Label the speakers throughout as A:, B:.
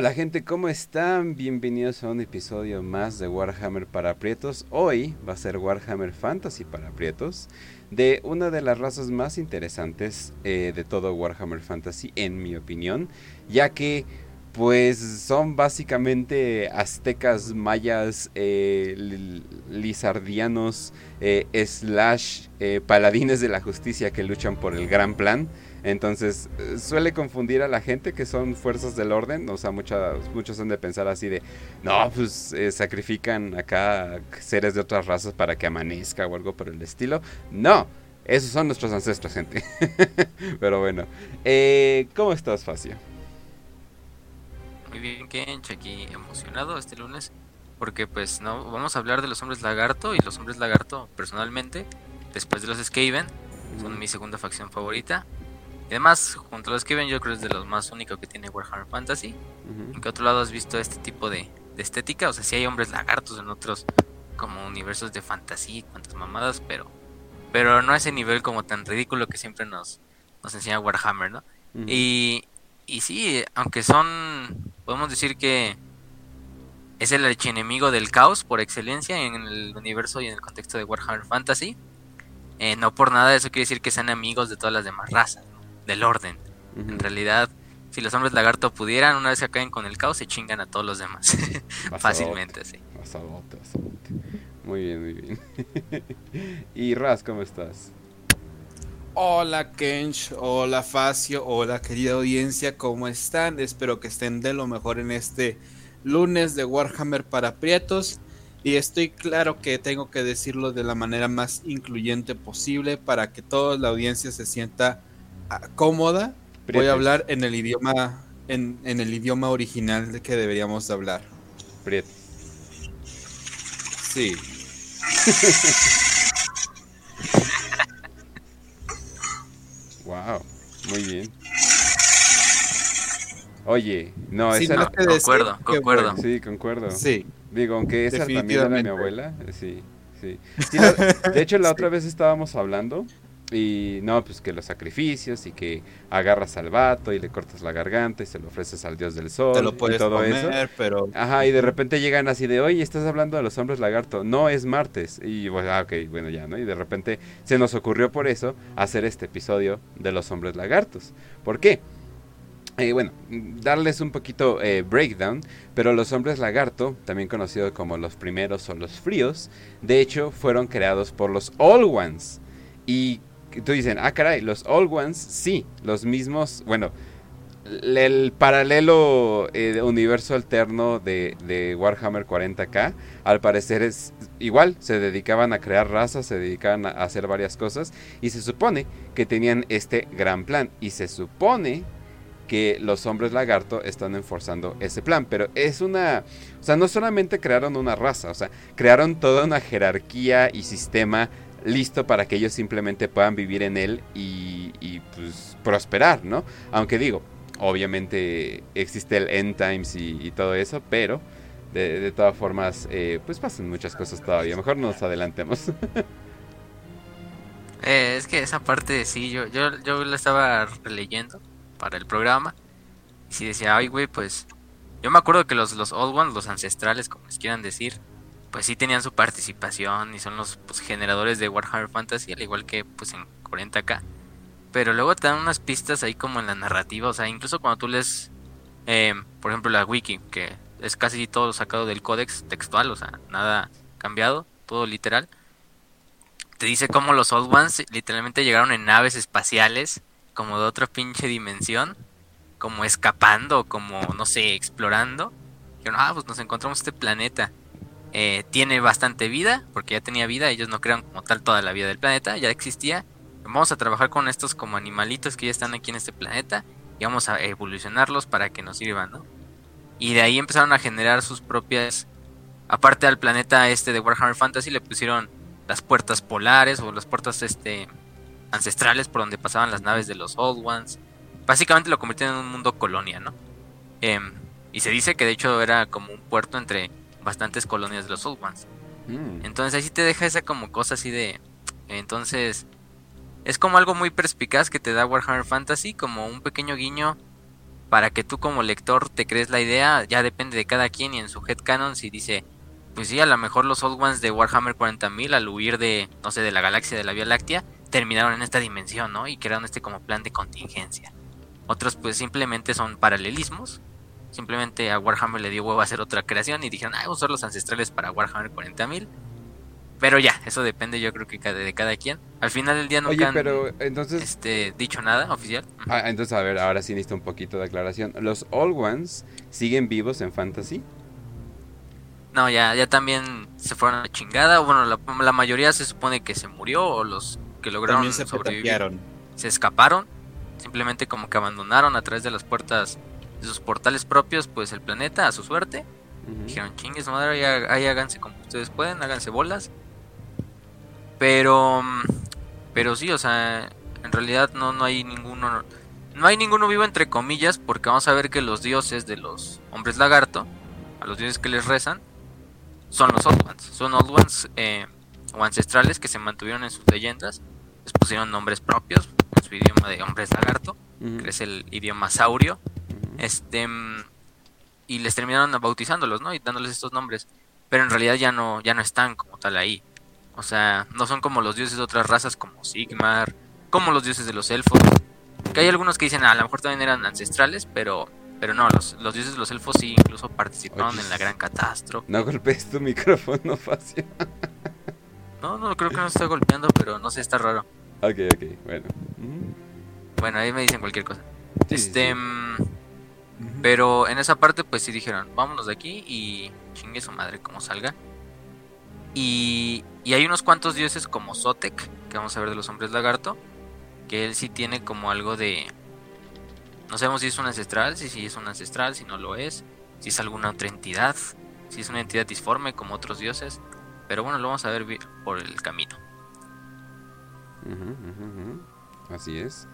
A: Hola gente, ¿cómo están? Bienvenidos a un episodio más de Warhammer para Prietos. Hoy va a ser Warhammer Fantasy para Prietos, de una de las razas más interesantes eh, de todo Warhammer Fantasy, en mi opinión, ya que pues son básicamente aztecas, mayas, eh, lizardianos, eh, slash paladines de la justicia que luchan por el gran plan. Entonces, eh, suele confundir a la gente que son fuerzas del orden. O sea, muchas, muchos han de pensar así de, no, pues eh, sacrifican acá seres de otras razas para que amanezca o algo por el estilo. No, esos son nuestros ancestros, gente. Pero bueno, eh, ¿cómo estás, Facio?
B: Muy bien, Kench, aquí emocionado este lunes. Porque pues no, vamos a hablar de los hombres lagarto y los hombres lagarto personalmente, después de los Skaven, son mi segunda facción favorita. Y además, junto a los que ven, yo creo que es de los más únicos que tiene Warhammer Fantasy. ¿En qué otro lado has visto este tipo de, estética? O sea, si hay hombres lagartos en otros como universos de fantasía, cuantas mamadas, pero pero no a ese nivel como tan ridículo que siempre nos, nos enseña Warhammer, ¿no? y, y sí, aunque son, podemos decir que es el archienemigo del caos por excelencia en el universo y en el contexto de Warhammer Fantasy. Eh, no por nada eso quiere decir que sean amigos de todas las demás razas del orden. En realidad, si los hombres lagarto pudieran, una vez que caen con el caos, se chingan a todos los demás. Fácilmente, sí.
A: Muy bien, muy bien. y Raz, ¿cómo estás?
C: Hola Kench, hola Facio, hola querida audiencia, ¿cómo están? Espero que estén de lo mejor en este lunes de Warhammer para Prietos. Y estoy claro que tengo que decirlo de la manera más incluyente posible para que toda la audiencia se sienta cómoda, voy a hablar en el idioma en, el idioma original de que deberíamos de hablar.
A: Prieto.
C: Sí.
A: wow, muy bien. Oye, no,
B: esa no, concuerdo, concuerdo.
A: Sí, concuerdo.
C: Sí.
A: Digo, aunque esa también era mi abuela, sí, sí. de hecho, la otra vez estábamos hablando y no, pues que los sacrificios y que agarras al vato y le cortas la garganta y se lo ofreces al dios del sol
C: Te lo puedes y todo eso. pero...
A: Ajá, y de repente llegan así de, oye, estás hablando de los hombres lagarto. No, es martes. Y pues, ah, ok, bueno, ya, ¿no? Y de repente se nos ocurrió por eso hacer este episodio de los hombres lagartos. ¿Por qué? Eh, bueno, darles un poquito eh, breakdown, pero los hombres lagarto, también conocidos como los primeros o los fríos, de hecho fueron creados por los All Ones. Y tú dicen, ah, caray, los Old Ones, sí, los mismos, bueno, el paralelo eh, universo alterno de, de, Warhammer 40k, al parecer es igual, se dedicaban a crear razas, se dedicaban a hacer varias cosas, y se supone que tenían este gran plan, y se supone que los hombres lagarto están enforzando ese plan, pero es una, o sea, no solamente crearon una raza, o sea, crearon toda una jerarquía y sistema listo para que ellos simplemente puedan vivir en él y, pues prosperar, ¿no? Aunque digo, obviamente existe el end times y, todo eso, pero de, todas formas, eh, pues pasan muchas cosas todavía. Mejor nos adelantemos.
B: eh, es que esa parte, sí, yo, yo, yo la estaba releyendo para el programa. Y si decía, ay, güey, pues. Yo me acuerdo que los, los Old Ones, los ancestrales, como les quieran decir, pues sí tenían su participación y son los pues, generadores de Warhammer Fantasy, al igual que pues en 40k. Pero luego te dan unas pistas ahí como en la narrativa, o sea, incluso cuando tú lees, eh, por ejemplo, la wiki, que es casi todo sacado del códex textual, o sea, nada cambiado, todo literal. Te dice cómo los Old Ones literalmente llegaron en naves espaciales, como de otra pinche dimensión, como escapando, como, no sé, explorando. Dijeron, ah, pues nos encontramos este planeta eh, tiene bastante vida, porque ya tenía vida, ellos no crean como tal toda la vida del planeta, ya existía. Vamos a trabajar con estos como animalitos que ya están aquí en este planeta y vamos a evolucionarlos para que nos sirvan, ¿no? Y de ahí empezaron a generar sus propias, aparte al planeta este de Warhammer Fantasy le pusieron las puertas polares o las puertas este ancestrales por donde pasaban las naves de los Old Ones. Básicamente lo convirtieron en un mundo colonia, ¿no? Em, y se dice que de hecho era como un puerto entre bastantes colonias de los Old Ones. Mm. Entonces ahí sí te deja esa como cosa así de... Entonces es como algo muy perspicaz que te da Warhammer Fantasy, como un pequeño guiño para que tú como lector te crees la idea, ya depende de cada quien y en su headcanon si dice, pues sí, a lo mejor los Old Ones de Warhammer 40.000 al huir de, no sé, de la galaxia de la Vía Láctea, terminaron en esta dimensión, ¿no? Y crearon este como plan de contingencia. Otros pues simplemente son paralelismos. Simplemente a Warhammer le dio huevo a hacer otra creación y dijeron, ah, usar los ancestrales para Warhammer 40.000. Pero ya, eso depende yo creo que de cada quien. Al final del día nunca
A: Oye, pero entonces...
B: este, dicho nada oficial.
A: Ah, entonces, a ver, ahora sí necesito un poquito de aclaración. ¿Los All Ones siguen vivos en Fantasy?
B: No, ya, ya también se fueron a la chingada. Bueno, la, la mayoría se supone que se murió o los que lograron
C: También se
B: sobrevivir se escaparon. Simplemente como que abandonaron a través de las puertas de sus portales propios, pues el planeta a su suerte. Dijeron, chingues madre, ahí, ahí háganse como ustedes pueden, háganse bolas. Pero, mm, pero sí, o sea, en realidad no, no hay ninguno, no hay ninguno vivo entre comillas, porque vamos a ver que los dioses de los hombres lagarto, a los dioses que les rezan, son los Old Ones. Son Old Ones eh, o ancestrales que se mantuvieron en sus leyendas, les pusieron nombres propios en su idioma de hombres lagarto, que es el idioma saurio. Este mm, y les terminaron bautizándolos, ¿no? Y dándoles estos nombres. Pero en realidad ya no, ya no están como tal ahí. O sea, no son como los dioses de otras razas como Sigmar, como los dioses de los elfos. Que hay algunos que dicen, "Ah, a lo mejor también eran ancestrales, pero, pero no, los, los dioses de los elfos sí incluso participaron
A: Oye,
B: en la gran catástrofe.
A: No golpees tu micrófono fácil.
B: No, no, creo que no estoy golpeando, pero no sé, está raro.
A: ok, ok, bueno.
B: Bueno, ahí me dicen cualquier cosa.
A: Sí,
B: este,
A: sí.
B: Pero en esa parte, pues sí dijeron, vámonos de aquí y chingue su madre como salga. Y, y hay unos cuantos dioses como Sotek, que vamos a ver de los hombres lagarto, que él sí tiene como algo de... No sabemos si es un ancestral, si sí es un ancestral, si no lo es, si es alguna otra entidad, si es una entidad disforme como otros dioses. Pero bueno, lo vamos a ver por el camino.
A: Así es.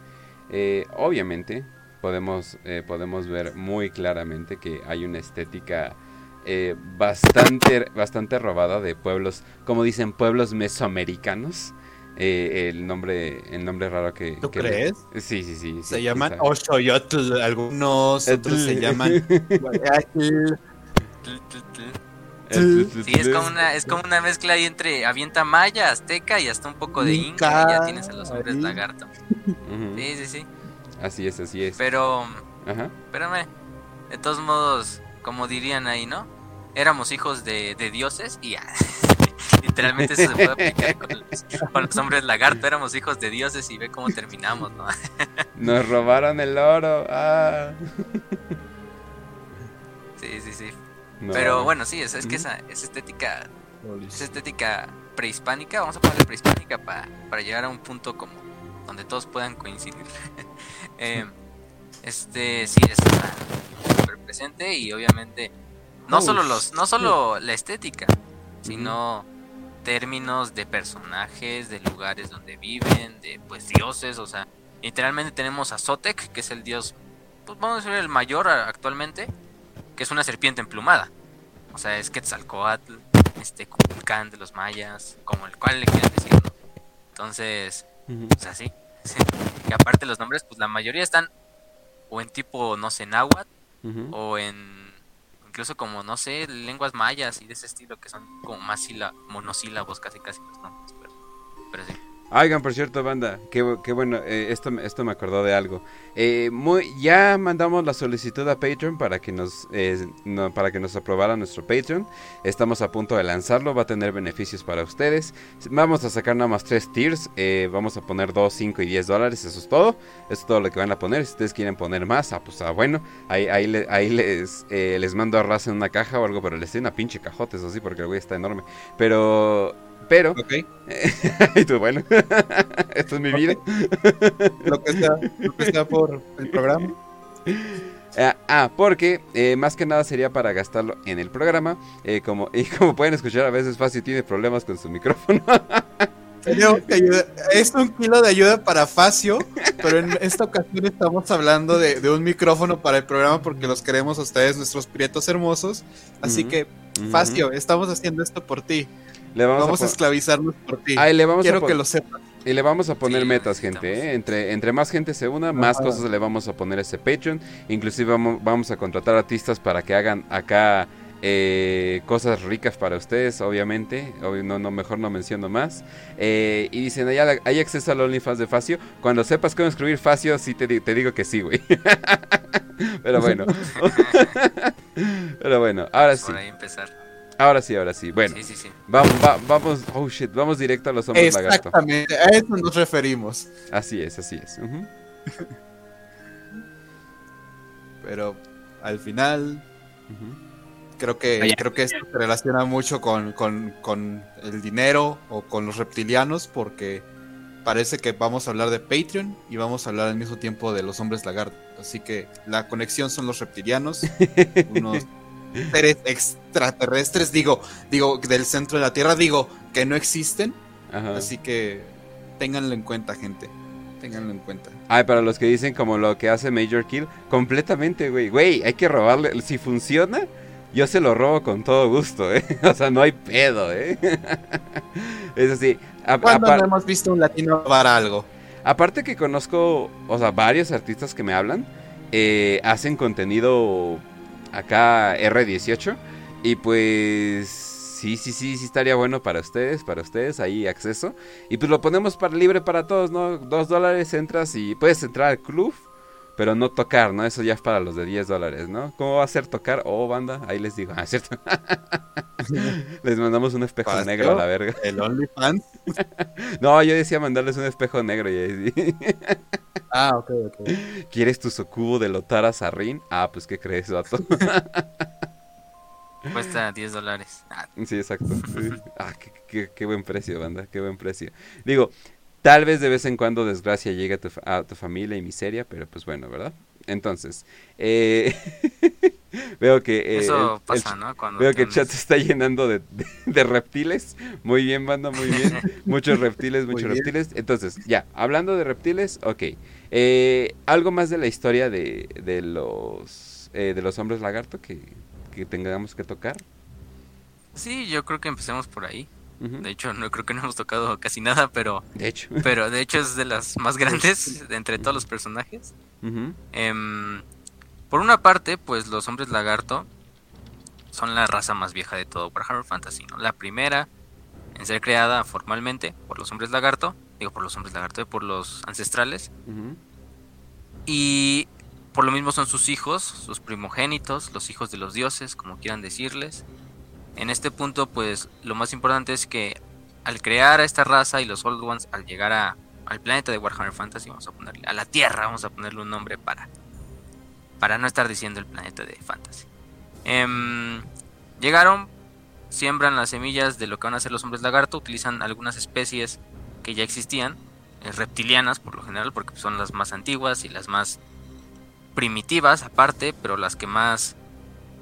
A: Eh, obviamente podemos, eh, podemos ver muy claramente que hay una estética eh, bastante, bastante robada de pueblos, como dicen, pueblos mesoamericanos. Eh, el nombre el nombre raro que...
C: ¿Tú
A: que-
C: crees?
A: Sí, sí, sí.
C: Se
A: sí,
C: llaman Oshoyotl, algunos, otros se llaman Guayacl.
B: Sí, es como una, es como una mezcla ahí entre avienta maya, azteca y hasta un poco de inca, y ya tienes a los hombres lagarto. Sí, sí, sí.
A: Así es, así es.
B: Pero,
A: Ajá.
B: espérame, de todos modos, como dirían ahí, ¿no? Éramos hijos de, de dioses y ya. Literalmente eso se puede aplicar con los, con los hombres lagarto. Éramos hijos de dioses y ve cómo terminamos, ¿no?
A: Nos robaron el oro. Ah.
B: Sí, sí, sí.
A: No.
B: Pero bueno, sí, es, es que esa, esa estética esa estética prehispánica, vamos a ponerle prehispánica pa- para llegar a un punto como donde todos puedan coincidir. Eh, este sí está súper presente y obviamente no solo los, no solo la estética, sino términos de personajes, de lugares donde viven, de pues dioses, o sea, literalmente tenemos a Sotek, que es el dios, pues vamos a decir el mayor actualmente, que es una serpiente emplumada. O sea, es Quetzalcoatl, este Kukulcán de los mayas, como el cual le quieran decir, ¿no? Entonces,
A: Ujú.
B: pues así. sí. Y aparte los nombres, pues la mayoría están o en tipo, no sé, náhuatl,
A: Ujú.
B: o en incluso como, no sé, lenguas mayas y de ese estilo, que son como más síla- monosílabos casi casi los nombres. Pero, pero sí.
A: Oigan, por cierto, banda, qué, qué bueno, eh, esto, esto me acordó de algo. Eh, muy, ya mandamos la solicitud a Patreon para que nos eh, no, para que nos aprobara nuestro Patreon. Estamos a punto de lanzarlo, va a tener beneficios para ustedes. Vamos a sacar nada más tres tiers, eh, vamos a poner 2, 5 y 10 dólares, eso es todo. Eso es todo lo que van a poner. Si ustedes quieren poner más, ah, pues ah, bueno, ahí, ahí, le- ahí les, eh, les mando a raza en una caja o algo, pero les doy una pinche cajota, eso sí, porque el güey está enorme. Pero, pero...
C: Ok,
A: y tú, bueno, esto es mi vida.
C: lo que sea, lo que sea por el programa.
A: Ah, ah, porque eh, más que nada sería para gastarlo en el programa. eh, como, y como pueden escuchar, a veces Facio tiene problemas con su micrófono.
C: Es un kilo de ayuda para Facio, pero en esta ocasión estamos hablando de, de un micrófono para el programa porque los queremos a ustedes, nuestros prietos hermosos. Así que, Facio, estamos haciendo esto por ti.
A: Le vamos,
C: Vamos a esclavizarnos por ti.
A: Ay, le vamos
C: Quiero
A: a
C: que lo sepas.
A: Y le vamos a poner
B: Sí,
A: metas, gente. ¿eh? Entre, entre más gente se una, más
C: Ajá.
A: cosas le vamos a poner a ese Patreon. Inclusive vamos, vamos a contratar artistas para que hagan acá eh, cosas ricas para ustedes, obviamente. Obvio, no, no, mejor no menciono más. Eh, y dicen, ¿hay, hay acceso al OnlyFans de Facio? Cuando sepas cómo escribir Facio, sí te, te digo que sí, güey. Pero bueno. Pero bueno, ahora sí.
B: Por ahí empezar.
A: Ahora sí, ahora sí. Bueno,
B: Sí, sí, sí.
A: vamos, va- vamos, oh shit, vamos directo a los hombres lagarto.
C: Exactamente, a eso nos referimos.
A: Así es, así es.
C: Pero al final, creo que, creo que esto se relaciona mucho con, con- con el dinero o con los reptilianos, porque parece que vamos a hablar de Patreon y vamos a hablar al mismo tiempo de los hombres lagartos. Así que la conexión son los reptilianos, unos seres extraterrestres, digo, digo, del centro de la Tierra, digo, que no existen.
A: Ajá.
C: Así que ténganlo en cuenta, gente. Ténganlo en cuenta.
A: Ay, para los que dicen como lo que hace Major Kill, completamente, güey. Güey, hay que robarle. Si funciona, yo se lo robo con todo gusto, ¿eh? O sea, no hay pedo, ¿eh? Es así.
C: ¿Cuándo no hemos visto un latino robar algo?
A: Aparte que conozco, o sea, varios artistas que me hablan, eh, hacen contenido acá R18 y pues sí, sí, sí, sí estaría bueno para ustedes, para ustedes, ahí acceso. Y pues lo ponemos para libre para todos, ¿no? Dos dólares entras y puedes entrar al club, pero no tocar, ¿no? Eso ya es para los de 10 dólares, ¿no? ¿Cómo va a ser tocar? Oh, banda, ahí les digo, ah, es cierto. les mandamos un espejo negro a la verga.
C: El OnlyFans.
A: No, yo decía mandarles un espejo negro y ahí-
C: Ah, ok, ok.
A: ¿Quieres tu socubo de Lotara Sarrin? Ah, pues ¿qué crees, vato?
B: Cuesta 10 dólares. Ah,
A: sí, exacto. Ah, qué, qué- qué buen precio, banda, qué buen precio. Digo, tal vez de vez en cuando desgracia llegue a tu, fa- a tu familia y miseria, pero pues bueno, ¿verdad? Entonces, eh, veo que... eh,
B: Eso
A: el-
B: pasa, ¿no? Cuando
A: Veo que el chat se está llenando de, de- de reptiles. Muy bien, banda, muy bien. Muchos reptiles,
C: Muy
A: muchos
C: bien.
A: reptiles. Entonces, ya, hablando de reptiles, ok. Eh, algo más de la historia de, de los eh, de los hombres lagarto que, que tengamos que tocar.
B: Sí, yo creo que empecemos por ahí. De hecho, no creo que no hemos tocado casi nada, pero,
A: De hecho.
B: pero de hecho es de las más grandes de entre todos los personajes. Em, por una parte, pues los hombres lagarto son la raza más vieja de todo Warhammer Fantasy, ¿no? La primera en ser creada formalmente por los hombres lagarto, digo por los hombres lagarto, eh, por los ancestrales, y por lo mismo son sus hijos, sus primogénitos, los hijos de los dioses, como quieran decirles. En este punto, pues lo más importante es que al crear a esta raza y los Old Ones, al llegar a, al planeta de Warhammer Fantasy, vamos a ponerle, a la Tierra, vamos a ponerle un nombre para, para no estar diciendo el planeta de Fantasy. Em, llegaron, siembran las semillas de lo que van a ser los hombres lagarto, utilizan algunas especies que ya existían, eh, reptilianas por lo general, porque son las más antiguas y las más primitivas aparte, pero las que más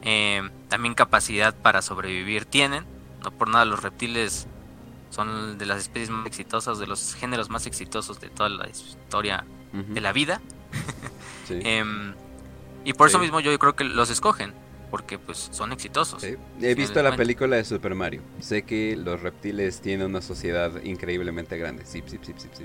B: eh, también capacidad para sobrevivir tienen. No por nada los reptiles son de las especies más exitosas, de los géneros más exitosos de toda la historia de la vida.
A: Sí.
B: Em, y por eso mismo yo creo que los escogen, porque pues son exitosos.
A: Sí. He visto la película de Super Mario. Sé que los reptiles tienen una sociedad increíblemente grande. Sí, sí, sí, sí, sí.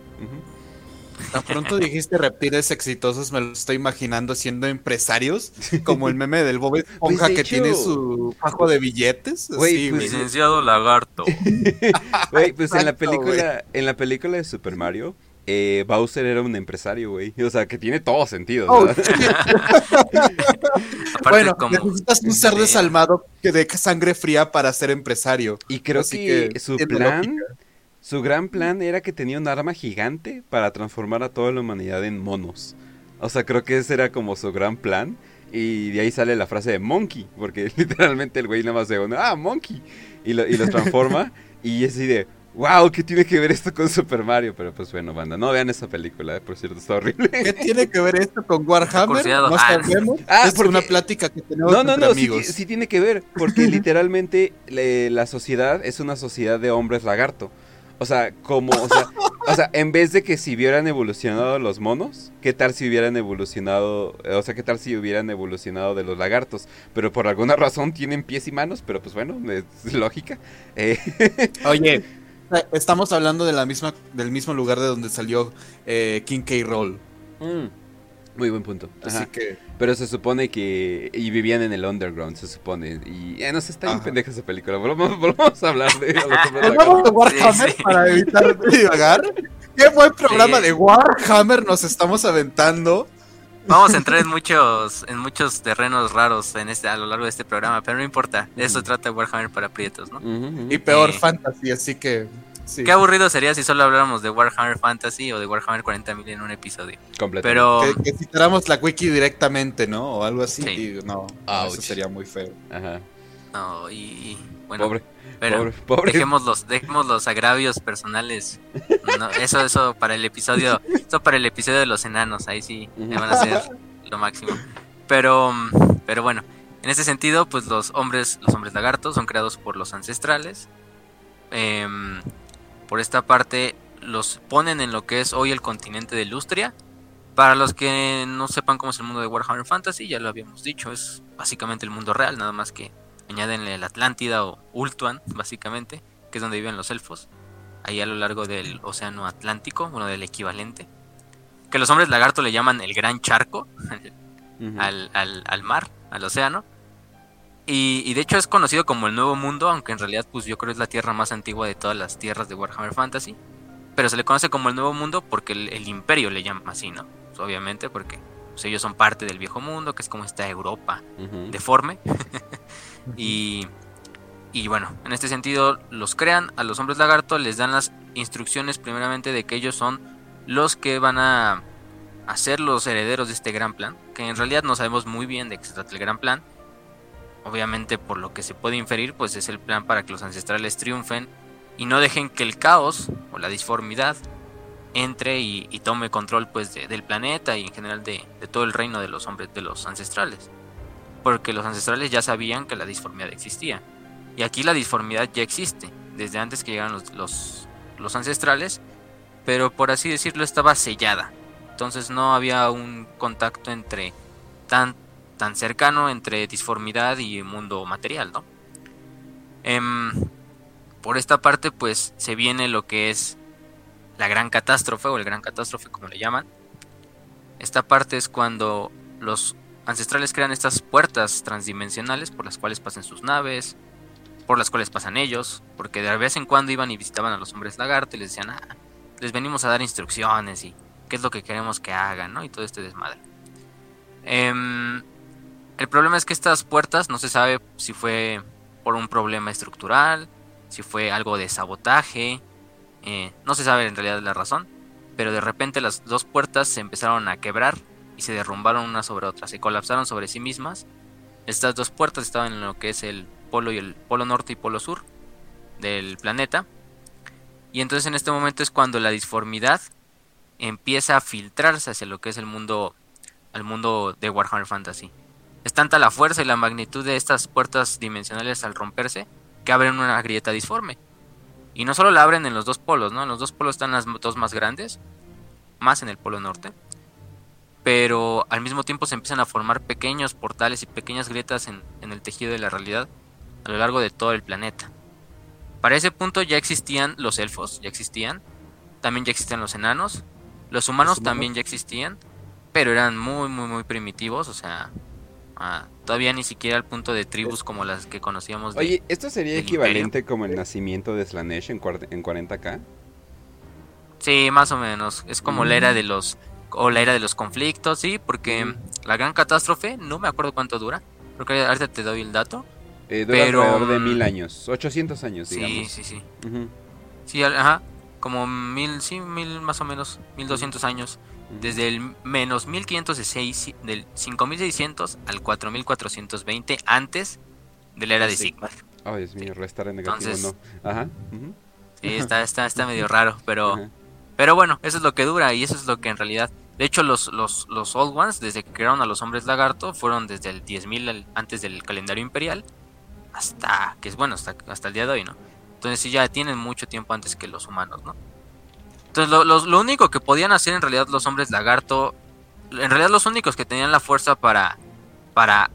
C: Tan pronto dijiste reptiles exitosos, me lo estoy imaginando siendo empresarios, como el meme del Bob Esponja
A: Pues, de
C: que
A: hecho-
C: tiene su fajo de billetes. Sí,
A: pues.
B: Licenciado Lagarto.
A: Güey, pues en la película, en la película de Super Mario, eh, Bowser era un empresario, güey. O sea, que tiene todo sentido.
C: Oh, bueno,
B: como
C: necesitas un ser desalmado que de sangre fría para ser empresario.
A: Y creo
C: Así
A: que,
C: que
A: su plan,
C: lógica.
A: Su gran plan era que tenía un arma gigante para transformar a toda la humanidad en monos. O sea, creo que ese era como su gran plan. Y de ahí sale la frase de monkey, porque literalmente el güey nada más de uno, ah, monkey. Y, lo, y los transforma. y es así de, wow, ¿qué tiene que ver esto con Super Mario? Pero pues bueno, banda, no vean esa película, eh, por cierto, está horrible.
C: ¿Qué tiene que ver esto con Warhammer? No
B: Ah,
C: sabemos.
A: Ah,
C: es
A: porque-
C: una plática que tenemos
A: No, no,
C: entre
A: no, sí,
C: amigos.
A: sí tiene que ver, porque literalmente le- la sociedad es una sociedad de hombres lagarto. O sea, como, o sea, o sea, en vez de que si hubieran evolucionado los monos, ¿qué tal si hubieran evolucionado, eh, o sea, qué tal si hubieran evolucionado de los lagartos? Pero por alguna razón tienen pies y manos, pero pues bueno, es lógica. Eh,
C: Oye, estamos hablando de la misma, del mismo lugar de donde salió eh, King K. Roll.
A: Mm, muy buen punto.
C: Así que.
A: Pero se supone que. Y vivían en el underground, se supone. Y eh, no sé, está bien
C: Ajá.
A: pendeja esa película. Volvamos, volvamos a hablar de.
C: Hablamos de. Warhammer
B: Sí, sí.
C: para evitar divagar. Qué buen programa
B: Sí.
C: de Warhammer nos estamos aventando.
B: Vamos a entrar en muchos, en muchos terrenos raros en este, a lo largo de este programa, pero no importa. De eso trata Warhammer para prietos, ¿no?
C: Y peor
B: Eh.
C: fantasy, así que. Sí.
B: Qué aburrido sería si solo habláramos de Warhammer Fantasy o de Warhammer 40.000 en un episodio.
A: Completamente.
B: Pero
C: Que, que citáramos la wiki directamente, ¿no? O algo así.
B: Sí.
C: y no,
A: Ouch.
C: eso sería muy feo.
A: Ajá.
B: no, y, y, bueno,
A: pobre,
B: pero
A: pobre, pobre.
B: dejemos los, dejemos los agravios personales. No, eso, eso para el episodio, eso para el episodio de los enanos, ahí sí me van a hacer lo máximo. Pero, pero bueno, en ese sentido, pues los hombres, los hombres lagartos son creados por los ancestrales. Em, por esta parte, los ponen en lo que es hoy el continente de Lustria. Para los que no sepan cómo es el mundo de Warhammer Fantasy, ya lo habíamos dicho, es básicamente el mundo real, nada más que añadenle la Atlántida o Ultuan, básicamente, que es donde viven los elfos, ahí a lo largo del océano Atlántico, bueno, del equivalente. Que los hombres lagarto le llaman el gran charco al, al, al mar, al océano. Y, y de hecho es conocido como el Nuevo Mundo, aunque en realidad pues yo creo es la tierra más antigua de todas las tierras de Warhammer Fantasy. Pero se le conoce como el Nuevo Mundo porque el, el imperio le llama así, ¿no? Pues, obviamente porque pues, ellos son parte del viejo mundo, que es como esta Europa deforme. y, y bueno, en este sentido los crean a los hombres lagarto, les dan las instrucciones primeramente de que ellos son los que van a, a ser los herederos de este gran plan, que en realidad no sabemos muy bien de qué se trata el gran plan. Obviamente por lo que se puede inferir, pues es el plan para que los ancestrales triunfen y no dejen que el caos o la disformidad entre y, tome control pues de- del planeta y en general de, todo el reino de los hombres de los ancestrales porque los ancestrales ya sabían que la disformidad existía. Y aquí la disformidad ya existe, desde antes que llegaran los, los, los ancestrales, pero por así decirlo estaba sellada. Entonces no había un contacto entre tan, tan cercano entre disformidad y mundo material, ¿no? Em, por esta parte pues se viene lo que es la gran catástrofe o el gran catástrofe como le llaman. Esta parte es cuando los ancestrales crean estas puertas transdimensionales por las cuales pasan sus naves, por las cuales pasan ellos, porque de vez en cuando iban y visitaban a los hombres lagarto y les decían, ah, les venimos a dar instrucciones y qué es lo que queremos que hagan, ¿no? Y todo este desmadre. Em, el problema es que estas puertas no se sabe si fue por un problema estructural, si fue algo de sabotaje, eh, no se sabe en realidad la razón, pero de repente las dos puertas se empezaron a quebrar y se derrumbaron una sobre otra, se colapsaron sobre sí mismas. Estas dos puertas estaban en lo que es el polo y el polo norte y polo sur del planeta. Y entonces en este momento es cuando la disformidad empieza a filtrarse hacia lo que es el mundo al mundo de Warhammer Fantasy. Es tanta la fuerza y la magnitud de estas puertas dimensionales al romperse que abren una grieta disforme. Y no solo la abren en los dos polos, ¿no? En los dos polos están las dos más grandes, más en el polo norte pero al mismo tiempo se empiezan a formar pequeños portales y pequeñas grietas en, en, el tejido de la realidad a lo largo de todo el planeta. Para ese punto ya existían los elfos, ya existían, también ya existían los enanos, los humanos, ¿Los humanos? también ya existían, pero eran muy, muy, muy primitivos, o sea, ah, todavía ni siquiera al punto de tribus como las que conocíamos. De,
A: Oye, ¿esto sería equivalente imperio? como el nacimiento de Slanesh en, en 40k?
B: Sí, más o menos, es como mm. la era de los o la era de los conflictos, sí, porque mm. la gran catástrofe, no me acuerdo cuánto dura, creo que ahorita te doy el dato.
A: Eh, dura pero, alrededor de mil años, 800 años,
B: sí,
A: digamos.
B: Sí, sí, sí. Uh -huh. Sí, ajá, como mil, sí, mil más o menos, 1200 años. Desde el menos 1506, del 5600 al 4420 antes de la era de Sigmar.
A: Ay, oh, Dios mío, restar en negativo, Entonces, no. Ajá. Uh -huh.
B: Sí, está, está, está medio raro, pero... Pero bueno, eso es lo que dura y eso es lo que en realidad... De hecho, los, los, los Old Ones, desde que crearon a los hombres lagarto, fueron desde el 10.000 antes del calendario imperial hasta, que es bueno, hasta, hasta el día de hoy, ¿no? Entonces sí, ya tienen mucho tiempo antes que los humanos, ¿no? Entonces lo, lo, lo único que podían hacer en realidad los hombres lagarto, en realidad los únicos que tenían la fuerza para, para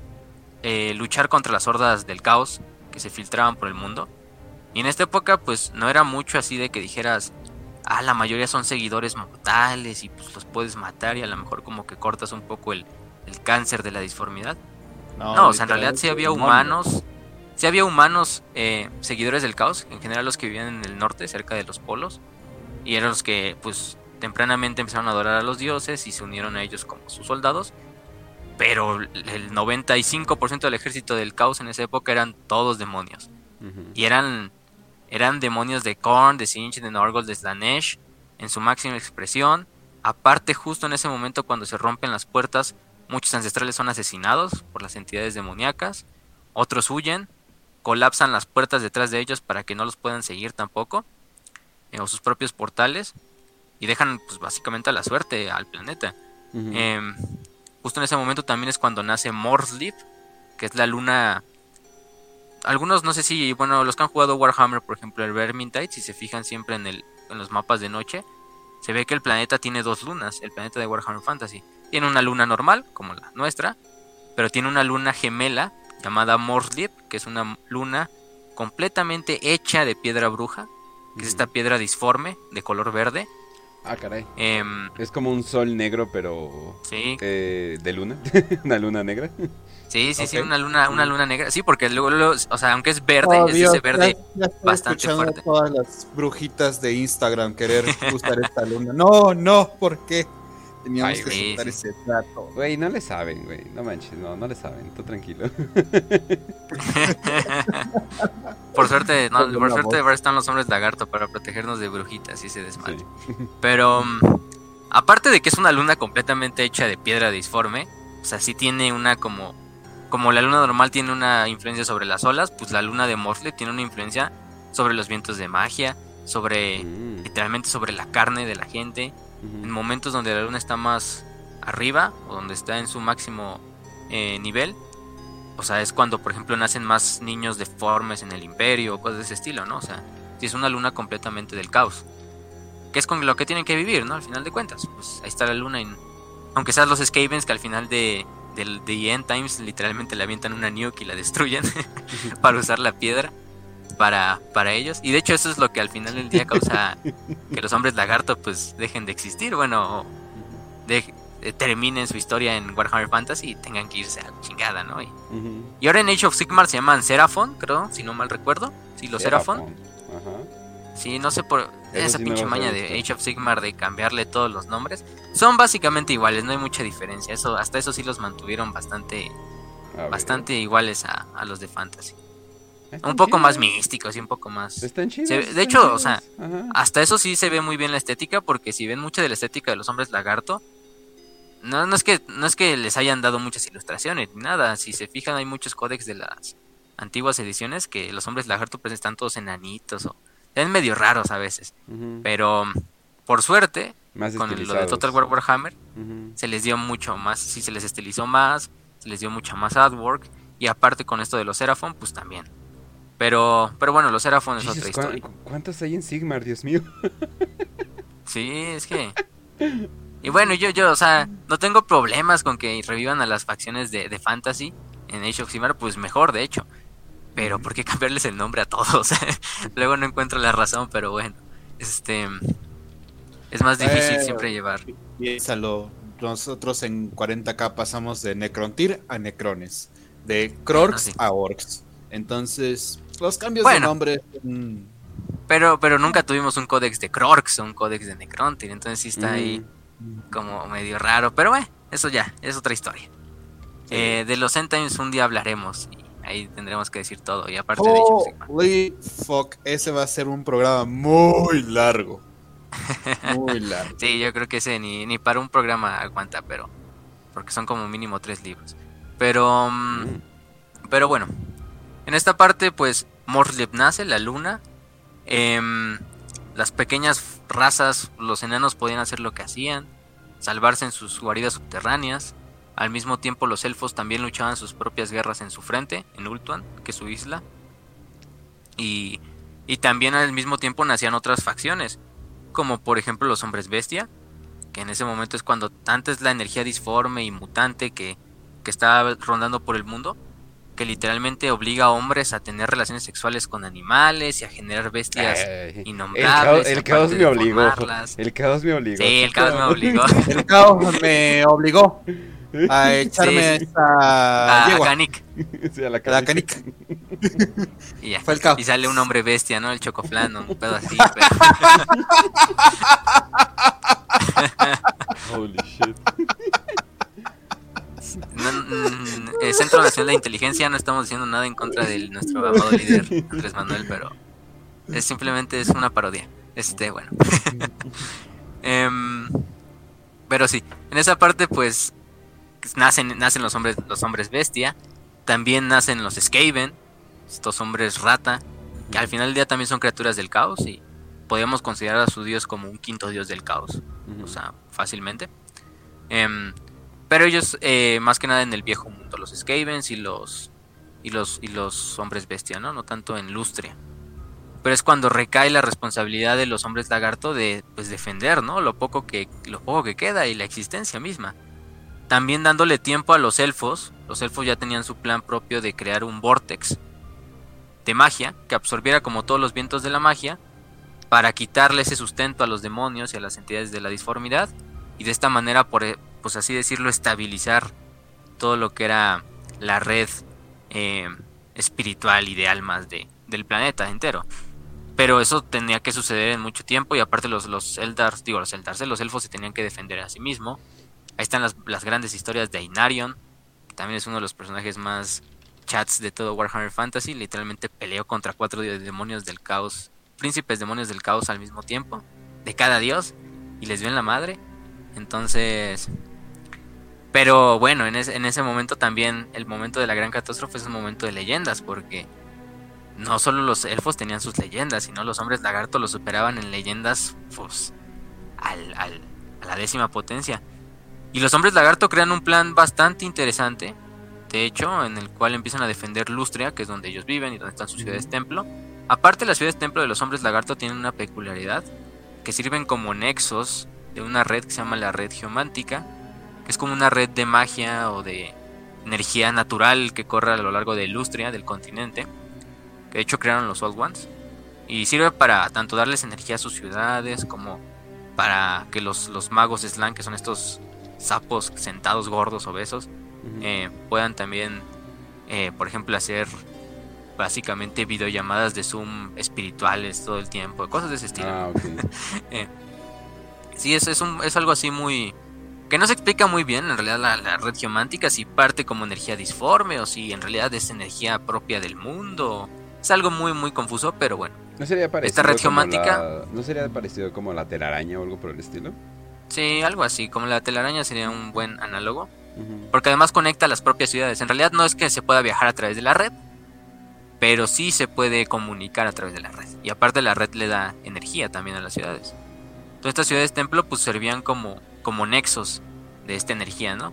B: eh, luchar contra las hordas del caos que se filtraban por el mundo, Y en esta época pues no era mucho así de que dijeras, ah, la mayoría son seguidores mortales y pues los puedes matar y a lo mejor como que cortas un poco el, el cáncer de la disformidad. No, o sea, en realidad sí había humanos, sí había humanos eh, seguidores del caos, en general los que vivían en el norte, cerca de los polos, y eran los que pues tempranamente empezaron a adorar a los dioses y se unieron a ellos como sus soldados. Pero el 95% del ejército del caos en esa época eran todos demonios. Y eran, eran demonios de Korn, de Sinch, de Norgol, de Slanesh, en su máxima expresión. Aparte, justo en ese momento cuando se rompen las puertas, muchos ancestrales son asesinados por las entidades demoníacas. Otros huyen, colapsan las puertas detrás de ellos para que no los puedan seguir tampoco. Eh, o sus propios portales y dejan pues básicamente a la suerte al planeta. Em, justo en ese momento también es cuando nace Morsleaf, que es la luna... Algunos no sé si, bueno, los que han jugado Warhammer, por ejemplo, el Vermintide, si se fijan siempre en, el, en los mapas de noche, se ve que el planeta tiene dos lunas, el planeta de Warhammer Fantasy. Tiene una luna normal, como la nuestra, pero tiene una luna gemela llamada Morsleaf, que es una luna completamente hecha de piedra bruja, que es esta piedra disforme de color verde,
A: Ah, caray.
B: Em,
A: es como un sol negro, pero.
B: Sí.
A: Eh, de luna. una luna negra.
B: Sí, sí, sí, una luna, una luna negra. Sí, porque luego, o sea, aunque es verde, es ese verde bastante fuerte.
C: todas las brujitas de Instagram querer usar esta luna. No, no, ¿por qué? Teníamos que usar ese trato.
A: Güey, no le saben, güey. No manches, no, no le saben. Tú tranquilo.
B: por suerte, no, por suerte están los hombres lagarto para protegernos de brujitas y se desmadre. Pero mm, aparte de que es una luna completamente hecha de piedra disforme, o sea, sí tiene una como como la luna normal tiene una influencia sobre las olas, pues la luna de Morsle tiene una influencia sobre los vientos de magia, sobre mm. literalmente sobre la carne de la gente. En momentos donde la luna está más arriba o donde está en su máximo eh, nivel, o sea, es cuando, por ejemplo, nacen más niños deformes en el imperio o cosas de ese estilo, ¿no? O sea, si es una luna completamente del caos. Que es con lo que tienen que vivir, ¿no? Al final de cuentas. Pues ahí está la luna. Y... Aunque sean los Skavens que al final de, de, End Times literalmente le avientan una nuke y la destruyen para usar la piedra para, para ellos. Y de hecho eso es lo que al final del día causa que los hombres lagarto pues dejen de existir. Bueno, de, eh, terminen su historia en Warhammer Fantasy y tengan que irse a la chingada, ¿no? Y, y, ahora en Age of Sigmar se llaman Seraphon, creo, si no mal recuerdo. Sí, los Seraphon. Ajá. Sí, no sé por esa pinche maña de Age of Sigmar de cambiarle todos los nombres. Son básicamente iguales, no hay mucha diferencia. Eso, hasta eso sí los mantuvieron bastante, bastante iguales a, los de Fantasy. Un poco más místicos y un poco más.
A: Están chidos.
B: de hecho, o sea, hasta eso sí se ve muy bien la estética, porque si ven mucha de la estética de los hombres lagarto, no, no, es que, no es que les hayan dado muchas ilustraciones, ni nada. Si se fijan, hay muchos códex de las antiguas ediciones que los hombres lagarto pues están todos enanitos o es medio raros a veces. Pero por suerte, con lo de Total War Warhammer, se les dio mucho más, sí se les estilizó más, se les dio mucho más artwork y aparte con esto de los Seraphon, pues también. Pero, pero bueno, los Seraphon es otra historia.
A: ¿Cuántos hay en Sigmar, Dios mío?
B: sí, es que y bueno, yo, yo, o sea, no tengo problemas con que revivan a las facciones de, de Fantasy en Age of Sigmar, pues mejor, de hecho. Pero, ¿por qué cambiarles el nombre a todos? Luego no encuentro la razón, pero bueno. Este. Es más difícil eh, siempre llevar.
C: Piénsalo. Nosotros en 40k pasamos de Necrontyr a Necrones. De Krorks a Orcs. Entonces, los cambios de nombre.
B: Pero, pero nunca tuvimos un códex de Krorks o un códex de Necrontyr. Entonces sí está ahí como medio raro, pero bueno, eso ya, es otra historia. Eh, de los End Times un día hablaremos y ahí tendremos que decir todo. Y aparte
C: de fuck, ese va a ser un programa muy largo. Muy largo.
B: sí, yo creo que ese ni, ni para un programa aguanta, pero porque son como mínimo tres libros. Pero, mm, mm. pero bueno, en esta parte, pues Morleb nace, la luna. Eh, las pequeñas razas, los enanos podían hacer lo que hacían, salvarse en sus guaridas subterráneas. Al mismo tiempo los elfos también luchaban sus propias guerras en su frente, en Ultuan, que es su isla. Y, y también al mismo tiempo nacían otras facciones, como por ejemplo los hombres bestia, que en ese momento es cuando antes la energía disforme y mutante que, que estaba rondando por el mundo, que literalmente obliga a hombres a tener relaciones sexuales con animales y a generar bestias
A: Ay, el
B: innombrables.
A: caos, el caos me obligó.
B: formarlas.
A: El caos me obligó.
B: Sí, el caos me obligó.
C: El caos me obligó a echarme
B: Sí, sí.
C: esta
B: a
C: yegua,
B: Ganik.
A: Sí, a la
C: a la
A: canica.
C: canica.
B: Y ya.
C: Fue el caos.
B: Y sale un hombre bestia, ¿no? El chocoflano, un pedo así. pero-
A: Holy shit.
B: Mm, el Centro Nacional de Inteligencia no estamos diciendo nada en contra de nuestro amado líder Andrés Manuel, pero es simplemente es una parodia. Este, bueno. Em, pero sí, en esa parte pues nacen, nacen los hombres, los hombres bestia, también nacen los Skaven, estos hombres rata, que al final del día también son criaturas del caos y podemos considerar a su dios como un quinto dios del caos o sea, fácilmente. Em, pero ellos, eh, más que nada en el viejo mundo, los Skavens y los y los y los hombres bestia, ¿no? No tanto en Lustria. Pero es cuando recae la responsabilidad de los hombres lagarto de pues defender, ¿no? Lo poco que lo poco que queda y la existencia misma. También dándole tiempo a los elfos. Los elfos ya tenían su plan propio de crear un vortex de magia que absorbiera como todos los vientos de la magia para quitarle ese sustento a los demonios y a las entidades de la disformidad y de esta manera, por, e- pues así decirlo, estabilizar todo lo que era la red eh, espiritual y de almas de, del planeta entero. Pero eso tenía que suceder en mucho tiempo y aparte los, los Eldars, digo los Eldars, eh, los elfos se tenían que defender a sí mismos. Ahí están las, las grandes historias de Ainarion, que también es uno de los personajes más chats de todo Warhammer Fantasy. Literalmente peleó contra cuatro de- demonios del caos, príncipes demonios del caos al mismo tiempo, de cada dios, y les dio en la madre. Entonces, pero bueno, en ese, en ese momento también, el momento de la gran catástrofe es un momento de leyendas, porque no solo los elfos tenían sus leyendas, sino los hombres lagarto los superaban en leyendas pues, al, al- a la décima potencia. Y los hombres lagarto crean un plan bastante interesante, de hecho, en el cual empiezan a defender Lustria, que es donde ellos viven y donde están sus ciudades templo. Aparte, las ciudades templo de los hombres lagarto tienen una peculiaridad, que sirven como nexos de una red que se llama la red geomántica, que es como una red de magia o de energía natural que corre a lo largo de Lustria, del continente, que de hecho crearon los Old Ones, y sirve para tanto darles energía a sus ciudades como para que los, los magos Slan, que son estos sapos sentados gordos obesos, eh, puedan también, eh, por ejemplo, hacer básicamente videollamadas de Zoom espirituales todo el tiempo, cosas de ese estilo.
A: Ah, ok.
B: Sí, es, es, un- es algo así muy... que no se explica muy bien en realidad la, la red geomántica, si parte como energía disforme o si en realidad es energía propia del mundo. Es algo muy, muy confuso, pero bueno.
A: ¿No sería parecido
B: Esta red geomántica-
A: la- ¿No sería parecido como la telaraña o algo por el estilo?
B: Sí, algo así, como la telaraña sería un buen análogo. Porque además conecta las propias ciudades. En realidad no es que se pueda viajar a través de la red, pero sí se puede comunicar a través de la red. Y aparte la red le da energía también a las ciudades. Todas estas ciudades templo pues servían como, como nexos de esta energía, ¿no?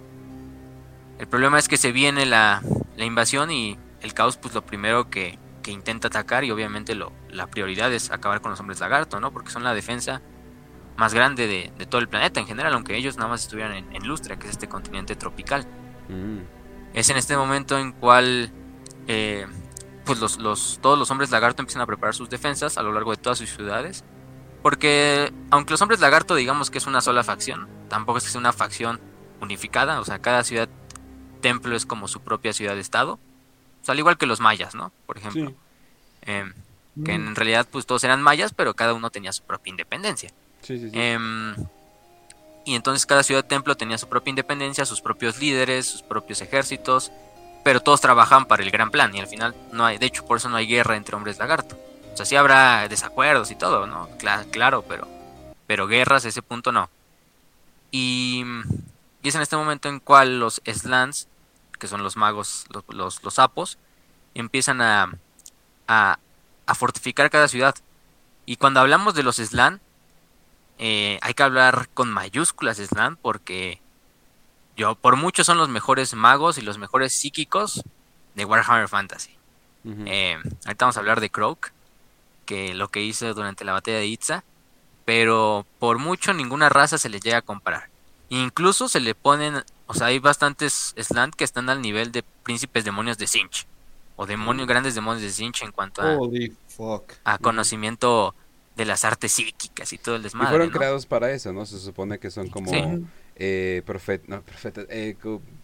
B: El problema es que se viene la, la invasión y el caos pues lo primero que, que intenta atacar y obviamente lo, la prioridad es acabar con los hombres lagarto, ¿no? Porque son la defensa más grande de, de todo el planeta en general, aunque ellos nada más estuvieran en, en Lustria, que es este continente tropical.
A: Mm.
B: Es en este momento en cual eh, pues los, los- todos los hombres lagarto empiezan a preparar sus defensas a lo largo de todas sus ciudades. Porque aunque los hombres lagarto digamos que es una sola facción, tampoco es que sea una facción unificada. O sea, cada ciudad templo es como su propia ciudad-estado. O sea, al igual que los mayas, ¿no? Por ejemplo.
A: Sí,
B: Em, que en realidad pues todos eran mayas, pero cada uno tenía su propia independencia.
A: sí, sí. sí.
B: Em, y entonces cada ciudad templo tenía su propia independencia, sus propios líderes, sus propios ejércitos, pero todos trabajaban para el gran plan y al final no hay, de hecho por eso no hay guerra entre hombres lagarto. O sea, sí habrá desacuerdos y todo, ¿no? Cla- claro, pero, pero guerras a ese punto no. Y, y es en este momento en cual los Slans, que son los magos, los, los, los sapos, empiezan a, a, a fortificar cada ciudad. Y cuando hablamos de los Slan, eh, hay que hablar con mayúsculas Slan porque yo por mucho son los mejores magos y los mejores psíquicos de Warhammer Fantasy. Eh, ahorita vamos a hablar de Croak, que lo que hizo durante la batalla de Itza, pero por mucho ninguna raza se le llega a comparar. Incluso se le ponen, o sea, hay bastantes Slant que están al nivel de príncipes demonios de Sinch. o demonios, grandes demonios de Zinch en cuanto a,
C: Holy fuck.
B: a conocimiento de las artes psíquicas y todo el
A: Y
B: desmadre.
A: fueron
B: ¿no?
A: creados para eso, ¿no? Se supone que son como
B: Sí.
A: Eh, profet- no, profetas, eh,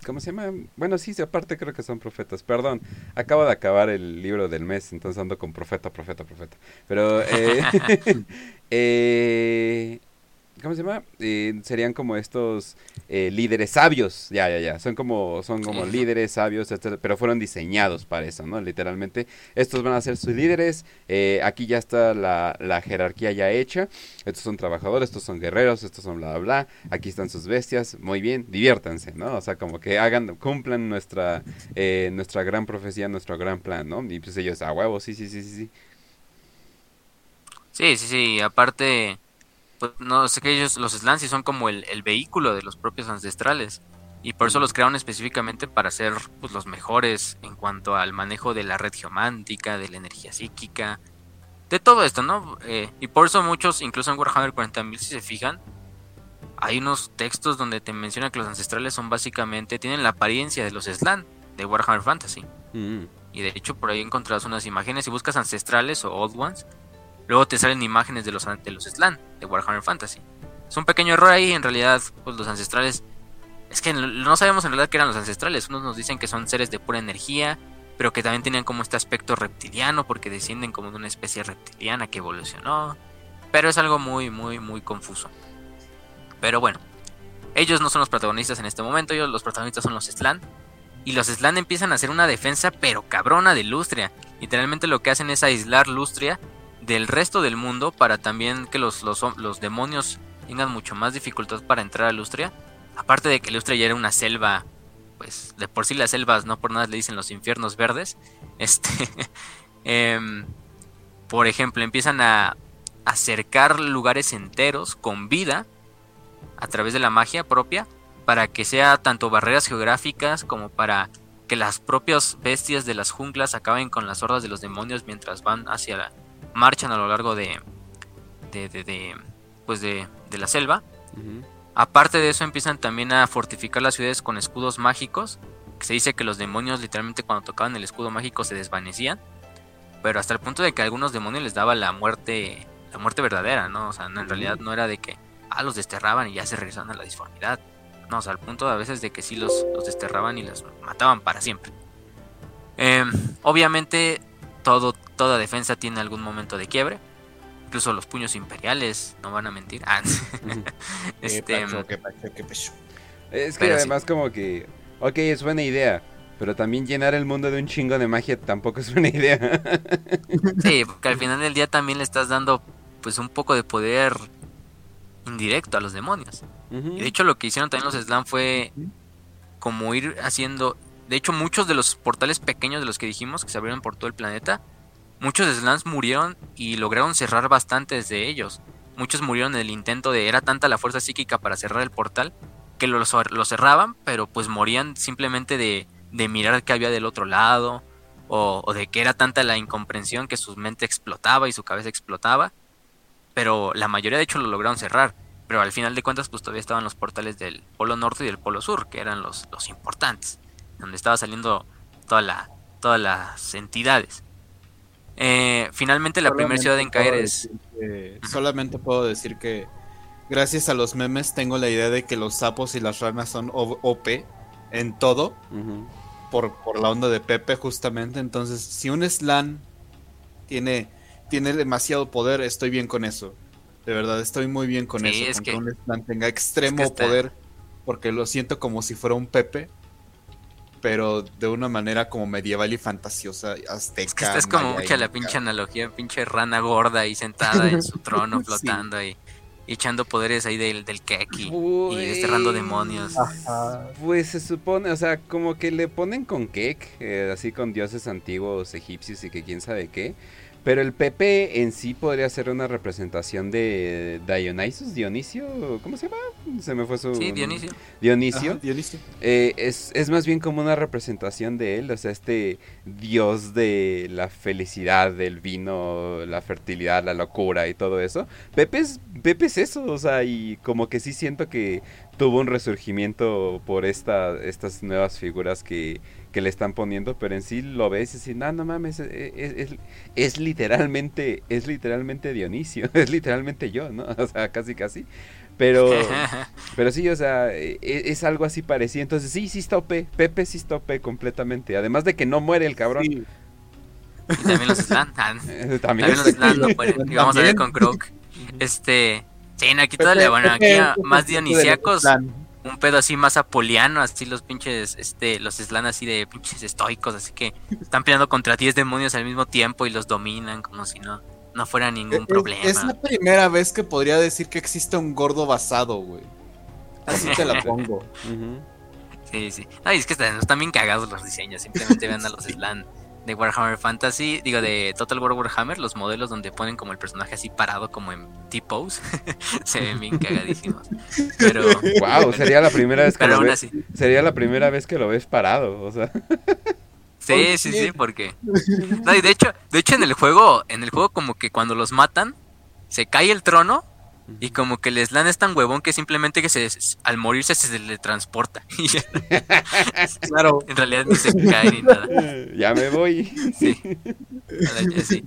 A: ¿cómo se llama? Bueno, sí, sí, aparte creo que son profetas. Perdón, acabo de acabar el libro del mes, entonces ando con profeta, profeta, profeta. Pero, eh, eh, ¿cómo se llama? Eh, serían como estos eh, líderes sabios, ya, ya, ya. Son como, son como líderes sabios, etcétera, pero fueron diseñados para eso, ¿no? Literalmente, estos van a ser sus líderes. eh, aquí ya está la, la jerarquía ya hecha. Estos son trabajadores, estos son guerreros, estos son bla, bla, bla. Aquí están sus bestias. Muy bien, diviértanse, ¿no? O sea, como que hagan, cumplan nuestra, eh, nuestra gran profecía, nuestro gran plan, ¿no? Y pues ellos, a huevo, sí, sí, sí, sí, sí.
B: Sí, sí, sí. Aparte, pues, no sé que ellos, los Slancy son como el, el vehículo de los propios ancestrales. Y por eso los crearon específicamente para ser pues, los mejores en cuanto al manejo de la red geomántica, de la energía psíquica, de todo esto, ¿no? Eh, y por eso muchos, incluso en Warhammer 40.000, si se fijan, hay unos textos donde te menciona que los ancestrales son básicamente, tienen la apariencia de los Slan de Warhammer Fantasy.
A: Mm.
B: Y de hecho por ahí encontrarás unas imágenes. Si buscas ancestrales o old ones, luego te salen imágenes de los, de los Slan de Warhammer Fantasy. Es un pequeño error ahí. En realidad, pues los ancestrales. Es que no sabemos en realidad qué eran los ancestrales. Unos nos dicen que son seres de pura energía, pero que también tenían como este aspecto reptiliano, porque descienden como de una especie reptiliana que evolucionó. Pero es algo muy, muy, muy confuso. Pero bueno, ellos no son los protagonistas en este momento. Ellos, los protagonistas son los Slan. Y los Slan empiezan a hacer una defensa pero cabrona de Lustria. Literalmente lo que hacen es aislar Lustria del resto del mundo para también que los, los, demonios tengan mucho más dificultad para entrar a Lustria. Aparte de que Lustria ya era una selva, pues de por sí las selvas no por nada le dicen los infiernos verdes. Este, em, por ejemplo, empiezan a acercar lugares enteros con vida a través de la magia propia para que sea tanto barreras geográficas como para que las propias bestias de las junglas acaben con las hordas de los demonios mientras van hacia la marchan a lo largo de de, de, de pues de, de, la selva. Aparte de eso empiezan también a fortificar las ciudades con escudos mágicos, se dice que los demonios literalmente cuando tocaban el escudo mágico se desvanecían, pero hasta el punto de que a algunos demonios les daba la muerte la muerte verdadera, ¿no? O sea, no, en realidad no era de que ah los desterraban y ya se regresaban a la disformidad. No, o sea, al punto a veces de que sí los, los desterraban y los mataban para siempre. Eh, obviamente, todo, toda defensa tiene algún momento de quiebre. Incluso los puños imperiales, no van a mentir. Ah, este,
C: ¿Qué pasó? ¿Qué pasó? ¿Qué pasó?
A: Es que
B: Pero sí.
A: además como que, ok, es buena idea, pero también llenar el mundo de un chingo de magia tampoco es buena idea.
B: sí, porque al final del día también le estás dando pues un poco de poder indirecto a los demonios. Y de hecho lo que hicieron también los Slam fue como ir haciendo... De hecho muchos de los portales pequeños de los que dijimos que se abrieron por todo el planeta, muchos Slams murieron y lograron cerrar bastantes de ellos. Muchos murieron en el intento de... Era tanta la fuerza psíquica para cerrar el portal que lo, lo cerraban, pero pues morían simplemente de, de mirar qué había del otro lado. O, o de que era tanta la incomprensión que su mente explotaba y su cabeza explotaba. Pero la mayoría de hecho lo lograron cerrar. Pero al final de cuentas, pues todavía estaban los portales del Polo Norte y del Polo Sur, que eran los, los importantes, donde estaba saliendo toda la, todas las entidades. Eh, finalmente, la primera ciudad en caer es.
C: que- solamente puedo decir que gracias a los memes tengo la idea de que los sapos y las ranas son O- OP en todo por, por la onda de Pepe justamente. Entonces, si un slan tiene, tiene demasiado poder, estoy bien con eso. De verdad, estoy muy bien con
B: Sí,
C: eso.
B: es
C: con
B: que-
C: que, un slan tenga extremo
B: es que está-
C: poder, porque lo siento como si fuera un Pepe. Pero de una manera como medieval y fantasiosa, azteca.
B: Es que esta es como mucha la pinche analogía, pinche rana gorda ahí sentada en su trono
C: Sí.
B: flotando y, y echando poderes ahí del, del keki y desterrando demonios.
C: Ajá.
A: Pues se supone, o sea, como que le ponen con Kek, eh, así con dioses antiguos egipcios y que quién sabe qué. Pero el Pepe en sí podría ser una representación de Dionysus, Dionisio, ¿cómo se llama? Se me fue su...
B: Sí, Dionisio.
A: Dionisio.
C: Ajá, Dionisio.
A: Eh, es, es más bien como una representación de él, o sea, este dios de la felicidad, del vino, la fertilidad, la locura y todo eso. Pepe es, Pepe es eso, o sea, y como que sí siento que tuvo un resurgimiento por esta, estas nuevas figuras que, que le están poniendo, pero en sí lo ves y dices, no, no mames, es, es, es, literalmente, es literalmente Dionisio, es literalmente yo, ¿no? O sea, casi casi. Pero, pero sí, o sea, es, es, algo así parecido. Entonces, sí, sí está OP. Pepe sí está OP completamente. Además de que no muere el cabrón.
B: Y también los Slan.
A: también,
B: también los Slan no mueren. Y vamos a ver con Croak. Este. Sí, no, aquí todavía, bueno, aquí más dionisiacos un pedo así más apoliano, así los pinches, este, los Slan así de pinches estoicos, así que están peleando contra 10 demonios al mismo tiempo y los dominan como si no, no fuera ningún
C: es,
B: problema.
C: Es la primera vez que podría decir que existe un gordo basado, güey. Así te la pongo.
B: Sí, sí. Ay, es que están, están bien cagados los diseños, simplemente vean a los Slan de Warhammer Fantasy, digo de Total War Warhammer, los modelos donde ponen como el personaje así parado como en T-pose, se ven bien cagadísimos. Pero
A: wow, sería la primera vez que lo ves. Así. Sería la primera vez que lo ves parado, o sea.
B: Sí, sí, sí, porque no, y de hecho, de hecho en el juego, en el juego como que cuando los matan se cae el trono y como que les dan es tan huevón que simplemente que se al morirse se teletransporta.
C: claro.
B: En realidad ni se cae ni nada.
A: Ya me voy.
B: Sí. sí.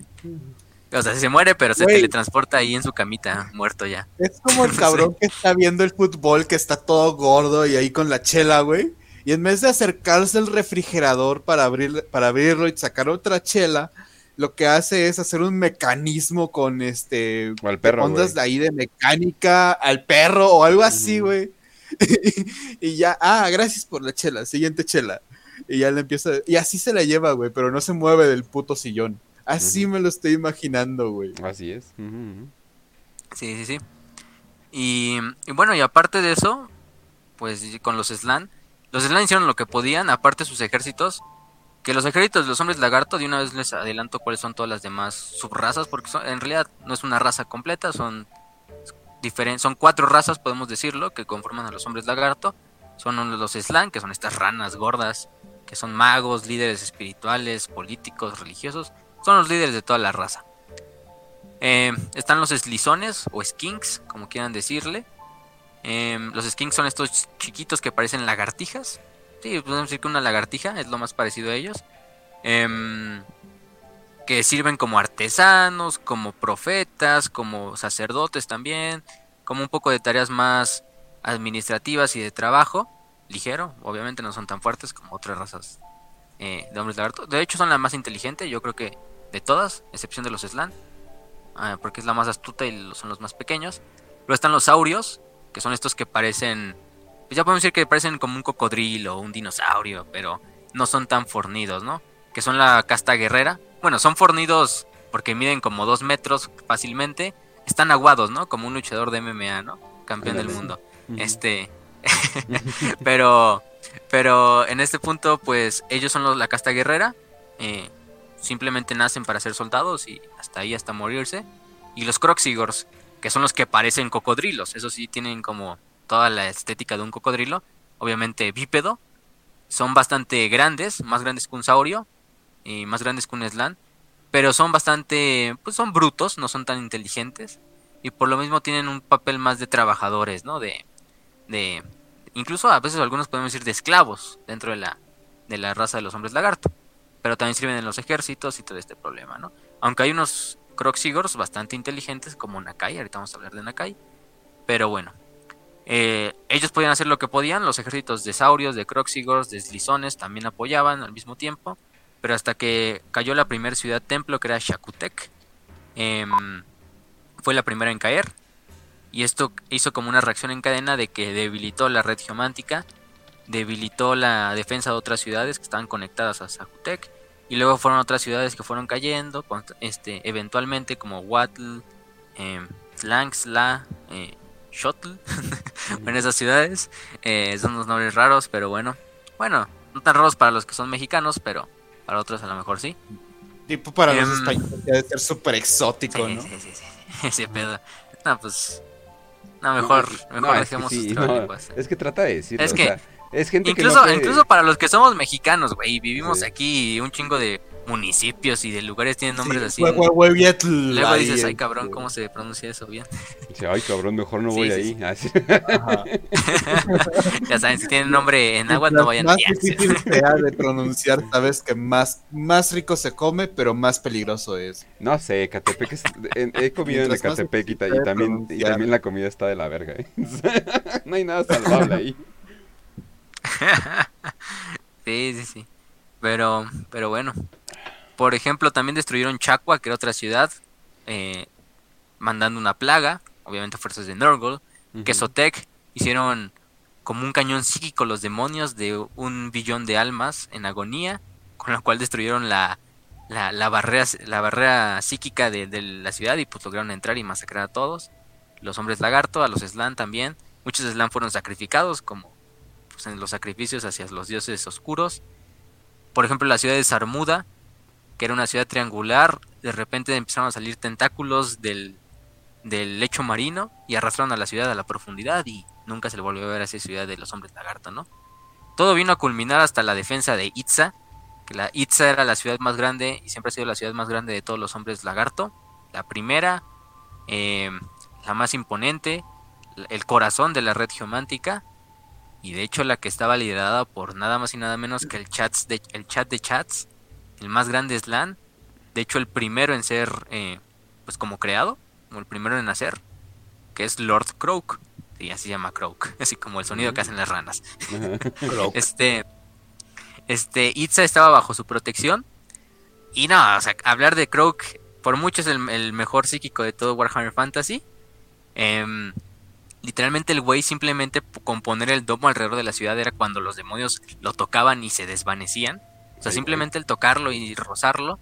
B: O sea, se muere, pero se Wey. teletransporta ahí en su camita, muerto ya.
C: Es como el cabrón que está viendo el fútbol, que está todo gordo y ahí con la chela, güey. Y en vez de acercarse al refrigerador para, abrir, para abrirlo y sacar otra chela, lo que hace es hacer un mecanismo con este
A: al perro,
C: ondas de ahí de mecánica al perro o algo así, güey. y ya, ah, gracias por la chela, siguiente chela. Y ya le empieza, y así se la lleva, güey, pero no se mueve del puto sillón. Así uh -huh. me lo estoy imaginando, güey.
A: Así es. Uh -huh.
B: Sí, sí, sí. Y, y, bueno, y aparte de eso, pues con los Slan, los Slan hicieron lo que podían, aparte sus ejércitos, que los ejércitos de los hombres lagarto, de una vez les adelanto cuáles son todas las demás subrazas, porque son, en realidad no es una raza completa, son diferentes, son cuatro razas, podemos decirlo, que conforman a los hombres lagarto. Son los Slan, que son estas ranas gordas, que son magos, líderes espirituales, políticos, religiosos. Son los líderes de toda la raza. Eh, están los eslizones o skinks, como quieran decirle. Eh, los skinks son estos chiquitos que parecen lagartijas. Sí, podemos decir que una lagartija es lo más parecido a ellos. Eh, que sirven como artesanos, como profetas, como sacerdotes también, como un poco de tareas más administrativas y de trabajo, ligero, obviamente no son tan fuertes como otras razas eh, de hombres lagarto. De hecho son la más inteligente, yo creo que de todas, excepción de los Slan, eh, porque es la más astuta y son los más pequeños. Luego están los saurios, que son estos que parecen pues ya podemos decir que parecen como un cocodrilo o un dinosaurio, pero no son tan fornidos, ¿no? Que son la casta guerrera. Bueno, son fornidos porque miden como dos metros fácilmente. Están aguados, ¿no? Como un luchador de MMA, ¿no? Campeón del mundo. Este. pero. Pero en este punto, pues ellos son los, la casta guerrera. Eh, simplemente nacen para ser soldados y hasta ahí, hasta morirse. Y los Croxigors, que son los que parecen cocodrilos. Eso sí, tienen como toda la estética de un cocodrilo, obviamente bípedo, son bastante grandes, más grandes que un saurio y más grandes que un slan, pero son bastante, pues son brutos, no son tan inteligentes y por lo mismo tienen un papel más de trabajadores, ¿no? De, de, incluso a veces algunos podemos decir de esclavos dentro de la, de la raza de los hombres lagarto, pero también sirven en los ejércitos y todo este problema, ¿no? Aunque hay unos Croxigors bastante inteligentes como Nakai, ahorita vamos a hablar de Nakai, pero bueno, eh, ellos podían hacer lo que podían, los ejércitos de saurios, de croxigors, de slizones también apoyaban al mismo tiempo, pero hasta que cayó la primera ciudad templo que era Shakutek, eh, fue la primera en caer, y esto hizo como una reacción en cadena de que debilitó la red geomántica, debilitó la defensa de otras ciudades que estaban conectadas a Shakutek, y luego fueron otras ciudades que fueron cayendo, este, eventualmente como Watl, Langsla, eh, Shuttle en esas ciudades. Eh, son unos nombres raros, pero bueno. Bueno, no tan raros para los que son mexicanos, pero para otros a lo mejor sí.
C: Tipo para um, los españoles debe ser súper exótico,
B: sí,
C: ¿no?
B: Sí, sí, sí. Ese pedo. No, pues. No, mejor, mejor
A: no,
B: dejemos
A: es que, sí, no, es que trata de decirlo.
B: Es que.
A: O sea, es gente
B: incluso,
A: que no
B: incluso para los que somos mexicanos, güey, vivimos sí. aquí un chingo de municipios y de lugares tienen nombres así.
C: Hue- Hue- Huevietl,
B: Luego dices, ay cabrón, ¿cómo se pronuncia eso bien?
A: Dice, ay, cabrón, mejor no
B: Sí,
A: voy
B: sí,
A: ahí.
B: sí.
A: Ah,
B: ya saben, si tienen nombre en agua no vayan
C: más difícil sea de pronunciar, sabes que más, más rico se come, pero más peligroso es.
A: No sé, Catepec es... en- He comido en
C: Mientras
A: Catepec y, y también, y también la comida está de la verga. ¿eh? no hay nada salvable ahí.
B: Sí, sí, sí. Pero, pero bueno. Por ejemplo, también destruyeron Chacua, que era otra ciudad, eh, mandando una plaga, obviamente fuerzas de Nurgle. Que Sotec hicieron como un cañón psíquico los demonios de un billón de almas en agonía, con la cual destruyeron la, la, la barrera, la barrera psíquica de, de la ciudad y pues lograron entrar y masacrar a todos. Los hombres lagarto, a los Slan también. Muchos Slan fueron sacrificados, como pues, en los sacrificios hacia los dioses oscuros. Por ejemplo, la ciudad de Sarmuda, que era una ciudad triangular, de repente empezaron a salir tentáculos del, del lecho marino y arrastraron a la ciudad a la profundidad y nunca se le volvió a ver a esa ciudad de los hombres lagarto, ¿no? Todo vino a culminar hasta la defensa de Itza, que la Itza era la ciudad más grande y siempre ha sido la ciudad más grande de todos los hombres lagarto. La primera, eh, la más imponente, el corazón de la red geomántica y de hecho la que estaba liderada por nada más y nada menos que el, chats de, el chat de chats, el más grande Slan, de hecho el primero en ser eh, pues como creado, como el primero en nacer, que es Lord Croak, y así se llama Croak, así como el sonido que hacen las ranas. Este, este, Itza estaba bajo su protección. Y no, o sea, hablar de Croak, por mucho es el, el mejor psíquico de todo Warhammer Fantasy. Em, literalmente el güey simplemente con poner el domo alrededor de la ciudad era cuando los demonios lo tocaban y se desvanecían. O sea, simplemente el tocarlo y rozarlo.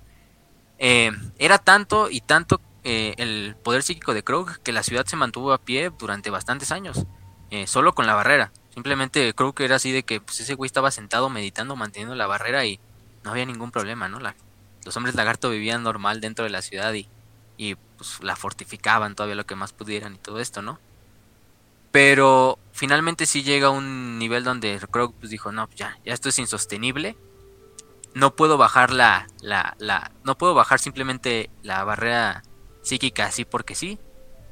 B: eh, era tanto y tanto eh, el poder psíquico de Krog que la ciudad se mantuvo a pie durante bastantes años. eh, solo con la barrera. Simplemente Krog era así de que pues, ese güey estaba sentado meditando, manteniendo la barrera y no había ningún problema, ¿no? La- los hombres lagarto vivían normal dentro de la ciudad y, y pues la fortificaban todavía lo que más pudieran y todo esto, ¿no? Pero finalmente sí llega a un nivel donde Krog pues dijo, no, ya, ya esto es insostenible. No puedo bajar la, la, la, no puedo bajar simplemente la barrera psíquica así porque sí.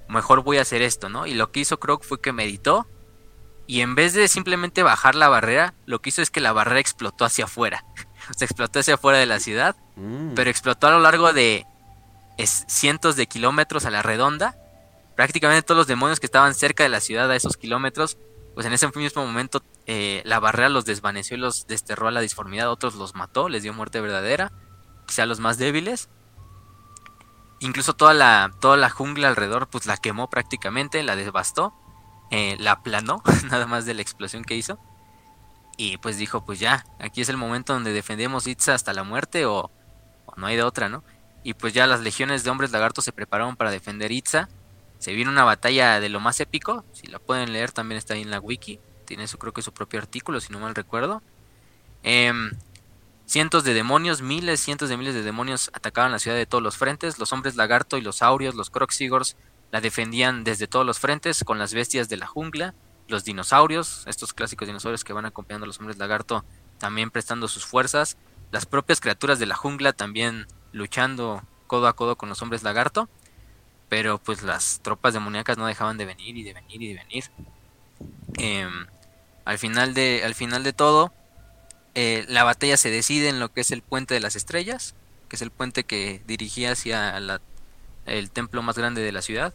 B: Mejor voy a hacer esto, ¿no? Y lo que hizo Krog fue que meditó y en vez de simplemente bajar la barrera, lo que hizo es que la barrera explotó hacia afuera. O sea, explotó hacia afuera de la ciudad
A: Mm.
B: pero explotó a lo largo de es- cientos de kilómetros a la redonda. Prácticamente todos los demonios que estaban cerca de la ciudad a esos kilómetros, pues en ese mismo momento eh, la barrera los desvaneció y los desterró a la disformidad. Otros los mató, les dio muerte verdadera, quizá los más débiles. Incluso toda la, toda la jungla alrededor, pues la quemó prácticamente, la devastó, eh, la aplanó, nada más de la explosión que hizo. Y pues dijo, pues ya, aquí es el momento donde defendemos Itza hasta la muerte o, o no hay de otra, ¿no? Y pues ya las legiones de hombres lagartos se prepararon para defender Itza. Se vino una batalla de lo más épico, si la pueden leer también está ahí en la wiki. Tiene su creo que su propio artículo, si no mal recuerdo. Em, cientos de demonios, miles, cientos de miles de demonios atacaban la ciudad de todos los frentes. Los hombres lagarto y los saurios, los croxigors, la defendían desde todos los frentes con las bestias de la jungla. Los dinosaurios, estos clásicos dinosaurios que van acompañando a los hombres lagarto, también prestando sus fuerzas. Las propias criaturas de la jungla también luchando codo a codo con los hombres lagarto. Pero pues las tropas demoníacas no dejaban de venir y de venir y de venir. Em, al, final de, al final de todo, eh, la batalla se decide en lo que es el puente de las estrellas, que es el puente que dirigía hacia el templo más grande de la ciudad,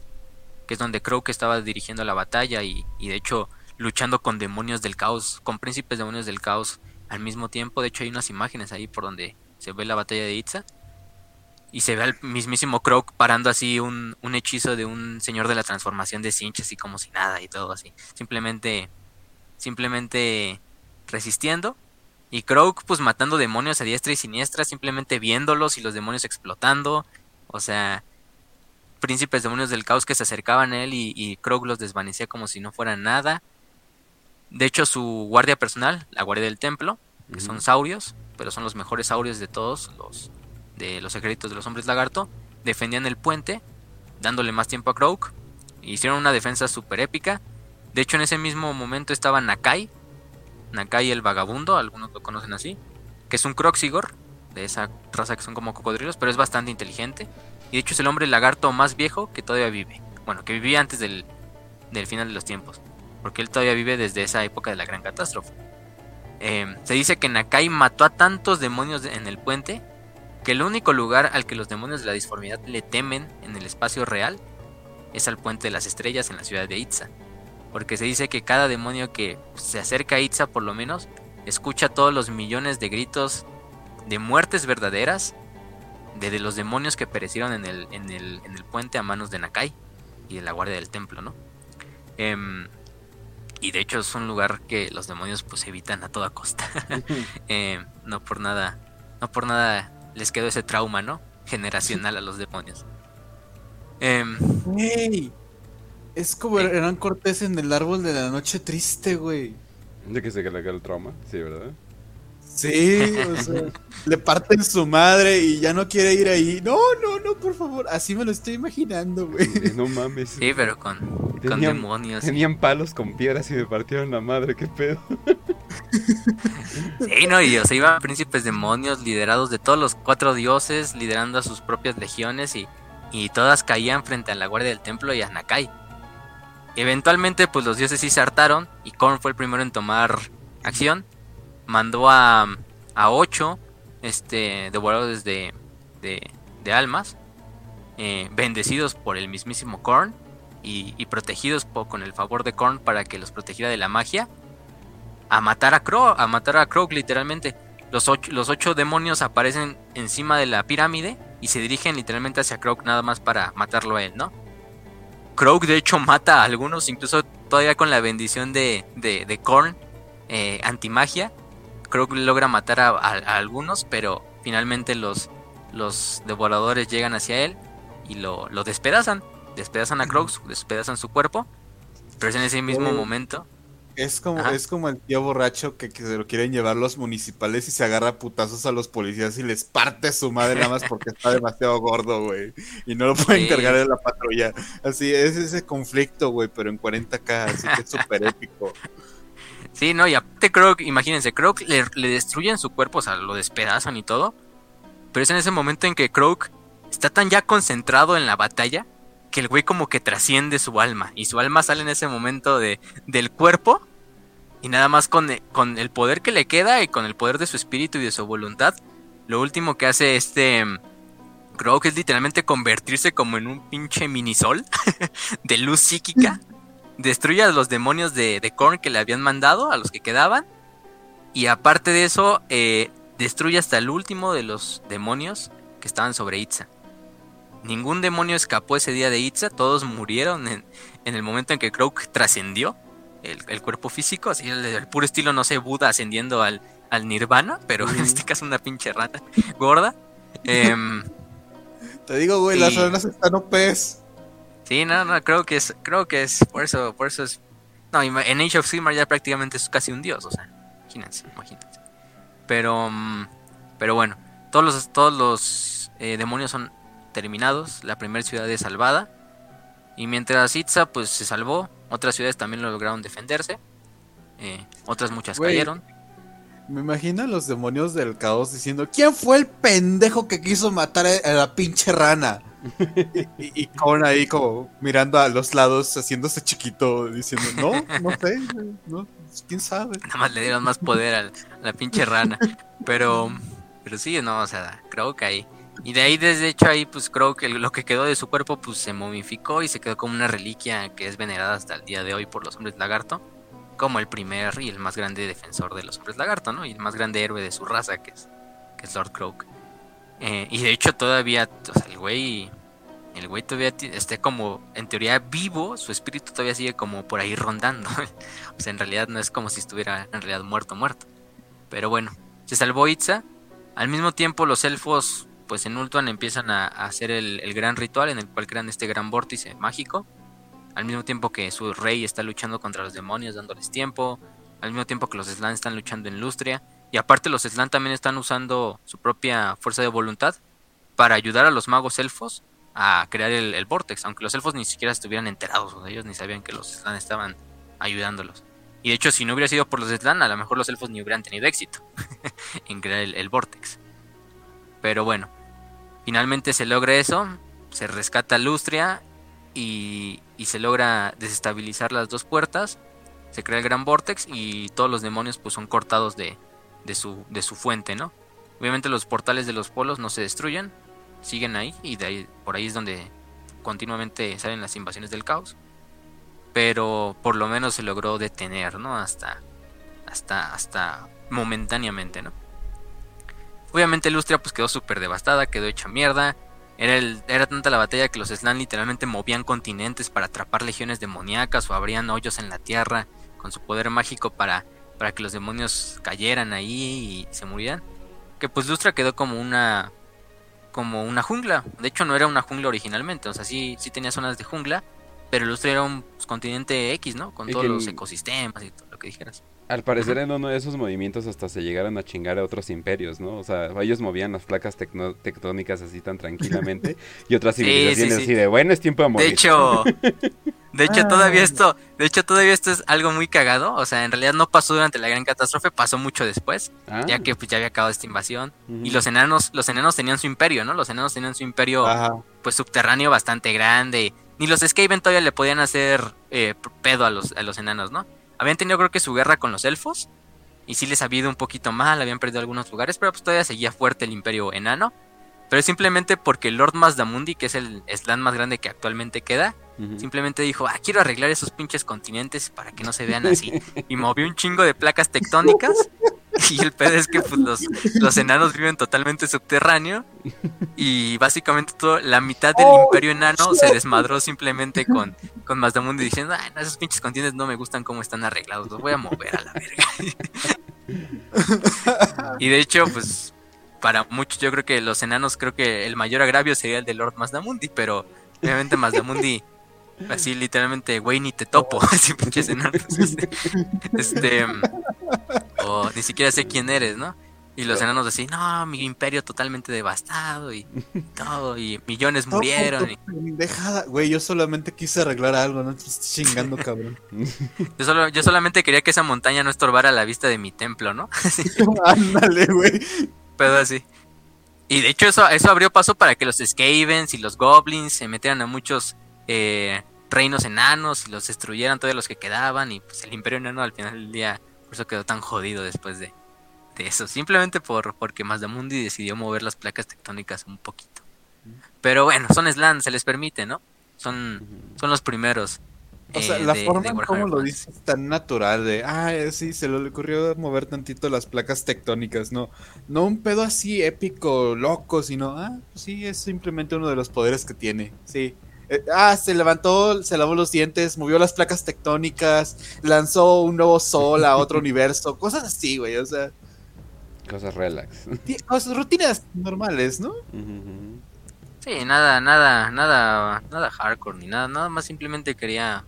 B: que es donde Crow estaba dirigiendo la batalla y, y de hecho luchando con demonios del caos, con príncipes demonios del caos al mismo tiempo. De hecho hay unas imágenes ahí por donde se ve la batalla de Itza. Y se ve al mismísimo Croak parando así un, un hechizo de un señor de la transformación de Sinch, así como si nada y todo así. Simplemente, simplemente resistiendo. Y Croak pues matando demonios a diestra y siniestra, simplemente viéndolos y los demonios explotando. O sea, príncipes demonios del caos que se acercaban a él y, y Croak los desvanecía como si no fuera nada. De hecho, su guardia personal, la guardia del templo, que son saurios, pero son los mejores saurios de todos los de los ejércitos de los hombres lagarto, defendían el puente, dándole más tiempo a Croak. Hicieron una defensa súper épica. De hecho, en ese mismo momento estaba Nakai, Nakai el vagabundo, algunos lo conocen así, que es un Croxigor, de esa raza que son como cocodrilos, pero es bastante inteligente. Y de hecho es el hombre lagarto más viejo que todavía vive. Bueno, que vivía antes del, del final de los tiempos. Porque él todavía vive desde esa época de la gran catástrofe. Eh, se dice que Nakai mató a tantos demonios en el puente que el único lugar al que los demonios de la disformidad le temen en el espacio real es al puente de las estrellas en la ciudad de Itza. Porque se dice que cada demonio que se acerca a Itza por lo menos escucha todos los millones de gritos de muertes verdaderas de, los demonios que perecieron en el, en, el, en el puente a manos de Nakai y de la guardia del templo, ¿no? Em, y de hecho es un lugar que los demonios pues evitan a toda costa. Em, no por nada, no por nada les quedó ese trauma, ¿no? Generacional a los demonios.
C: Eh, es como eran Cortés en el árbol de la noche triste, güey.
A: De que se queda el trauma, sí, ¿verdad?
C: Sí, o sea, le parten su madre y ya no quiere ir ahí. No, no, no, por favor. Así me lo estoy imaginando, güey.
A: No mames.
B: Sí, pero con, con demonios.
A: Tenían palos con piedras y me partieron la madre, qué pedo.
B: Sí, no, y o sea, iban príncipes demonios liderados de todos los cuatro dioses, liderando a sus propias legiones y, y todas caían frente a la guardia del templo y a Nakai. Eventualmente, pues los dioses sí se hartaron y Korn fue el primero en tomar acción. Mandó a, a ocho este, devoradores de, de, almas, eh, bendecidos por el mismísimo Korn y, y protegidos con el favor de Korn para que los protegiera de la magia a matar a Crow, a matar a Crow literalmente. Los ocho, los ocho demonios aparecen encima de la pirámide y se dirigen literalmente hacia Crow nada más para matarlo a él, ¿no? Crow de hecho mata a algunos, incluso todavía con la bendición de, de, Korn, eh, antimagia. Crow logra matar a, algunos, pero finalmente los, los devoradores llegan hacia él y lo, lo despedazan. Despedazan a Crow, despedazan su cuerpo. Pero es en ese mismo momento
C: es como, es como el tío borracho que, se lo quieren llevar los municipales y se agarra putazos a los policías y les parte su madre nada más porque está demasiado gordo, güey. Y no lo pueden cargar en la patrulla. Así es ese conflicto, güey, pero en 40k, así que es súper épico.
B: Sí, no, y aparte Croc, imagínense, Croc le, le, destruyen su cuerpo, o sea, lo despedazan y todo. Pero es en ese momento en que Croc está tan ya concentrado en la batalla que el güey como que trasciende su alma. Y su alma sale en ese momento de, del cuerpo. Y nada más con, con el poder que le queda y con el poder de su espíritu y de su voluntad. Lo último que hace este que es literalmente convertirse como en un pinche minisol de luz psíquica. Destruye a los demonios de, de Korn que le habían mandado, a los que quedaban. Y aparte de eso, eh, destruye hasta el último de los demonios que estaban sobre Itza. Ningún demonio escapó ese día de Itza, todos murieron en, el momento en que Croak trascendió el, cuerpo físico, así el, puro estilo, no sé, Buda ascendiendo al, al Nirvana, pero en este caso una pinche rata gorda. Em,
C: Te digo, güey, las ranas están OPs.
B: Sí, no, no, creo que es, creo que es, por eso, por eso es... No, en Age of Sigmar ya prácticamente es casi un dios, o sea, imagínense, imagínense. Pero, mm, pero bueno, todos los, todos los eh, demonios son terminados, la primera ciudad es salvada. Y mientras Itza pues se salvó, otras ciudades también lo lograron defenderse. Eh, otras muchas cayeron.
C: Me imagino a los demonios del caos diciendo, ¿quién fue el pendejo que quiso matar a la pinche rana? y, con ahí como mirando a los lados, haciéndose chiquito, diciendo, no, no sé, no, quién sabe.
B: Nada más le dieron más poder a la pinche rana. Pero, pero sí, no, o sea, creo que ahí y de ahí, desde hecho, ahí pues creo que lo que quedó de su cuerpo pues se momificó y se quedó como una reliquia que es venerada hasta el día de hoy por los hombres lagarto, como el primer y el más grande defensor de los hombres lagarto, ¿no? Y el más grande héroe de su raza, que es, que es Lord Croak. Eh, y de hecho todavía, o sea, el güey, el güey todavía esté como, en teoría, vivo, su espíritu todavía sigue como por ahí rondando. o sea, en realidad no es como si estuviera en realidad muerto, muerto. Pero bueno, se salvó Itza. Al mismo tiempo los elfos pues en Ultuan empiezan a, hacer el, gran ritual en el cual crean este gran vórtice mágico. Al mismo tiempo que su rey está luchando contra los demonios, dándoles tiempo. Al mismo tiempo que los Slan están luchando en Lustria. Y aparte los Slan también están usando su propia fuerza de voluntad para ayudar a los magos elfos a crear el, el. Aunque los elfos ni siquiera estuvieran enterados, ellos ni sabían que los Slan estaban ayudándolos. Y de hecho, si no hubiera sido por los Slan, a lo mejor los elfos ni hubieran tenido éxito en crear el, el. Pero bueno, finalmente se logra eso, se rescata Lustria y, se logra desestabilizar las dos puertas, se crea el gran vortex y todos los demonios pues son cortados de, de, su, de su fuente, ¿no? Obviamente los portales de los polos no se destruyen, siguen ahí y de ahí, por ahí es donde continuamente salen las invasiones del caos. Pero por lo menos se logró detener, ¿no? Hasta, hasta, hasta momentáneamente, ¿no? Obviamente Lustria pues quedó súper devastada, quedó hecha mierda. Era, el, era tanta la batalla que los Slan literalmente movían continentes para atrapar legiones demoníacas o abrían hoyos en la tierra con su poder mágico para, para que los demonios cayeran ahí y se murieran. Que pues Lustria quedó como una como una jungla. De hecho no era una jungla originalmente, o sea, sí, sí tenía zonas de jungla, pero Lustria era un pues, continente X, ¿no? Con todos los ecosistemas y todo lo que dijeras.
A: Al parecer en uno de esos movimientos hasta se llegaron a chingar a otros imperios, ¿no? O sea, ellos movían las placas tecno- tectónicas así tan tranquilamente y otras
B: Sí,
A: civilizaciones
B: sí, sí.
A: así de, bueno, es tiempo de morir.
B: De hecho, de hecho todavía esto, de hecho todavía esto es algo muy cagado, o sea, en realidad no pasó durante la gran catástrofe, pasó mucho después,
A: Ah,
B: ya que pues ya había acabado esta invasión y los enanos, los enanos tenían su imperio, ¿no? Los enanos tenían su imperio
C: Ajá.
B: pues subterráneo bastante grande. Ni los Skaven todavía le podían hacer eh, pedo a los, a los enanos, ¿no? Habían tenido creo que su guerra con los elfos. Y sí les había ido un poquito mal, habían perdido algunos lugares, pero pues todavía seguía fuerte el imperio enano. Pero es simplemente porque Lord Mazdamundi, que es el slan más grande que actualmente queda, simplemente dijo, ah, quiero arreglar esos pinches continentes para que no se vean así. Y movió un chingo de placas tectónicas. Y el pedo es que pues, los, los enanos viven totalmente subterráneo. Y básicamente todo, la mitad del
C: Oh,
B: imperio enano
C: shit.
B: se desmadró simplemente con, con Mazdamundi diciendo, ah, no, esos pinches continentes no me gustan cómo están arreglados, los voy a mover a la verga. y de hecho, pues, para muchos, yo creo que los enanos, creo que el mayor agravio sería el de Lord Mazdamundi, pero obviamente Mazdamundi, así literalmente, güey, ni te topo, así pinches enanos. Este, este, o ni siquiera sé quién eres, ¿no? Y los enanos así, no, mi imperio totalmente devastado y todo, y millones murieron. y-
C: Pendejada. Güey, yo solamente quise arreglar algo, no te estoy chingando, cabrón.
B: Yo, solo, yo solamente quería que esa montaña no estorbara la vista de mi templo, ¿no?
C: Ándale, güey.
B: Pero así. Y de hecho eso, eso abrió paso para que los Skavens y los Goblins se metieran a muchos eh, reinos enanos y los destruyeran todos los que quedaban. Y pues el imperio enano al final del día por eso quedó tan jodido después de, de eso. Simplemente por porque Mazdamundi decidió mover las placas tectónicas un poquito. Pero bueno, son Slan, se les permite, ¿no? Son, son los primeros.
C: O sea,
B: eh,
C: la
B: de- de
C: forma en cómo lo dices tan natural de, ah, sí, se le ocurrió mover tantito las placas tectónicas, no, no un pedo así épico, loco, sino, ah, sí, es simplemente uno de los poderes que tiene, sí. Eh, ah, se levantó, se lavó los dientes, movió las placas tectónicas, lanzó un nuevo sol a otro universo, cosas así, güey, o sea,
A: Cosas relax.
C: cosas, rutinas normales, ¿no?
B: Sí, nada, nada, nada, nada hardcore ni nada, nada más simplemente quería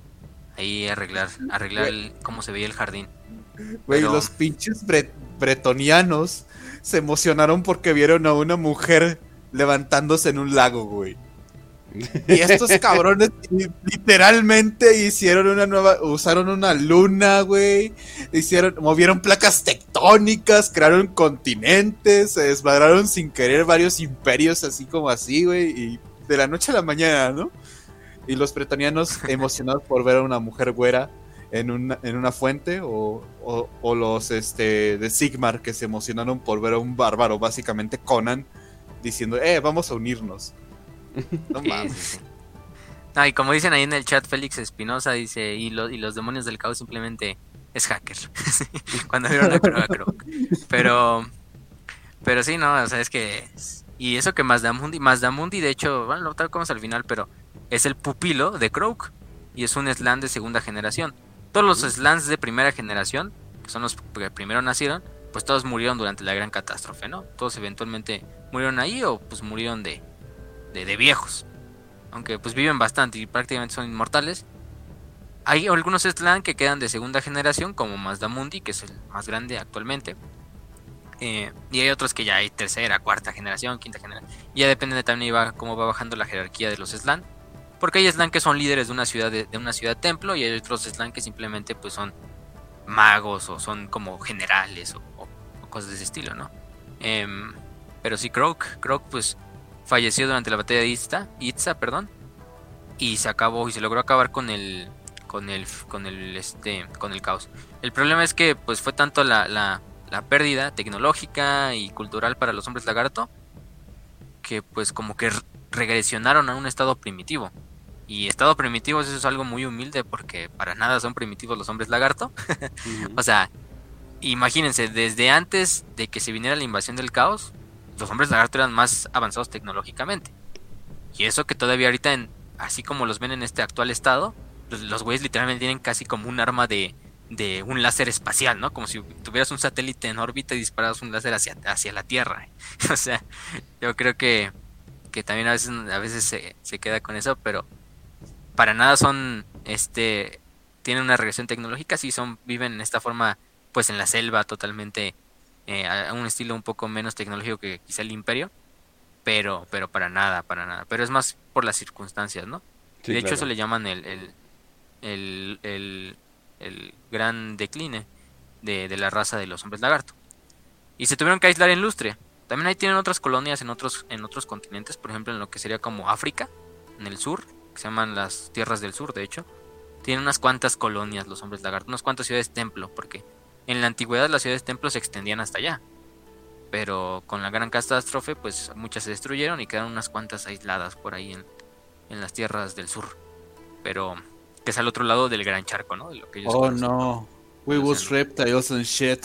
B: ahí arreglar, arreglar el- cómo se veía el jardín.
C: Güey,
B: Pero-
C: los pinches bre- bretonianos se emocionaron porque vieron a una mujer levantándose en un lago, güey. Y estos cabrones li- literalmente hicieron una nueva, usaron una luna, güey. Hicieron, movieron placas tectónicas, crearon continentes, se desmadraron sin querer varios imperios así como así, güey. Y de la noche a la mañana, ¿no? Y los bretonianos emocionados por ver a una mujer güera en una, en una fuente o, o- o los este, de Sigmar que se emocionaron por ver a un bárbaro, básicamente Conan, diciendo, eh, vamos a unirnos. No mames.
B: y como dicen ahí en el chat, Félix Espinosa dice, y, lo- y los demonios del caos simplemente es hacker. Cuando vieron a Croak Croak. Pero, pero sí, no, o sea, es que... Y eso que Mazdamundi, Mazdamundi de hecho, bueno, lo tocamos al final, pero es el pupilo de Croak. Y es un slan de segunda generación. Todos los slans de primera generación, que son los que primero nacieron, pues todos murieron durante la gran catástrofe, ¿no? Todos eventualmente murieron ahí o pues murieron de, de, viejos. Aunque pues viven bastante y prácticamente son inmortales. Hay algunos Slan que quedan de segunda generación, como Mazdamundi, que es el más grande actualmente. Eh, y hay otros que ya hay tercera, cuarta generación, quinta generación. Ya depende de también va, cómo va bajando la jerarquía de los Slan. Porque hay Slan que son líderes de una ciudad de, una ciudad templo y hay otros Slan que simplemente pues son magos o son como generales o cosas de ese estilo, ¿no? Em, Pero sí, Croak, Croak pues falleció durante la batalla de Itza, Itza, perdón, y se acabó y se logró acabar con el con el con el este con el caos. El problema es que pues fue tanto la, la, la pérdida tecnológica y cultural para los hombres lagarto que pues como que regresionaron a un estado primitivo. Y estado primitivo eso es algo muy humilde porque para nada son primitivos los hombres lagarto. o sea, imagínense, desde antes de que se viniera la invasión del caos, los hombres lagarto eran más avanzados tecnológicamente. Y eso que todavía ahorita, en, así como los ven en este actual estado, los, güeyes literalmente tienen casi como un arma de, de un láser espacial, ¿no? Como si tuvieras un satélite en órbita y dispararas un láser hacia, hacia la Tierra. o sea, yo creo que, que también a veces, a veces se, se queda con eso, pero para nada son, este, tienen una regresión tecnológica, sí son, viven en esta forma, pues en la selva totalmente, eh, a un estilo un poco menos tecnológico que quizá el imperio, pero, pero para nada, para nada, pero es más por las circunstancias, ¿no?
A: Sí,
B: de hecho
A: claro.
B: eso le llaman el, el, el, el, el gran decline de, de la raza de los hombres lagarto. Y se tuvieron que aislar en Lustria. También ahí tienen otras colonias en otros, en otros continentes, por ejemplo en lo que sería como África, en el sur, que se llaman las tierras del sur, de hecho. Tienen unas cuantas colonias los hombres lagarto, unas cuantas ciudades templo, porque en la antigüedad las ciudades templo se extendían hasta allá. Pero con la gran catástrofe, pues muchas se destruyeron y quedaron unas cuantas aisladas por ahí en, en las tierras del sur. Pero que es al otro lado del gran charco, ¿no? De lo que ellos
C: Oh
B: conocen.
C: no. We was reptiles and shit.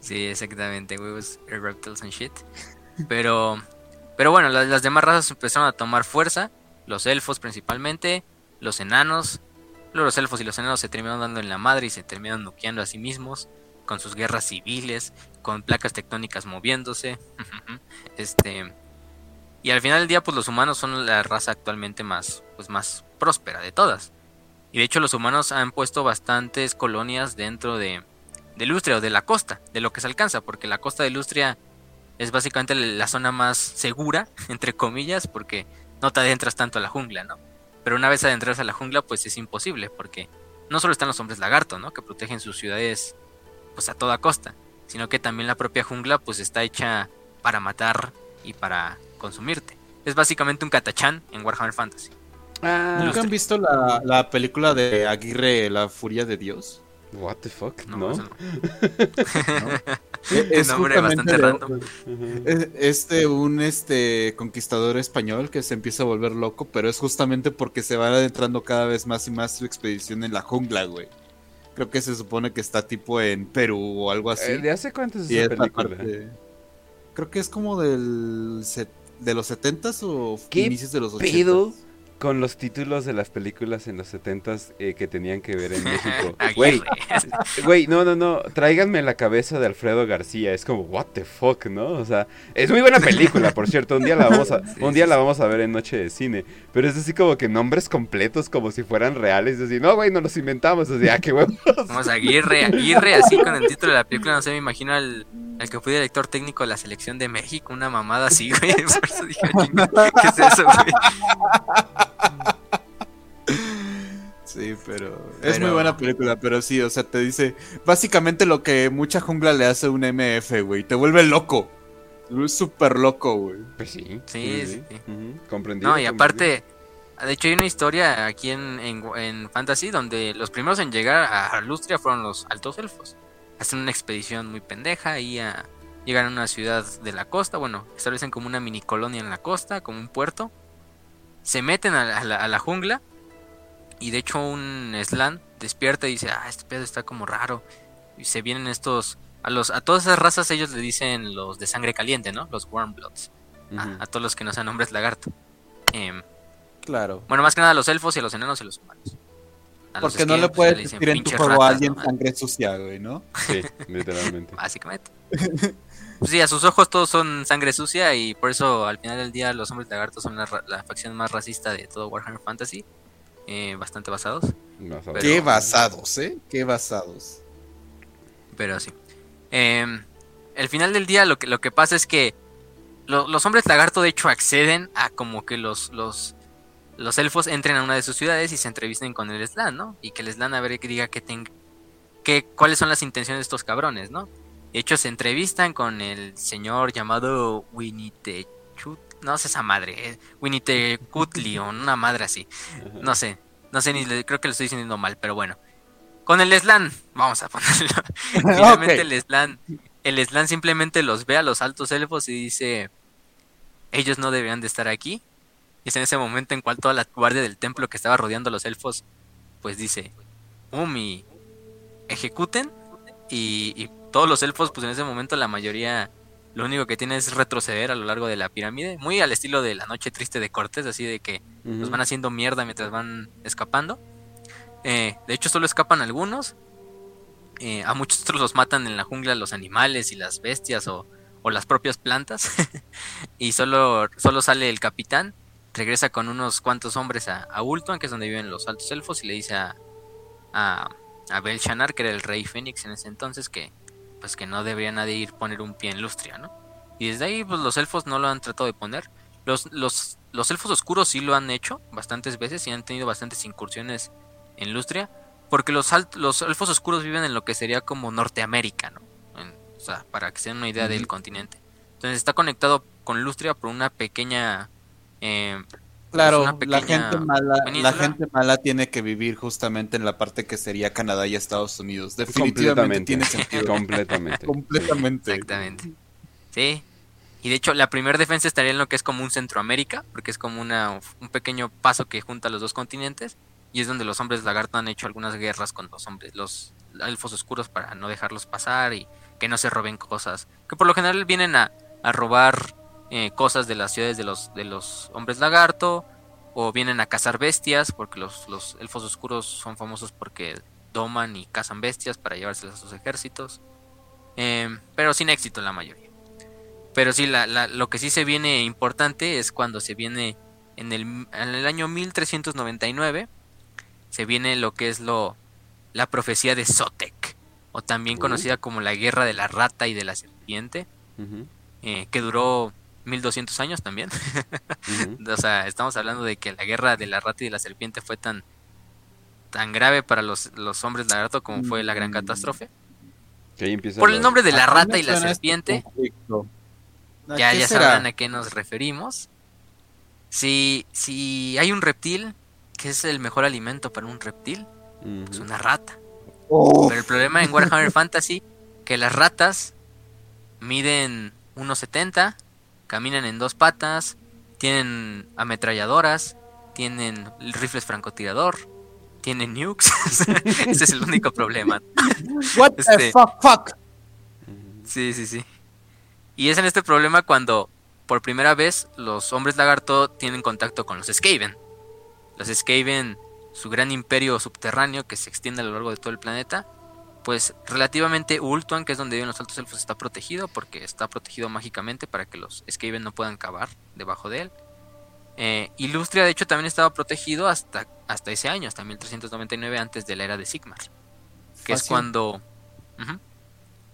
B: Sí, exactamente, huevos, reptiles and shit. Pero, pero bueno, las, las demás razas empezaron a tomar fuerza, los elfos principalmente, los enanos. Los elfos y los enanos se terminaron dando en la madre y se terminaron nuqueando a sí mismos, con sus guerras civiles, con placas tectónicas moviéndose. este y al final del día, pues los humanos son la raza actualmente más, pues más próspera de todas. Y de hecho los humanos han puesto bastantes colonias dentro de, de Lustria o de la costa, de lo que se alcanza, porque la costa de Lustria es básicamente la zona más segura, entre comillas, porque no te adentras tanto a la jungla, ¿no? Pero una vez adentras a la jungla, pues es imposible, porque no solo están los hombres lagarto, ¿no? Que protegen sus ciudades, pues a toda costa, sino que también la propia jungla, pues está hecha para matar y para consumirte. Es básicamente un catachán en Warhammer Fantasy.
A: Ah,
C: ¿Nunca han visto la, la película de Aguirre, La Furia de Dios?
A: What the fuck,
B: No,
A: ¿no?
B: eso no.
C: Es
B: Nombre bastante
C: de-
B: random.
A: Ujú.
C: Es es de un este conquistador español que se empieza a volver loco, pero es justamente porque se va adentrando cada vez más y más su expedición en la jungla, güey. Creo que se supone que está tipo en Perú o algo así.
A: Eh, ¿De hace cuánto es
C: Y
A: esa
C: es la
A: película?
C: parte- Creo que es como del set- de los 70s o
A: ¿Qué
C: inicios de los 80s.
A: Pido con los títulos de las películas en los 70s eh, que tenían que ver en México.
B: Aguirre.
A: Güey, güey, no, no, no. Tráiganme la cabeza de Alfredo García. Es como, what the fuck, ¿no? O sea, es muy buena película, por cierto. Un día la vamos a, un día la vamos a ver en Noche de Cine. Pero es así como que nombres completos como si fueran reales. Es decir, no, güey, no los inventamos. O sea, qué huevos.
B: Vamos a Aguirre, Aguirre, así con el título de la película, no sé, me imagino al, al que fue director técnico de la selección de México, una mamada así, güey. Por eso dije, "Chinga, ¿qué es eso, güey?
C: Sí, pero es
B: Pero-
C: muy buena película, pero sí, o sea, te dice básicamente lo que mucha jungla le hace a un MF, güey, te vuelve loco. Es súper loco, güey.
A: Pues sí.
B: Sí, sí,
A: Comprendido.
B: No, y
A: comprendido.
B: aparte, de hecho hay una historia aquí en, en, en Fantasy donde los primeros en llegar a Lustria fueron los altos elfos. Hacen una expedición muy pendeja y a, llegan a una ciudad de la costa, bueno, establecen como una mini colonia en la costa, como un puerto. Se meten a la, a la- a la jungla y de hecho un Slan despierta y dice, ah, este pedo está como raro. Y se vienen estos... A, los, a todas esas razas ellos le dicen los de sangre caliente, ¿no? Los Warmbloods.
A: Ujú.
B: a, a todos los que no sean hombres lagarto. Em,
C: Claro.
B: bueno, más que nada a los elfos y a los enanos y a los humanos. A
C: Porque no le puedes decir en tu juego a
B: ratas,
C: alguien
B: ¿no?
C: sangre sucia, güey, ¿no?
A: Sí, literalmente.
B: Básicamente. Pues sí, a sus ojos todos son sangre sucia y por eso al final del día los hombres lagartos son la, la facción más racista de todo Warhammer Fantasy. eh, bastante basados, Pero-
C: Qué basados, ¿eh? Qué basados.
B: pero sí. Em, el final del día lo que, lo que pasa es que lo- los hombres lagarto de hecho acceden a como que los, los, los elfos entren a una de sus ciudades y se entrevisten con el Slan, ¿no? Y que el Slan a ver que diga que ten- que, cuáles son las intenciones de estos cabrones, ¿no? De hecho, se entrevistan con el señor llamado Winitechut. No sé esa madre. eh, Winitecutli o una madre así. No sé. No sé ni creo que lo estoy diciendo mal, pero bueno. Con el Slan, vamos a ponerlo. Finalmente el Slan, el Slan simplemente los ve a los altos elfos y dice, ellos no deberían de estar aquí. Y es en ese momento en cual toda la guardia del templo que estaba rodeando a los elfos, pues dice, Umi, ejecuten. Y, y todos los elfos, pues en ese momento la mayoría lo único que tiene es retroceder a lo largo de la pirámide, muy al estilo de la noche triste de Cortés, así de que los
A: Ujú.
B: van haciendo mierda mientras van escapando. Eh, de hecho, solo escapan algunos. Eh, a muchos otros los matan en la jungla los animales y las bestias o, o las propias plantas. y solo, solo sale el capitán. Regresa con unos cuantos hombres a, a Ultuan, que es donde viven los altos elfos, y le dice a, a, a Belshazzar, que era el rey Fénix en ese entonces, que pues que no debería nadie ir poner un pie en Lustria, ¿no? Y desde ahí pues los elfos no lo han tratado de poner. Los, los, los elfos oscuros sí lo han hecho bastantes veces y han tenido bastantes incursiones en Lustria. Porque los, los elfos oscuros viven en lo que sería como Norteamérica, ¿no? En- o sea, para que se den una idea del continente. Entonces está conectado con Lustria por una pequeña... eh,
C: Claro, la gente mala, la gente mala tiene que vivir justamente en la parte que sería Canadá y Estados Unidos. Definitivamente
A: Completamente.
C: tiene sentido.
A: Completamente.
C: Completamente.
B: Exactamente. Sí. Y de hecho, la primera defensa estaría en lo que es como un Centroamérica, porque es como una, un pequeño paso que junta los dos continentes. Y es donde los hombres lagarto han hecho algunas guerras con los hombres, los elfos oscuros, para no dejarlos pasar y que no se roben cosas. Que por lo general vienen a, a robar eh, cosas de las ciudades de los, de los hombres lagarto, o vienen a cazar bestias, porque los, los elfos oscuros son famosos porque doman y cazan bestias para llevárselas a sus ejércitos. Em, pero sin éxito la mayoría. Pero sí, la, la- lo que sí se viene importante es cuando se viene en el, en el año 1399, se viene lo que es lo la profecía de Sotek, o también conocida como la guerra de la rata y de la serpiente, eh, que duró 1200 años también. O sea, estamos hablando de que la guerra de la rata y de la serpiente fue tan tan grave para los, los hombres lagarto como fue la gran
C: Mm.
B: catástrofe.
A: Que ahí empieza
B: Por el nombre de la
C: ¿A qué
B: rata y la
C: este
B: serpiente, ya, ya
C: será?
B: sabrán a qué nos referimos. Si, si hay un reptil, que es el mejor alimento para un reptil, es una rata.
C: Oh,
B: Pero el problema en Warhammer Fantasy, que las ratas miden 1.70, caminan en dos patas, tienen ametralladoras, tienen rifles francotirador, tienen nukes. Ese es el único problema.
C: what the
B: este-
C: fuck, fuck.
A: Ujú.
B: Sí, sí, sí. Y es en este problema cuando por primera vez los hombres lagarto tienen contacto con los Skaven. Los Skaven, su gran imperio subterráneo que se extiende a lo largo de todo el planeta, pues relativamente Ultuan, que es donde viven los altos elfos, está protegido porque está protegido mágicamente para que los Skaven no puedan cavar debajo de él. Eh, Ilustria, de hecho, también estaba protegido hasta, hasta ese año, hasta 1399, antes de la era de Sigmar, que es cuando...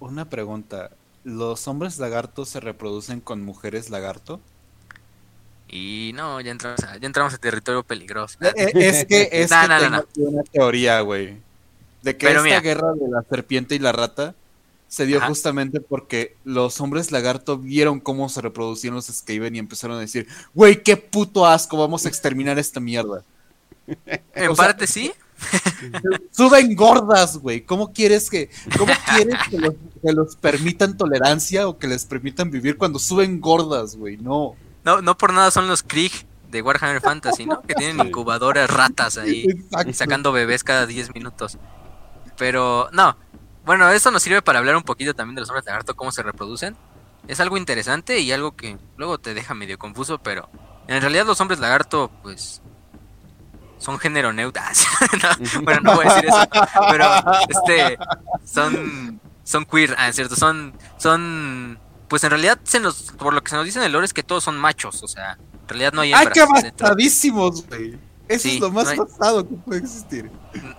C: Una pregunta. ¿Los hombres lagartos se reproducen con mujeres lagarto?
B: Y no, ya entramos a, ya entramos a territorio peligroso.
C: Eh, eh, Es que, es que tengo una teoría, güey. De que
B: Pero
C: esta
B: mira.
C: guerra de la serpiente y la rata se dio
B: Ajá.
C: justamente porque los hombres lagarto vieron cómo se reproducían los Skaven y empezaron a decir, güey, qué puto asco, vamos a exterminar esta mierda.
B: En
C: o sea-
B: parte sí.
C: Suben gordas, güey. ¿Cómo quieres que, cómo quieres que los, que los permitan tolerancia o que les permitan vivir cuando suben gordas, güey? No.
B: No, no por nada son los Krieg de Warhammer Fantasy, ¿no? Que tienen incubadoras ratas ahí,
C: Exacto.
B: sacando bebés cada 10 minutos. Pero, no. Bueno, eso nos sirve para hablar un poquito también de los hombres lagarto, cómo se reproducen. Es algo interesante y algo que luego te deja medio confuso, pero en realidad los hombres lagarto, pues, son género neutro. No, bueno, no voy a decir eso, pero este, son, son queer, ah, es cierto, son, son, pues en realidad, se nos, por lo que se nos dice en el lore es que todos son machos, o sea, en realidad no hay
C: ¡Ay,
B: hembras
C: qué
B: dentro.
C: bastardísimos, güey! Eso
B: Sí,
C: es lo más
B: no hay-
C: pasado que puede existir.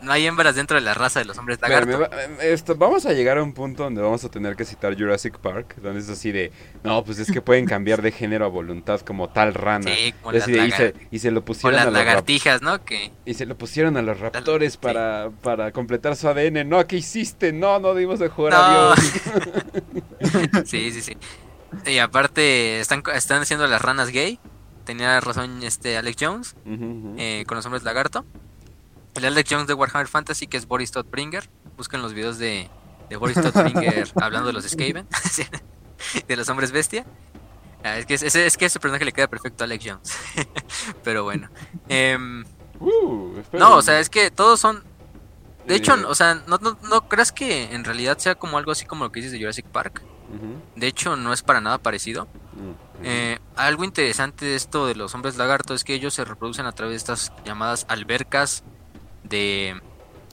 B: No hay hembras dentro de la raza de los hombres
A: Espérame,
B: lagarto.
A: va- esto, vamos a llegar a un punto donde vamos a tener que citar Jurassic Park, donde es así de, no, pues es que pueden cambiar de género a voluntad como tal rana.
B: Sí, como
A: Y
B: las,
A: de, y, se, y se lo pusieron
B: las
A: a los rap-
B: lagartijas, ¿no? Que
A: y se lo pusieron a los raptores
B: sí.
A: para, para completar su ADN. No, ¿qué hiciste? No, no dimos de jugar
B: No.
A: a Dios.
B: sí, sí, sí. Y aparte están están haciendo las ranas gay. Tenía razón este Alex Jones eh, con los hombres lagarto. El Alex Jones de Warhammer Fantasy que es Boris Todbringer. Busquen los videos de, de Boris Todbringer hablando de los Skaven, de los hombres bestia. Ah, es que ese, es que ese personaje le queda perfecto a Alex Jones. Pero bueno. Em,
A: Uh,
B: no, o sea, es que todos son De hecho,
A: Eh,
B: o sea, no, no, no creas que en realidad sea como algo así como lo que dices de Jurassic Park. De hecho, no es para nada parecido.
A: ujú.
B: Eh, algo interesante de esto de los hombres lagarto es que ellos se reproducen a través de estas llamadas albercas de...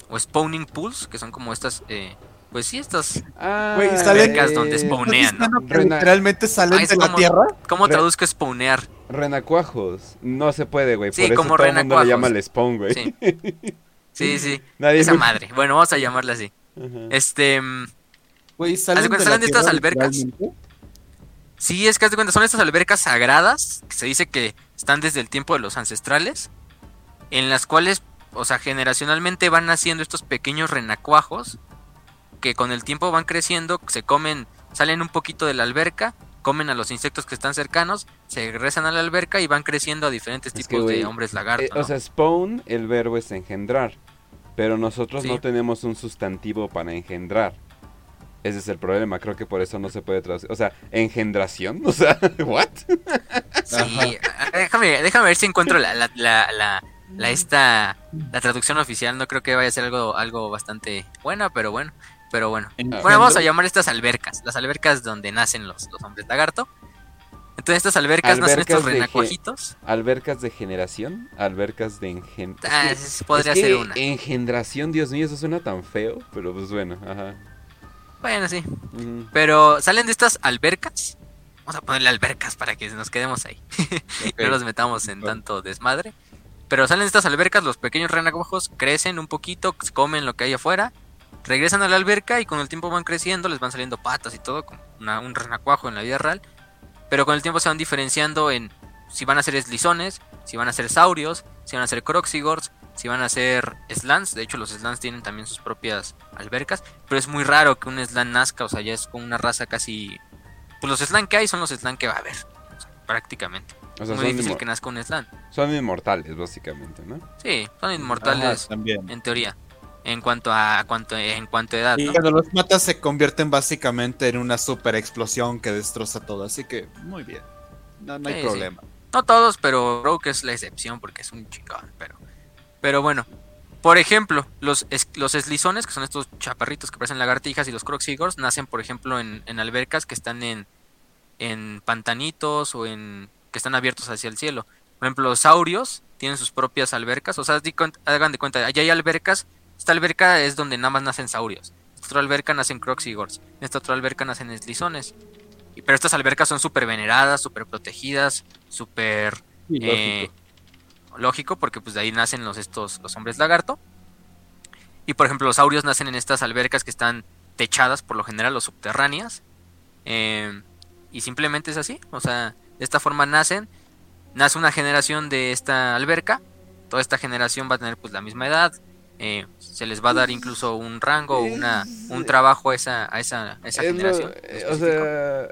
B: o spawning pools, que son como estas... eh, pues sí, estas...
A: Ah,
C: Güey, salen-
B: Albercas donde spawnean, ¿no?
C: literalmente salen
B: Ah,
C: de la tierra?
B: ¿Cómo
A: Re-
B: traduzco spawnear?
A: Renacuajos. No se puede, güey.
B: Sí,
A: Por eso
B: como
A: todo el mundo le
B: renacuajos.
A: llama el spawn, güey.
B: Sí. Sí, sí.
A: Nadie
B: Esa
A: me-
B: madre. Bueno, vamos a llamarla así. Este... mm,
C: Güey, salen
B: de salen estas
C: tierra,
B: albercas. Sí, es que haz de cuenta, son estas albercas sagradas, que se dice que están desde el tiempo de los ancestrales, en las cuales, o sea, generacionalmente van naciendo estos pequeños renacuajos, que con el tiempo van creciendo, se comen, salen un poquito de la alberca, comen a los insectos que están cercanos, se regresan a la alberca y van creciendo a diferentes
A: Es que,
B: tipos de hombres lagarto.
A: Eh,
B: ¿no?
A: O sea, spawn, el verbo es engendrar. Pero nosotros
B: Sí.
A: no tenemos un sustantivo para engendrar. Ese es el problema, creo que por eso no se puede traducir. O sea, engendración, o sea, ¿what?
B: Sí, ah, déjame, déjame ver si encuentro la, la, la, la, la esta, la traducción oficial. No creo que vaya a ser algo, algo bastante buena, pero bueno. Pero bueno. Bueno, vamos a llamar estas albercas. Las albercas donde nacen los, los hombres lagarto. Entonces estas albercas, nacen
A: Albercas
B: estos
A: de ge-
B: renacuajitos.
A: Albercas de generación, albercas de engendración.
B: Ah, es- podría ser una.
A: Engendración, Dios mío, eso suena tan feo, pero pues bueno, ajá.
B: Bueno, sí.
A: Ujú.
B: Pero salen de estas albercas. Vamos a ponerle albercas para que nos quedemos ahí. No los metamos en tanto desmadre. Pero salen de estas albercas, los pequeños renacuajos crecen un poquito, comen lo que hay afuera, regresan a la alberca y con el tiempo van creciendo, les van saliendo patas y todo, como una- un renacuajo en la vida real. Pero con el tiempo se van diferenciando en si van a ser eslizones, si van a ser saurios, si van a ser croxigors, si van a ser slans. De hecho, los slans tienen también sus propias albercas. Pero es muy raro que un slan nazca, o sea, ya es como una raza casi. Pues los slan que hay son los slan que va a haber, o sea, prácticamente.
A: O sea,
B: muy difícil que nazca un slan.
A: son inmortales, básicamente, ¿no?
B: Sí, son
C: Ajá,
B: inmortales
C: también.
B: en teoría. En cuanto a cuanto en cuanto a edad,
C: Y
B: ¿no?
C: cuando los matas se convierten básicamente en una super explosión que destroza todo. Así que, muy bien. No, no hay
B: Sí,
C: problema.
B: No todos, pero Rogue es la excepción porque es un chingón, pero pero bueno. Por ejemplo, los, es- los eslizones, que son estos chaparritos que parecen lagartijas, y los croxigors, nacen, por ejemplo, en, en albercas que están en, en pantanitos o en que están abiertos hacia el cielo. Por ejemplo, los saurios tienen sus propias albercas. O sea, hagan de cuenta, allá hay albercas. Esta alberca es donde nada más nacen saurios. Esta otra alberca nacen croxigors. En esta otra alberca nacen eslizones. Y- Pero estas albercas son súper veneradas, súper protegidas, súper eh, lógico, porque pues de ahí nacen los estos los hombres lagarto. Y por ejemplo, los saurios nacen en estas albercas que están techadas por lo general o subterráneas. eh, y simplemente es así. O sea, de esta forma nacen. Nace una generación de esta alberca. Toda esta generación va a tener pues la misma edad. eh, se les va a dar incluso un rango, una, un trabajo a esa, a esa, a esa
A: Es
B: generación.
A: eh, o sea,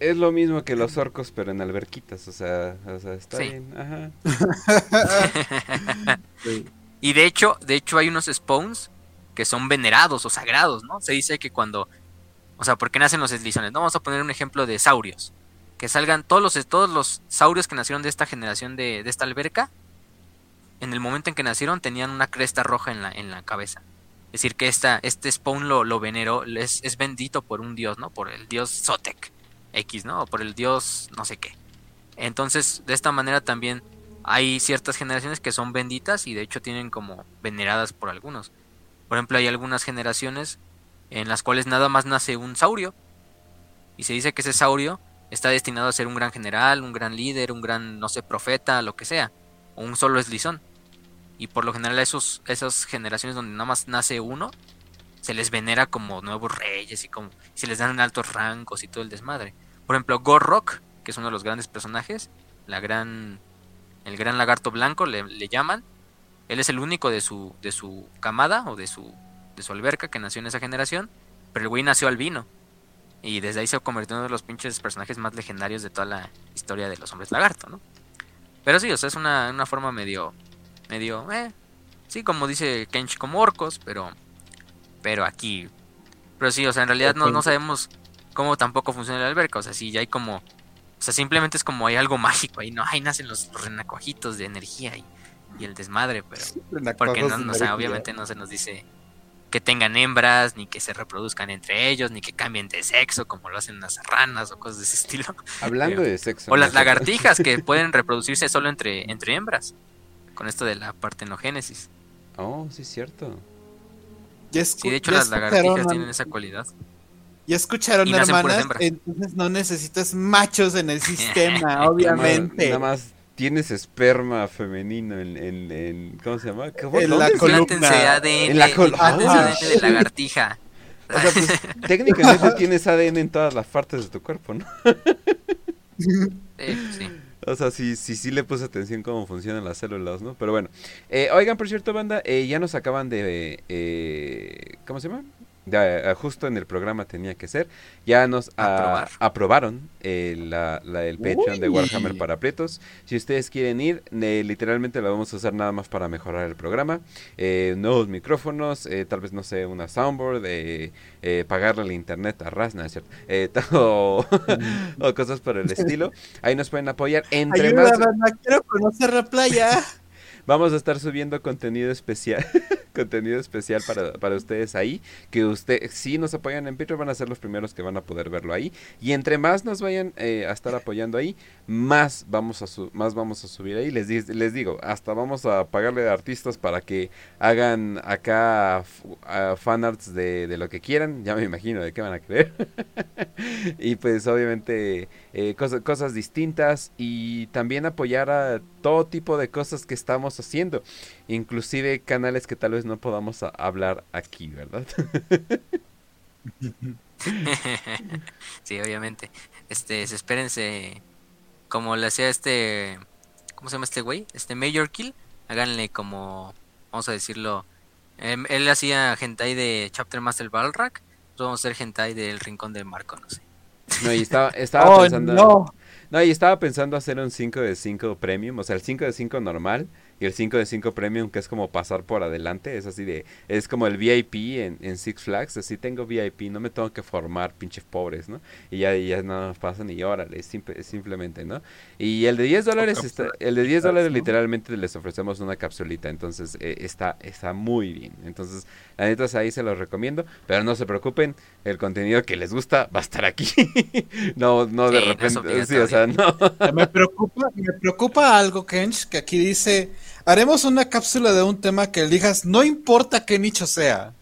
A: es lo mismo que los orcos, pero en alberquitas, o sea, o sea está
B: Sí.
A: bien, ajá.
C: sí.
B: Y de hecho, de hecho hay unos spawns que son venerados o sagrados, ¿no? Se dice que cuando, o sea, ¿por qué nacen los eslizones? No, vamos a poner un ejemplo de saurios. Que salgan todos los, todos los saurios que nacieron de esta generación de, de esta alberca, en el momento en que nacieron tenían una cresta roja en la, en la cabeza. Es decir, que esta, este spawn lo, lo veneró, es, es bendito por un dios, ¿no? Por el dios Zotek X, ¿no? O por el dios no sé qué. Entonces, de esta manera también hay ciertas generaciones que son benditas y de hecho tienen como veneradas por algunos. Por ejemplo, hay algunas generaciones en las cuales nada más nace un saurio. Y se dice que ese saurio está destinado a ser un gran general, un gran líder, un gran, no sé, profeta, lo que sea. O un solo eslizón. Y por lo general esos, esas generaciones donde nada más nace uno, se les venera como nuevos reyes y como se les dan altos rangos y todo el desmadre. Por ejemplo, Gorrock, que es uno de los grandes personajes, la gran el gran lagarto blanco le, le llaman. Él es el único de su de su camada o de su de su alberca que nació en esa generación, pero el güey nació albino. Y desde ahí se convirtió en uno de los pinches personajes más legendarios de toda la historia de los hombres lagarto, ¿no? Pero sí, o sea, es una, una forma medio. medio. eh. Sí, como dice Kench, como orcos, pero. Pero aquí. Pero sí, o sea, en realidad no, no sabemos cómo tampoco funciona la alberca. O sea, sí, ya hay como. O sea, simplemente es como hay algo mágico ahí, ¿no? Ahí nacen los renacuajitos de energía y, y el desmadre, pero. Porque no, no, o sea, obviamente no se nos dice que tengan hembras, ni que se reproduzcan entre ellos, ni que cambien de sexo, como lo hacen las ranas o cosas de ese estilo.
A: Hablando de sexo.
B: O las lagartijas que pueden reproducirse solo entre, entre hembras, con esto de la partenogénesis.
A: Oh, sí, es cierto.
B: Sí, de hecho las lagartijas tienen esa cualidad.
C: Ya escucharon, hermanas, entonces no necesitas machos en el sistema, obviamente.
A: Nada más tienes esperma femenino en, en, en ¿cómo se llama? ¿Cómo,
C: en la columna.
B: ADN, en la columna de lagartija.
A: O sea, pues, técnicamente tienes ADN en todas las partes de tu cuerpo, ¿no?
B: sí, sí.
A: O sea, sí, sí, sí le puse atención cómo funcionan las células, ¿no? Pero bueno. Eh, oigan, por cierto, banda, eh, ya nos acaban de... Eh, ¿Cómo se llama? Ya, justo en el programa tenía que ser. Ya nos a, aprobaron el, la, la, el Patreon de Warhammer para Pretos. Si ustedes quieren ir, eh, literalmente lo vamos a usar nada más para mejorar el programa. Eh, nuevos micrófonos, eh, tal vez, no sé, una soundboard, eh, pagarle el internet a Rasna, ¿cierto? o, o, cosas por el estilo. Ahí nos pueden apoyar. Entre
C: Ayuda, más... quiero conocer la playa.
A: Vamos a estar subiendo contenido especial, contenido especial para, para, ustedes ahí, que usted, si nos apoyan en Patreon van a ser los primeros que van a poder verlo ahí. Y entre más nos vayan eh, a estar apoyando ahí, más vamos a su, más vamos a subir ahí. Les, les digo, hasta vamos a pagarle a artistas para que hagan acá uh, fanarts de, de lo que quieran. Ya me imagino de qué van a creer. y pues obviamente eh, cosas, cosas distintas y también apoyar a todo tipo de cosas que estamos haciendo, inclusive canales que tal vez no podamos a hablar aquí, ¿verdad?
B: sí, obviamente. Este, espérense, como le hacía este, ¿cómo se llama este güey? Este Major Kill, háganle como, vamos a decirlo, eh, él hacía hentai de Chapter Master Balrack, vamos a hacer hentai del Rincón del Marco, no sé.
A: No, y estaba, estaba
C: oh,
A: pensando.
C: No.
A: no, y estaba pensando hacer un 5 de 5 premium, o sea, el 5 de 5 normal y el 5 de 5 premium que es como pasar por adelante, es así de, es como el VIP en, en Six Flags, así tengo VIP, no me tengo que formar pinches pobres, ¿no? Y ya, y ya nada más pasan y órale, simple, simplemente, ¿no? Y el de 10 dólares, está, el de 10 dólares ¿no? literalmente les ofrecemos una capsulita, entonces eh, está, está muy bien, entonces la neta ahí se los recomiendo, pero no se preocupen, el contenido que les gusta va a estar aquí, no, no de
B: Sí, no es
A: repente, sí, o sea, no.
C: Me preocupa, me preocupa algo, Kench, que aquí dice, haremos una cápsula de un tema que elijas, no importa qué nicho sea.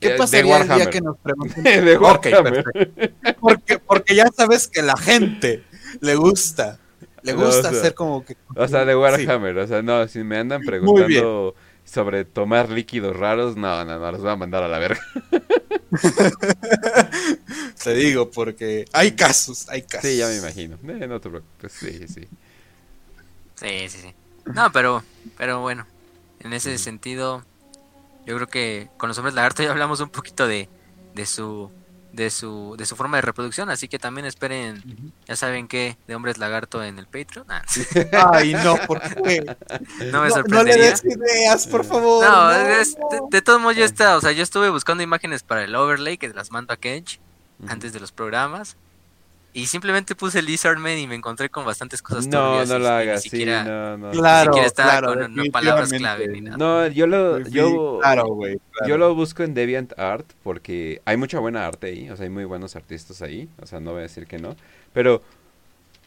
C: ¿Qué
A: Eh,
C: pasaría el día que nos pregunten?
A: de
C: Ok,
A: Warhammer.
C: perfecto. Porque, porque ya sabes que la gente le gusta, le
A: No,
C: gusta
A: o sea,
C: hacer como que...
A: O sea, de
C: Sí.
A: Warhammer, o sea, no, si me andan preguntando sobre tomar líquidos raros, no, no, no, los voy a mandar a la verga.
C: Te digo, porque hay casos, hay casos.
A: Sí, ya me imagino. Eh, no te preocupes, sí, sí.
B: Sí, sí, sí. No, pero, pero bueno, en ese sentido, yo creo que con los hombres lagarto ya hablamos un poquito de, de su, de su, de su forma de reproducción, así que también esperen, ya saben qué, de hombres lagarto en el Patreon. Ah,
C: Ay, no, ¿por qué?
B: no me
C: No, no le
B: sorprendería.
C: des ideas, por favor.
B: No,
C: no,
B: es-
C: no.
B: de, de todos modos yo estaba, o sea, yo estuve buscando imágenes para el overlay que las mando a Kench antes de los programas. Y simplemente puse Lizardman y me encontré con bastantes cosas
A: No, no lo
B: y
A: hagas,
B: ni
A: sí, no, no.
B: ni
C: Claro,
B: siquiera estaba
C: claro,
B: con no, palabras clave ni nada.
A: No, yo lo, yo,
C: claro, güey. claro.
A: yo lo busco en DeviantArt porque hay mucha buena arte ahí, o sea, hay muy buenos artistas ahí, o sea, no voy a decir que no, pero,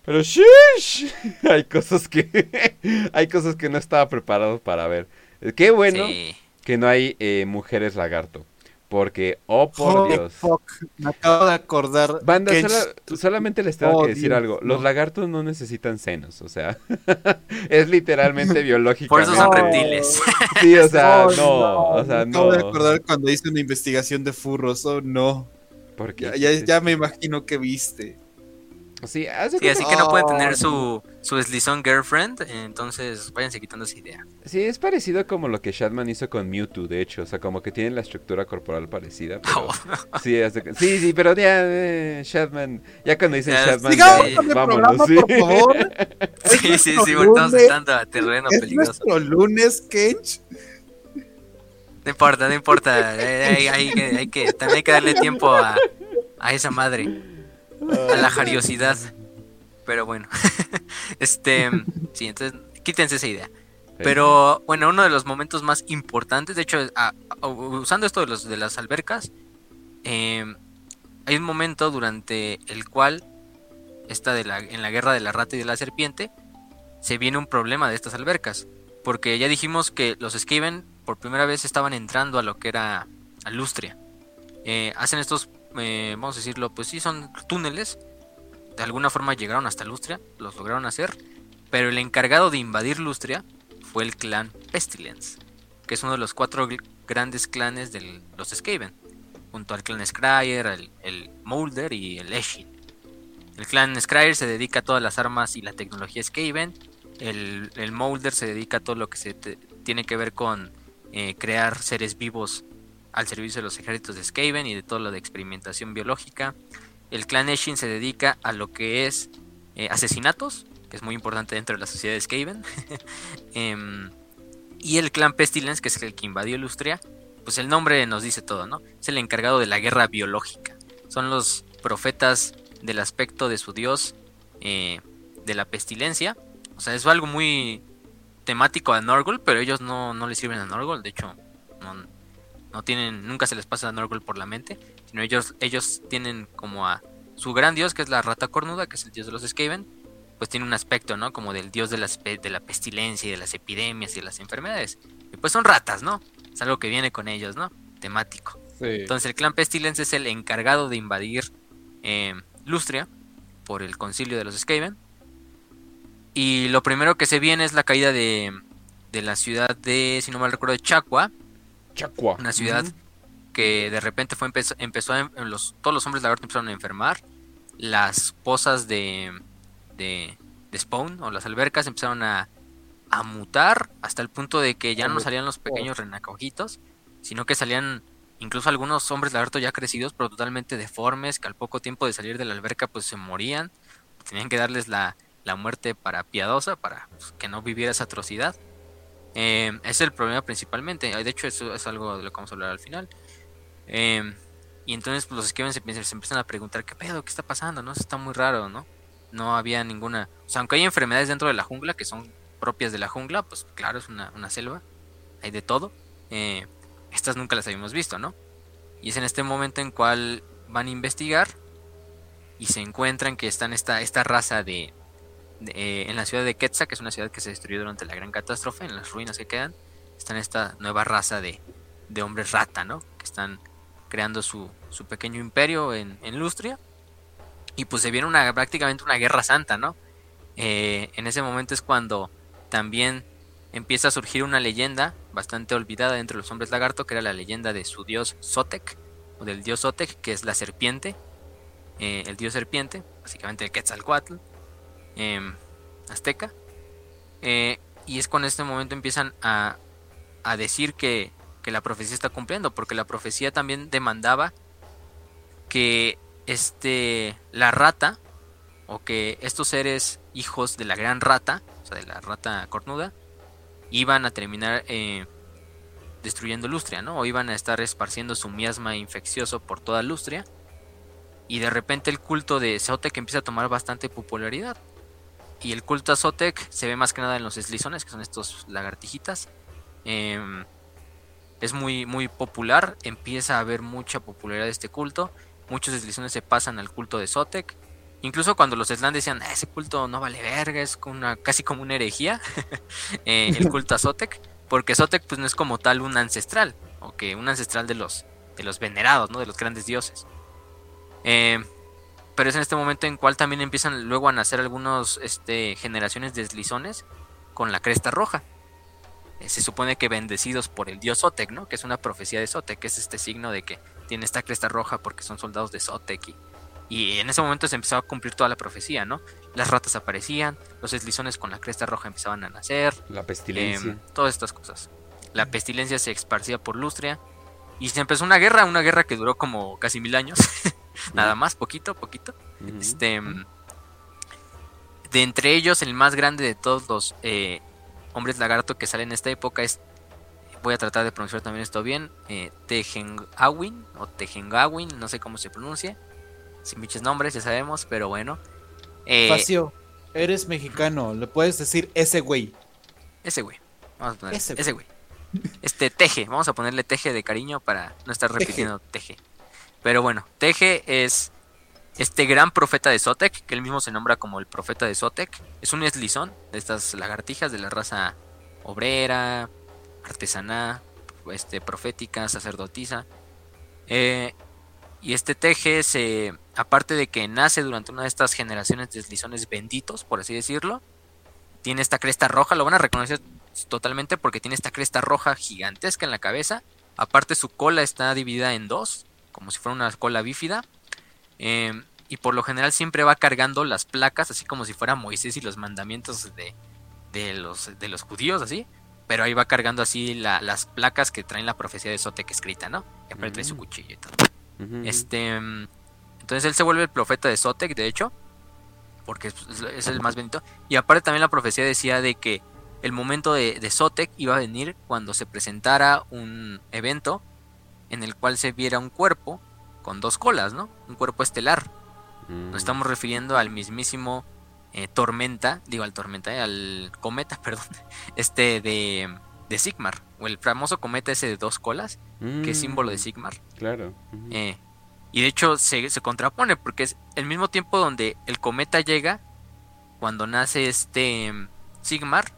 A: pero shish, hay cosas que, hay cosas que no estaba preparado para ver. Qué bueno
B: Sí.
A: que no hay eh, mujeres lagarto. Porque, oh por
C: Holy
A: Dios.
C: fuck, Me acabo de acordar.
A: Banda, sola- solamente les tengo
C: Oh,
A: que decir
C: Dios,
A: algo. Los
C: no.
A: lagartos no necesitan senos, o sea, es literalmente biológico.
B: Por eso son reptiles.
A: Sí, o sea,
C: Oh,
A: no, o sea,
C: me acabo de acordar cuando hice una investigación de furros. Oh, no.
A: ¿Por qué
C: Ya, ya me imagino que viste.
A: Sí, haz de
B: Sí, así que no pueden tener
C: Oh.
B: su, su Slizón girlfriend, entonces váyanse quitando esa idea.
A: Sí, es parecido como lo que Shatman hizo con Mewtwo, de hecho. O sea, como que tienen la estructura corporal parecida. Pero... Sí, haz de cu- sí, sí, pero ya, eh, Shatman. Ya cuando dicen
B: Ya,
A: Shatman,
C: Sigamos
A: ya, vámonos.
C: programa,
A: sí.
C: por favor.
B: Sí, sí, sí,
C: lunes.
B: entrando a terreno
C: Es
B: peligroso.
C: nuestro lunes, Kench.
B: No importa, no importa. eh, Hay, hay que, hay que- también hay que darle tiempo a, a esa madre, a la jariosidad. Pero bueno, este, sí, entonces quítense esa idea. Pero bueno, uno de los momentos más importantes, de hecho, a- a- usando esto de, los, de las albercas, eh, hay un momento durante el cual, esta de la, en la guerra de la rata y de la serpiente, se viene un problema de estas albercas. Porque ya dijimos que los Skaven por primera vez estaban entrando a lo que era Alustria. Eh, hacen estos, eh, vamos a decirlo, pues sí, son túneles. De alguna forma llegaron hasta Lustria, los lograron hacer. Pero el encargado de invadir Lustria fue el clan Pestilence, que es uno de los cuatro grandes clanes de los Skaven, junto al clan Scryer, el, el Molder y el Eshin. El clan Scryer se dedica a todas las armas y la tecnología Skaven. El, el Molder se dedica a todo lo que se tiene que ver con eh, crear seres vivos al servicio de los ejércitos de Skaven y de todo lo de experimentación biológica. El clan Eshin se dedica a lo que es eh, asesinatos, que es muy importante dentro de la sociedad de Skaven. Em, y el clan Pestilence, que es el que invadió Lustria, pues el nombre nos dice todo, ¿no? Es el encargado de la guerra biológica. Son los profetas del aspecto de su dios eh, de la pestilencia. O sea, es algo muy temático a Norgol, pero ellos no, no le sirven a Norgol. De hecho, no, no tienen, nunca se les pasa a Norgol por la mente. Sino ellos, ellos tienen como a su gran dios, que es la rata cornuda, que es el dios de los Skaven. Pues tiene un aspecto, ¿no? Como del dios de, las, de la pestilencia y de las epidemias y de las enfermedades. Y pues son ratas, ¿no? Es algo que viene con ellos, ¿no? Temático. Entonces el clan Pestilence es el encargado de invadir eh, Lustria por el concilio de los Skaven. Y lo primero que se viene es la caída de, de la ciudad de, si no mal recuerdo, de Chacua,
A: Chacua.
B: una ciudad que de repente fue empezó, empezó a, em- los, todos los hombres lagarto empezaron a enfermar. Las pozas de, de, de Spawn o las albercas empezaron a, a mutar hasta el punto de que ya no salían los pequeños renacojitos, sino que salían incluso algunos hombres lagarto ya crecidos, pero totalmente deformes, que al poco tiempo de salir de la alberca pues se morían. Tenían que darles la, la muerte para piadosa, para pues, que no viviera esa atrocidad. Eh, es el problema principalmente. De hecho, eso es algo de lo que vamos a hablar al final. Eh, y entonces pues, los Skaven se, empiezan- a preguntar, ¿qué pedo? ¿Qué está pasando? ¿No? Eso está muy raro, ¿no? No había ninguna... O sea, aunque hay enfermedades dentro de la jungla que son propias de la jungla, pues claro, es una, una selva. Hay de todo. Eh, estas nunca las habíamos visto, ¿no? Y es en este momento en cual van a investigar y se encuentran que están esta, esta raza de, eh, en la ciudad de Quetzal, que es una ciudad que se destruyó durante la gran catástrofe, en las ruinas que quedan, están esta nueva raza de, de hombres rata, ¿no? Que están creando su, su pequeño imperio en, en Lustria. Y pues se viene una, prácticamente una guerra santa, ¿no? Eh, en ese momento es cuando también empieza a surgir una leyenda bastante olvidada entre los hombres lagarto, que era la leyenda de su dios Sotek, o del dios Sotek, que es la serpiente, eh, el dios serpiente, básicamente el Quetzalcoatl, eh, azteca. Eh, y es con este momento empiezan a, a decir que, que la profecía está cumpliendo, porque la profecía también demandaba que este la rata o que estos seres hijos de la gran rata, o sea, de la rata cornuda, iban a terminar eh, destruyendo Lustria, ¿no? O iban a estar esparciendo su miasma infeccioso por toda Lustria. Y de repente el culto de Zotek empieza a tomar bastante popularidad. Y el culto a Zotek se ve más que nada en los eslizones, que son estos lagartijitas. Em, es muy, muy popular, empieza a haber mucha popularidad de este culto. Muchos deslizones se pasan al culto de Zotek. Incluso cuando los Slan decían, "Ah, ese culto no vale verga, es como una, casi como una herejía, eh, el culto a Zotek, porque Zotek pues no es como tal un ancestral, o que un ancestral de los, de los venerados, ¿no? De los grandes dioses. Eh, pero es en este momento en cual también empiezan luego a nacer algunas este, generaciones de deslizones con la cresta roja. Eh, se supone que bendecidos por el dios Sotek, ¿no? Que es una profecía de Sotek, que es este signo de que tiene esta cresta roja porque son soldados de Sotek. Y, y en ese momento se empezó a cumplir toda la profecía, ¿no? Las ratas aparecían, los deslizones con la cresta roja empezaban a nacer.
A: La pestilencia.
B: Em, todas estas cosas. La pestilencia se esparcía por Lustria. Y se empezó una guerra, una guerra que duró como casi mil años. Nada más, poquito, poquito. Este. De entre ellos, el más grande de todos los eh, hombres lagarto que salen en esta época es. Voy a tratar de pronunciar también esto bien. Eh, Tejengawin o Tejengawin, no sé cómo se pronuncia. Sin muchos nombres, ya sabemos, pero bueno. Eh,
C: Facio, eres mexicano, le puedes decir ese güey.
B: Ese güey. Vamos a poner
C: Ese
B: ese güey. Este Teje, vamos a ponerle Teje de cariño para no estar repitiendo Teje. Pero bueno, Teje es este gran profeta de Sotek, que él mismo se nombra como el profeta de Sotek. Es un eslizón de estas lagartijas de la raza obrera, artesana, este, profética, sacerdotisa. Eh, y este Teje se, aparte de que nace durante una de estas generaciones de eslizones benditos, por así decirlo, tiene esta cresta roja, lo van a reconocer totalmente porque tiene esta cresta roja gigantesca en la cabeza. Aparte su cola está dividida en dos, como si fuera una cola bífida. Eh, y por lo general siempre va cargando las placas, así como si fuera Moisés y los mandamientos de, de, los, de los judíos, así. Pero ahí va cargando así la- las placas que traen la profecía de Sotek escrita, ¿no? Y aparte trae su cuchillo y todo. Este, mm, entonces él se vuelve el profeta de Sotek, de hecho, porque es, es el más bendito. Y aparte también la profecía decía de que el momento de, de Sotek iba a venir cuando se presentara un evento en el cual se viera un cuerpo con dos colas, ¿no? Un cuerpo estelar.
A: Mm.
B: Nos estamos refiriendo al mismísimo eh, Tormenta, digo al Tormenta, eh, al cometa, perdón, este de, de Sigmar, o el famoso cometa ese de dos colas, que es
A: Mm,
B: símbolo de Sigmar.
A: Claro.
B: Eh, y de hecho se, se contrapone porque es el mismo tiempo donde el cometa llega, cuando nace este mm, Sigmar,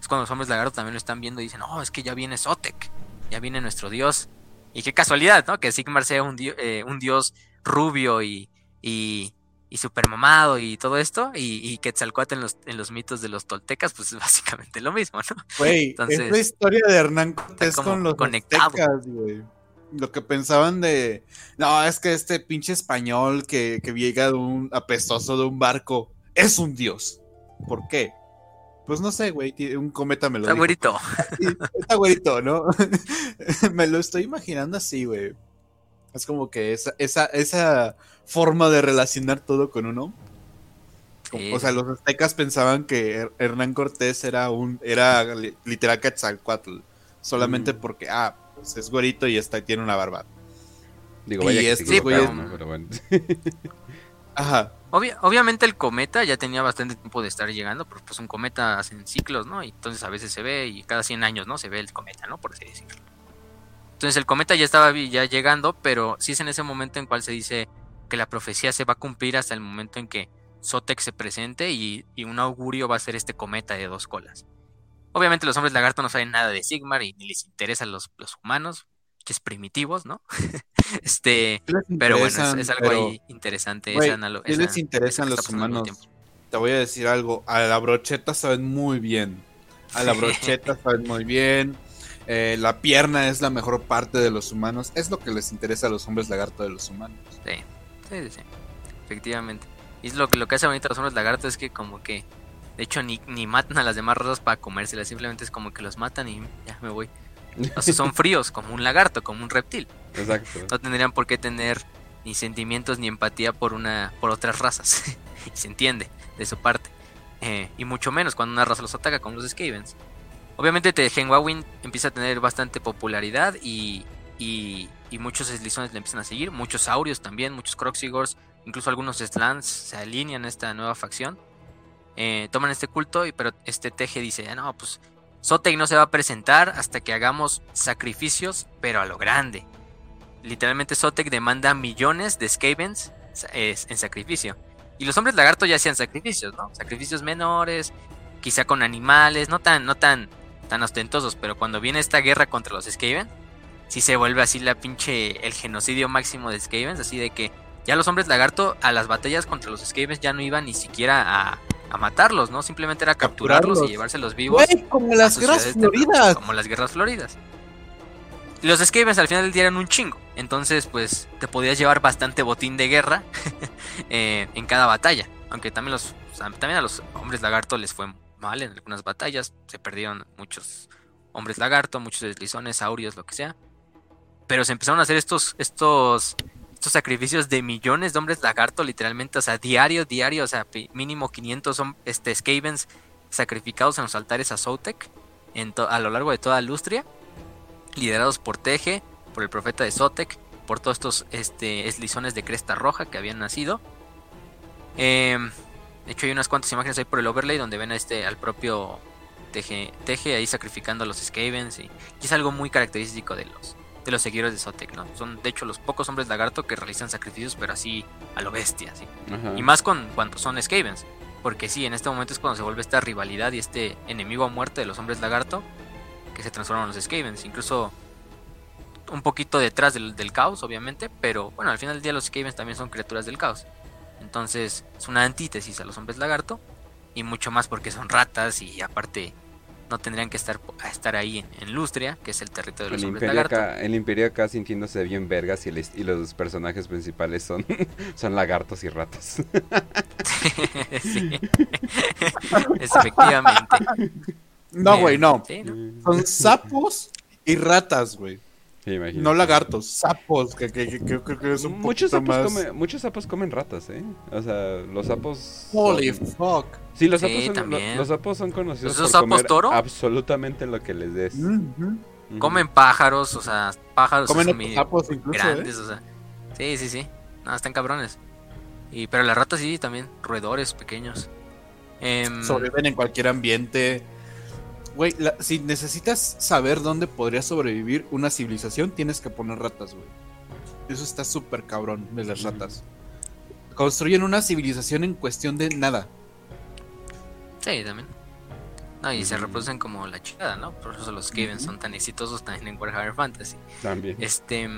B: es cuando los hombres lagarto también lo están viendo y dicen, oh, es que ya viene Sotek, ya viene nuestro dios. Y qué casualidad, ¿no? Que Sigmar sea un, eh, un dios rubio y, y, y super mamado y todo esto, y, y Quetzalcóatl en los, en los mitos de los toltecas, pues es básicamente lo mismo, ¿no?
C: Güey,
B: Entonces,
C: es la historia de Hernán Cortés con los
B: conectado.
C: aztecas, güey. Lo que pensaban de, no, es que este pinche español que, que llega de un apestoso de un barco es un dios. ¿Por qué? Pues no sé, güey, un cometa me lo
B: Está güerito.
C: Sí, Está güerito, ¿no? me lo estoy imaginando así, güey. Es como que esa, esa, esa forma de relacionar todo con uno.
B: Sí,
C: O sea, los aztecas pensaban que Her- Hernán Cortés era un, era li- literal Quetzalcoatl, solamente
A: Mm.
C: porque, ah, pues es güerito y está, tiene una barba.
A: Digo,
C: y
A: vaya que
C: estos
A: bueno.
C: Ajá.
B: Obvia- obviamente el cometa ya tenía bastante tiempo de estar llegando, porque pues un cometa hacen ciclos, ¿no? Y entonces a veces se ve y cada 100 años, ¿no? Se ve el cometa, ¿no? Por así decirlo. Entonces el cometa ya estaba ya llegando, pero sí es en ese momento en cual se dice que la profecía se va a cumplir hasta el momento en que Sotek se presente y, un augurio va a ser este cometa de dos colas. Obviamente los hombres lagarto no saben nada de Sigmar y ni les interesan los, humanos, primitivos, ¿no? este, pero bueno, es, algo
C: pero
B: ahí interesante.
C: güey,
B: esa esa-
C: les interesan los humanos. Te voy a decir algo, a la brocheta saben muy bien. A la brocheta saben muy bien. Eh, la pierna es la mejor parte de los humanos. Es lo que les interesa a los hombres lagarto de los humanos.
B: Sí, sí, sí, sí. Efectivamente. Y es lo que, lo que hace bonito a los hombres lagartos es que como que, de hecho, ni, ni matan a las demás razas para comérselas, simplemente es como que los matan y ya me voy. O sea, son fríos, como un lagarto, como un reptil.
A: Exacto.
B: No tendrían por qué tener ni sentimientos ni empatía por una por otras razas. se entiende de su parte. Eh, y mucho menos cuando una raza los ataca, como los Skavens. Obviamente Tenwawin empieza a tener bastante popularidad y, y, y muchos eslizones le empiezan a seguir. Muchos saurios también, muchos Croxigors, incluso algunos Slans se alinean a esta nueva facción. Eh, toman este culto, y, pero este Teje dice, "Ah, no, pues Sotek no se va a presentar hasta que hagamos sacrificios, pero a lo grande. Literalmente Sotek demanda millones de Skavens eh, en sacrificio. Y los hombres lagarto ya hacían sacrificios, ¿no? Sacrificios menores, quizá con animales, no tan, no tan, tan ostentosos, pero cuando viene esta guerra contra los Skaven, sí se vuelve así la pinche el genocidio máximo de Skavens, así de que ya los hombres lagarto a las batallas contra los Skavens ya no iban ni siquiera a, a matarlos, ¿no? Simplemente era capturarlos,
C: Capturarlos.
B: y llevárselos vivos.
C: Güey, como las guerras floridas.
B: Como las guerras floridas. Los Skavens al final del día eran un chingo. Entonces, pues, te podías llevar bastante botín de guerra eh, en cada batalla. Aunque también, los, también a los hombres lagarto les fue mal en algunas batallas. Se perdieron muchos hombres lagarto, muchos deslizones, saurios, lo que sea. Pero se empezaron a hacer estos, estos, estos sacrificios de millones de hombres lagarto, literalmente. O sea, diario, diario. O sea, mínimo 500 hom- este, Skavens sacrificados en los altares a Sotek a lo largo de toda Lustria, liderados por Teje, por el profeta de Sotek, por todos estos este, eslizones de cresta roja que habían nacido. Em, de hecho, hay unas cuantas imágenes ahí por el overlay donde ven a este, al propio Teje, Teje ahí sacrificando a los Skavens. Y, y es algo muy característico de los, de los seguidores de Sotek, ¿no? Son de hecho los pocos hombres lagarto que realizan sacrificios, pero así a lo bestia.
A: Ajá.
B: Y más con cuando son Skavens. Porque sí, en este momento es cuando se vuelve esta rivalidad y este enemigo a muerte de los hombres lagarto que se transforman en los Skavens. Incluso un poquito detrás del, del caos, obviamente. Pero bueno, al final del día los Skavens también son criaturas del caos. Entonces es una antítesis a los hombres lagarto. Y mucho más porque son ratas y aparte no tendrían que estar, a estar ahí en, en Lustria, que es el territorio de los
A: El
B: hombres
A: imperio,
B: lagarto.
A: acá, el imperio acá sintiéndose bien vergas y, los personajes principales son, son lagartos y ratas.
B: sí. Es efectivamente.
C: No, güey, no.
B: sí, ¿no?
C: Son sapos y ratas, güey.
A: Sí.
C: No lagartos, sapos, que, que, que- que creo que es un
A: Muchos
C: poquito
A: sapos,
C: más...
A: comen, muchos sapos comen ratas, ¿eh? O sea, los sapos...
C: Holy
A: son-
C: fuck.
A: Sí, los
B: Sí,
A: sapos, son,
B: también.
A: lo- los sapos son conocidos
B: ¿Esos
A: por
B: sapos
A: comer
B: toro?
A: absolutamente lo que les des.
B: Comen pájaros, o sea, pájaros
C: Comen sapos incluso,
B: grandes,
C: ¿eh?
B: o sea. Sí, sí, sí. No, están cabrones. Y, pero las ratas sí, también, roedores pequeños. Em,
C: Sobreviven en cualquier ambiente. Güey, la- si necesitas saber dónde podría sobrevivir una civilización, tienes que poner ratas, güey. Eso está súper cabrón de las ratas. Construyen una civilización en cuestión de nada.
B: Sí, también. No, y se reproducen como la chingada, ¿no? Por eso los Skavens
C: Ujú.
B: son tan exitosos también en Warhammer Fantasy.
A: También.
B: Este.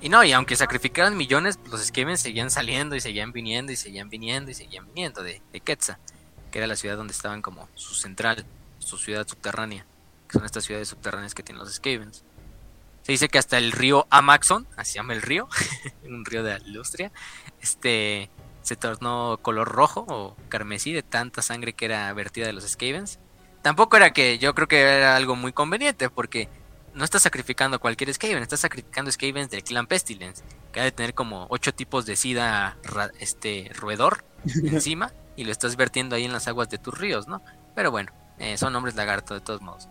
B: Y no, y aunque sacrificaran millones, pues, los Skavens seguían saliendo y seguían viniendo y seguían viniendo y seguían viniendo de, de Quetzal, que era la ciudad donde estaban como su central, su ciudad subterránea, que son estas ciudades subterráneas que tienen los Skavens. Se dice que hasta el río Amaxon, así se llama el río, un río de Alustria, este se tornó color rojo o carmesí de tanta sangre que era vertida de los Skavens. Tampoco era que yo creo que era algo muy conveniente porque no estás sacrificando a cualquier Skaven, estás sacrificando Skavens del clan Pestilence, que ha de tener como ocho tipos de sida este roedor encima y lo estás vertiendo ahí en las aguas de tus ríos, ¿no? Pero bueno, eh, son hombres lagarto de todos modos.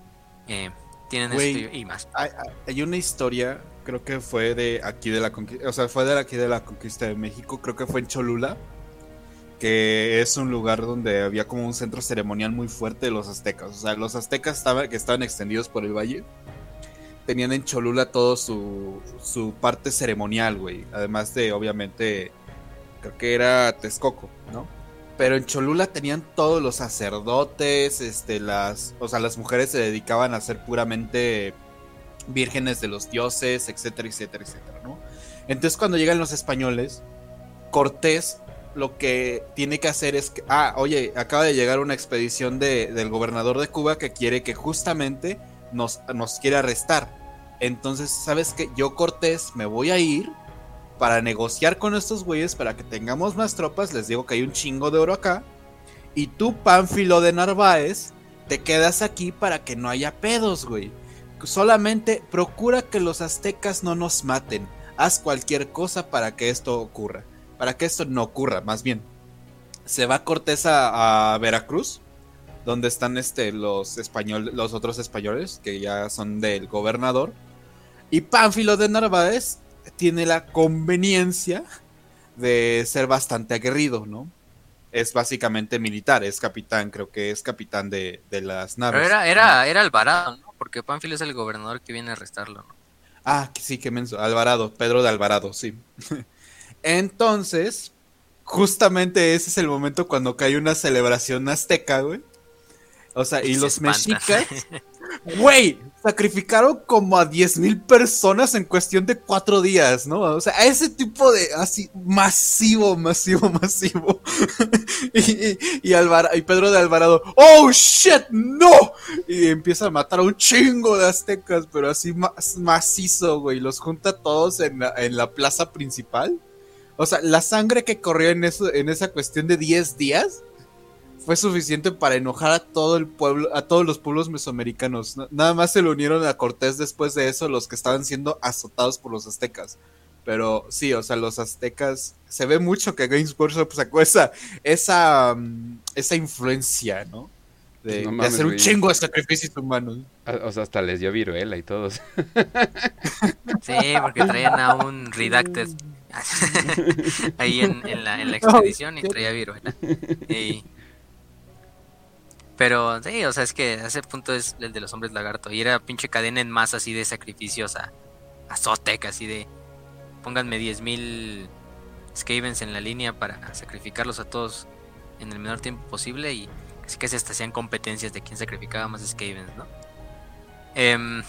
B: Eh, tienen
C: Güey.
B: esto y, y más.
C: Hay, hay una historia, creo que fue de aquí de la conquista, o sea, fue de aquí de la conquista de México, creo que fue en Cholula, que es un lugar donde había como un centro ceremonial muy fuerte de los aztecas. O sea, los aztecas estaban, que estaban extendidos por el valle, tenían en Cholula todo su, su parte ceremonial, güey. Además de, obviamente, creo que era Texcoco, ¿no? Pero en Cholula tenían todos los sacerdotes, este, las, o sea, las mujeres se dedicaban a ser puramente vírgenes de los dioses, etcétera, etcétera, etcétera, ¿no? Entonces cuando llegan los españoles, Cortés lo que tiene que hacer es que, ah, oye, acaba de llegar una expedición de, del gobernador de Cuba que quiere que justamente nos, nos arrestar. Entonces, ¿sabes qué? Yo Cortés me voy a ir para negociar con estos güeyes para que tengamos más tropas. Les digo que hay un chingo de oro acá. Y tú, Pánfilo de Narváez, te quedas aquí para que no haya pedos, güey. Solamente procura que los aztecas no nos maten. Haz cualquier cosa para que esto ocurra. Para que esto no ocurra, más bien. Se va Cortés a, Veracruz, donde están este, los, español, los otros españoles, que ya son del gobernador. Y Pánfilo de Narváez tiene la conveniencia de ser bastante aguerrido, ¿no? Es básicamente militar, es capitán, creo que es capitán de, de las naves.
B: Pero era, era, era Alvarado, ¿no? Porque Pánfilo es el gobernador que viene a arrestarlo, ¿no?
C: Ah, sí, que menso. Alvarado, Pedro de Alvarado, sí. Entonces, justamente ese es el momento cuando cae una celebración azteca, güey. O sea, y,
B: se
C: los
B: espanta.
C: mexicas Güey, sacrificaron como a 10.000 personas en cuestión de cuatro días, ¿no? O sea, ese tipo de así masivo, masivo, masivo. y, y, y, Pedro de Alvarado, ¡Oh shit! ¡No! Y empieza a matar a un chingo de aztecas, pero así macizo, güey. Los junta todos en la, en la plaza principal. O sea, la sangre que corrió en, eso, en esa cuestión de 10 días fue suficiente para enojar a todo el pueblo, a todos los pueblos mesoamericanos. Nada más se le unieron a Cortés después de eso los que estaban siendo azotados por los aztecas. Pero sí, o sea, los aztecas, se ve mucho que Games Workshop sacó esa, esa, mm, esa influencia, ¿no? De, hacer un chingo de sacrificios humanos.
A: Ah, o sea, hasta les dio viruela y todos.
B: Sí, porque traían a un Redacted ahí en, la, en la expedición y traía viruela. Y pero sí, o sea, es que ese punto es el de los hombres lagarto. Y era pinche cadena en masa así de sacrificios a, a Zotek, así de pónganme 10.000 Skavens en la línea para sacrificarlos a todos en el menor tiempo posible. Y así que se hacían competencias de quién sacrificaba más Skavens, ¿no? Em,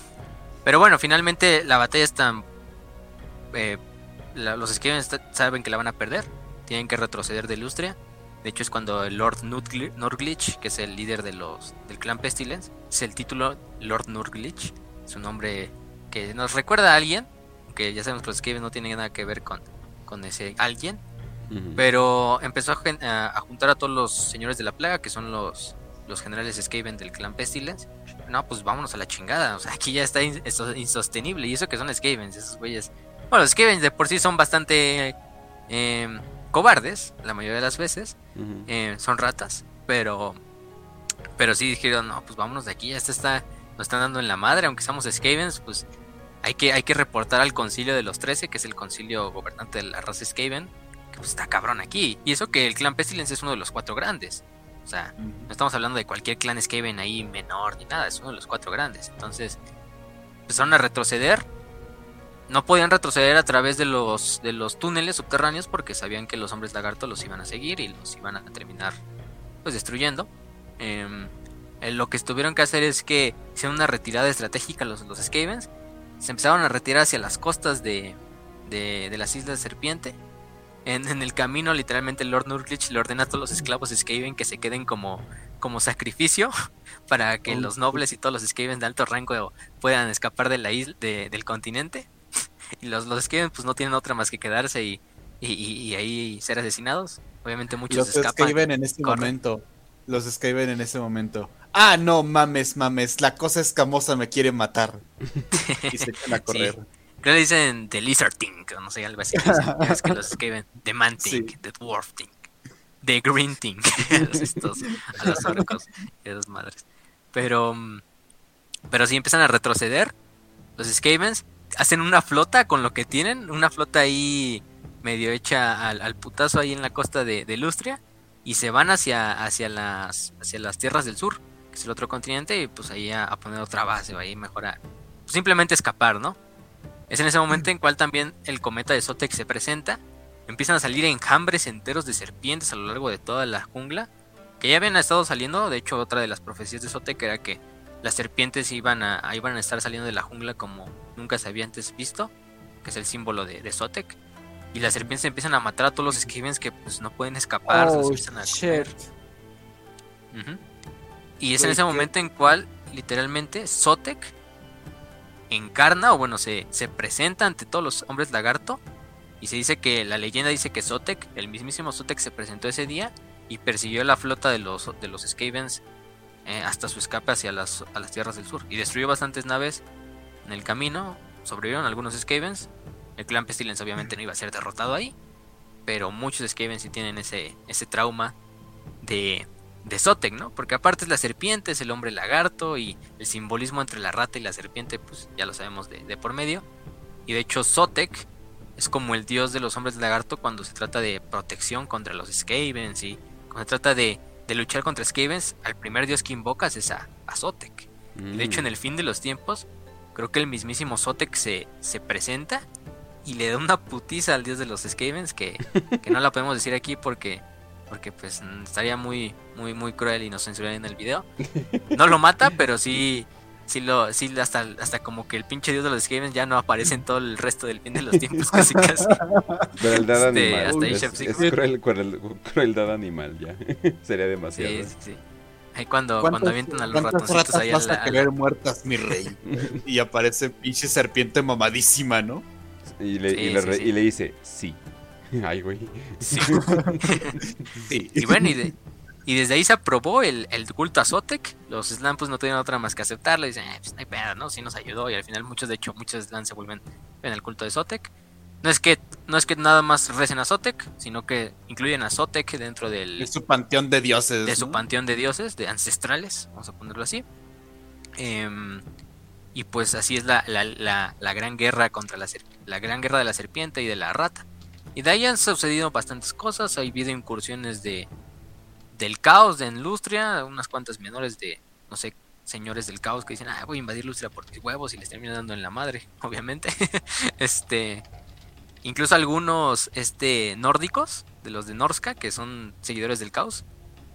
B: pero bueno, finalmente la batalla es. Eh, los Skavens saben que la van a perder. Tienen que retroceder de Lustria de hecho es cuando el Lord Nurglich, que es el líder de los, del clan Pestilence, es el título Lord Nurglich, su nombre que nos recuerda a alguien, que ya sabemos que los Skaven no tienen nada que ver con, con ese alguien, pero empezó a, juntar a todos los señores de la plaga, que son los, los generales Skaven del clan Pestilence. No, pues vámonos a la chingada, o sea, aquí ya está insostenible, y eso que son Skavens, esos güeyes. Bueno, los Skavens de por sí son bastante... Eh, cobardes, la mayoría de las veces, eh, son ratas, pero pero sí dijeron, no, pues vámonos de aquí, ya está, nos están dando en la madre, aunque seamos Skavens, pues hay que, hay que reportar al concilio de los 13, que es el concilio gobernante de la raza Skaven, que pues está cabrón aquí. Y eso que el clan Pestilence es uno de los cuatro grandes. O sea, no estamos hablando de cualquier clan Skaven ahí menor ni nada, es uno de los cuatro grandes. Entonces, empezaron a retroceder no podían retroceder a través de los, de los túneles subterráneos porque sabían que los hombres lagarto los iban a seguir y los iban a terminar pues destruyendo. Em, eh, lo que tuvieron que hacer es que hicieron una retirada estratégica los, los Skavens. Se empezaron a retirar hacia las costas de, de, las Islas de Serpiente. En, el camino, literalmente, Lord Nurglich le ordena a todos los esclavos Skaven que se queden como, como sacrificio para que los nobles y todos los Skaven de alto rango puedan escapar de la isla, del continente y los, los pues no tienen otra más que quedarse y, y, ahí ser asesinados. Obviamente muchos
C: los escapan. Los en este momento. Los escriben en ese momento. Ah, no, mames, mames, la cosa escamosa me quiere matar. y se echan a correr.
B: Creo que dicen The Lizard Thing, no sé, algo así. es que los escriben The Man Thing, The Dwarf Thing, The Green Thing. estos, a los orcos y a las madres. Pero, mm, pero sí empiezan a retroceder los Skavens hacen una flota con lo que tienen, una flota ahí medio hecha al, putazo ahí en la costa de, Lustria y se van hacia, hacia, las, hacia las tierras del sur, que es el otro continente, y pues ahí a, poner otra base, ahí mejorar. Simplemente escapar, ¿no? Es en ese momento en cual también el cometa de Sotek se presenta. Empiezan a salir enjambres enteros de serpientes a lo largo de toda la jungla. Que ya habían estado saliendo. De hecho, otra de las profecías de Sotek era que las serpientes iban a, iban a estar saliendo de la jungla como nunca se había antes visto, que es el símbolo de, de Sotek. Y las serpientes empiezan a matar a todos los Skavens que pues no pueden escapar,
C: oh,
B: Y es en ese momento en cual literalmente Sotek encarna, o bueno, se, se presenta ante todos los hombres lagarto. Y se dice que la leyenda dice que Sotek, el mismísimo Sotek, se presentó ese día y persiguió la flota de los, de los Skavens eh, hasta su escape hacia las, tierras del sur. Y destruyó bastantes naves en el camino. Sobrevivieron algunos Skavens. El clan Pestilence obviamente no iba a ser derrotado ahí. Pero muchos Skavens sí tienen ese, ese trauma de, de Sotek, ¿no? Porque aparte es la serpiente, es el hombre lagarto y el simbolismo entre la rata y la serpiente, pues ya lo sabemos de, por medio. Y de hecho Sotek es como el dios de los hombres lagarto cuando se trata de protección contra los Skavens y cuando se trata de de luchar contra Skavens, al primer dios que invocas es a, a Sotek. De hecho, en el fin de los tiempos, creo que el mismísimo Sotek se, se presenta y le da una putiza al dios de los Skavens que, que no la podemos decir aquí porque porque pues estaría muy muy muy cruel y nos censuraría en el video. No lo mata, pero sí sí lo, sí hasta, hasta como que el pinche dios de los Skaven ya no aparece en todo el resto del fin de los tiempos, casi casi.
A: Crueldad
B: Este,
A: animal.
B: hasta
A: es,
B: Chef
A: es
B: Sigmund.
A: cruel- cruel- crueldad animal ya. Sería demasiado.
B: Sí, sí, sí. Ahí cuando, cuando avientan a los ratoncitos
C: ratas
B: ahí a
C: vas
B: la-
C: a querer
B: la-
C: muertas, mi rey? y aparece pinche serpiente mamadísima, ¿no?
A: Y, le, y,
B: Sí,
A: le
B: sí,
A: re-
B: sí.
A: y le dice, sí. Ay, güey.
B: Sí.
C: Sí.
B: Y bueno, y, de- y desde ahí se aprobó el, el culto a Zotek. Los Slan pues no tenían otra más que aceptarlo. Y dicen, "Eh, pues no hay pedo, ¿no? Sí nos ayudó. Y al final muchos, de hecho, muchos Slan se vuelven en el culto de Zotek. No es que no es que nada más recen a Zotek, sino que incluyen a Zotek dentro del,
C: Es su panteón de dioses.
B: de su panteón de dioses, de ancestrales, vamos a ponerlo así. Em, y pues así es la, la- la- la gran guerra contra la, la gran guerra de la serpiente y de la rata. Y de ahí han sucedido bastantes cosas, ha habido incursiones de del caos de Lustria, unas cuantas menores de, no sé, señores del caos que dicen, ah, voy a invadir Lustria por mis huevos y les termino dando en la madre, obviamente. este, incluso algunos este, nórdicos, de los de Norska, que son seguidores del caos,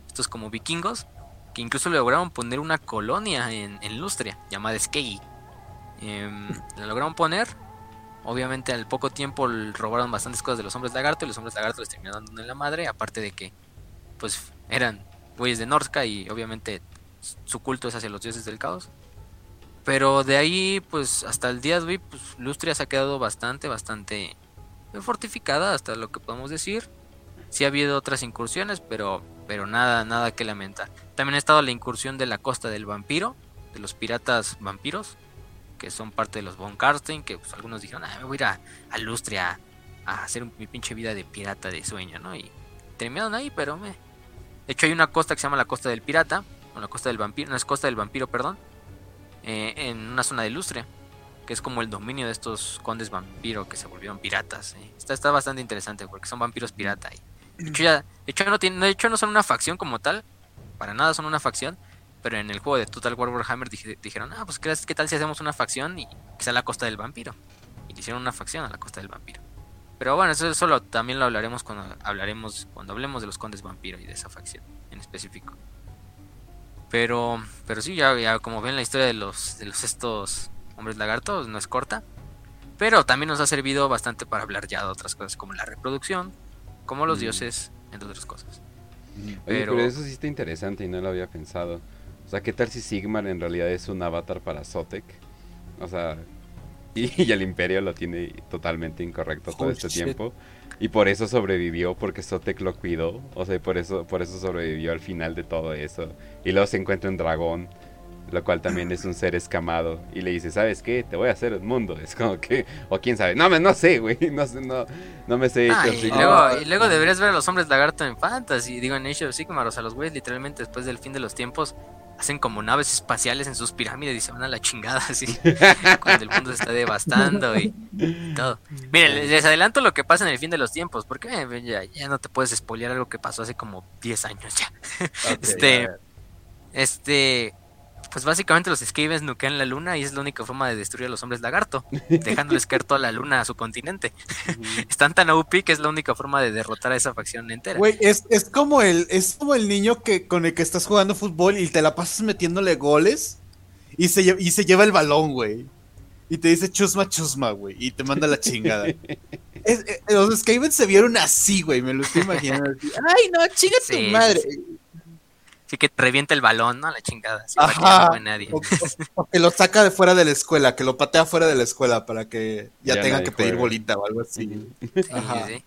B: estos como vikingos, que incluso lograron poner una colonia en, Lustria, llamada Skei. Em, la lograron poner. Obviamente al poco tiempo robaron bastantes cosas de los hombres lagarto y los hombres lagarto les terminaron dando en la madre, aparte de que pues eran güeyes de Norska y obviamente su culto es hacia los dioses del caos. Pero de ahí, pues hasta el día de hoy, pues Lustria se ha quedado bastante, bastante fortificada, hasta lo que podemos decir. Sí ha habido otras incursiones, pero, pero nada, nada que lamentar. También ha estado la incursión de la costa del vampiro, de los piratas vampiros, que son parte de los Von Karstein, que pues, algunos dijeron, ah, me voy a ir a, a Lustria a hacer mi pinche vida de pirata de sueño, ¿no? Y terminaron ahí, pero me... De hecho hay una costa que se llama la costa del pirata, o la costa del vampiro, no es costa del vampiro, perdón, eh, en una zona de Lustria, que es como el dominio de estos condes vampiro que se volvieron piratas. eh. Está, bastante interesante porque son vampiros pirata. Y de hecho, ya, de hecho, no tienen, de hecho no son una facción como tal, para nada son una facción, pero en el juego de Total War Warhammer dije- dijeron, ah, pues ¿qué, qué tal si hacemos una facción y que sea la costa del vampiro. Y le hicieron una facción a la costa del vampiro. Pero bueno, eso, eso lo- también lo hablaremos cuando hablaremos cuando hablemos de los condes vampiro y de esa facción en específico. Pero, pero sí, ya, ya como ven la historia de los, de los estos hombres lagartos no es corta. Pero también nos ha servido bastante para hablar ya de otras cosas como la reproducción, como los
A: Mm.
B: dioses, entre otras cosas.
A: Oye,
B: Pero-
A: pero... eso sí está interesante y no lo había pensado. O sea, ¿qué tal si Sigmar en realidad es un avatar para Zotek? O sea, y, y el Imperio lo tiene totalmente incorrecto todo
C: Oh,
A: este
C: shit.
A: tiempo. Y por eso sobrevivió, porque Zotek lo cuidó. O sea, y por eso, por eso sobrevivió al final de todo eso. Y luego se encuentra un dragón, lo cual también es un ser escamado. Y le dice, ¿sabes qué? Te voy a hacer un mundo. Es como que, o quién sabe. No, me, no sé, güey. No, sé, no, no me sé.
B: Ah, y, luego, y luego deberías ver a los hombres lagarto en Fantasy, digo en Age of Sigmar, o sea, los güeyes literalmente después del fin de los tiempos hacen como naves espaciales en sus pirámides y se van a la chingada así, cuando el mundo se está devastando y, y todo. Miren, les adelanto lo que pasa en el fin de los tiempos, porque eh, ya, ya no te puedes spoilear algo que pasó hace como 10 años ya. Este-. Este, pues básicamente los Skavens nuquean la luna y es la única forma de destruir a los hombres lagarto, dejándoles caer toda la luna a su continente. Están tan OP que es la única forma de derrotar a esa facción entera.
C: Güey, es, es como el, es como el niño que con el que estás jugando fútbol y te la pasas metiéndole goles y se, y se lleva el balón, güey. Y te dice chusma, chusma, güey. Y te manda la chingada. Es- eh, los Skavens se vieron así, güey. Me lo estoy imaginando. así. Ay, no, chinga tu madre.
B: sí, Así que te revienta el balón, ¿no? La chingada. Así
C: Ajá.
B: para que no vea nadie.
C: O, o- o que lo saca de fuera de la escuela, que lo patea fuera de la escuela para que ya,
A: Ya
C: tengan
A: nadie
C: que pedir bolita o algo así.
B: Sí, sí,
C: Ajá.
B: sí.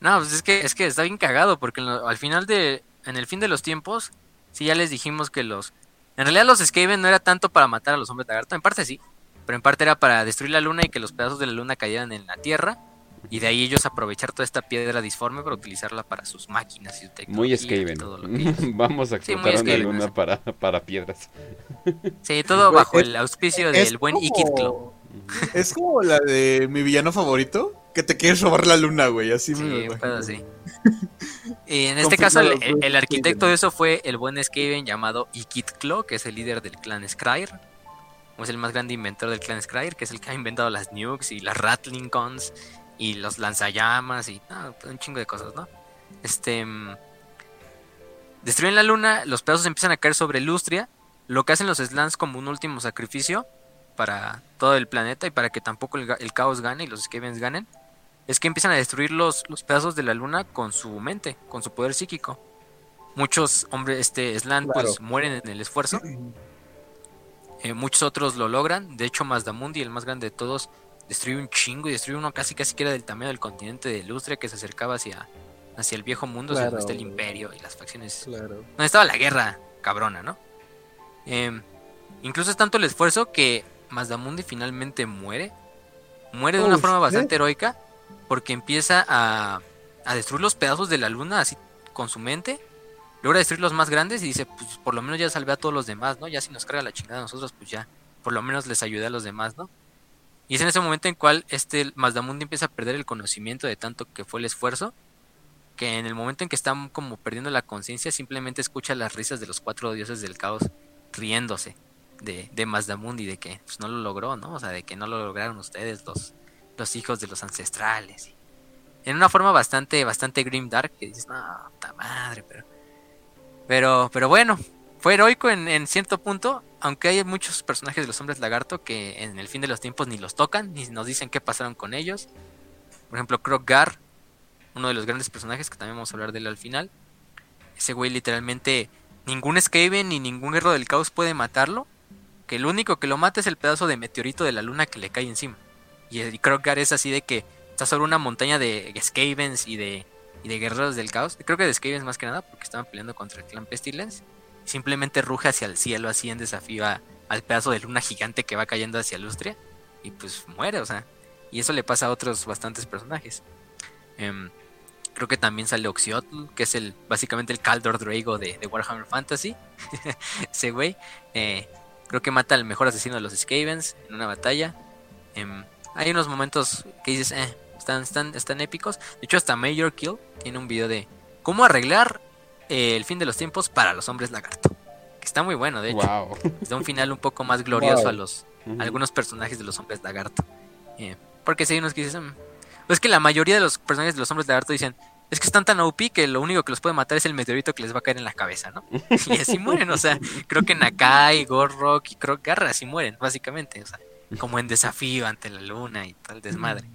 B: No, pues es que, es que está bien cagado, porque lo- al final de, en el fin de los tiempos, sí ya les dijimos que los, en realidad los Skaven no era tanto para matar a los hombres lagarto, en parte sí, pero en parte era para destruir la luna y que los pedazos de la luna cayeran en la tierra, y de ahí ellos aprovechar toda esta piedra disforme para utilizarla para sus máquinas y su tecnología
A: Muy Skaven.
B: ellos-
A: Vamos a
B: Sí,
A: explotar una
B: Skaven,
A: luna para, para piedras.
B: Sí, todo
C: Güey,
B: bajo
C: es-
B: el auspicio del buen
C: como-
B: Ikit Club.
C: Es como la de mi villano favorito, que te quieres robar la luna, güey. Así
B: Sí,
C: me
B: así. Y en este caso, el, arquitecto de eso fue el buen Skaven llamado Ikit Klo, que es el líder del clan Skryr. O es el más grande inventor del clan Skryr, que es el que ha inventado las nukes y las Rattling Guns y los lanzallamas y no, un chingo de cosas, ¿no? Este. mm, Destruyen la luna, los pedazos empiezan a caer sobre Lustria lo que hacen los Slans como un último sacrificio para todo el planeta y para que tampoco el, el caos gane y los Skavens ganen, es que empiezan a destruir los, los pedazos de la luna con su mente, con su poder psíquico. Muchos hombres, este Slan,
C: Claro.
B: pues mueren en el esfuerzo. Eh, muchos otros lo logran. De hecho, Mazdamundi, el más grande de todos, destruye un chingo y destruye uno casi casi que era del tamaño del continente de Lustria que se acercaba hacia, hacia el viejo mundo,
C: Claro,
B: donde está el imperio y las facciones
C: Claro.
B: donde estaba la guerra cabrona, ¿no? Em, incluso es tanto el esfuerzo que Mazdamundi finalmente muere. Muere de una forma bastante heroica porque empieza a, a destruir los pedazos de la luna así con su mente. Logra destruir los más grandes y dice, pues por lo menos ya salvé a todos los demás, ¿no? Ya si nos carga la chingada a nosotros, pues ya por lo menos les ayudé a los demás, ¿no? Y es en ese momento en cual este Mazdamundi empieza a perder el conocimiento de tanto que fue el esfuerzo que en el momento en que están como perdiendo la conciencia, simplemente escucha las risas de los cuatro dioses del caos riéndose de, de Mazdamundi, de que pues, no lo logró, ¿no? O sea, de que no lo lograron ustedes, los, los hijos de los ancestrales. En una forma bastante, bastante grim dark, que dices, no, puta madre, pero. Pero, pero bueno, fue heroico en, en cierto punto, aunque hay muchos personajes de los hombres lagarto que en el fin de los tiempos ni los tocan, ni nos dicen qué pasaron con ellos. Por ejemplo, Kroggar, uno de los grandes personajes que también vamos a hablar de él al final. Ese güey literalmente ningún Skaven ni ningún guerrero del caos puede matarlo. Que el único que lo mata es el pedazo de meteorito de la luna que le cae encima. Y el Kroggar es así de que está sobre una montaña de Skavens y de, y de guerreros del caos. Creo que de Skavens más que nada porque estaban peleando contra el clan Pestilence. Simplemente ruge hacia el cielo así en desafío al pedazo de luna gigante que va cayendo hacia Lustria. Y pues muere, o sea. Y eso le pasa a otros bastantes personajes. Em, creo que también sale Oxiotl, que es el básicamente el Caldor Drago de, de Warhammer Fantasy. Ese güey. eh, creo que mata al mejor asesino de los Skavens en una batalla. Em, hay unos momentos que dices, eh, están, están, están épicos. De hecho, hasta Major Kill tiene un video de cómo arreglar eh, el fin de los tiempos para los hombres lagarto. Que está muy bueno, de hecho.
A: Wow.
B: Da un final un poco más glorioso
C: Wow.
B: a los a algunos personajes de los hombres lagarto. Eh, porque si hay unos que dicen, "Mm". es que la mayoría de los personajes de los hombres lagarto dicen, es que están tan OP que lo único que los puede matar es el meteorito que les va a caer en la cabeza, ¿no? Y así mueren, o sea, creo que Nakai, Gorrock y Krogar así mueren, básicamente, o sea, como en desafío ante la luna y tal desmadre.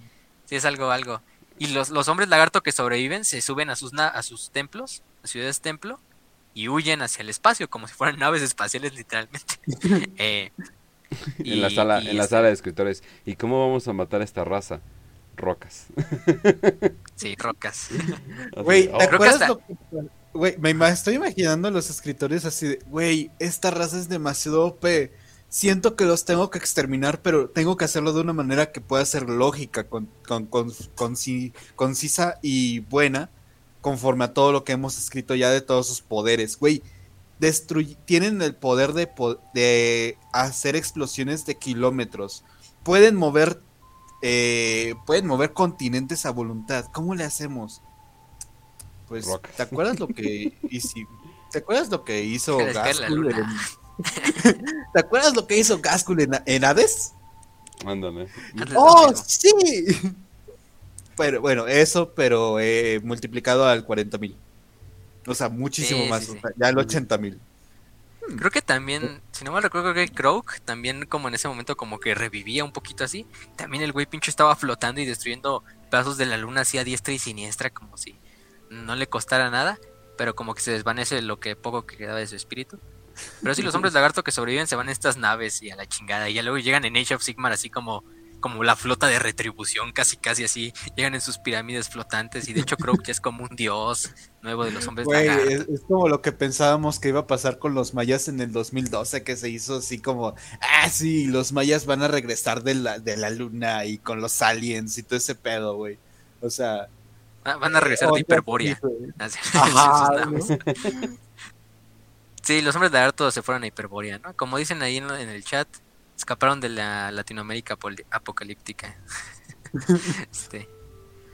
B: Sí, es algo, algo. Y los, los hombres lagarto que sobreviven se suben a sus, na- a sus templos, ciudades templo, y huyen hacia el espacio, como si fueran naves espaciales literalmente. Eh,
A: en la sala,
B: y
A: en la
B: este,
A: sala de escritores. ¿Y cómo vamos a matar a esta raza? Rocas.
B: Sí, rocas.
C: Güey,
A: oh,
C: ¿te acuerdas lo que... Güey, me ima- estoy imaginando a los escritores así de, güey, esta raza es demasiado OP. Siento que los tengo que exterminar, pero tengo que hacerlo de una manera que pueda ser lógica, con, con- con- conci- concisa y buena, conforme a todo lo que hemos escrito ya de todos sus poderes. Güey, tienen el poder de, po- de hacer explosiones de kilómetros. Pueden mover, eh, pueden mover continentes a voluntad. ¿Cómo le hacemos? Pues. ¿te acuerdas lo que hizo? ¿Te acuerdas lo que hizo
B: luna.
C: en- ¿Te acuerdas lo que hizo Gaskul en, en Hades?
B: Lo
C: ¡Oh, sí! Pero bueno, eso, pero eh, multiplicado al 40 mil. O sea, muchísimo
B: Sí,
C: más.
B: sí, sí.
C: o sea, ya al 80 mil.
B: Creo que también, si no mal recuerdo, creo que Croak también como en ese momento como que revivía un poquito así. También el güey pinche estaba flotando y destruyendo pedazos de la luna así a diestra y siniestra como si no le costara nada. Pero como que se desvanece lo que poco que quedaba de su espíritu. Pero sí, los hombres lagarto que sobreviven se van en estas naves y a la chingada. Y ya luego llegan en Age of Sigmar así como, como la flota de retribución, casi casi así. Llegan en sus pirámides flotantes. Y de hecho Croak ya es como un dios nuevo de los hombres
C: Güey, es, es como lo que pensábamos que iba a pasar con los mayas en el 2012, que se hizo así como, ah, sí, los mayas van a regresar de la, de la luna y con los aliens y todo ese pedo, güey. O sea...
B: Ah, Van a regresar de Hiperborea.
C: sí, Ajá,
B: los hombres de Arto se fueron a Hiperborea, ¿no? Como dicen ahí en, en el chat, escaparon de la Latinoamérica apocalíptica. este,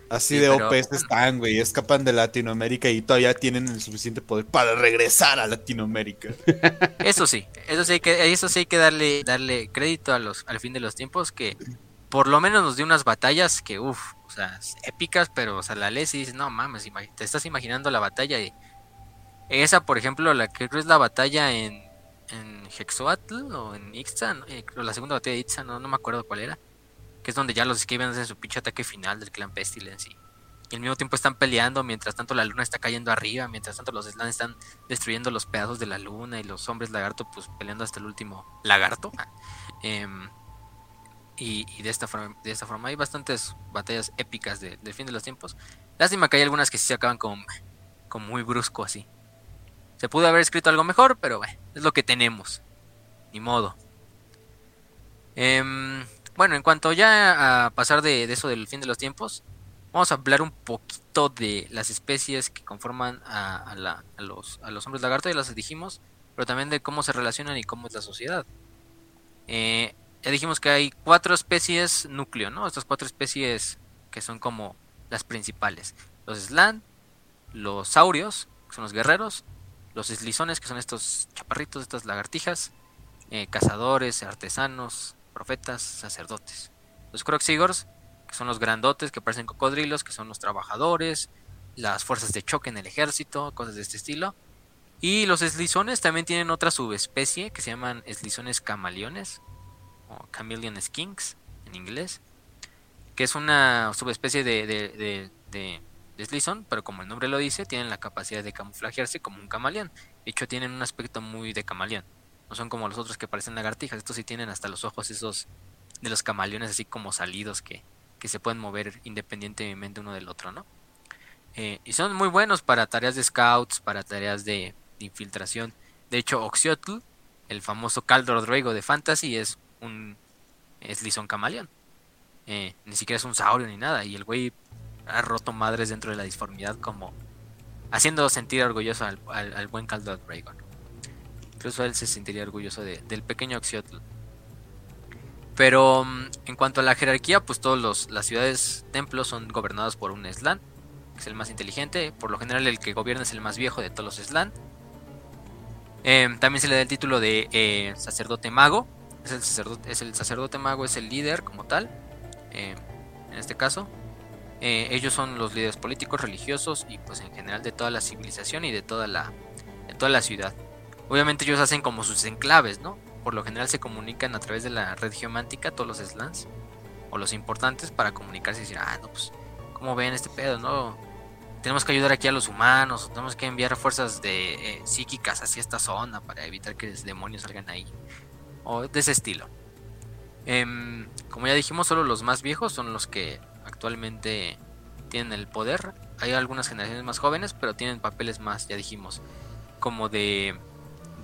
C: Así
B: Sí,
C: de
B: pero-
C: OPs están, güey. Escapan de Latinoamérica y todavía tienen el suficiente poder para regresar a Latinoamérica.
B: eso sí, eso sí hay que, eso sí hay que darle, darle crédito a los, al fin de los tiempos que por lo menos nos dio unas batallas que, uff, o sea, épicas, pero o sea, la lees y dices, no mames, te estás imaginando la batalla y esa, por ejemplo, la que creo es la batalla en, en Hexoatl o en Ixta, eh, la segunda batalla de Ixta, no, no me acuerdo cuál era. Que es donde ya los Skaven hacen su pinche ataque final del clan Pestilence. Y, al mismo tiempo están peleando, mientras tanto la luna está cayendo arriba, mientras tanto los Slan están destruyendo los pedazos de la luna y los hombres lagarto pues peleando hasta el último lagarto. Em, y, de esta forma de esta forma hay bastantes batallas épicas de, del fin de los tiempos. Lástima que hay algunas que sí se acaban con, con muy brusco así. Se pudo haber escrito algo mejor, pero bueno, es lo que tenemos. Ni modo. Eh, bueno, en cuanto ya a pasar de, eso del fin de los tiempos, vamos a hablar un poquito de las especies que conforman a los hombres lagarto, ya las dijimos, pero también de cómo se relacionan y cómo es la sociedad. Eh, ya dijimos que hay cuatro especies núcleo, ¿no? Estas cuatro especies que son como las principales. Los Slan, los saurios, que son los guerreros, los eslizones, que son estos chaparritos, estas lagartijas, eh, cazadores, artesanos, profetas, sacerdotes. Los Croxigors, que son los grandotes que parecen cocodrilos, que son los trabajadores, las fuerzas de choque en el ejército, cosas de este estilo. Y los eslizones también tienen otra subespecie que se llaman eslizones camaleones, o chameleon skinks en inglés, que es una subespecie de, de, de, de Slison, pero como el nombre lo dice, tienen la capacidad de camuflajearse como un camaleón. De hecho, tienen un aspecto muy de camaleón. No son como los otros que parecen lagartijas. Estos sí tienen hasta los ojos esos de los camaleones así como salidos que, que se pueden mover independientemente uno del otro, ¿no? Eh, y son muy buenos para tareas de scouts, para tareas de, infiltración. De hecho, Oxiotl, el famoso Caldor Druego de Fantasy, es un Slison camaleón. Eh, ni siquiera es un saurio ni nada. Y el güey ha roto madres dentro de la disformidad como haciendo sentir orgulloso al, buen Caldor Dragon. Incluso él se sentiría orgulloso de, del pequeño Oxiotl. Pero en cuanto a la jerarquía, pues todas las ciudades templos son gobernadas por un Slan, que es el más inteligente. Por lo general el que gobierna es el más viejo de todos los Slan. Eh, también se le da el título de eh, sacerdote mago. Es el sacerdote, es el sacerdote mago, es el líder como tal. Eh, en este caso. Eh, ellos son los líderes políticos, religiosos y pues en general de toda la civilización y de toda la, de toda la ciudad. Obviamente ellos hacen como sus enclaves, ¿no? Por lo general se comunican a través de la red geomántica, todos los slans, o los importantes, para comunicarse y decir, ah, no, pues, ¿cómo ven este pedo, no? Tenemos que ayudar aquí a los humanos, tenemos que enviar fuerzas de eh, psíquicas hacia esta zona para evitar que los demonios salgan ahí. O de ese estilo. Eh, como ya dijimos, solo los más viejos son los que actualmente tienen el poder. Hay algunas generaciones más jóvenes, pero tienen papeles más, ya dijimos, como de,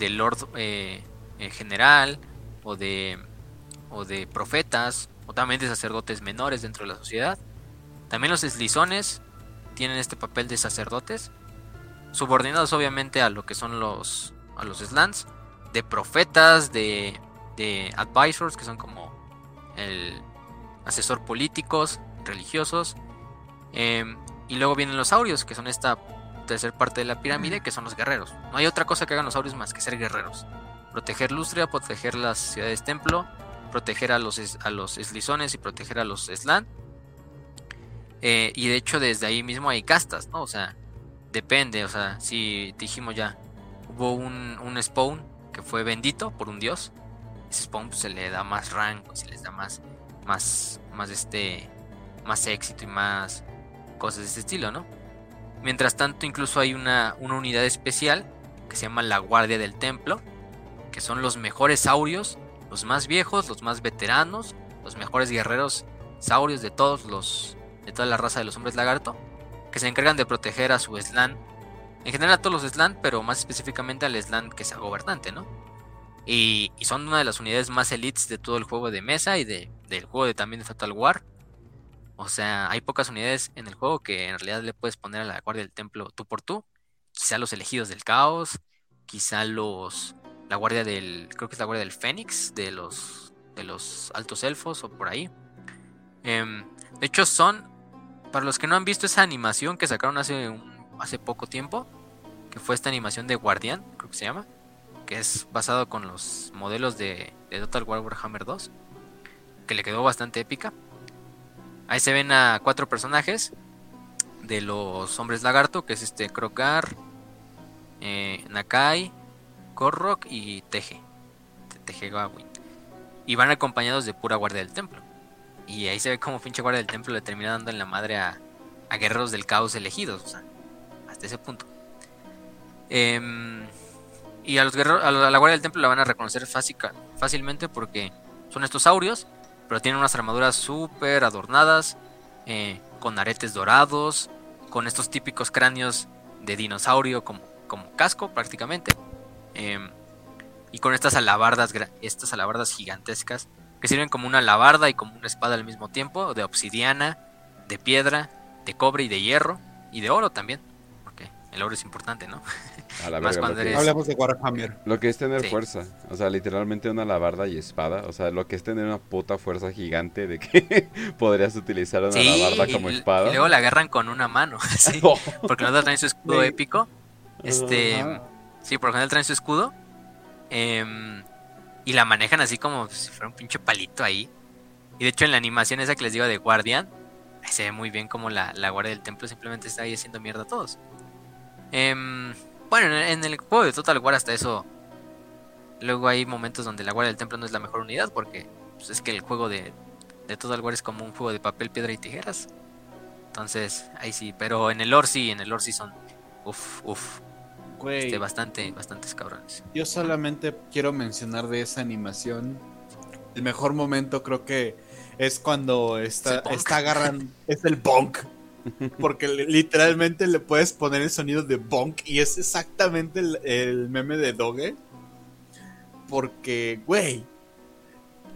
B: Lord eh, eh, General o de, o de profetas o también de sacerdotes menores dentro de la sociedad. También los eslizones tienen este papel de sacerdotes, subordinados obviamente a lo que son los, a los slants, de profetas, de, de advisors, que son como el asesor políticos, religiosos. Eh, y luego vienen los saurios, que son esta tercera parte de la pirámide, que son los guerreros. No hay otra cosa que hagan los saurios más que ser guerreros. Proteger Lustria, proteger las ciudades templo, proteger a los, a los eslizones y proteger a los slan. Eh, y de hecho desde ahí mismo hay castas, ¿no? O sea, depende, o sea, si dijimos ya, hubo un, un spawn que fue bendito por un dios, ese spawn pues, se le da más rango, se les da más, más, más este, más éxito y más cosas de este estilo, ¿no? Mientras tanto, incluso hay una, una unidad especial que se llama la Guardia del Templo, que son los mejores saurios, los más viejos, los más veteranos, los mejores guerreros saurios de todos los de toda la raza de los hombres lagarto, que se encargan de proteger a su slan, en general a todos los slan, pero más específicamente al slan que sea gobernante, ¿no? Y, son una de las unidades más elites de todo el juego de mesa y de, del juego de también de Fatal War. O sea, hay pocas unidades en el juego que en realidad le puedes poner a la guardia del templo tú por tú. Quizá los elegidos del caos, quizá los la guardia del creo que es la guardia del Fénix de los de los altos elfos o por ahí. Eh, de hecho son para los que no han visto esa animación que sacaron hace hace poco tiempo, que fue esta animación de Guardián, creo que se llama, que es basado con los modelos de, de Total War Warhammer 2, que le quedó bastante épica. Ahí se ven a cuatro personajes de los hombres lagarto, que es este Krokar, eh, Nakai, Korrok y Teje. Teje Gawin. Y van acompañados de pura guardia del templo. Y ahí se ve como pinche guardia del templo le termina dando en la madre a, a guerreros del caos elegidos. O sea, hasta ese punto. Em, y a los guerreros, a la guardia del templo la van a reconocer fácilmente porque son estos saurios, pero tienen unas armaduras súper adornadas, eh, con aretes dorados, con estos típicos cráneos de dinosaurio como, como casco prácticamente. Em, y con estas alabardas, estas alabardas gigantescas que sirven como una alabarda y como una espada al mismo tiempo, de obsidiana, de piedra, de cobre y de hierro, y de oro también, el oro es importante, ¿no?
A: A la verga, lo,
C: Hablamos de Warhammer.
A: lo que es tener fuerza, o sea, literalmente una alabarda y espada, o sea, lo que es tener una puta fuerza gigante de que podrías utilizar una alabarda como espada.
B: Y luego la agarran con una mano, ¿sí? porque no traen su escudo épico. Este, sí, por ejemplo traen su escudo. Eh, y la manejan así como si fuera un pinche palito ahí. Y de hecho en la animación esa que les digo de Guardian, se ve muy bien como la, guardia del templo simplemente está ahí haciendo mierda a todos. Em, bueno, en el juego de Total War hasta eso... Luego hay momentos donde la guardia del templo no es la mejor unidad porque pues, es que el juego de, de Total War es como un juego de papel, piedra y tijeras. Entonces, ahí sí, pero en el lore sí, en el lore sí son... Uf, uf, este, bastante, bastantes cabrones.
C: Yo solamente quiero mencionar de esa animación. El mejor momento creo que es cuando está, está agarrando. es el bonk. Porque literalmente le puedes poner el sonido de bonk y es exactamente el, meme de Doge. Porque, güey,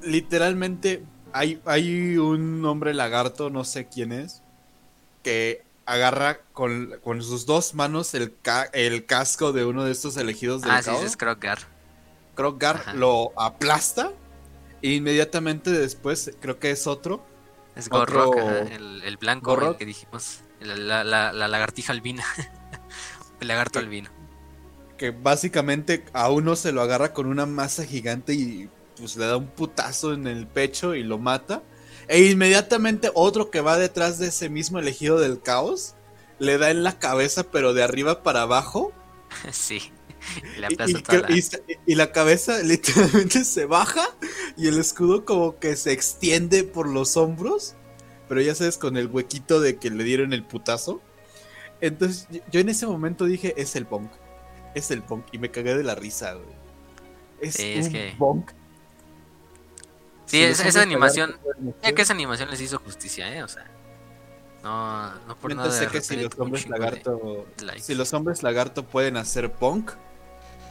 C: literalmente hay, hay un hombre lagarto, no sé quién es, que agarra con, sus dos manos el, el casco de uno de estos elegidos del
B: Ah, sí, es Kroggar.
C: Kroggar lo aplasta e inmediatamente después, creo que es otro.
B: Es Gorrock, el, blanco que dijimos. La, la, lagartija albina. el lagarto albino.
C: Que básicamente a uno se lo agarra con una masa gigante y pues le da un putazo en el pecho y lo mata. E inmediatamente otro que va detrás de ese mismo elegido del caos le da en la cabeza, pero de arriba para abajo.
B: Sí.
C: Y, la... cabeza literalmente se baja y el escudo como que se extiende por los hombros. Pero ya sabes, con el huequito de que le dieron el putazo. Entonces yo en ese momento dije, es el punk. Es el punk. Y me cagué de la risa, güey. Es, un que... punk
B: Sí, esa, animación. Ya que esa animación les hizo justicia, ¿eh? O sea. No, no por nada.
C: Sé que si los hombres lagarto. si los hombres lagarto pueden hacer punk,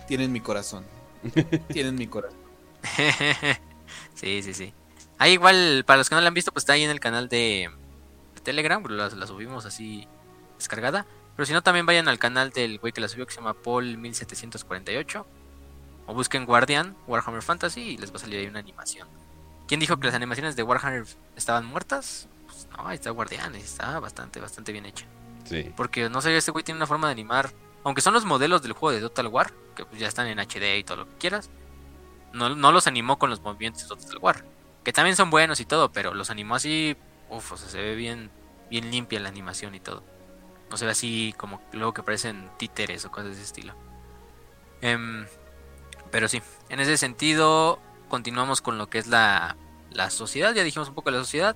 C: tienen mi corazón. tienen mi corazón.
B: sí, sí, sí. Ahí igual, para los que no la han visto, pues está ahí en el canal de, Telegram, la, la, subimos así descargada. Pero si no, también vayan al canal del güey que la subió, que se llama Paul1748. O busquen Guardian, Warhammer Fantasy, y les va a salir ahí una animación. ¿Quién dijo que las animaciones de Warhammer estaban muertas? Pues no, ahí está Guardián, está bastante, bastante bien hecha.
A: Sí.
B: Porque no sé, este güey tiene una forma de animar. Aunque son los modelos del juego de Total War, que pues ya están en HD y todo lo que quieras. No, no los animó con los movimientos de Total War. Que también son buenos y todo, pero los animó así. Uf, o sea, se ve bien, bien limpia la animación y todo. No se ve así como luego que parecen títeres o cosas de ese estilo. Em, pero sí, en ese sentido, continuamos con lo que es la, la sociedad. Ya dijimos un poco de la sociedad.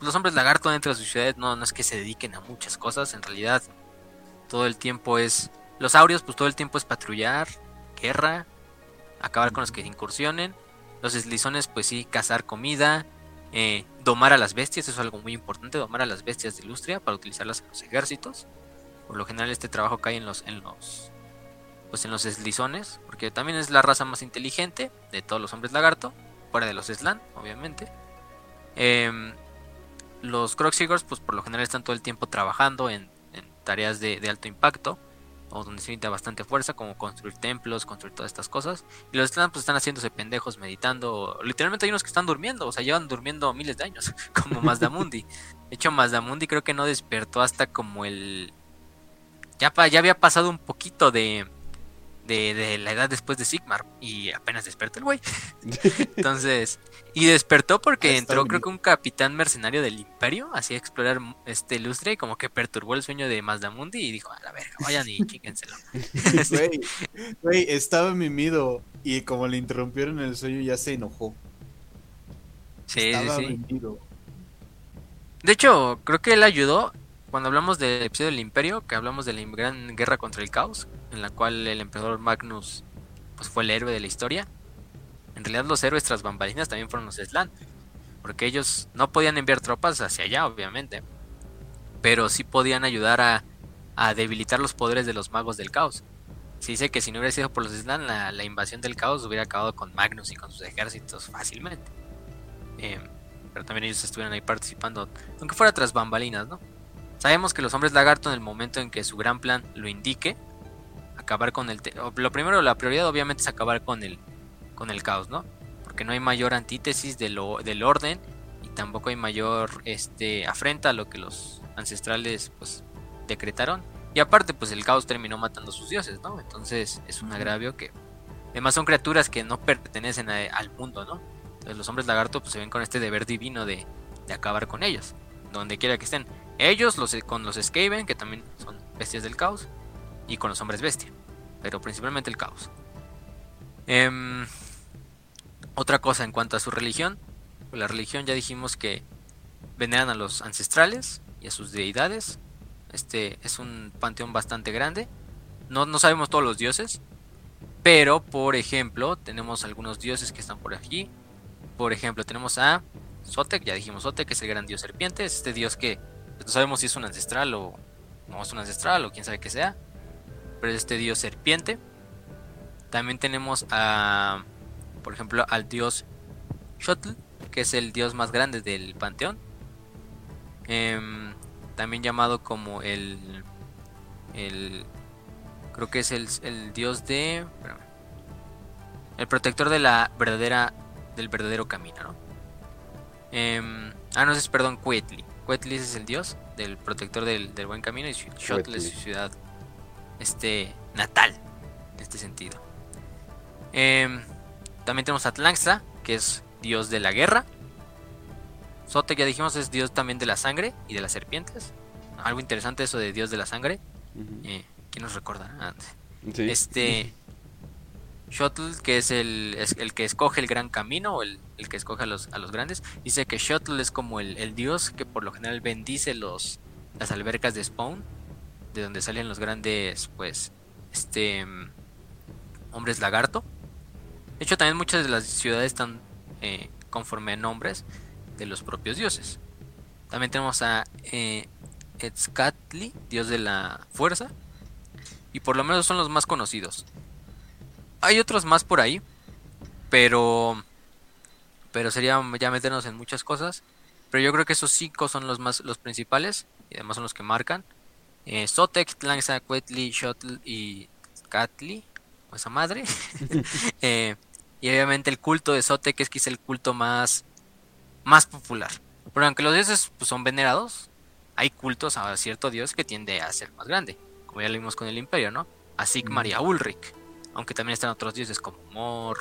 B: Los hombres lagarto dentro de las sociedades no, no es que se dediquen a muchas cosas. En realidad, todo el tiempo es. Los aurios, pues todo el tiempo es patrullar, guerra, acabar con los que incursionen. Los eslizones, pues sí, cazar comida, eh, domar a las bestias, eso es algo muy importante, domar a las bestias de Ilustria para utilizarlas en los ejércitos. Por lo general este trabajo cae en los, en los pues en los eslizones, porque también es la raza más inteligente de todos los hombres lagarto, fuera de los Slan, obviamente. Em, los Croxigors, pues por lo general están todo el tiempo trabajando en, tareas de, alto impacto, o donde se necesita bastante fuerza, como construir templos, construir todas estas cosas. Y los pues están haciéndose pendejos, meditando. Literalmente hay unos que están durmiendo, o sea, llevan durmiendo miles de años, como Mazdamundi. De hecho, Mazdamundi creo que no despertó hasta como el... Ya, ya había pasado un poquito de, de, de la edad después de Sigmar. Y apenas despertó el güey. Entonces, y despertó porque
C: Está
B: entró, creo que un capitán mercenario del Imperio, así a explorar este lustre y como que perturbó el sueño de Mazdamundi y dijo, a la verga, vayan y chíquenselo.
C: Güey, güey, estaba mimido y como le interrumpieron el sueño ya se enojó.
B: Sí, sí,
C: estaba
B: sí.
C: mimido.
B: De hecho, creo que él ayudó cuando hablamos del episodio del Imperio, que hablamos de la gran guerra contra el caos, en la cual el emperador Magnus pues fue el héroe de la historia. En realidad los héroes tras bambalinas también fueron los Slan, porque ellos no podían enviar tropas hacia allá, obviamente, pero sí podían ayudar a, debilitar los poderes de los magos del caos. Se dice que si no hubiera sido por los Slan, la, la invasión del caos hubiera acabado con Magnus y con sus ejércitos fácilmente. Eh, pero también ellos estuvieron ahí participando, aunque fuera tras bambalinas, ¿no? Sabemos que los hombres lagarto en el momento en que su gran plan lo indique, acabar con el... Lo primero, la prioridad obviamente es acabar con el, con el caos, ¿no? Porque no hay mayor antítesis de lo, del orden y tampoco hay mayor este, afrenta a lo que los ancestrales pues decretaron. Y aparte pues el caos terminó matando a sus dioses, ¿no? Entonces es un agravio que... Además son criaturas que no pertenecen a- al mundo, ¿no? Entonces los hombres lagarto pues se ven con este deber divino de, de acabar con ellos, donde quiera que estén. Ellos los, con los Skaven, que también son bestias del caos, y con los hombres bestia, pero principalmente el caos. Em, otra cosa en cuanto a su religión, la religión ya dijimos que veneran a los ancestrales y a sus deidades. Este es un panteón bastante grande. No, no sabemos todos los dioses, pero por ejemplo tenemos algunos dioses que están por aquí. Por ejemplo tenemos a Sotek, ya dijimos Sotek, que es el gran dios serpiente, es este dios que no sabemos si es un ancestral o no es un ancestral o quién sabe que sea, pero es este dios serpiente. También tenemos a, por ejemplo, al dios Xotl, que es el dios más grande del panteón. Em, también llamado como el, el, creo que es el, el dios de, el protector de la verdadera, del verdadero camino, ¿no? Em, ah, no, es perdón, Cuetli. Cuetli es el dios del protector del, del buen camino y Xotl es su ciudad este, natal, en este sentido. Em, también tenemos a que es dios de la guerra. Sotek, ya dijimos, es dios también de la sangre y de las serpientes. Algo interesante eso de dios de la sangre.
A: Ujú.
B: Eh, ¿Quién nos recuerda? Ah,
A: Sí.
B: este Shuttle, que es el, el que escoge el gran camino, o el, el que escoge a los, a los grandes, dice que Shuttle es como el, el dios que por lo general bendice los, las albercas de Spawn, de donde salen los grandes, pues, este, hombres lagarto. De hecho, también muchas de las ciudades están eh, conforme a nombres de los propios dioses. También tenemos a eh, Etzcatli, dios de la fuerza, y por lo menos son los más conocidos. Hay otros más por ahí, pero pero sería ya meternos en muchas cosas. Pero yo creo que esos cinco son los más los principales y además son los que marcan. Eh, Sotek, Tlangsa, Quetli, Shotl y Katli, o esa madre. Eh, y obviamente el culto de Sotek es quizá el culto más más popular. Pero aunque los dioses pues, son venerados, hay cultos a cierto dios que tiende a ser más grande, como ya lo vimos con el imperio, ¿no? A Sigmar y a Ulrich. Aunque también están otros dioses como Mor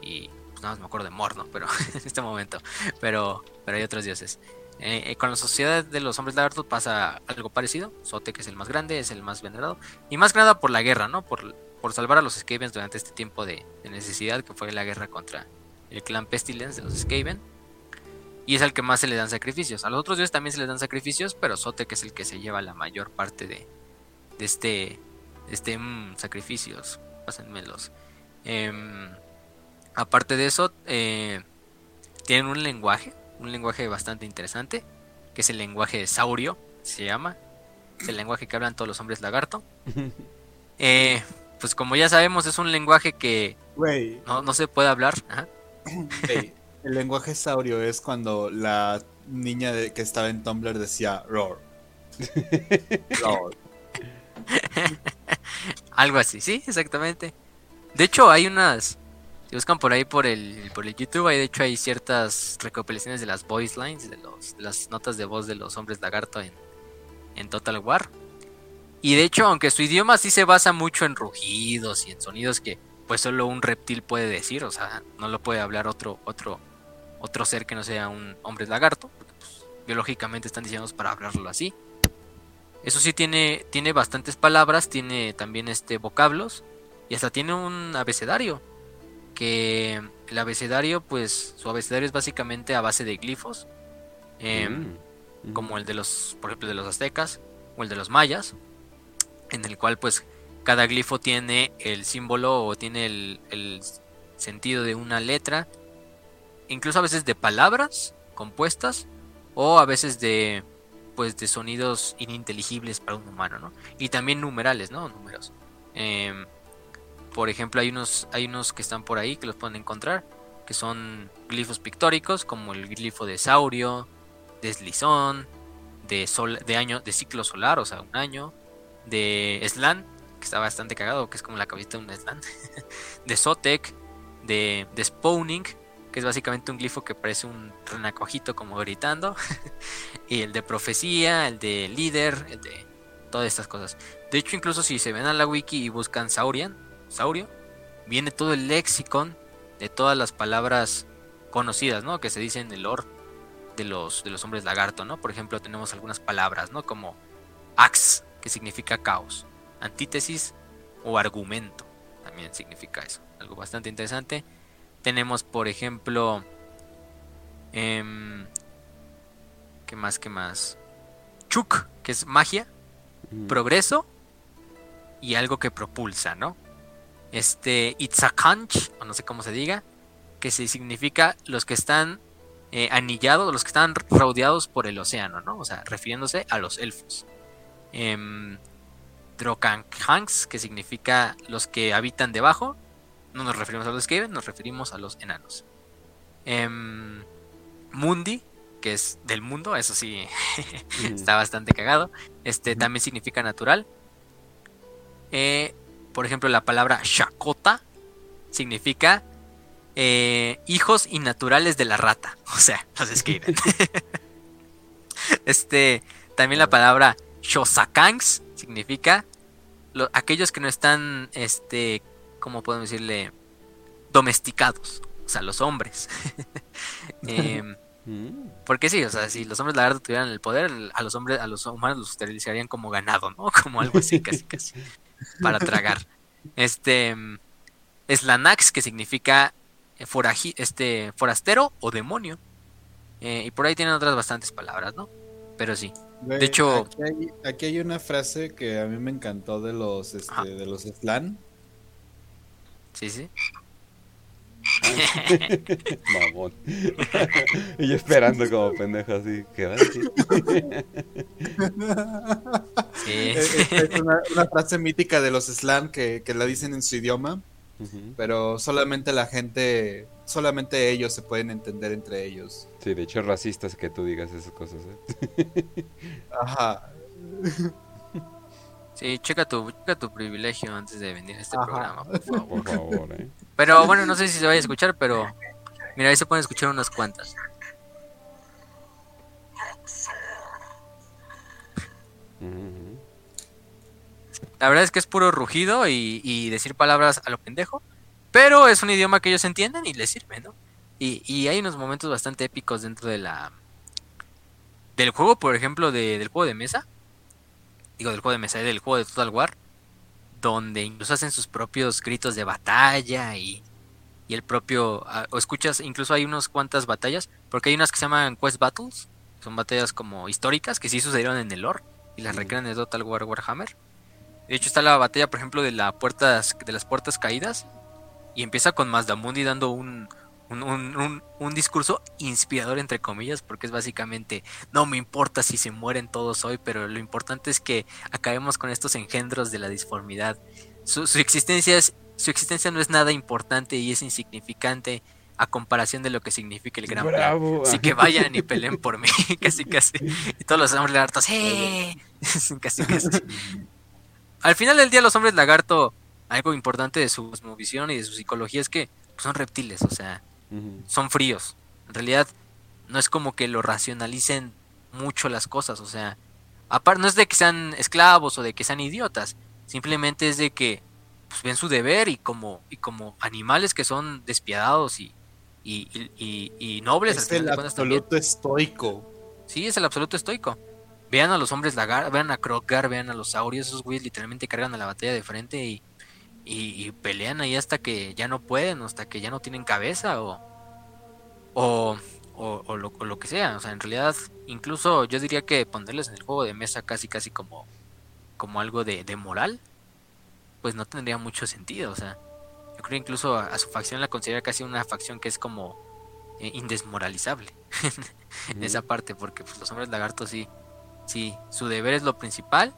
B: y pues nada más me acuerdo de Mor, ¿no? Pero en este momento. Pero, pero hay otros dioses. Eh, eh, con la sociedad de los hombres lagartos pasa algo parecido. Sote, que es el más grande, es el más venerado. Y más que nada por la guerra, ¿no? Por, por salvar a los Skavens durante este tiempo de, necesidad, que fue la guerra contra el clan Pestilence de los Skaven. Y es al que más se le dan sacrificios. A los otros dioses también se les dan sacrificios, pero Sote, que es el que se lleva la mayor parte de, de este, de este mm, sacrificios. Pásenmelos. Em, aparte de eso, eh, tienen un lenguaje, un lenguaje bastante interesante, que es el lenguaje de Saurio, se llama. Es el lenguaje que hablan todos los hombres lagarto. Eh, pues como ya sabemos, es un lenguaje que no, no se puede hablar. Ajá.
C: el lenguaje saurio es cuando la niña de- que estaba en Tumblr decía roar. Roar.
B: Algo así, sí, exactamente. De hecho, hay unas. Si buscan por ahí por el, por el YouTube, hay de hecho hay ciertas recopilaciones de las voice lines, de, los, las notas de voz de los hombres lagarto en, en Total War. Y de hecho, aunque su idioma sí se basa mucho en rugidos y en sonidos que pues solo un reptil puede decir, o sea, no lo puede hablar otro otro otro ser que no sea un hombre lagarto, porque pues, biológicamente están diseñados para hablarlo así. Eso sí tiene tiene bastantes palabras, tiene también este vocablos y hasta tiene un abecedario que el abecedario pues su abecedario es básicamente a base de glifos. Em,
A: Mm.
B: como el de los, por ejemplo, de los aztecas o el de los mayas, en el cual pues cada glifo tiene el símbolo o tiene el, el sentido de una letra, incluso a veces de palabras compuestas o a veces de pues de sonidos ininteligibles para un humano, ¿no? Y también numerales, ¿no? Números. Em, por ejemplo, hay unos, hay unos que están por ahí que los pueden encontrar, que son glifos pictóricos, como el glifo de Saurio, deslizón, de sol, de año, de ciclo solar, o sea, un año, de Slan, que está bastante cagado, que es como la cabecita de un Slan, de Zotek, de, de Spawning, que es básicamente un glifo que parece un renacojito como gritando, y el de profecía, el de líder, el de todas estas cosas. De hecho, incluso si se ven a la wiki y buscan Saurian, Saurio, viene todo el lexicon de todas las palabras conocidas, ¿no? Que se dicen en el lore de los, de los hombres lagarto, ¿no? Por ejemplo, tenemos algunas palabras, ¿no? Como ax, que significa caos, antítesis o argumento, también significa eso, algo bastante interesante. Tenemos, por ejemplo, em, ¿qué más, qué más? Chuk, que es magia,
A: Mm.
B: progreso y algo que propulsa, ¿no? Este Itzakanch, o no sé cómo se diga, que significa los que están eh, anillados, los que están rodeados por el océano, ¿no? O sea, refiriéndose a los elfos. Em, Drokanhanks, que significa los que habitan debajo. No nos referimos a los viven, nos referimos a los enanos. Em, Mundi, que es del mundo, eso sí, está bastante cagado. Este también significa natural. Eh, por ejemplo, la palabra Shakota significa eh, hijos innaturales de la rata. O sea, los escriben. este, también la palabra Shosakangs significa lo- aquellos que no están, este, ¿cómo podemos decirle? Domesticados. O sea, los hombres. Em,
A: Mm.
B: porque sí, o sea, si los hombres lagarto tuvieran el poder, a los hombres, a los humanos los utilizarían como ganado, ¿no? Como algo así, casi casi. Para tragar. Este mm, Slanax, que significa eh, foraji- este, forastero o demonio. Eh, y por ahí tienen otras bastantes palabras, ¿no? Pero sí.
C: Güey,
B: De hecho-
C: aquí hay, aquí hay una frase que a mí me encantó de los, este, de los slan.
B: Sí, sí.
A: Mamón. y yo esperando como pendejo así. ¿Qué va a decir?
B: Sí.
C: Es, es- es una, una frase mítica de los slan que, que la dicen en su idioma, pero solamente la gente, solamente ellos se pueden entender entre ellos.
A: Sí, de hecho es racista que tú digas esas cosas. ¿eh?
C: Ajá.
B: Sí, checa tu, checa tu privilegio antes de venir a este
C: Ajá.
B: programa, por favor.
A: Por favor, ¿eh?
B: Pero bueno, no sé si se vaya a escuchar, pero mira, ahí se pueden escuchar unas cuantas. La verdad es que es puro rugido y, y decir palabras a lo pendejo, pero es un idioma que ellos entienden y les sirve, ¿no? Y, y hay unos momentos bastante épicos dentro de la del juego, por ejemplo, de- del juego de mesa, digo del juego de mesa, del juego de Total War, donde incluso hacen sus propios gritos de batalla y, y el propio, o escuchas, incluso hay unas cuantas batallas, porque hay unas que se llaman Quest Battles, son batallas como históricas que sí sucedieron en el lore y las recrean en Total War Warhammer. De hecho está la batalla, por ejemplo, de la puertas de las puertas caídas y empieza con Mazdamundi dando un un, un- un- un discurso inspirador entre comillas porque es básicamente no me importa si se mueren todos hoy pero lo importante es que acabemos con estos engendros de la disformidad su, su existencia es su existencia no es nada importante y es insignificante a comparación de lo que significa el gran plan.
A: Bravo.
B: Así que vayan y peleen por mí, casi casi. Y todos los hombres lagartos, ¡eh! casi casi. Al final del día los hombres lagarto, algo importante de su cosmovisión y de su psicología es que son reptiles, o sea, Son fríos. En realidad no es como que lo racionalicen mucho las cosas, o sea, aparte no es de que sean esclavos o de que sean idiotas, simplemente es de que pues, ven su deber y como, y como animales que son despiadados y, y, y, y nobles.
C: Es el absoluto estoico.
B: Sí, es el absoluto estoico. Vean a los hombres lagar, vean a Krogar, vean a los saurios, esos güeyes literalmente cargan a la batalla de frente y, y, pelean ahí hasta que ya no pueden, hasta que ya no tienen cabeza o, o, o, lo, lo, que sea. O sea, en realidad, incluso yo diría que ponerles en el juego de mesa casi, casi como, como algo de, de moral, pues no tendría mucho sentido. O sea, yo creo incluso a, su facción la considera casi una facción que es como eh, indesmoralizable en esa parte, porque pues, los hombres lagartos sí Sí, su deber es lo principal.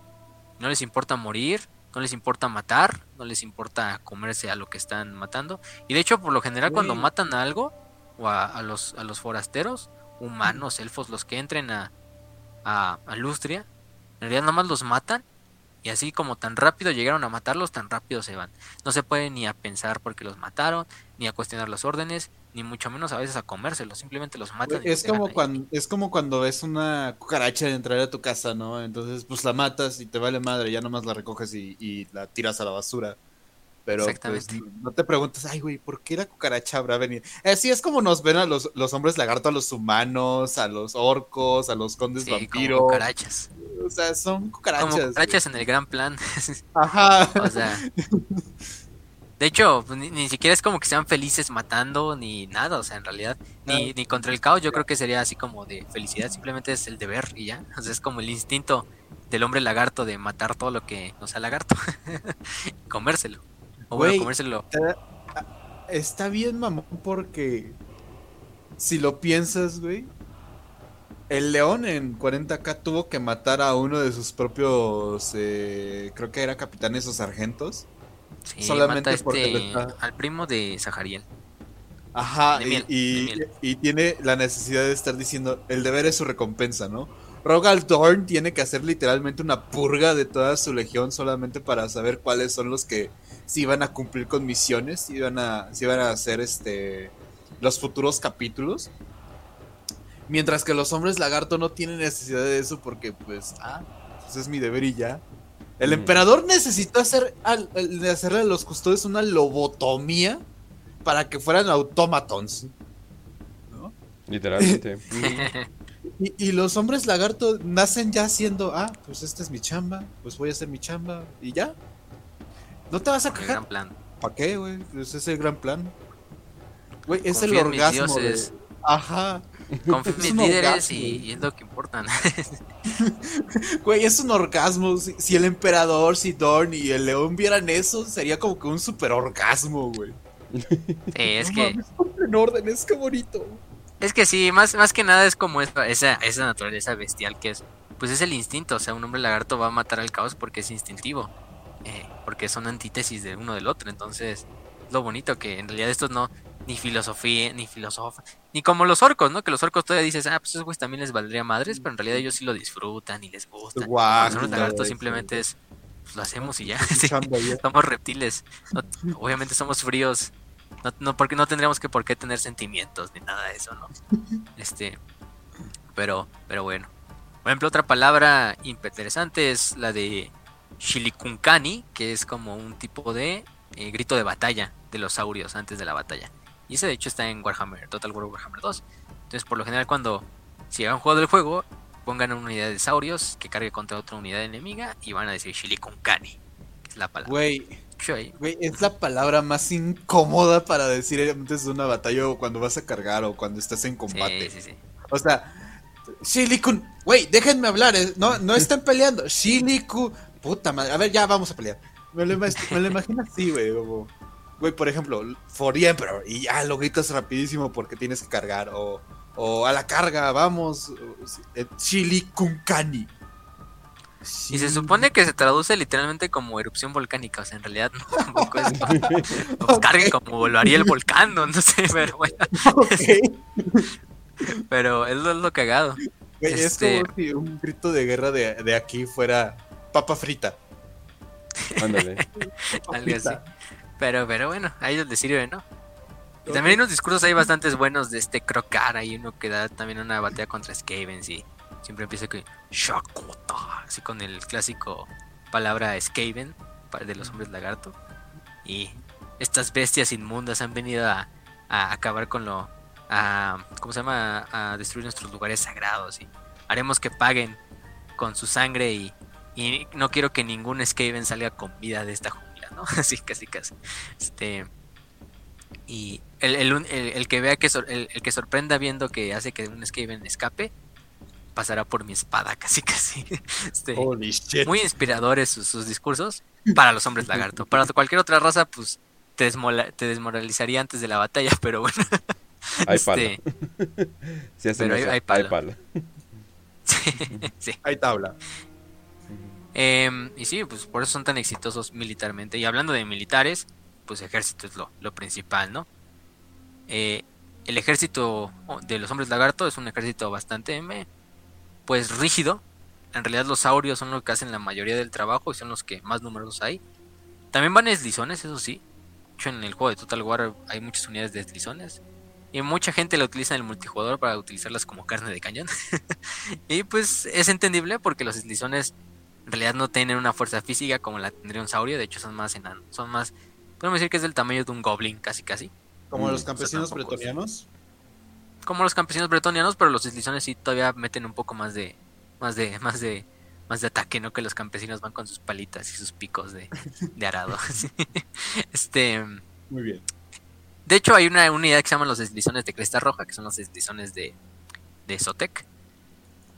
B: No les importa morir, no les importa matar, no les importa comerse a lo que están matando. Y de hecho, por lo general, cuando matan a algo, o a, los, a los forasteros, humanos, elfos, los que entren a, a, a Lustria, en realidad nada más los matan y así como tan rápido llegaron a matarlos, tan rápido se van. No se puede ni a pensar porque los mataron, ni a cuestionar las órdenes, ni mucho menos a veces a comérselos, simplemente los matan.
C: Es como cuando es como cuando ves una cucaracha entrar a tu casa, ¿no? Entonces pues la matas y te vale madre, ya nomás la recoges y la tiras a la basura. Pero pues, no te preguntas, ay, güey, ¿por qué la cucaracha habrá venido? Así es como nos ven a los, los hombres lagarto, a los humanos, a los orcos, a los condes sí, vampiros.
B: cucarachas.
C: O sea, son cucarachas.
B: Como cucarachas en el gran plan.
C: Ajá.
B: o sea. De hecho, pues, ni, siquiera es como que sean felices matando ni nada, o sea, en realidad, ni, ni contra el caos yo creo que sería así como de felicidad, simplemente es el deber y ya, o sea, es como el instinto del hombre lagarto de matar todo lo que no sea lagarto, comérselo. O bueno, comérselo.
C: Está, bien, mamón, porque si lo piensas, güey, el león en 40k tuvo que matar a uno de sus propios, eh, creo que era capitanes o sargentos.
B: Sí, solamente este, al primo de Sahariel.
C: Ajá, y, y, tiene la necesidad de estar diciendo, el deber es su recompensa, ¿no? Rogal Dorn tiene que hacer literalmente una purga de toda su legión solamente para saber cuáles son los que si van a cumplir con misiones, si van a, si van a hacer este los futuros capítulos. Mientras que los hombres lagarto no tienen necesidad de eso porque pues, ah, pues es mi deber y ya. El emperador necesitó hacer hacerle a los custodios una lobotomía para que fueran autómatons.
A: ¿no? Literalmente.
C: y, y, los hombres lagarto nacen ya siendo, ah, pues esta es mi chamba, pues voy a hacer mi chamba y ya. No te vas a quejar.
B: plan.
C: ¿Para qué, güey? Ese es el gran plan. Güey, es el orgasmo. De... Ajá.
B: Confío en mis líderes y, es lo que importa.
C: güey, es un orgasmo. Si, el emperador, si Dorn y el león vieran eso, sería como que un super orgasmo, güey.
B: Sí, es que.
C: en orden, es que bonito.
B: Es que sí, más, más que nada es como esa, esa, esa naturaleza bestial que es. Pues es el instinto. O sea, un hombre lagarto va a matar al caos porque es instintivo. Eh, porque son antítesis de uno del otro. Entonces, lo bonito que en realidad estos no, ni filosofía, ni filosofía, ni como los orcos, ¿no? Que los orcos todavía dices, ah, pues esos güeyes también les valdría madres, pero en realidad ellos sí lo disfrutan y les gusta. Nosotros lagartos simplemente es, pues lo hacemos y ya. somos reptiles. obviamente somos fríos. No, no, porque no tendríamos que por qué tener sentimientos ni nada de eso, ¿no? Este, pero, pero bueno. Por ejemplo, otra palabra interesante es la de Shilikunkani, que es como un tipo de eh, grito de batalla de los saurios antes de la batalla. Y ese de hecho está en Warhammer, Total War Warhammer 2. Entonces, por lo general, cuando si hagan juego del juego, pongan una unidad de saurios que cargue contra otra unidad enemiga y van a decir Shilikunkani, que es la palabra.
C: Güey, es la palabra más incómoda para decir antes de una batalla o cuando vas a cargar o cuando estás en combate. Sí, sí, sí. O sea, Shilikun, güey, déjenme hablar, eh, no, no están peleando. Shiliku, Puta madre. A ver, ya vamos a pelear. Me lo, imagino así, güey. güey, por ejemplo, For the Emperor. Y ya lo gritas rapidísimo porque tienes que cargar. O, o a la carga, vamos. Chili Kunkani.
B: Y se supone que se traduce literalmente como erupción volcánica, o sea, en realidad no, tampoco es pues cargue como lo haría el volcán, no, sé, pero bueno. pero es lo, es lo cagado.
C: Es este como si un grito de guerra de, de aquí fuera papa frita.
A: Ándale.
B: Algo así. Pero, pero bueno, a ellos les sirve, ¿no? Y también hay unos discursos ahí bastantes buenos de este Crocar, hay uno que da también una batalla contra Skavens y siempre empieza con Shakota, así con el clásico palabra Skaven de los hombres lagarto. Y estas bestias inmundas han venido a, a acabar con lo. A, ¿Cómo se llama? A, destruir nuestros lugares sagrados. Y haremos que paguen con su sangre. Y, y no quiero que ningún Skaven salga con vida de esta jungla, ¿no? Así, casi, casi. Este. Y el, el, el, que vea que el, el, que sorprenda viendo que hace que un Skaven escape, pasará por mi espada, casi casi. Este, muy inspiradores sus, sus, discursos para los hombres lagarto. Para cualquier otra raza, pues te, te desmoralizaría antes de la batalla, pero bueno.
A: Hay este,
B: pero hay, hay, pala.
C: sí, Hay tabla.
B: Eh, y sí, pues por eso son tan exitosos militarmente. Y hablando de militares, pues ejército es lo, lo principal, ¿no? Eh, el ejército de los hombres lagarto es un ejército bastante pues rígido. En realidad los saurios son los que hacen la mayoría del trabajo y son los que más numerosos hay. También van eslizones, eso sí. en el juego de Total War hay muchas unidades de eslizones. Y mucha gente la utiliza en el multijugador para utilizarlas como carne de cañón. y pues es entendible porque los eslizones en realidad no tienen una fuerza física como la tendría un saurio. De hecho son más enanos. Son más... Podemos decir que es del tamaño de un goblin casi casi.
C: Como los mm, campesinos bretonianos.
B: Como los campesinos bretonianos, pero los eslizones sí todavía meten un poco más de más de más de más de ataque, ¿no? Que los campesinos van con sus palitas y sus picos de, de arado. este
C: Muy bien.
B: De hecho, hay una unidad que se llama los deslizones de cresta roja, que son los deslizones de, de Sotec,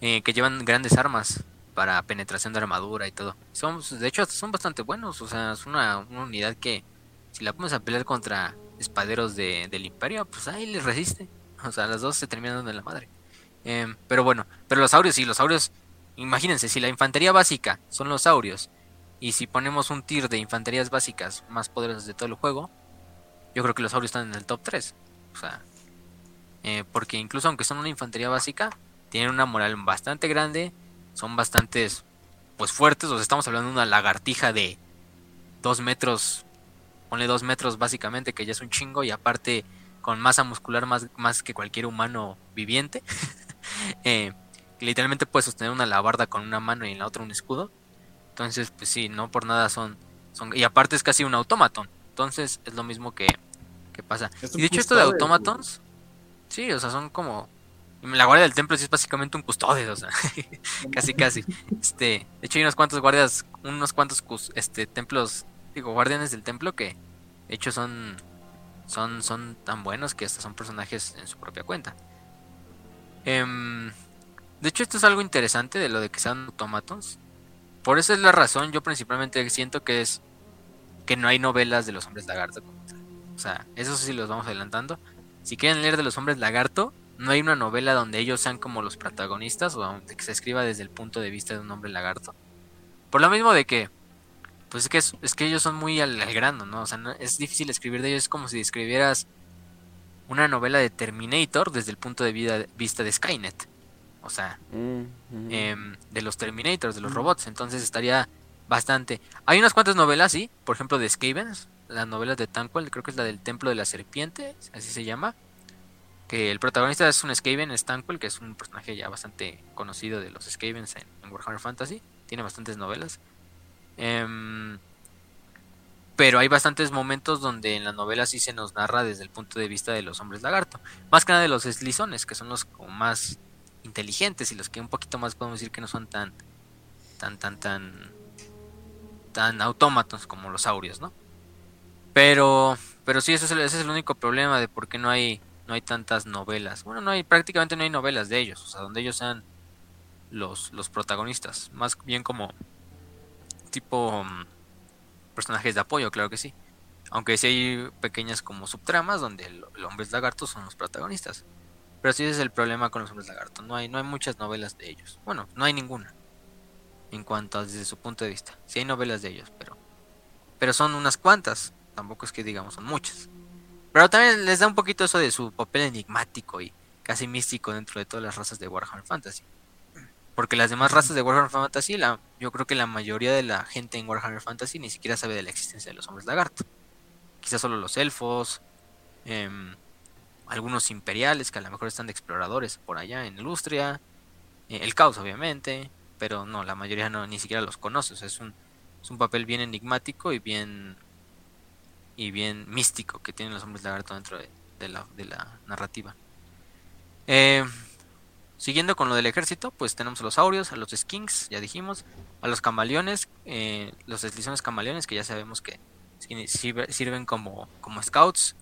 B: eh, que llevan grandes armas para penetración de armadura y todo. Son, de hecho, son bastante buenos. O sea, es una, unidad que, si la pones a pelear contra espaderos de, del imperio, pues ahí les resiste. O sea, las dos se terminan dando en la madre. Em, pero bueno, pero los saurios, sí, los saurios, imagínense, si la infantería básica son los saurios, y si ponemos un tier de infanterías básicas más poderosas de todo el juego, yo creo que los saurios están en el top 3. O sea, eh, porque incluso aunque son una infantería básica, tienen una moral bastante grande, son bastantes, pues fuertes, o sea, estamos hablando de una lagartija de 2 metros ponle dos metros básicamente, que ya es un chingo, y aparte con masa muscular más, más que cualquier humano viviente. eh, literalmente puede sostener una labarda con una mano y en la otra un escudo. Entonces, pues sí, no por nada son. son y aparte es casi un automaton. Entonces es lo mismo que, que pasa. Y de hecho, esto de automatons, sí, o sea, son como. La guardia del templo sí es básicamente un custodio, o sea, casi casi. Este, de hecho hay unos cuantos guardias, unos cuantos este templos digo, guardianes del templo que de hecho son son son tan buenos que hasta son personajes en su propia cuenta. Em, de hecho esto es algo interesante de lo de que sean automatons. Por eso es la razón, yo principalmente siento que es que no hay novelas de los hombres lagarto. O sea, eso sí los vamos adelantando. Si quieren leer de los hombres lagarto, no hay una novela donde ellos sean como los protagonistas o donde se escriba desde el punto de vista de un hombre lagarto. Por lo mismo de que pues es que, es, que ellos son muy al, grano, ¿no? O sea, es difícil escribir de ellos, es como si escribieras una novela de Terminator desde el punto de vista de Skynet. O sea, mm, em, de los Terminators, de los robots. Entonces estaría bastante. Hay unas cuantas novelas, sí. Por ejemplo, de Skavens, las novelas de Tanquil, creo que es la del Templo de la Serpiente, así se llama. Que el protagonista es un Skaven, Tanquil, que es un personaje ya bastante conocido de los Skavens en Warhammer Fantasy. Tiene bastantes novelas. Em, pero hay bastantes momentos donde en la novela sí se nos narra desde el punto de vista de los hombres lagarto. Más que nada de los eslizones, que son los como más inteligentes y los que un poquito más podemos decir que no son tan tan tan tan tan autómatos como los saurios, ¿no? Pero pero sí ese ese es el único problema de por qué no hay no hay tantas novelas. Bueno, no hay prácticamente no hay novelas de ellos, o sea, donde ellos sean los los protagonistas, más bien como tipo mm, personajes de apoyo, claro que sí. Aunque sí hay pequeñas como subtramas donde los hombres lagartos son los protagonistas. Pero sí ese es el problema con los hombres lagartos. No hay, no hay muchas novelas de ellos. Bueno, no hay ninguna. En cuanto a desde su punto de vista. Sí hay novelas de ellos, pero. Pero son unas cuantas. Tampoco es que digamos son muchas. Pero también les da un poquito eso de su papel enigmático y casi místico dentro de todas las razas de Warhammer Fantasy. Porque las demás razas de Warhammer Fantasy, la, yo creo que la mayoría de la gente en Warhammer Fantasy ni siquiera sabe de la existencia de los hombres lagarto. Quizás solo los elfos, em, algunos imperiales que a lo mejor están de exploradores por allá en Ilustria, Eh, el caos, obviamente, pero no, la mayoría no ni siquiera los conoce. O sea, es un, es un papel bien enigmático y bien y bien místico que tienen los hombres lagarto dentro de, la, de la, narrativa. Eh, siguiendo con lo del ejército, pues tenemos a los saurios, a los skinks, ya dijimos, a los camaleones, eh, los deslizones camaleones, que ya sabemos que sirven como, como scouts,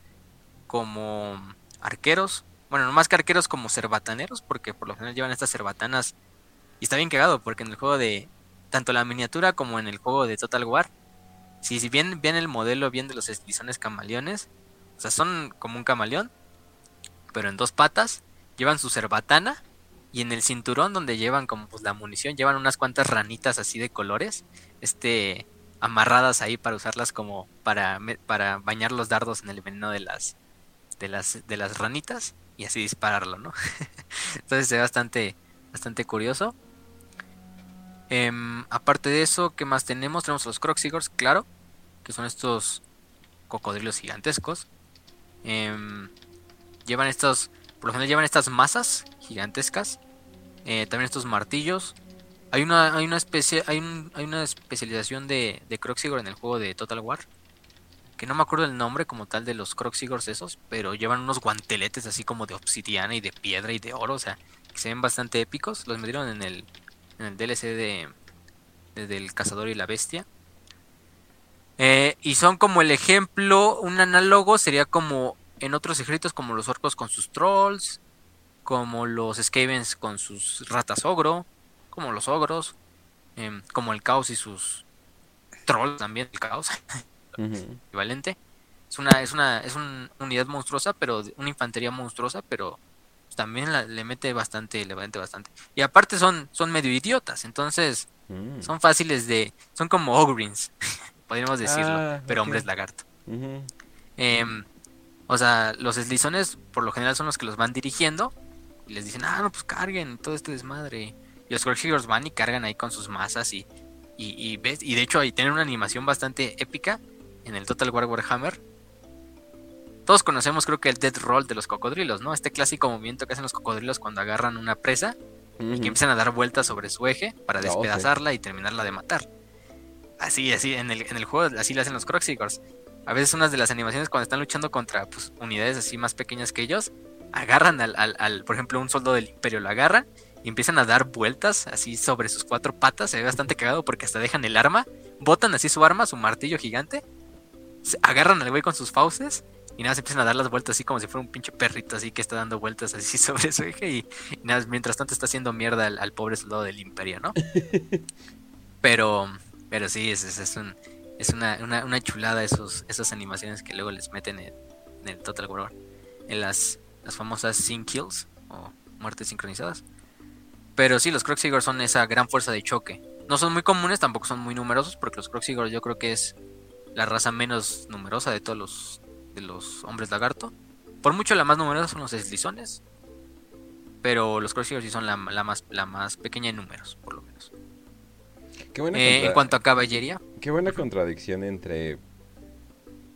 B: como arqueros, bueno, no más que arqueros como cerbataneros, porque por lo general llevan estas cerbatanas, y está bien cagado, porque en el juego de, tanto la miniatura como en el juego de Total War, si, bien, bien el modelo bien de los deslizones camaleones, o sea, son como un camaleón, pero en dos patas, llevan su cerbatana y en el cinturón donde llevan como pues la munición llevan unas cuantas ranitas así de colores, este amarradas ahí para usarlas como para para bañar los dardos en el veneno de las de las de las ranitas y así dispararlo, ¿no? Entonces es bastante bastante curioso. Em, aparte de eso, ¿qué más tenemos? Tenemos los Croxigors, claro, que son estos cocodrilos gigantescos. Em, llevan estos, por lo general llevan estas masas gigantescas. Eh, también estos martillos. Hay una, hay una especie, hay, hay una especialización de, de Croxigor en el juego de Total War. Que no me acuerdo el nombre como tal de los Croxigors esos, pero llevan unos guanteletes así como de obsidiana y de piedra y de oro, o sea, que se ven bastante épicos. Los metieron en el, en el DLC de, del cazador y la bestia. Eh, y son como el ejemplo, un análogo sería como en otros ejércitos como los orcos con sus trolls, como los Skavens con sus ratas ogro, como los ogros, em, como el caos y sus trolls también, el caos, equivalente. Es una, es una, es una unidad monstruosa, pero una infantería monstruosa, pero también le mete bastante, le mete bastante. Y aparte son, son medio idiotas, entonces mm. son fáciles de, son como ogrins, podríamos decirlo, ah, pero hombres lagarto. Em, o sea, los eslizones por lo general son los que los van dirigiendo y les dicen, ah, no, pues carguen todo este desmadre. Y los Corkhiggers van y cargan ahí con sus masas y, y, y, ves, y de hecho ahí tienen una animación bastante épica en el Total War Warhammer todos conocemos creo que el dead roll de los cocodrilos, ¿no? Este clásico movimiento que hacen los cocodrilos cuando agarran una presa y que empiezan a dar vueltas sobre su eje para despedazarla y terminarla de matar. Así, así, en el, en el juego así lo hacen los Croxigors. A veces unas de las animaciones cuando están luchando contra pues, unidades así más pequeñas que ellos, agarran al, al, por ejemplo, un soldado del imperio, lo agarran y empiezan a dar vueltas así sobre sus cuatro patas. Se ve bastante cagado porque hasta dejan el arma, botan así su arma, su martillo gigante, agarran al güey con sus fauces y nada, se empiezan a dar las vueltas así como si fuera un pinche perrito así que está dando vueltas así sobre su eje y, nada, mientras tanto está haciendo mierda al, pobre soldado del imperio, ¿no? pero, pero sí, es, es, un, es una, una, chulada esos, esas animaciones que luego les meten en, el Total War, en las, las famosas sync kills o muertes sincronizadas. Pero sí, los Croxigors son esa gran fuerza de choque. No son muy comunes, tampoco son muy numerosos, porque los Croxigors yo creo que es la raza menos numerosa de todos los de los hombres lagarto. Por mucho la más numerosa son los deslizones. Pero los Crosshair sí son la, más, la más pequeña en números, por lo menos. Eh, en cuanto a caballería.
A: Qué buena contradicción entre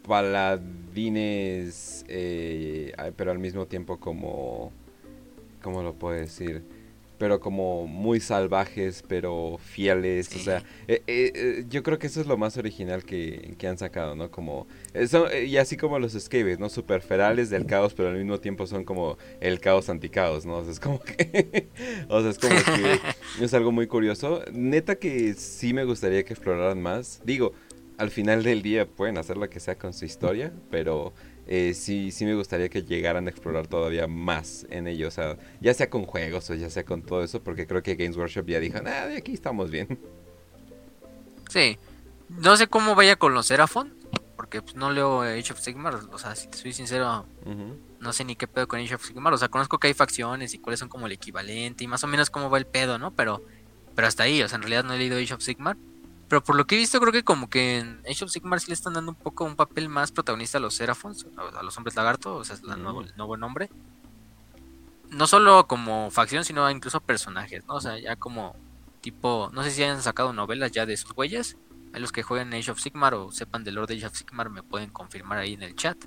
A: paladines, eh, pero al mismo tiempo como... ¿Cómo lo puedo decir? Pero como muy salvajes, pero fieles. O sea, eh, eh, eh, yo creo que eso es lo más original que, han sacado, ¿no? Como, y así como los escabes, ¿no? Super ferales del caos, pero al mismo tiempo son como el caos anticaos, ¿no? O sea, es como que, o sea, es como que es algo muy curioso. Neta que sí me gustaría que exploraran más. Digo, al final del día pueden hacer lo que sea con su historia, pero eh, sí, sí me gustaría que llegaran a explorar todavía más en ello. O sea, ya sea con juegos o ya sea con todo eso, porque creo que Games Workshop ya dijo, ah, de aquí estamos bien.
B: Sí. No sé cómo vaya con los Seraphon, porque pues, no leo Age of Sigmar. O sea, si te soy sincero, no sé ni qué pedo con Age of Sigmar. O sea, conozco que hay facciones y cuáles son como el equivalente y más o menos cómo va el pedo, ¿no? Pero, pero hasta ahí, o sea, en realidad no he leído Age of Sigmar. Pero por lo que he visto, creo que como que en Age of Sigmar sí le están dando un poco un papel más protagonista a los Seraphons, a los hombres lagarto, o sea, es el nuevo nombre. No solo como facción, sino incluso personajes, ¿no? O sea, ya como tipo, no sé si hayan sacado novelas ya de sus huellas. A los que jueguen Age of Sigmar o sepan del Lord de Age of Sigmar me pueden confirmar ahí en el chat.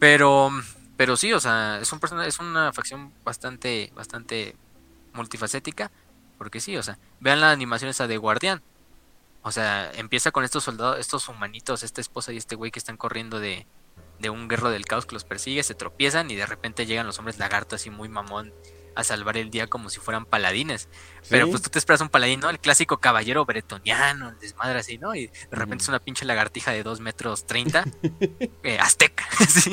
B: Pero, pero sí, o sea, es un es una facción bastante, bastante multifacética. Porque sí, o sea, vean la animación esa de Guardián. O sea, empieza con estos soldados, estos humanitos, esta esposa y este güey que están corriendo de, de un guerro del caos que los persigue, se tropiezan y de repente llegan los hombres lagarto así muy mamón a salvar el día como si fueran paladines. Pero pues tú te esperas un paladín, ¿no? El clásico caballero bretoniano, el desmadre así, ¿no? Y de repente es una pinche lagartija de 2 metros 30, eh, azteca, ¿sí?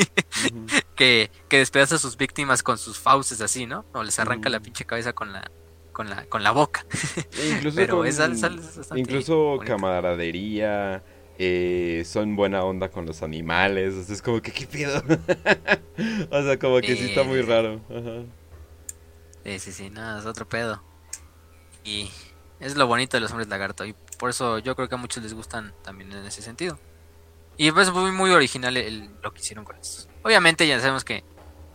B: que, que despedaza a sus víctimas con sus fauces así, ¿no? O les arranca la pinche cabeza con la, con la, con la boca.
A: E incluso
B: Pero
A: con-
B: es, es- es
A: incluso camaradería, eh, son buena onda con los animales, o sea, es como que qué pedo. o sea, como que sí está muy raro. Ajá.
B: Sí, sí, sí, no, es otro pedo. Y es lo bonito de los hombres lagarto. Y por eso yo creo que a muchos les gustan también en ese sentido. Y pues muy, muy original el- lo que hicieron con estos. Obviamente ya sabemos que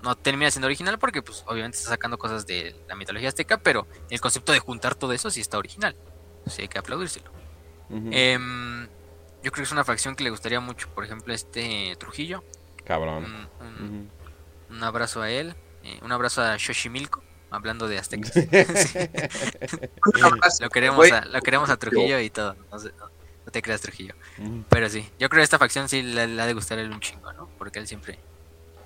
B: no termina siendo original porque pues obviamente está sacando cosas de la mitología azteca, pero el concepto de juntar todo eso sí está original. Sí hay que aplaudírselo. Em, yo creo que es una facción que le gustaría mucho, por ejemplo, este Trujillo.
A: Cabrón.
B: Un, un-
A: Ujú.
B: un abrazo a él. eh, un abrazo a Xochimilco, hablando de aztecas. Lo queremos, a, lo queremos a Trujillo y todo. No, sé, no- no te creas, Trujillo. Pero sí, yo creo que esta facción sí le, le ha de gustar a él un chingo, ¿no? Porque él siempre.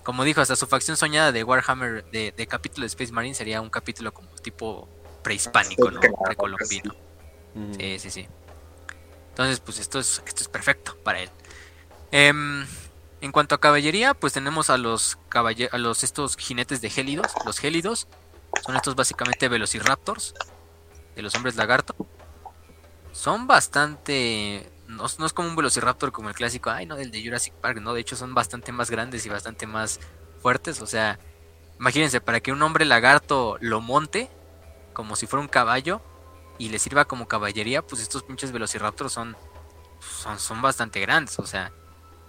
B: Como dijo, hasta su facción soñada de Warhammer, de, de capítulo de Space Marine, sería un capítulo como tipo prehispánico, ¿no? Precolombino.
A: Ujú.
B: Sí, sí, sí. Entonces, pues esto es, esto es perfecto para él. Em, en cuanto a caballería, pues tenemos a los caballe- a los estos jinetes de gélidos. Los gélidos son estos básicamente velociraptors de los hombres lagarto. Son bastante. No, es como un velociraptor como el clásico, ay, no, del de Jurassic Park, no, de hecho son bastante más grandes y bastante más fuertes. O sea, imagínense, para que un hombre lagarto lo monte como si fuera un caballo y le sirva como caballería, pues estos pinches velociraptors son, son, son bastante grandes, o sea,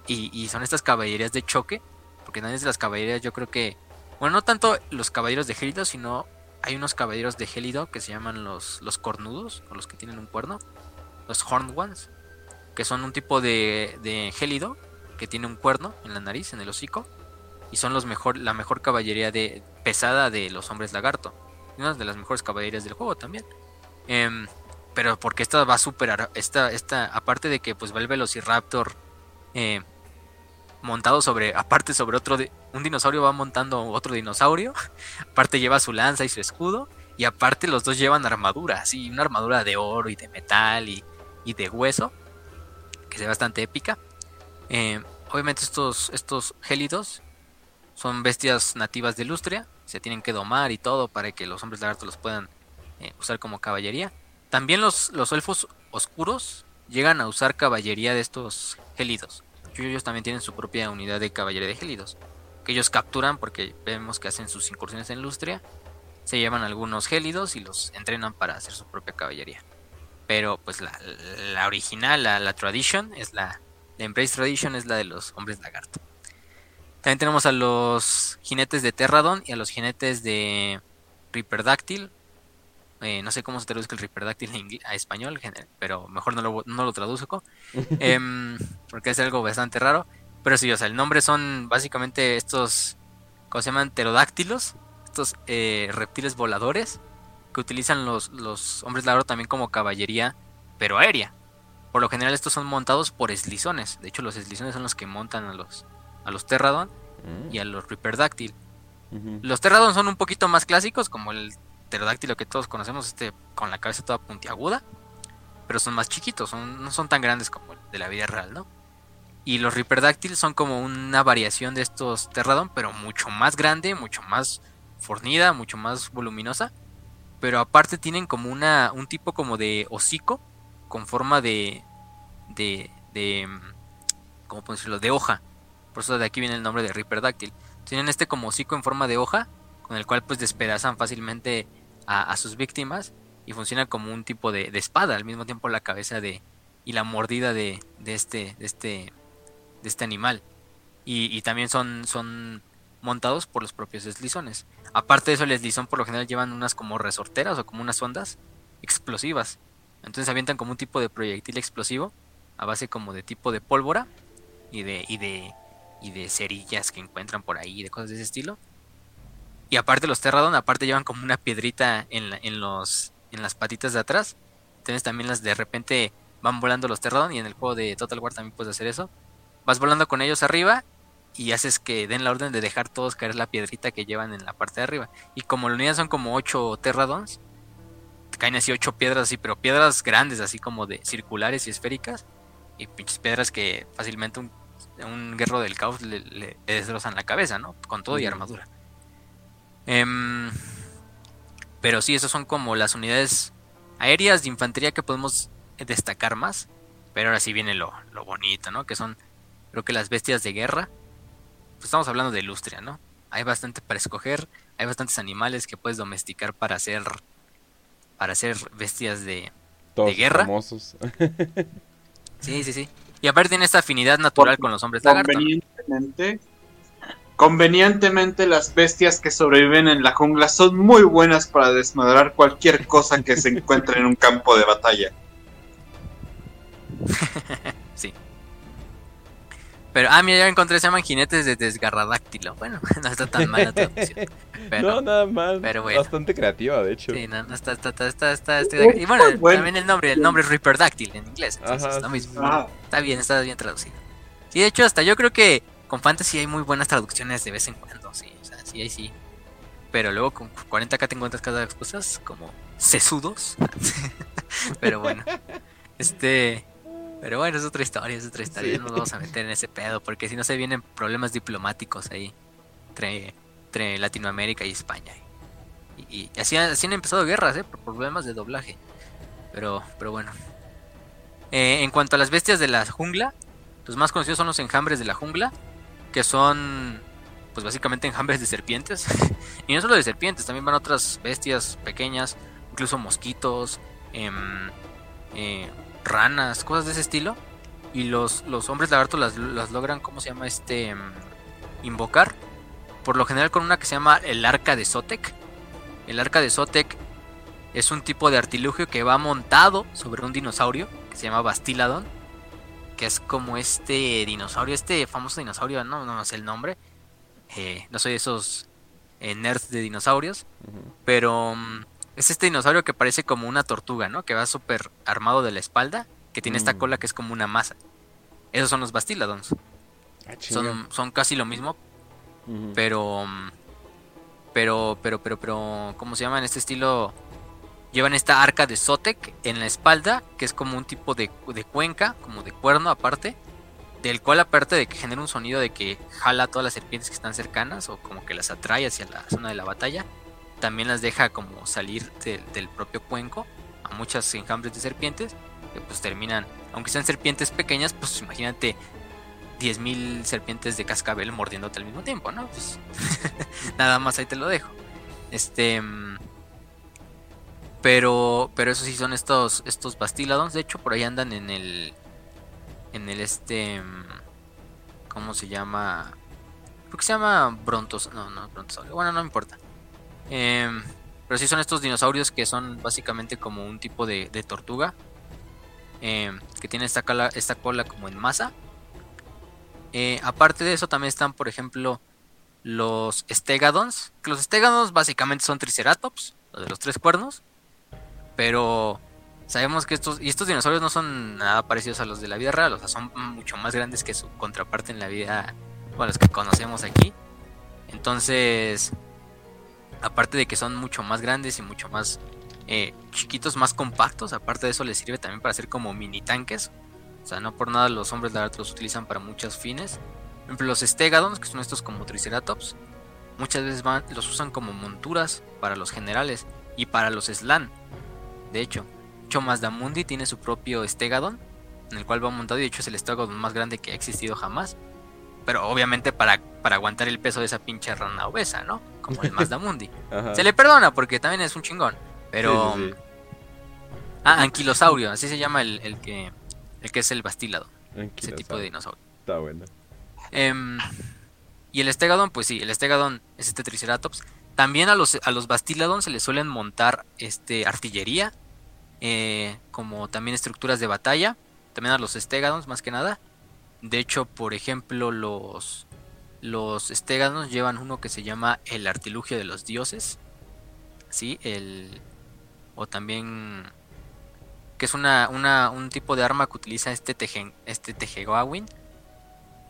B: y, y son estas caballerías de choque, porque es de las caballerías, yo creo que, bueno, no tanto los caballeros de Gélido, sino hay unos caballeros de Gélido que se llaman los, los cornudos, o los que tienen un cuerno, los horned ones, que son un tipo de, de Gélido que tiene un cuerno en la nariz, en el hocico, y son los mejor, la mejor caballería de, pesada de los hombres lagarto, y una de las mejores caballerías del juego también. Em, pero porque esta va a superar, esta, esta, aparte de que pues va el Velociraptor eh, montado sobre, aparte sobre otro, di- un dinosaurio va montando otro dinosaurio, aparte lleva su lanza y su escudo, y aparte los dos llevan armadura, sí, una armadura de oro y de metal y, y de hueso, que se bastante épica. Eh, obviamente estos, estos gélidos son bestias nativas de Lustria, se tienen que domar y todo para que los hombres lagartos los puedan eh, usar como caballería. También los, los elfos oscuros llegan a usar caballería de estos gélidos. Ellos también tienen su propia unidad de caballería de gélidos. Que ellos capturan porque vemos que hacen sus incursiones en Lustria. Se llevan algunos gélidos y los entrenan para hacer su propia caballería. Pero pues la, la original, la, la tradition, es la, la Embrace Tradition es la de los hombres lagarto. También tenemos a los jinetes de Terradon y a los jinetes de Riperdáctil. Eh, no sé cómo se traduce el ingle- a español, pero mejor no lo, no lo traduzco. Em, porque es algo bastante raro. Pero sí, o sea, el nombre son básicamente estos, ¿cómo se llaman? Pterodáctilos. Estos eh, reptiles voladores que utilizan los, los hombres lagarto también como caballería, pero aérea. Por lo general estos son montados por eslizones. De hecho, los eslizones son los que montan a los, a los Terradon
A: Mm.
B: y a los Riperdáctil.
A: Ujú.
B: Los Terradon son un poquito más clásicos, como el pterodáctilo que todos conocemos, este con la cabeza toda puntiaguda, pero son más chiquitos, son, no son tan grandes como el de la vida real, ¿no? Y los Riperdáctil son como una variación de estos Terradon, pero mucho más grande, mucho más fornida, mucho más voluminosa, pero aparte tienen como una un tipo como de hocico con forma de de de mm, ¿cómo puedo decirlo? de hoja. Por eso de aquí viene el nombre de Riperdáctil. Tienen este como hocico en forma de hoja, con el cual pues despedazan fácilmente a, sus víctimas y funciona como un tipo de, espada, al mismo tiempo la cabeza de y la mordida de, de este de este de este animal. Y, y también son son montados por los propios eslizones. Aparte de eso, el eslizón por lo general llevan unas como resorteras o como unas ondas explosivas. Entonces avientan como un tipo de proyectil explosivo a base como de tipo de pólvora y de y de y de cerillas que encuentran por ahí, de cosas de ese estilo. Y aparte los Terradon, aparte llevan como una piedrita en, en, los, en las patitas de atrás. Entonces también las de repente van volando los Terradon y en el juego de Total War también puedes hacer eso. Vas volando con ellos arriba y haces que den la orden de dejar todos caer la piedrita que llevan en la parte de arriba. Y como la unidad son como 8 Terradons, caen así 8 piedras así, pero piedras grandes, así como de circulares y esféricas. Y pinches piedras que fácilmente un, un guerrero del caos le, destrozan la cabeza, ¿no? Con todo y armadura. Em, pero sí, esas son como las unidades aéreas de infantería que podemos destacar más. Pero ahora sí viene lo, lo bonito, ¿no? Que son, creo que las bestias de guerra pues estamos hablando de Lustria, ¿no? Hay bastante para escoger, hay bastantes animales que puedes domesticar para hacer para hacer bestias de, de guerra. Famosos. sí, sí, sí. Y aparte tiene esta afinidad natural con los hombres lagarto.
C: Convenientemente, convenientemente las bestias que sobreviven en la jungla son muy buenas para desmadrar cualquier cosa que se encuentre en un campo de batalla.
B: Pero, ah, mira, ya encontré, se llaman jinetes de desgarradáctilo. Bueno, no está tan mal la traducción.
A: Pero, no, nada más. Pero bueno. Bastante creativa, de hecho.
B: Sí, no, no está, está, está, está, está, Y bueno, también el nombre, el nombre es Reaperdáctil en inglés. Entonces, Ajá, lo mismo. Está bien, está bien traducido. Sí, de hecho, hasta yo creo que con Fantasy hay muy buenas traducciones de vez en cuando, sí. O sea, sí, ahí sí. Pero luego con 40k te encuentras cada cosas como sesudos. Pero bueno. Este. Pero bueno, es otra historia, es otra historia. No nos vamos a meter en ese pedo, porque si no se vienen problemas diplomáticos ahí entre, Latinoamérica y España. Y, así, así, han empezado guerras, ¿eh? Por problemas de doblaje. Pero, pero bueno. Eh, en cuanto a las bestias de la jungla, los más conocidos son los enjambres de la jungla, que son, pues básicamente enjambres de serpientes. y no solo de serpientes, también van otras bestias pequeñas, incluso mosquitos, eh, eh, ranas, cosas de ese estilo. Y los, los hombres lagarto las, las logran, ¿cómo se llama? Este. Mm, invocar. Por lo general con una que se llama el arca de Sotek. El arca de Sotek es un tipo de artilugio que va montado sobre un dinosaurio que se llama Bastiladon. Que es como este dinosaurio, este famoso dinosaurio, no, no, sé el nombre. Eh, no soy de esos eh, nerds de dinosaurios. Pero mm, es este dinosaurio que parece como una tortuga, ¿no? Que va súper armado de la espalda, que tiene esta mm. cola que es como una masa. Esos son los Bastiladons. Ah, son, son casi lo mismo, pero, pero, pero, pero, pero, ¿cómo se llama? En este estilo llevan esta arca de Sotek en la espalda, que es como un tipo de, de cuenca, como de cuerno aparte, del cual aparte de que genera un sonido de que jala a todas las serpientes que están cercanas o como que las atrae hacia la zona de la batalla, también las deja como salir del propio cuenco a muchas enjambres de serpientes que pues terminan, aunque sean serpientes pequeñas, pues imagínate 10.000 serpientes de cascabel mordiéndote al mismo tiempo, ¿no? Pues nada más ahí te lo dejo. Este pero pero eso sí son estos estos bastiladons, de hecho por ahí andan en el en el este ¿cómo se llama? Creo que se llama Brontos, no, no Brontosaurio. Bueno, no importa. Em, pero sí son estos dinosaurios que son básicamente como un tipo de, tortuga. Em, que tiene esta cola, esta cola como en masa. Eh, aparte de eso también están, por ejemplo, los Stegadons. Que los Stegadons básicamente son Triceratops, los de los tres cuernos. Pero sabemos que estos, y estos dinosaurios no son nada parecidos a los de la vida real, o sea, son mucho más grandes que su contraparte en la vida, bueno, los que conocemos aquí. Entonces, aparte de que son mucho más grandes y mucho más eh, chiquitos, más compactos, aparte de eso les sirve también para hacer como mini tanques. O sea, no por nada los hombres lagartos los utilizan para muchos fines. Por ejemplo, los Stegadons, que son estos como Triceratops, muchas veces van, los usan como monturas para los generales y para los Slan. De hecho, Chomasdamundi tiene su propio Stegadon, en el cual va montado y de hecho es el Stegadon más grande que ha existido jamás. Pero obviamente para, para aguantar el peso de esa pinche rana obesa, ¿no? Como el Mazdamundi. se le perdona porque también es un chingón. Pero. Ah, anquilosaurio, así se llama el, el, que el que es el bastílado. Ese tipo de dinosaurio.
A: Está bueno.
B: Em, y el estegadon, pues sí, el estegadon es este triceratops. También a los, a los bastiladon se les suelen montar este artillería, eh, como también estructuras de batalla. También a los estegadons, más que nada. De hecho, por ejemplo, los los llevan uno que se llama el artilugio de los dioses. Sí, el. O también. Que es una, una, un tipo de arma que utiliza este, tejen, este Tejegawin.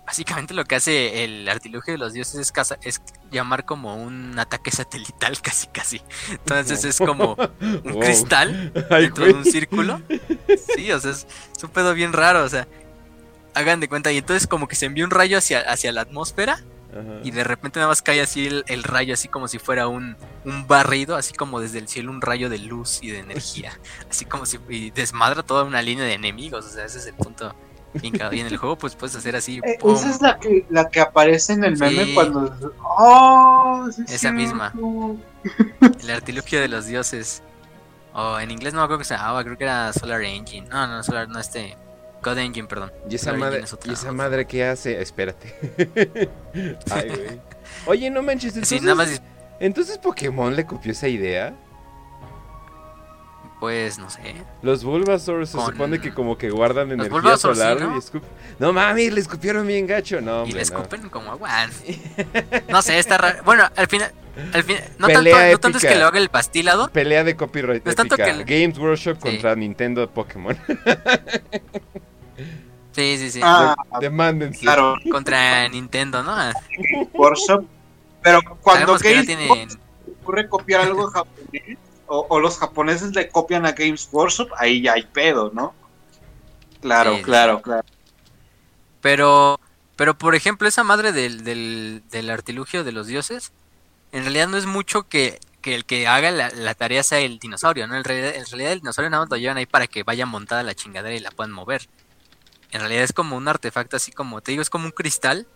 B: Básicamente lo que hace el artilugio de los dioses es, es llamar como un ataque satelital, casi casi. Entonces es como un
A: Wow.
B: cristal
A: Ay,
B: dentro de un círculo. Sí, o sea, es, es un pedo bien raro, o sea. Hagan de cuenta, y entonces como que se envía un rayo hacia, hacia la atmósfera
A: Ajá.
B: y de repente nada más cae así el, el rayo, así como si fuera un, un barrido, así como desde el cielo un rayo de luz y de energía. Así como si y desmadra toda una línea de enemigos, o sea, ese es el punto. Y en el juego pues puedes hacer así.
D: Eh, esa es la que, la que aparece en el meme cuando. ¡Oh! sí
B: Esa misma.
D: cierto.
B: El artilugio de los dioses. O en inglés no me acuerdo que se llamaba, creo que era Solar Engine. No, no, Solar, no este. God Engine, perdón.
A: ¿Y esa, madre,
B: es
A: ¿Y esa madre qué hace? Espérate. Ay, güey. Oye, no manches,
B: Sí,
A: entonces,
B: nada más,
A: entonces Pokémon le copió esa idea.
B: pues no sé.
A: Los Bulbasaur se
B: Con-
A: supone que como que guardan energía
B: Bulbasaur sí,
A: solar
B: ¿no?
A: y escup- No mames, le escupieron bien gacho. No,
B: y le
A: no.
B: escupen como agua. No sé, está raro. Bueno, al final. Al fin, no, tanto, no tanto es que lo haga el pastilado.
A: Pelea de copyright
B: No es tanto que el-
A: Games Workshop
B: Sí.
A: contra Nintendo Pokémon.
B: Sí, sí, sí.
D: Ah,
A: Demándense.
D: claro,
B: Contra Nintendo, ¿no?
D: Workshop. Pero cuando
B: Sabemos que no
D: Games
B: tienen.
D: Workshop ocurre copiar algo japonés, o, o los japoneses le copian a Games Workshop, ahí ya hay pedo, ¿no? Claro,
B: Sí.
D: claro, claro.
B: Pero, pero por ejemplo, esa madre del, del, del artilugio de los dioses, en realidad no es mucho que, que el que haga la, la tarea sea el dinosaurio, ¿no? En realidad, en realidad el dinosaurio nada más lo llevan ahí para que vaya montada la chingadera y la puedan mover. En realidad es como un artefacto así como, te digo, es como un cristal,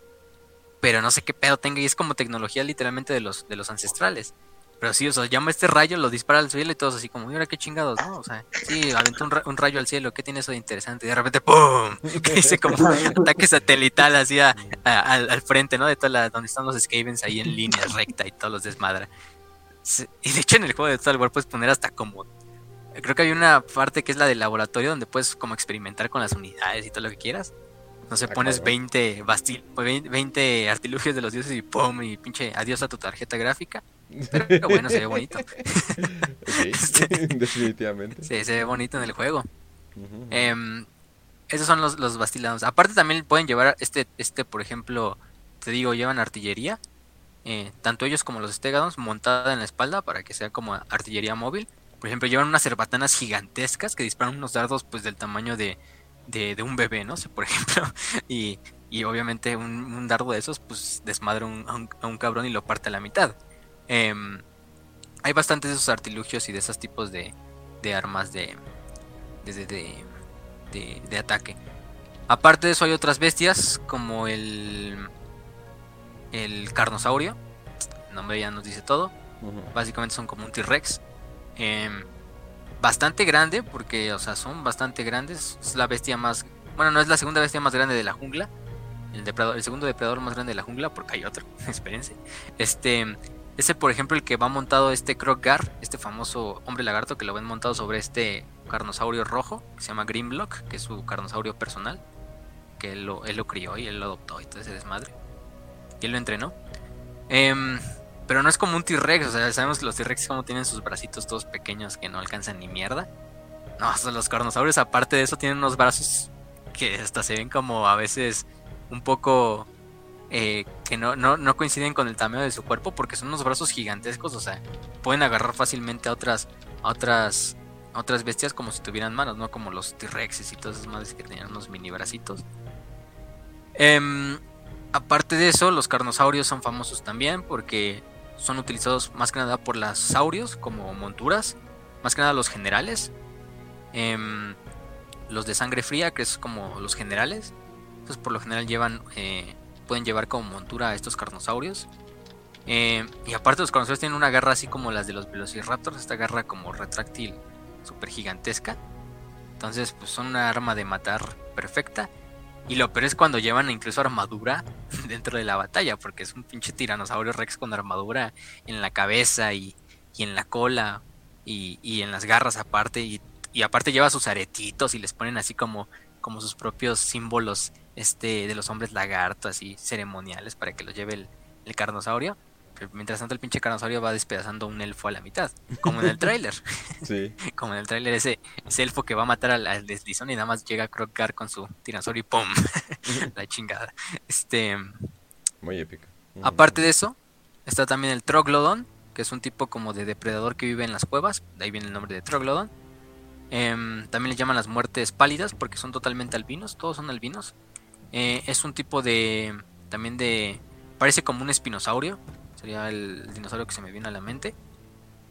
B: pero no sé qué pedo tenga y es como tecnología literalmente de los, de los ancestrales. Pero sí, o sea, llama este rayo, lo dispara al cielo y todos así como, mira qué chingados, ¿no? O sea, sí, aventó un, ra- un rayo al cielo, ¿qué tiene eso de interesante? Y de repente, ¡pum! Dice como ataque satelital así al, al frente, ¿no? De toda la, donde están los Skavens ahí en línea recta y todos los desmadra. Y de hecho en el juego de Total War puedes poner hasta como... Creo que hay una parte que es la del laboratorio donde puedes como experimentar con las unidades y todo lo que quieras. No sé, pones
A: cabrón.
B: 20, bastil, 20, 20 artilugios de los dioses y ¡pum! Y pinche adiós a tu tarjeta gráfica. Pero, bueno, se ve bonito.
A: Sí, definitivamente.
B: Sí, se ve bonito en el juego. Em, esos son los, los bastilados. Aparte también pueden llevar este, este, por ejemplo, te digo, llevan artillería. eh, tanto ellos como los Stegadons montada en la espalda para que sea como artillería móvil. Por ejemplo, llevan unas cerbatanas gigantescas que disparan unos dardos pues del tamaño de, de, de un bebé, ¿no? sé, por ejemplo. Y, y obviamente un, un dardo de esos pues desmadra un- a, un, a un cabrón y lo parte a la mitad. Em, hay bastantes de esos artilugios y de esos tipos de, de armas de, de, de, de- ataque. Aparte de eso hay otras bestias como el el carnosaurio. El nombre ya nos dice todo. Básicamente son como un T-Rex. Em, bastante grande porque, o sea, son bastante grandes. Es la bestia más... Bueno, no es la segunda bestia más grande de la jungla. El, depredador, el segundo depredador más grande de la jungla porque hay otro. Espérense. Este... Ese, por ejemplo, el que va montado este Kroggar, este famoso hombre lagarto que lo ven montado sobre este carnosaurio rojo, que se llama Grimlock, que es su carnosaurio personal, que él lo, él lo crió y él lo adoptó y todo ese desmadre. Y él lo entrenó. Em, pero no es como un T-Rex, o sea, sabemos que los T-Rex como tienen sus bracitos todos pequeños que no alcanzan ni mierda. No, sea, los carnosaurios aparte de eso tienen unos brazos que hasta se ven como a veces un poco eh, que no, no, no coinciden con el tamaño de su cuerpo porque son unos brazos gigantescos, o sea, pueden agarrar fácilmente a otras, a otras, a otras bestias como si tuvieran manos, no como los T-Rexes y todas esas madres que tenían unos mini bracitos. Em, aparte de eso, los carnosaurios son famosos también porque son utilizados más que nada por las saurios como monturas, más que nada los generales. Em, los de sangre fría, que es como los generales. Entonces por lo general llevan, eh, pueden llevar como montura a estos carnosaurios. Eh, y aparte los carnosaurios tienen una garra así como las de los velociraptors, esta garra como retráctil súper gigantesca. Entonces pues son una arma de matar perfecta. Y lo peor es cuando llevan incluso armadura dentro de la batalla, porque es un pinche tiranosaurio rex con armadura en la cabeza y, y en la cola y, y en las garras aparte. Y, y aparte lleva sus aretitos y les ponen así como como sus propios símbolos este de los hombres lagarto, así ceremoniales para que los lleve el, el carnosaurio. Pero mientras tanto el pinche carnosaurio va despedazando un elfo a la mitad, como en el tráiler.
A: Sí.
B: como en el tráiler ese, ese elfo que va a matar al, al deslizón y nada más llega a crocar con su tiranosaurio y ¡pum! la chingada. Este,
A: Muy épico.
B: aparte de eso, está también el troglodon, que es un tipo como de depredador que vive en las cuevas, de ahí viene el nombre de troglodon. Em, también le llaman las muertes pálidas porque son totalmente albinos, todos son albinos. Eh, es un tipo de, también de, parece como un espinosaurio, sería el dinosaurio que se me viene a la mente.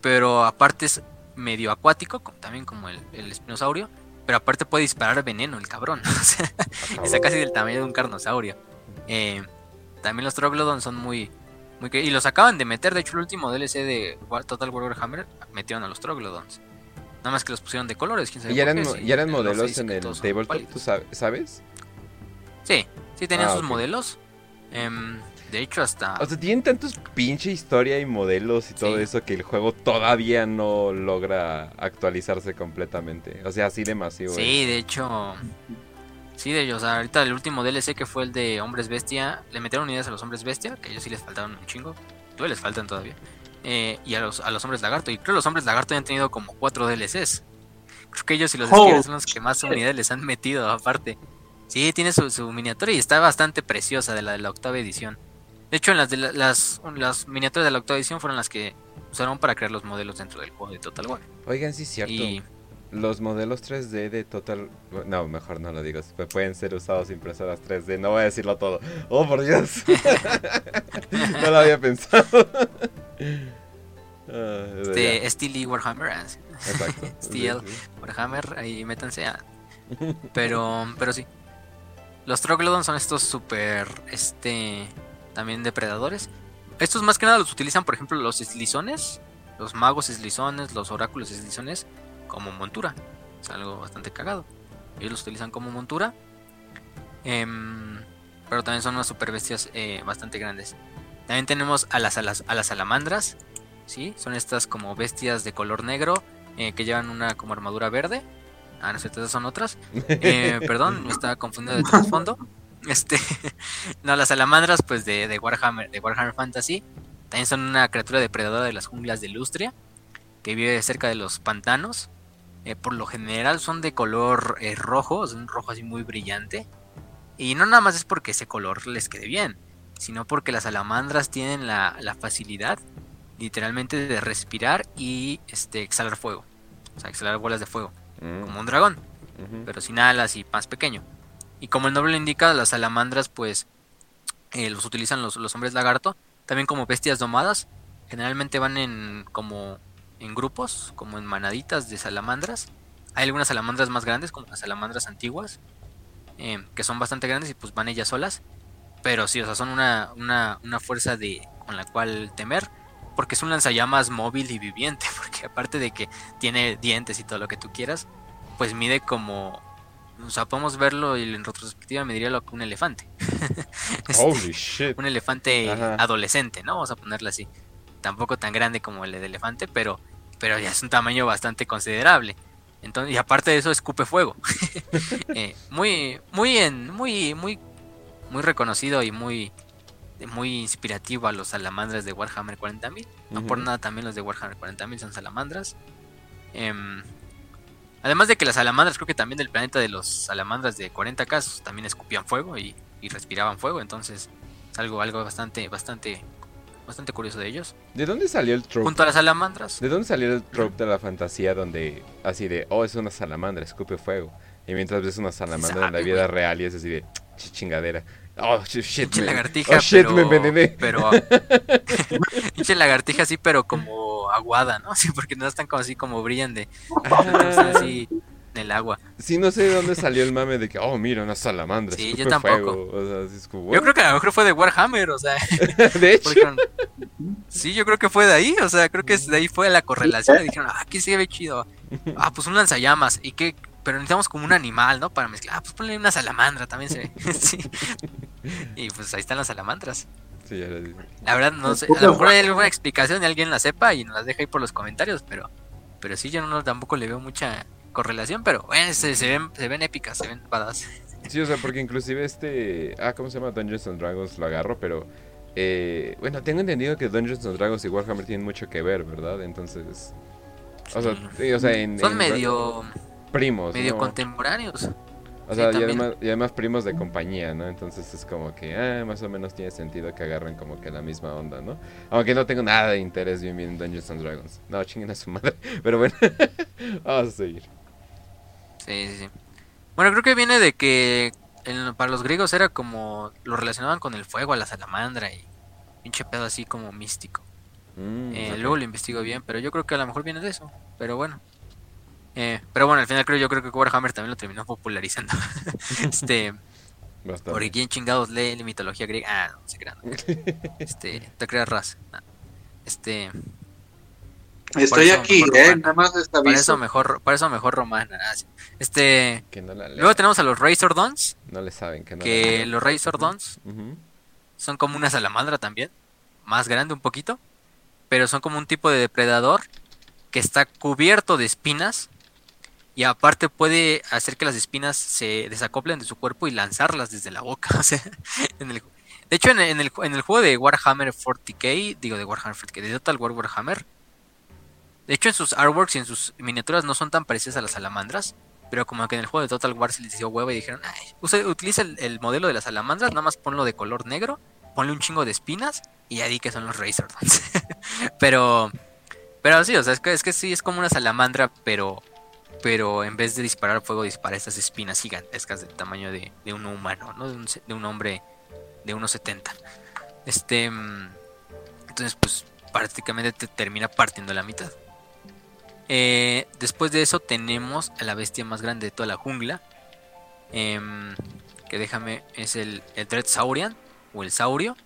B: Pero aparte es medio acuático, también como el, el espinosaurio. Pero aparte puede disparar veneno el cabrón. o sea, está casi del tamaño de un carnosaurio. Eh, también los Troglodon son muy, muy... Y los acaban de meter, de hecho el último DLC de Total War Warhammer metieron a los Troglodons. Nada más que los pusieron de colores, quién sabe
A: ¿Y ya eran,
B: sí,
A: ya modelos en el tabletop? ¿Tú sab- sabes?
B: Sí, sí tenían
A: Ah,
B: sus modelos. Em, de hecho, hasta.
A: O sea, tienen tantos pinche historia y modelos y todo
B: Sí.
A: eso que el juego todavía no logra actualizarse completamente. O sea, así de masivo.
B: sí, de hecho. Sí, de ellos. ahorita el último DLC que fue el de Hombres Bestia. Le metieron unidades a los Hombres Bestia, que a ellos sí les faltaron un chingo. Todavía les faltan todavía. Eh, y a los, a los Hombres Lagarto. Y creo que los Hombres Lagarto ya han tenido como cuatro DLCs. Creo que ellos y los
D: Oh,
B: son los que más unidades les han metido, aparte. Sí, tiene su, su miniatura y está bastante preciosa de la de la octava edición. De hecho, en las, de la- las, las miniaturas de la octava edición fueron las que usaron para crear los modelos dentro del juego de Total War.
A: Oigan, sí es cierto.
B: Y
A: Los modelos 3D de Total... No, mejor no lo digo. pu- Pueden ser usados impresoras 3D. No voy a decirlo todo. Oh, por Dios. no lo había pensado. Ah,
B: de
A: ya,
B: Steel y Warhammer, ah,
A: Exacto.
B: Steel.
A: Sí, sí.
B: Warhammer, ahí métanse a... Pero, pero sí. Los Troglodon son estos super, este, también depredadores. Estos más que nada los utilizan, por ejemplo, los eslizones, los magos eslizones, los oráculos eslizones, como montura. Es algo bastante cagado. Ellos los utilizan como montura. Em, pero también son unas super bestias eh, bastante grandes. También tenemos a las, a las, a las salamandras. ¿sí? Son estas como bestias de color negro eh, que llevan una como armadura verde. Ah, no sé, esas son otras. Eh, perdón, me estaba confundiendo de trasfondo. Este, no, las salamandras, pues de, de Warhammer, de Warhammer Fantasy, también son una criatura depredadora de las junglas de Lustria, que vive cerca de los pantanos. Eh, por lo general son de color eh, rojo, es un rojo así muy brillante. Y no nada más es porque ese color les quede bien, sino porque las salamandras tienen la, la facilidad, literalmente, de respirar y este, exhalar fuego. O sea, exhalar bolas de fuego,
A: Mm,
B: como un dragón pero sin alas y más pequeño. Y como el nombre lo indica, las salamandras pues eh, los utilizan los, hombres lagarto, también como bestias domadas, generalmente van en como en grupos, como en manaditas de salamandras. Hay algunas salamandras más grandes, como las salamandras antiguas, eh, que son bastante grandes y pues van ellas solas. Pero sí, o sea, son una, una, una fuerza de, con la cual temer, porque es un lanzallamas móvil y viviente, porque aparte de que tiene dientes y todo lo que tú quieras, pues mide como... O sea, podemos verlo y en retrospectiva me diría lo que un elefante. Este,
A: Holy shit.
B: un elefante
A: Ajá.
B: adolescente, ¿no? Vamos a ponerlo así. Tampoco tan grande como el de elefante, pero, pero ya es un tamaño bastante considerable. Entonces, y aparte de eso, escupe fuego. Eh, muy, muy, en, muy, muy, muy reconocido y muy, muy inspirativo a los salamandras de Warhammer 40.000. No por nada también los de Warhammer 40.000 son salamandras. Em, además de que las salamandras, creo que también del planeta de los salamandras de 40 casos también escupían fuego y, y respiraban fuego. Entonces, es algo, algo bastante, bastante, bastante curioso de ellos.
A: ¿De dónde salió el trope?
B: Junto a las salamandras,
A: ¿De dónde salió el trope de la fantasía donde así de, oh, es una salamandra, escupe fuego? Y mientras ves una salamandra en la
B: sabe,
A: vida
B: güey?
A: real y es así de, "Ch- chingadera. Oh, sh- shit, me-
B: lagartija,
A: oh, shit,
B: pero,
A: me envenené.
B: pero pinche lagartija así, pero como aguada, ¿no? Sí, porque no están como así como brillan de
A: Ah,
B: así en el agua.
A: sí, no sé de dónde salió el mame de que, oh, mira, una salamandra,
B: Sí, yo tampoco.
A: O sea, como,
B: Yo creo que a lo mejor fue de Warhammer, o sea,
A: de hecho,
B: porque- sí, yo creo que fue de ahí, o sea, creo que de ahí fue la correlación. Y dijeron, ah, que se ve chido. Ah, pues un lanzallamas. ¿Y qué? Pero necesitamos como un animal, ¿no? Para mezclar. Ah, pues ponle una salamandra también se ve. sí. Y pues ahí están las salamandras.
A: Sí, ya lo.
B: La verdad, no sé. A lo mejor hay alguna explicación y alguien la sepa y nos las deja ahí por los comentarios, pero, pero sí, yo no tampoco le veo mucha, correlación, pero bueno, se, se ven, se ven épicas, se ven badass.
A: Sí, o sea, porque inclusive este... Ah, ¿cómo se llama? Dungeons and Dragons lo agarro, pero... eh, bueno, tengo entendido que Dungeons and Dragons y Warhammer tienen mucho que ver, ¿verdad? Entonces... O sea,
B: Sí.
A: sí, o sea en...
B: Son
A: en-
B: medio,
A: Primos,
B: medio
A: ¿no?
B: contemporáneos.
A: O
B: Sí,
A: sea, y, además, y además primos de compañía, ¿no? Entonces es como que, ah, más o menos tiene sentido que agarren como que la misma onda, ¿no? Aunque no tengo nada de interés bien bien en Dungeons and Dragons. No, chinguen a su madre. Pero bueno, vamos a seguir.
B: Sí, sí, sí. Bueno, creo que viene de que para los griegos era como lo relacionaban con el fuego, a la salamandra y pinche pedo así como místico.
A: Mm,
B: Eh. Luego lo investigo bien, pero yo creo que a lo mejor viene de eso. Pero bueno. Eh, pero bueno, al final creo yo creo que Warhammer también lo terminó popularizando. este,
A: Bastante.
B: porque quién chingados lee la mitología griega. Ah, no, se crean. Este, te creas ras. No. Este,
D: Estoy
B: eso
D: aquí,
B: mejor
D: ¿eh?
B: romana.
D: Nada más está
B: para eso mejor, para eso mejor romana. ah, sí. Este,
A: Que no la
B: luego tenemos a los Razor Dons,
A: No le saben, que no
B: que los Razor Dons
A: Ujú.
B: son como una salamandra también, más grande un poquito, pero son como un tipo de depredador que está cubierto de espinas y aparte puede hacer que las espinas se desacoplen de su cuerpo y lanzarlas desde la boca. De hecho, en el, en el- juego de Warhammer 40k, digo de Warhammer 40k, de Total War Warhammer, de hecho en sus artworks y en sus miniaturas no son tan parecidas a las salamandras, pero como que en el juego de Total War se les dio hueva y dijeron, "Ay, usa- utiliza el, el modelo de las salamandras, nada más ponlo de color negro, ponle un chingo de espinas y ya di que son los Razor Dons. pero, pero sí, o sea, es que, es que sí es como una salamandra, pero, pero en vez de disparar fuego, dispara estas espinas gigantescas del tamaño de, de un humano, ¿no? De un, de un hombre de unos 70. Este, mm, entonces, pues prácticamente te termina partiendo la mitad. Eh, después de eso tenemos a la bestia más grande de toda la jungla. em, que déjame, es el, el Dreadsaurian o el Saurio.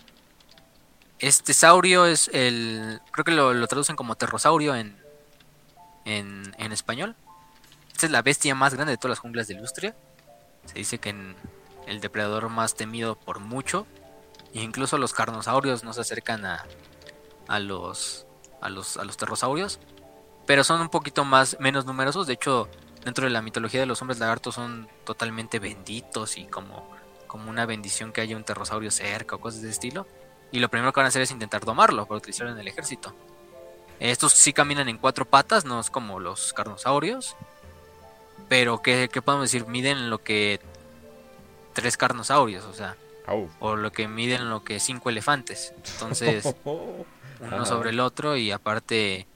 B: Este Saurio es el. Creo que lo, lo traducen como Terrosaurio en, en, en español. Esta es la bestia más grande de todas las junglas de Lustria. Se dice que en- el depredador más temido por mucho. E incluso los carnosaurios no se acercan a, a los a los a los terrosaurios, pero son un poquito más menos numerosos. De hecho, dentro de la mitología de los hombres lagartos son totalmente benditos y como como una bendición que haya un terrosaurio cerca o cosas de ese estilo. Y lo primero que van a hacer es intentar domarlo para utilizarlo en el ejército. Estos sí caminan en cuatro patas, no es como los carnosaurios. Pero ¿qué, qué podemos decir? Miden lo que tres carnosaurios, o sea, o lo que miden lo que cinco elefantes. Entonces, uno sobre el otro y aparte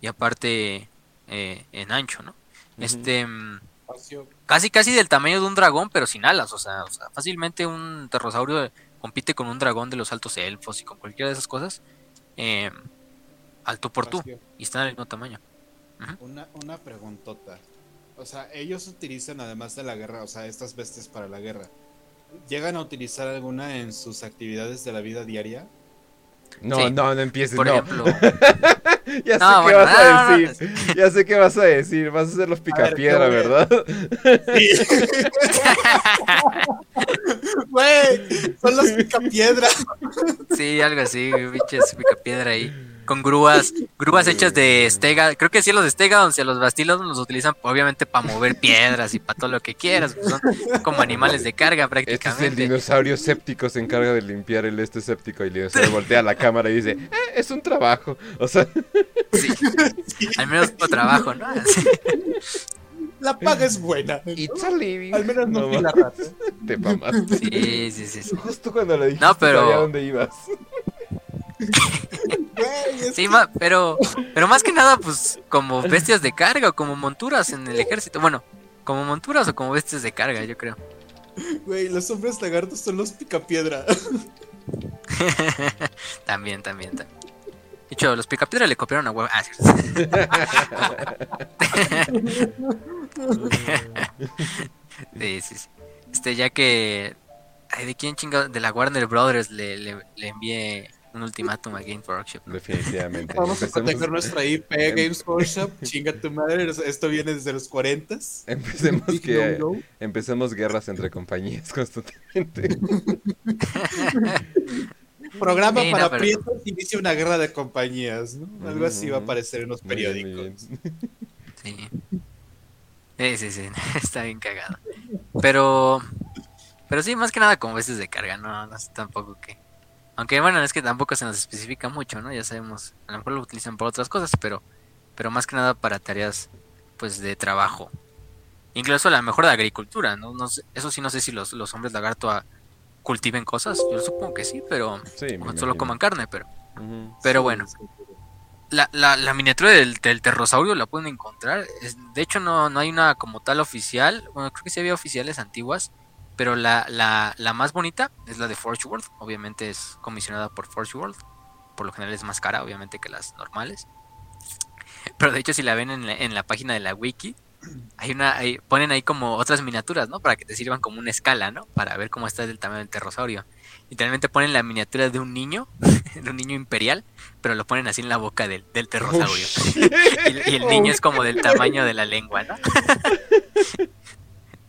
B: y aparte eh, en ancho, ¿no? Este mm, casi casi del tamaño de un dragón, pero sin alas, o sea, o sea, fácilmente un terrosaurio compite con un dragón de los altos elfos y con cualquiera de esas cosas. eh, al tú por tú y están del mismo tamaño.
C: Una, una preguntota. O sea, ellos utilizan además de la guerra, o sea, estas bestias para la guerra. ¿Llegan a utilizar alguna en sus actividades de la vida diaria?
A: No,
B: Sí.
A: no, no empieces,
B: Por
A: no.
B: ejemplo,
A: Ya sé
B: No,
A: qué
B: bueno,
A: vas
B: no,
A: a
B: no,
A: decir. Ya sé qué vas a decir. Vas a hacer los picapiedra,
C: ¿qué voy a-
A: ¿verdad?
C: ¡Güey! Son los picapiedras.
B: sí, algo así, pinches picapiedra ahí. Con grúas, grúas hechas de estega. Creo que sí, los de estega, o sea, los bastilos los utilizan obviamente para mover piedras y para todo lo que quieras. pues son como animales de carga
A: Este es el
B: prácticamente.
A: dinosaurio séptico, se encarga de limpiar el este séptico y el dinosaurio voltea a la cámara y dice, "Eh, es un trabajo. O sea,
B: Sí. Al menos por trabajo, ¿no? Sí.
C: La paga es buena.
A: it's a living.
C: Al menos no,
A: No
C: la rata.
A: Te mamaste.
B: Sí, sí, sí. sí.
A: Justo cuando lo dijiste
B: No, pero-
A: sabía dónde ibas.
C: Güey,
B: Sí, ma- pero, pero más que nada, pues, como bestias de carga o como monturas en el ejército. Bueno, como monturas o como bestias de carga, yo creo.
C: Güey, los hombres lagartos son los picapiedra.
B: también, también, también. De hecho, los picapiedra le copiaron a huevo. Ah, sí. sí, sí, sí. Este, ya que. Ay, ¿de quién chinga? De la Warner Brothers le, le, le envié un ultimátum a Game Workshop.
A: Definitivamente.
C: Vamos a proteger nuestra IP Games Workshop. Chinga tu madre. Esto viene desde los 40
A: Empecemos que
C: no, no.
A: empecemos guerras entre compañías constantemente.
C: Programa
B: Sí, no,
C: para
B: pero-
C: prietos inicia una guerra de compañías, ¿no? Algo así va a aparecer en los
A: Muy bien, muy
C: periódicos.
A: bien.
B: Sí. Sí, sí, sí, está bien cagado. Pero, pero sí, más que nada como veces de carga, no, no sé tampoco que. Aunque bueno, es que tampoco se nos especifica mucho, ¿no? Ya sabemos, a lo mejor lo utilizan por otras cosas, pero, pero más que nada para tareas, pues, de trabajo. Incluso a lo mejor de agricultura, ¿no? no sé- eso sí, no sé si los, los hombres lagarto ah, cultiven cosas, yo supongo que sí, pero
A: Sí,
B: solo
A: imagino.
B: coman carne, pero, pero bueno. La, la, la miniatura del, del terrosaurio la pueden encontrar. Es- de hecho, no, no hay una como tal oficial. Bueno, creo que sí había oficiales antiguas. Pero la, la, la más bonita es la de Forge World. Obviamente es comisionada por Forge World. Por lo general es más cara, obviamente, que las normales. Pero de hecho, si la ven en la, en la página de la wiki, hay una, hay- ponen ahí como otras miniaturas, ¿no? Para que te sirvan como una escala, ¿no? Para ver cómo está el tamaño del terrosaurio. Literalmente ponen la miniatura de un niño, de un niño imperial, pero lo ponen así en la boca del, del terrosaurio. y, y el niño es como del tamaño de la lengua, ¿no?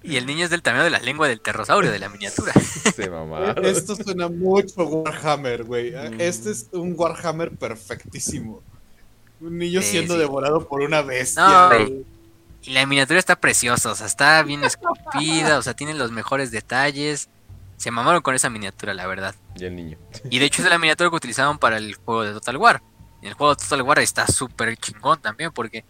B: Y el niño es del tamaño de la lengua del terrosaurio, de la miniatura.
A: Se mamaron.
C: Esto suena mucho Warhammer, güey.
A: Mm.
C: Este es un Warhammer perfectísimo. Un niño
B: Sí,
C: siendo
B: sí.
C: devorado por una bestia.
B: No,
C: güey.
B: Y la miniatura está preciosa, o sea, está bien esculpida, o sea, tiene los mejores detalles. Se mamaron con esa miniatura, la verdad.
A: Y el niño.
B: Y de hecho es la miniatura que utilizaban para el juego de Total War. En el juego de Total War está súper chingón también porque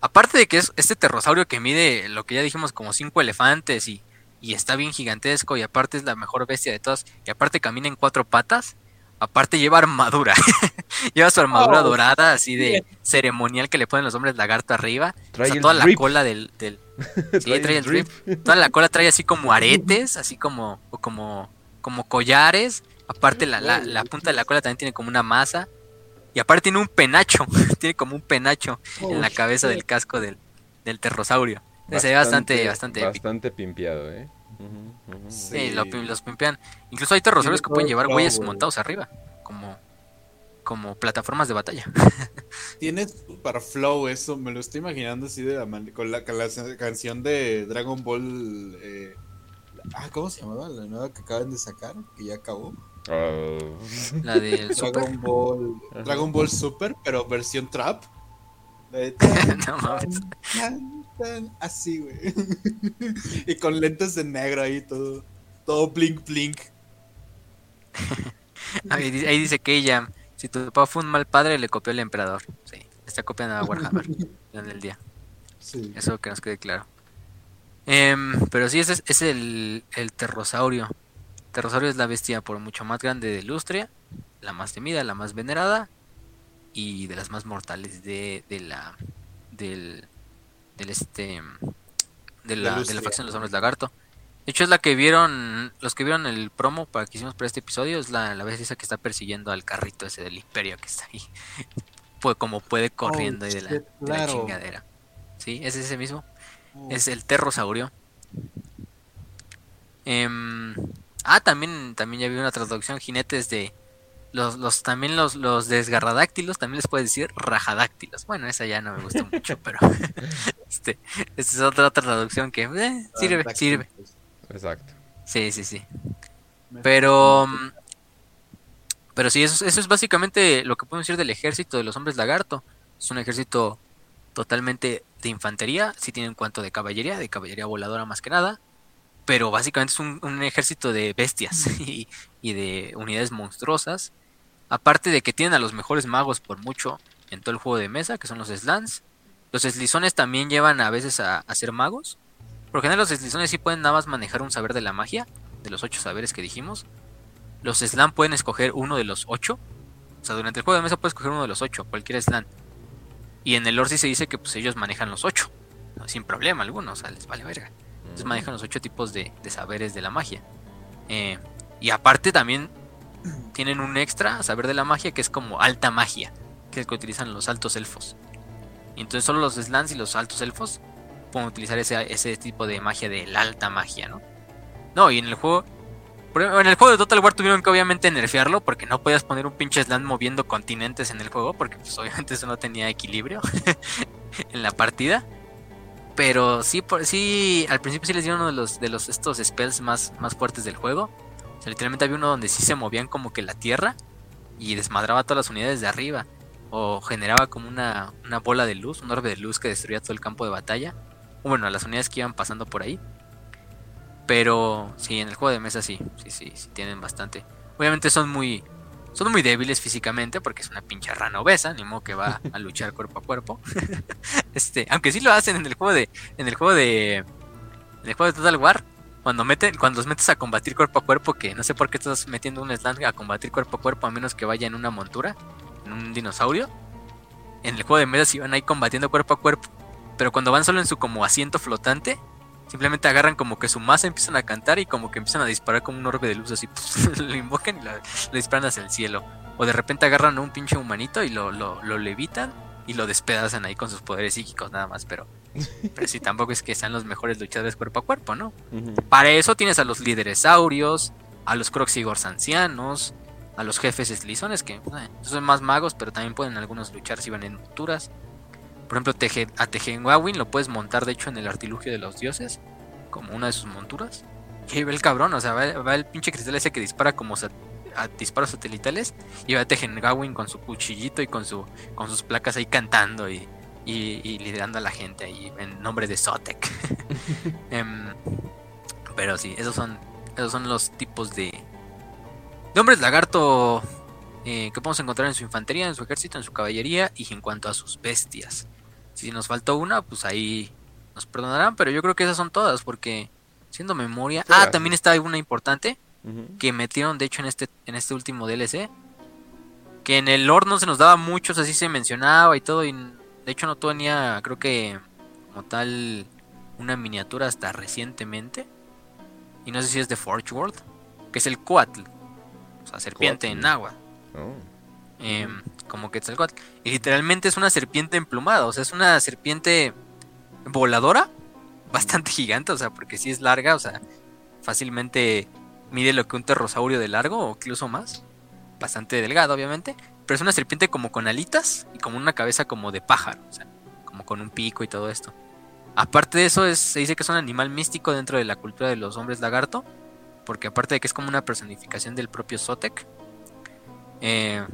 B: aparte de que es este terrosaurio que mide lo que ya dijimos como cinco elefantes y, y está bien gigantesco y aparte es la mejor bestia de todas y aparte camina en cuatro patas, aparte lleva armadura. lleva su armadura
C: Oh,
B: dorada así de ceremonial que le ponen los hombres lagarto arriba.
A: Trae
B: o sea,
A: el
B: toda la
A: drip.
B: cola del... del sí,
A: Trae
B: trae
A: el
B: el drip. Toda la cola trae así como aretes, así como, o como, como collares. Aparte la, la, la punta de la cola también tiene como una masa. Y aparte tiene un penacho, tiene como un penacho en la cabeza del casco del, del terrosaurio. Entonces se ve bastante, bastante.
A: Bastante pimpeado, ¿eh? Ujú, ujú.
B: Sí,
C: Sí.
B: lo los pimpean. Incluso hay terrosaurios que pueden llevar
C: el
B: güeyes
C: güey.
B: montados arriba, como, como plataformas de batalla.
C: Tiene super flow eso, me lo estoy imaginando así de la man- con la, con la canción de Dragon Ball. eh, ah, ¿cómo se llamaba? La nueva que acaban de sacar, que ya acabó.
A: Oh.
B: La del super.
C: Dragon Ball,
A: Ajá.
C: Dragon Ball Super, pero versión trap.
B: No mames.
C: tan, tan, así, güey. y con lentes de negro ahí, todo, todo blink blink.
B: Ahí, di- ahí dice que ella, si tu papá fue un mal padre, le copió al emperador. Sí, está copiando a Warhammer en el día.
C: Sí.
B: Eso que nos quede claro. Em, pero sí, ese es, es el, el terrosaurio. Terrosaurio es la bestia por mucho más grande de Lustria, la más temida, la más venerada y de las más mortales de, de la del, del este de la, de la facción de los hombres lagarto. De hecho es la que vieron, los que vieron el promo para que hicimos para este episodio, es la, la bestia esa que está persiguiendo al carrito ese del imperio que está ahí. Pues como puede corriendo ahí de la,
C: shit,
B: de la
C: claro.
B: chingadera. Sí, es ese mismo.
C: Oh,
B: Es el terrosaurio. Em, ah, también, también ya vi una traducción, jinetes de... Los, los, también los, los desgarradáctilos, también les puedes decir rajadáctilos. Bueno, esa ya no me gusta mucho, pero... este, esta es otra, otra traducción que... eh, sirve,
C: ah,
B: sirve.
A: Exacto.
B: Sí, sí, sí. Pero... mm, Pero sí, eso, eso es básicamente lo que podemos decir del ejército de los hombres lagarto. Es un ejército totalmente de infantería, sí tiene en cuanto de caballería, de caballería voladora más que nada, pero básicamente es un, un ejército de bestias y, y de unidades monstruosas. Aparte de que tienen a los mejores magos por mucho en todo el juego de mesa, que son los slans. Los eslizones también llevan a veces a, a ser magos. Por lo general los eslizones sí pueden nada más manejar un saber de la magia, de los ocho saberes que dijimos. Los slan pueden escoger uno de los ocho. O sea, durante el juego de mesa puedes escoger uno de los ocho, cualquier slan. Y en el lore sí se dice que pues ellos manejan los ocho. ¿no? Sin problema alguno, o sea, les vale verga. Entonces manejan los ocho tipos de, saberes de la magia. Eh, y aparte también tienen un extra saber de la magia que es como alta magia, que es que utilizan los altos elfos. Y entonces solo los slans y los altos elfos pueden utilizar ese, tipo de magia de la alta magia, ¿no? No, y en el juego... En el juego de Total War tuvieron que obviamente nerfearlo porque no podías poner un pinche slan moviendo continentes en el juego porque pues obviamente eso no tenía equilibrio en la partida. Pero sí, por, sí, al principio sí les dieron uno de los, de los estos spells más, más fuertes del juego. O sea, literalmente había uno donde sí se movían como que la tierra y desmadraba todas las unidades de arriba. O generaba como una, una bola de luz, un orbe de luz que destruía todo el campo de batalla. o bueno, las unidades que iban pasando por ahí. Pero sí, en el juego de mesa sí, sí, sí, sí tienen bastante. Obviamente son muy son muy débiles físicamente porque es una pinche rana obesa, ni modo que va a luchar cuerpo a cuerpo. este, aunque sí lo hacen en el juego de en el juego de en el juego de Total War, cuando meten cuando los metes a combatir cuerpo a cuerpo, que no sé por qué estás metiendo un slang a combatir cuerpo a cuerpo a menos que vaya en una montura, en un dinosaurio. En el juego de mesa sí van ahí combatiendo cuerpo a cuerpo, pero cuando van solo en su como asiento flotante, Simplemente agarran como que su masa, empiezan a cantar y como que empiezan a disparar como un orbe de luz así. lo invocan y lo, disparan hacia el cielo. O de repente agarran a un pinche humanito y lo, lo, levitan y lo despedazan ahí con sus poderes psíquicos nada más. Pero, pero sí, tampoco es que sean los mejores luchadores cuerpo a cuerpo, ¿no? Para eso tienes a los líderes saurios, a los croxigors ancianos, a los jefes eslizones, que eh, son más magos, pero también pueden algunos luchar si van en monturas. Por ejemplo, a Tejenwawin lo puedes montar, de hecho, en el artilugio de los dioses, como una de sus monturas. Y ahí va el cabrón, o sea, va, el pinche cristal ese que dispara como a disparos satelitales. Y va Tejenwawin con su cuchillito y con, su, con sus placas ahí cantando y, liderando a la gente ahí en nombre de Sotek. Em, pero sí, esos son, esos son los tipos de, de hombres lagarto eh, que podemos encontrar en su infantería, en su ejército, en su caballería y en cuanto a sus bestias. Si nos faltó una, pues ahí nos perdonarán, pero yo creo que esas son todas, porque siendo memoria... Ah, también está una importante que metieron, de hecho, en este, en este último DLC, que en el lore no se nos daba muchos, así se mencionaba y todo, y de hecho no tenía, creo que como tal, una miniatura hasta recientemente, y no sé si es de Forge World, que es el Coatl, o sea, serpiente en agua. Oh. Em, como Quetzalcoatl. Y literalmente es una serpiente emplumada, o sea, es una serpiente voladora, bastante gigante, o sea, porque si es larga, o sea, fácilmente mide lo que un pterosaurio de largo o incluso más. Bastante delgado, obviamente. Pero es una serpiente como con alitas y como una cabeza como de pájaro, o sea, como con un pico y todo esto. Aparte de eso, es, se dice que es un animal místico dentro de la cultura de los hombres lagarto, porque aparte de que es como una personificación del propio Zotek, eh,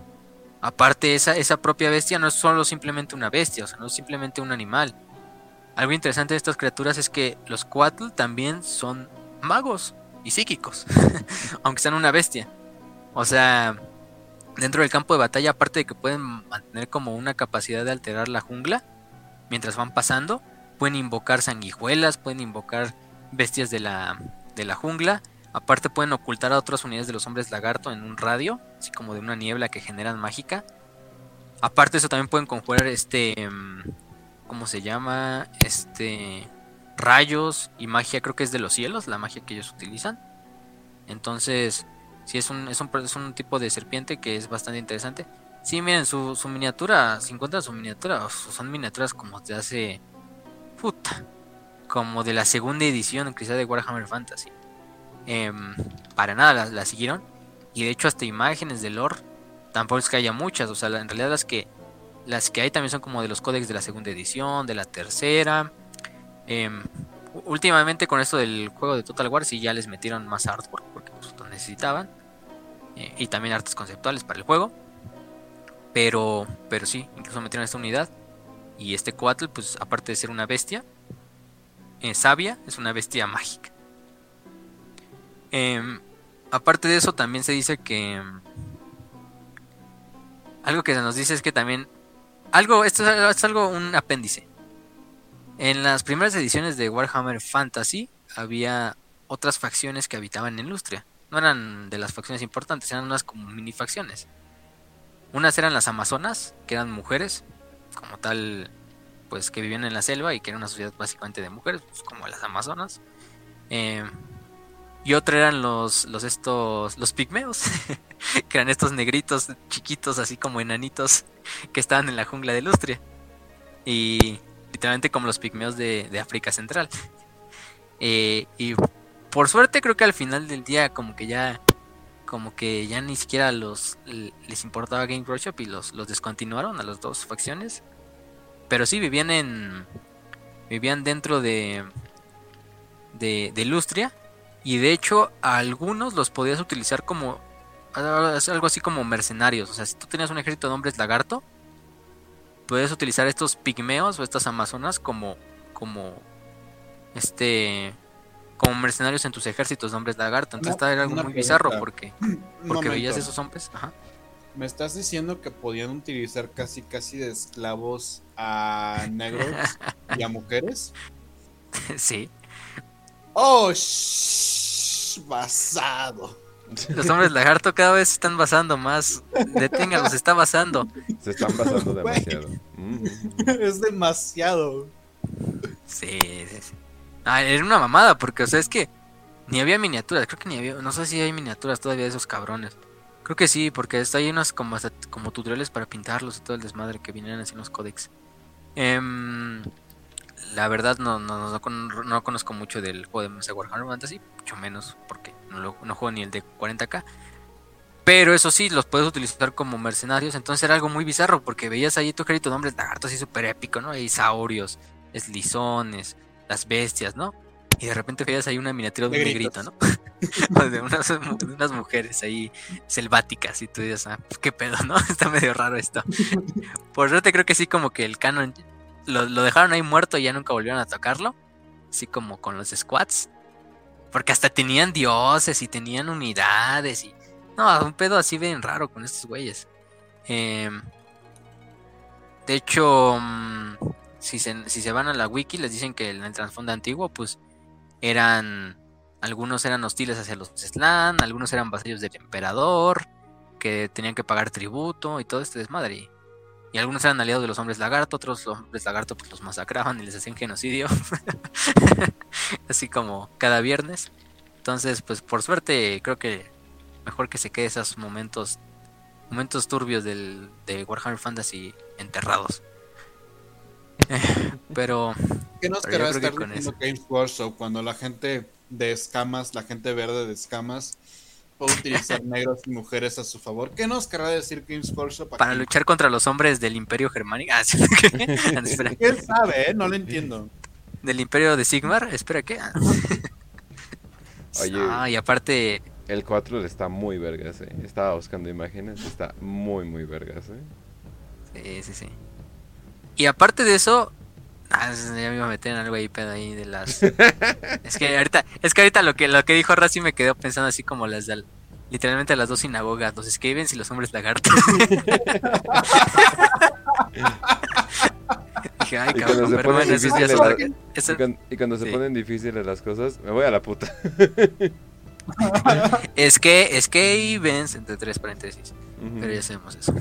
B: aparte, esa, esa propia bestia no es solo simplemente una bestia, o sea, no es simplemente un animal. Algo interesante de estas criaturas es que los Quatl también son magos y psíquicos, aunque sean una bestia. O sea, dentro del campo de batalla, aparte de que pueden mantener como una capacidad de alterar la jungla mientras van pasando, pueden invocar sanguijuelas, pueden invocar bestias de la, de la jungla. Aparte pueden ocultar a otras unidades de los hombres lagarto en un radio, así como de una niebla que generan mágica. Aparte de eso también pueden conjurar este mm, ¿cómo se llama? Este rayos y magia, creo que es de los cielos, la magia que ellos utilizan. Entonces, sí es un, es un, es un tipo de serpiente que es bastante interesante. Sí, miren, su, su miniatura, si encuentran su miniatura, son miniaturas como de hace. Puta. Como de la segunda edición, quizá de Warhammer Fantasy. Em, para nada la, siguieron. Y de hecho, hasta imágenes de lore, tampoco es que haya muchas. O sea, en realidad las que las que hay también son como de los códex de la segunda edición, de la tercera. Em, últimamente con esto del juego de Total War sí ya les metieron más artwork porque pues, lo necesitaban. Eh, y también artes conceptuales para el juego. Pero, pero sí, incluso metieron esta unidad. Y este Coatl, pues aparte de ser una bestia eh, sabia, es una bestia mágica. Em, aparte de eso, también se dice que... Algo que se nos dice es que también algo, esto es algo, un apéndice. En las primeras ediciones de Warhammer Fantasy había otras facciones que habitaban en Lustria. No eran de las facciones importantes, eran unas como mini facciones. Unas eran las Amazonas, que eran mujeres, como tal, pues que vivían en la selva y que era una sociedad básicamente de mujeres, pues, como las Amazonas. Eh, y otra eran los, los estos, los pigmeos, que eran estos negritos chiquitos, así como enanitos, que estaban en la jungla de Lustria. Y literalmente como los pigmeos de, África Central. Eh, y por suerte creo que al final del día como que ya como que ya ni siquiera los les importaba Game Workshop y los, los descontinuaron a las dos facciones. Pero sí vivían en vivían dentro de de, de Lustria y de hecho a algunos los podías utilizar como algo así como mercenarios. O sea, si tú tenías un ejército de hombres lagarto, puedes utilizar estos pigmeos o estas amazonas como, como este como mercenarios en tus ejércitos de hombres lagarto. Entonces
C: Una-
B: era algo muy
C: pregunta.
B: bizarro porque, porque veías esos hombres. Ajá.
C: ¿Me estás diciendo que podían utilizar casi casi de esclavos a negros y a mujeres?
B: sí.
C: ¡Oh, shh, basado!
B: Los hombres lagarto cada vez se están basando más. Deténganlos, se está basando.
A: Se están pasando
C: Güey.
A: demasiado. Mm.
C: es demasiado.
B: Sí, sí, sí. Ah, era una mamada, porque, o sea, es que ni había miniaturas. Creo que ni había. No sé si hay miniaturas todavía de esos cabrones. Creo que sí, porque está ahí unos como, hasta- como tutoriales para pintarlos y todo el desmadre que vinieron así en los códex. Em, la verdad, no, no, no, no conozco mucho del juego de mesa Warhammer Fantasy, mucho menos porque no, lo- no juego ni el de 40k. Pero eso sí, los puedes utilizar como mercenarios. Entonces era algo muy bizarro porque veías ahí tu ejército de hombres lagartos así súper épico, ¿no? Hay saurios, eslizones, las bestias, ¿no? Y de repente veías ahí una miniatura de un negrito. ¿no? O de unas, de unas mujeres ahí selváticas y tú dices, ah, pues, qué pedo, ¿no? Está medio raro esto. Por suerte creo que sí como que el canon lo, dejaron ahí muerto y ya nunca volvieron a tocarlo. Así como con los squats. Porque hasta tenían dioses y tenían unidades y... No, un pedo así bien raro con estos güeyes. Em, de hecho, mm, si, se, si se van a la wiki, les dicen que en el trasfondo antiguo, pues eran. Algunos eran hostiles hacia los Slan, algunos eran vasallos del emperador, que tenían que pagar tributo y todo este desmadre. Y, algunos eran aliados de los hombres lagarto, otros los hombres lagarto pues los masacraban y les hacían genocidio. Así como cada viernes. Entonces, pues por suerte, creo que mejor que se quede esos momentos momentos turbios del, de Warhammer Fantasy enterrados. Pero
C: ¿Qué nos
B: Pero que
C: estar
B: con
C: Games Workshop cuando la gente de escamas, la gente verde de escamas, puede utilizar negros y mujeres a su favor? ¿Qué nos querrá decir Games Workshop? aquí?
B: para luchar contra los hombres del Imperio Germánico, ah, sí, ah,
C: ¿Quién sabe, eh? No lo entiendo.
B: del Imperio de Sigmar, espera qué. Ah.
A: Oye.
B: Ah, y aparte,
A: El 4 le está muy vergas, eh. Estaba buscando imágenes, está muy, muy vergas, eh.
B: sí, sí, sí. Y aparte de eso, ah, ya me iba a meter en algo ahí pedo ahí de las. es que ahorita, es que ahorita lo que lo que dijo Razi me quedó pensando así como las del literalmente las dos sinagogas, los Skavens y los hombres lagartos. Dije, ay,
A: Y cuando
B: cabrón,
A: se
B: pero
A: ponen
B: bueno, eso ya
A: la-
B: eso-
A: Y, cuan- y cuando se ponen difíciles las cosas, me voy a la puta.
B: Es que, es que entre tres paréntesis. Pero ya sabemos eso.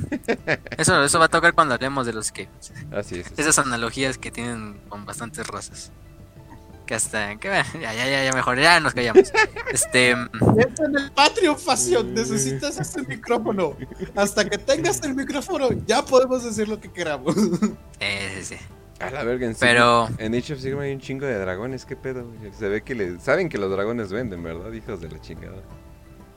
B: Eso, eso va a tocar cuando hablemos de los que.
A: Así es.
B: Esas analogías que tienen con bastantes razas. Que hasta. Que, bueno, ya, ya, ya, ya mejor, ya nos callamos. Este.
C: Entra en el Patreon, Facio. Necesitas este micrófono. Hasta que tengas el micrófono, ya podemos decir lo que queramos.
B: eh, sí, sí.
A: A la verga, en
B: Pero.
A: Sigma- En Age of Sigma hay un chingo de dragones, ¿qué pedo? güey? Se ve que le... Saben que los dragones venden, ¿verdad? Hijos de la chingada.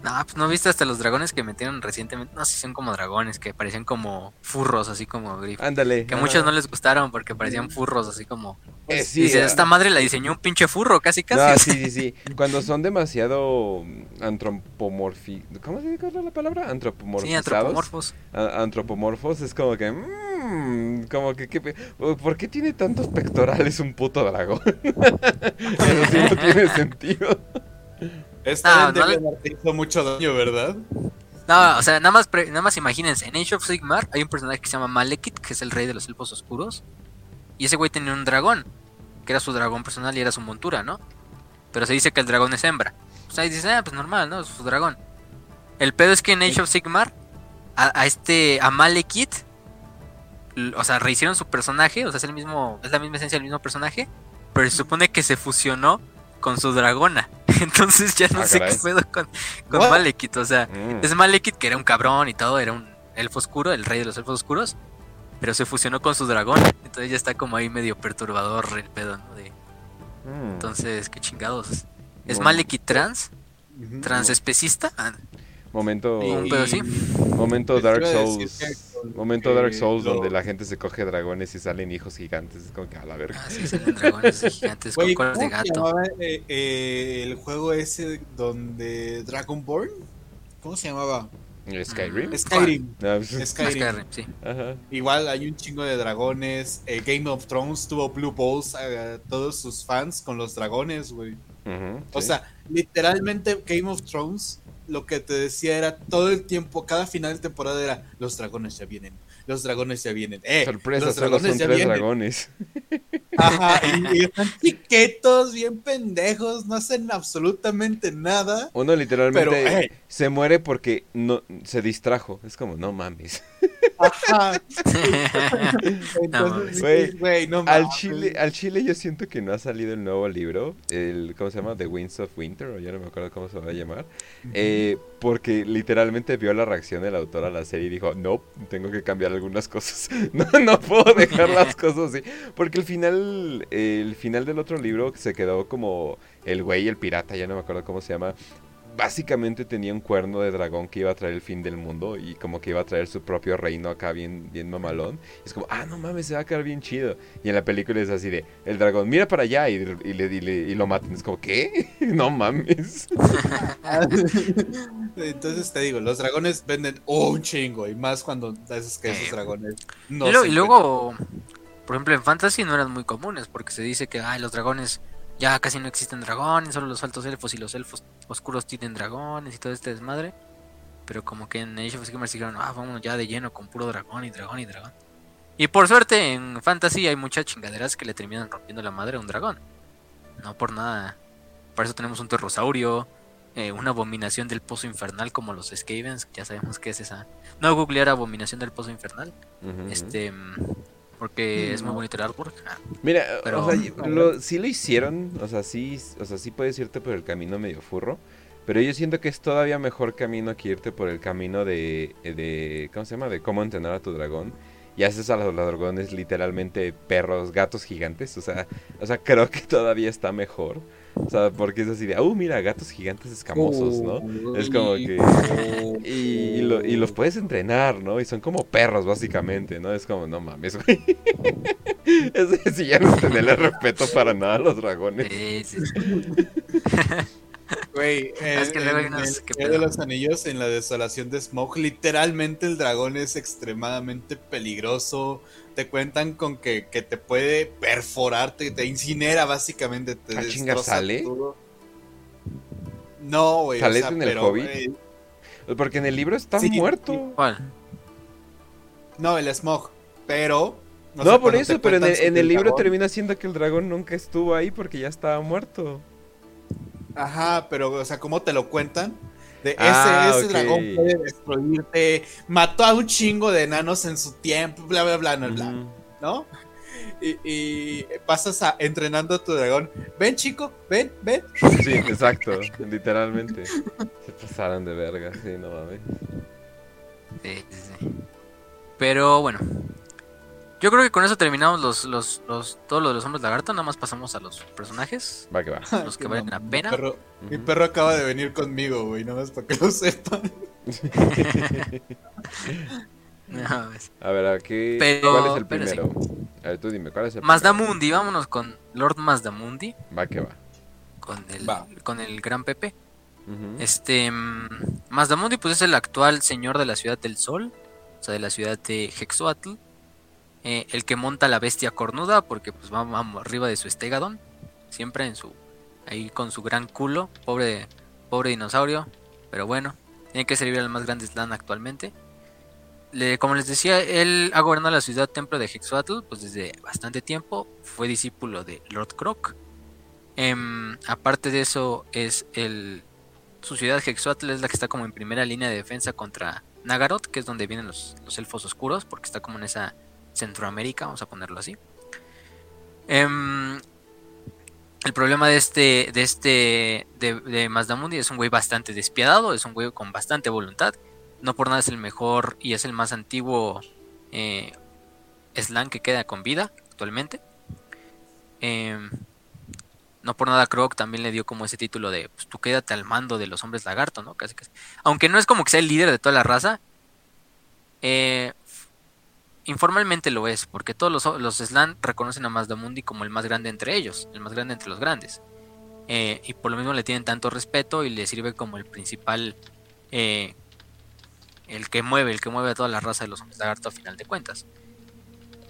B: No, pues no viste hasta los dragones que metieron recientemente. No sé si son como dragones, que parecían como furros, así como grifos.
A: Ándale.
B: Que a muchos no les gustaron porque parecían furros, así como.
A: Eh, sí,
B: Dice,
A: ah.
B: esta madre la diseñó un pinche furro, casi casi.
A: No, sí, sí, sí. Cuando son demasiado mm, antropomorfi... ¿Cómo se dice la palabra?
B: Sí,
A: Antropomorfizados.
B: antropomorfos.
A: A- antropomorfos es como que... mm, como que... ¿qué pe- ¿Por qué tiene tantos pectorales un puto dragón? Eso sí no tiene sentido.
C: Esta
B: No, no
C: hizo mucho daño, ¿verdad?
B: No, o sea, nada más, nada más imagínense, en Age of Sigmar hay un personaje que se llama Malekith, que es el rey de los elfos oscuros. Y ese güey tenía un dragón, que era su dragón personal y era su montura, ¿no? Pero se dice que el dragón es hembra. Pues ahí dice, ah, pues normal, ¿no? Es su dragón. El pedo es que en Age of Sigmar, a, a este, a Malekith, o sea, rehicieron su personaje, o sea, es el mismo, es la misma esencia del mismo personaje, pero se supone que se fusionó con su dragona. Entonces ya no
A: Ah,
B: sé
A: caray.
B: qué pedo con, con
C: What?
B: Malekith, o sea,
A: Mm.
B: es Malekith, que era un cabrón y todo, era un elfo oscuro, el rey de los elfos oscuros, pero se fusionó con su dragón. Entonces ya está como ahí medio perturbador el pedo, ¿no? De-
A: Mm.
B: entonces, qué chingados. ¿Es
A: No.
B: Malekith trans? ¿Transespecista? Ah,
A: Momento... Momento Dark Souls.
C: que con-
A: Momento Dark Souls
C: lo-
A: donde la gente se coge dragones y salen hijos gigantes. Es como que a la verga.
B: ah, sí, salen dragones gigantes con colas
C: ¿cómo
B: de gato.
C: llamaba eh, eh, el juego ese donde Dragonborn? ¿Cómo se llamaba?
A: Skyrim.
B: Mm.
C: Skyrim.
A: Ah, pues,
C: Skyrim.
B: Skyrim, sí.
A: Ajá.
C: Igual hay un chingo de dragones. eh, Game of Thrones tuvo Blue Balls a todos sus fans con los dragones, güey. O
A: sí.
C: sea, literalmente Game of Thrones lo que te decía era todo el tiempo, cada final de temporada era los dragones ya vienen, los dragones ya vienen. Eh,
A: Sorpresa,
C: los
A: solo
C: dragones
A: son
C: ya
A: tres
C: vienen.
A: dragones.
C: Ajá, y, están chiquitos, bien pendejos, no hacen absolutamente nada.
A: Uno literalmente
C: Pero,
A: se muere porque no se distrajo. Es como, no mames.
C: Ajá.
B: mames.
C: Entonces,
A: Güey,
C: dices, güey, no
A: Al chile, al chile yo siento que no ha salido el nuevo libro, el ¿cómo se llama? The Winds of Winter, o ya no me acuerdo cómo se va a llamar. Eh, porque literalmente vio la reacción del autor a la serie y dijo, no, tengo que cambiar algunas cosas. no, no puedo dejar las cosas así. Porque el final, el final del otro libro se quedó como el güey, el pirata, ya no me acuerdo cómo se llama. Básicamente tenía un cuerno de dragón que iba a traer el fin del mundo y como que iba a traer su propio reino acá bien, bien mamalón. Es como, ah, no mames, se va a quedar bien chido. Y en la película es así de, el dragón, mira para allá y, y le, y, le- y lo matan. Es como, ¿qué? no mames.
C: Entonces te digo, los dragones venden un chingo y más cuando haces que esos
B: Eh,
C: dragones no
B: y, lo-
C: se
B: y luego, por ejemplo, en Fantasy no eran muy comunes porque se dice que ay, los dragones ya casi no existen dragones, solo los altos elfos y los elfos oscuros tienen dragones y todo este desmadre. Pero como que en Age of Sigmar dijeron, ah, vamos ya de lleno con puro dragón y dragón y dragón. Y por suerte en Fantasy hay muchas chingaderas que le terminan rompiendo la madre a un dragón. No por nada. Por eso tenemos un terrosaurio, eh, una abominación del pozo infernal como los Skavens, ya sabemos qué es esa. No googlear abominación del pozo infernal. Este. Mm, Porque es muy bonito el artwork. Ah,
A: Mira,
B: Pero-
A: o sea, lo- sí lo hicieron, o sea, sí, o sea, sí puedes irte por el camino medio furro, pero yo siento que es todavía mejor camino que irte por el camino de, de ¿cómo se llama? De cómo entrenar a tu dragón. Y haces a los, los dragones literalmente perros, gatos gigantes, o sea, o sea, creo que todavía está mejor. O sea, porque es así de, uh, mira, gatos gigantes escamosos, ¿no? Es como que... Y, y lo- y los puedes entrenar, ¿no? Y son como perros, básicamente, ¿no? Es como, no mames, güey. Ese sí ya no tenerle respeto para nada a los dragones.
B: sí, sí, sí.
C: Güey,
B: Es que luego hay
C: en el de los Anillos, en la desolación de Smoke, literalmente el dragón es extremadamente peligroso. Te cuentan con que, que te puede perforar, te, te incinera básicamente, te
A: Ah, chinga,
C: destroza
A: ¿sale?
C: todo. No, güey. o
A: ¿Sale
C: sea,
A: en el
C: pero,
A: Hobbit?
C: güey,
A: Porque en el libro está
C: Sí,
A: muerto.
B: ¿Cuál?
C: no, el Smog, pero... o
A: No,
C: sea,
A: por eso, pero en el, en libro
C: dragón-
A: termina siendo que el dragón nunca estuvo ahí porque ya estaba muerto.
C: Ajá, pero, o sea, ¿cómo te lo cuentan? De ese,
A: Ah,
C: ese dragón puede destruirte, mató a un chingo de enanos en su tiempo, bla, bla, bla, bla. ¿no? Y, y pasas a entrenando a tu dragón. Ven, chico, ven, ven.
A: Sí, exacto, literalmente. Se pasaron de verga, sí, no mames.
B: Sí, sí, sí. Pero bueno. Yo creo que con eso terminamos los, los, los, todo lo de los hombres lagarto. Nada más pasamos a los personajes.
A: Va que va.
B: Los que valen la
C: Mi
B: pena.
C: perro, mi
A: Ujú.
C: perro acaba de venir conmigo, güey, nada más para que lo sepan.
B: No,
A: A ver, ¿a qué,
B: Pero-
A: ¿cuál es el
B: pero sí.
A: primero? A ver, tú dime, ¿cuál es el
B: Mazdamundi, vámonos con Lord Mazdamundi.
A: primero? Va que va.
B: Con el,
C: Va.
B: con el gran Pepe.
A: Ujú.
B: Este. mm, Mazdamundi, pues es el actual señor de la ciudad del sol. O sea, de la ciudad de Hexoatl. Eh, el que monta la bestia cornuda, porque pues va, arriba de su Estegadon. Siempre en su. Ahí con su gran culo. Pobre, pobre dinosaurio. Pero bueno, tiene que servir al más grande Slan actualmente. Como les decía, él ha gobernado la ciudad templo de Hexoatl pues desde bastante tiempo. Fue discípulo de Lord Croc. Em, aparte de eso, es el. Su ciudad Hexoatl es la que está como en primera línea de defensa contra Nagaroth, que es donde vienen los, los elfos oscuros, porque está como en esa Centroamérica, vamos a ponerlo así. Em, el problema de este, de este, de, de Mazdamundi es un güey bastante despiadado, es un güey con bastante voluntad. No por nada es el mejor y es el más antiguo eh, Slan que queda con vida actualmente. Em, no por nada Croc también le dio como ese título de pues, tú quédate al mando de los hombres lagarto, ¿no? Aunque no es como que sea el líder de toda la raza, eh, informalmente lo es, porque todos los, los Slan reconocen a Mazdamundi como el más grande entre ellos, el más grande entre los grandes. Eh, y por lo mismo le tienen tanto respeto y le sirve como el principal eh, el que mueve, el que mueve a toda la raza de los hombres lagarto a final de cuentas.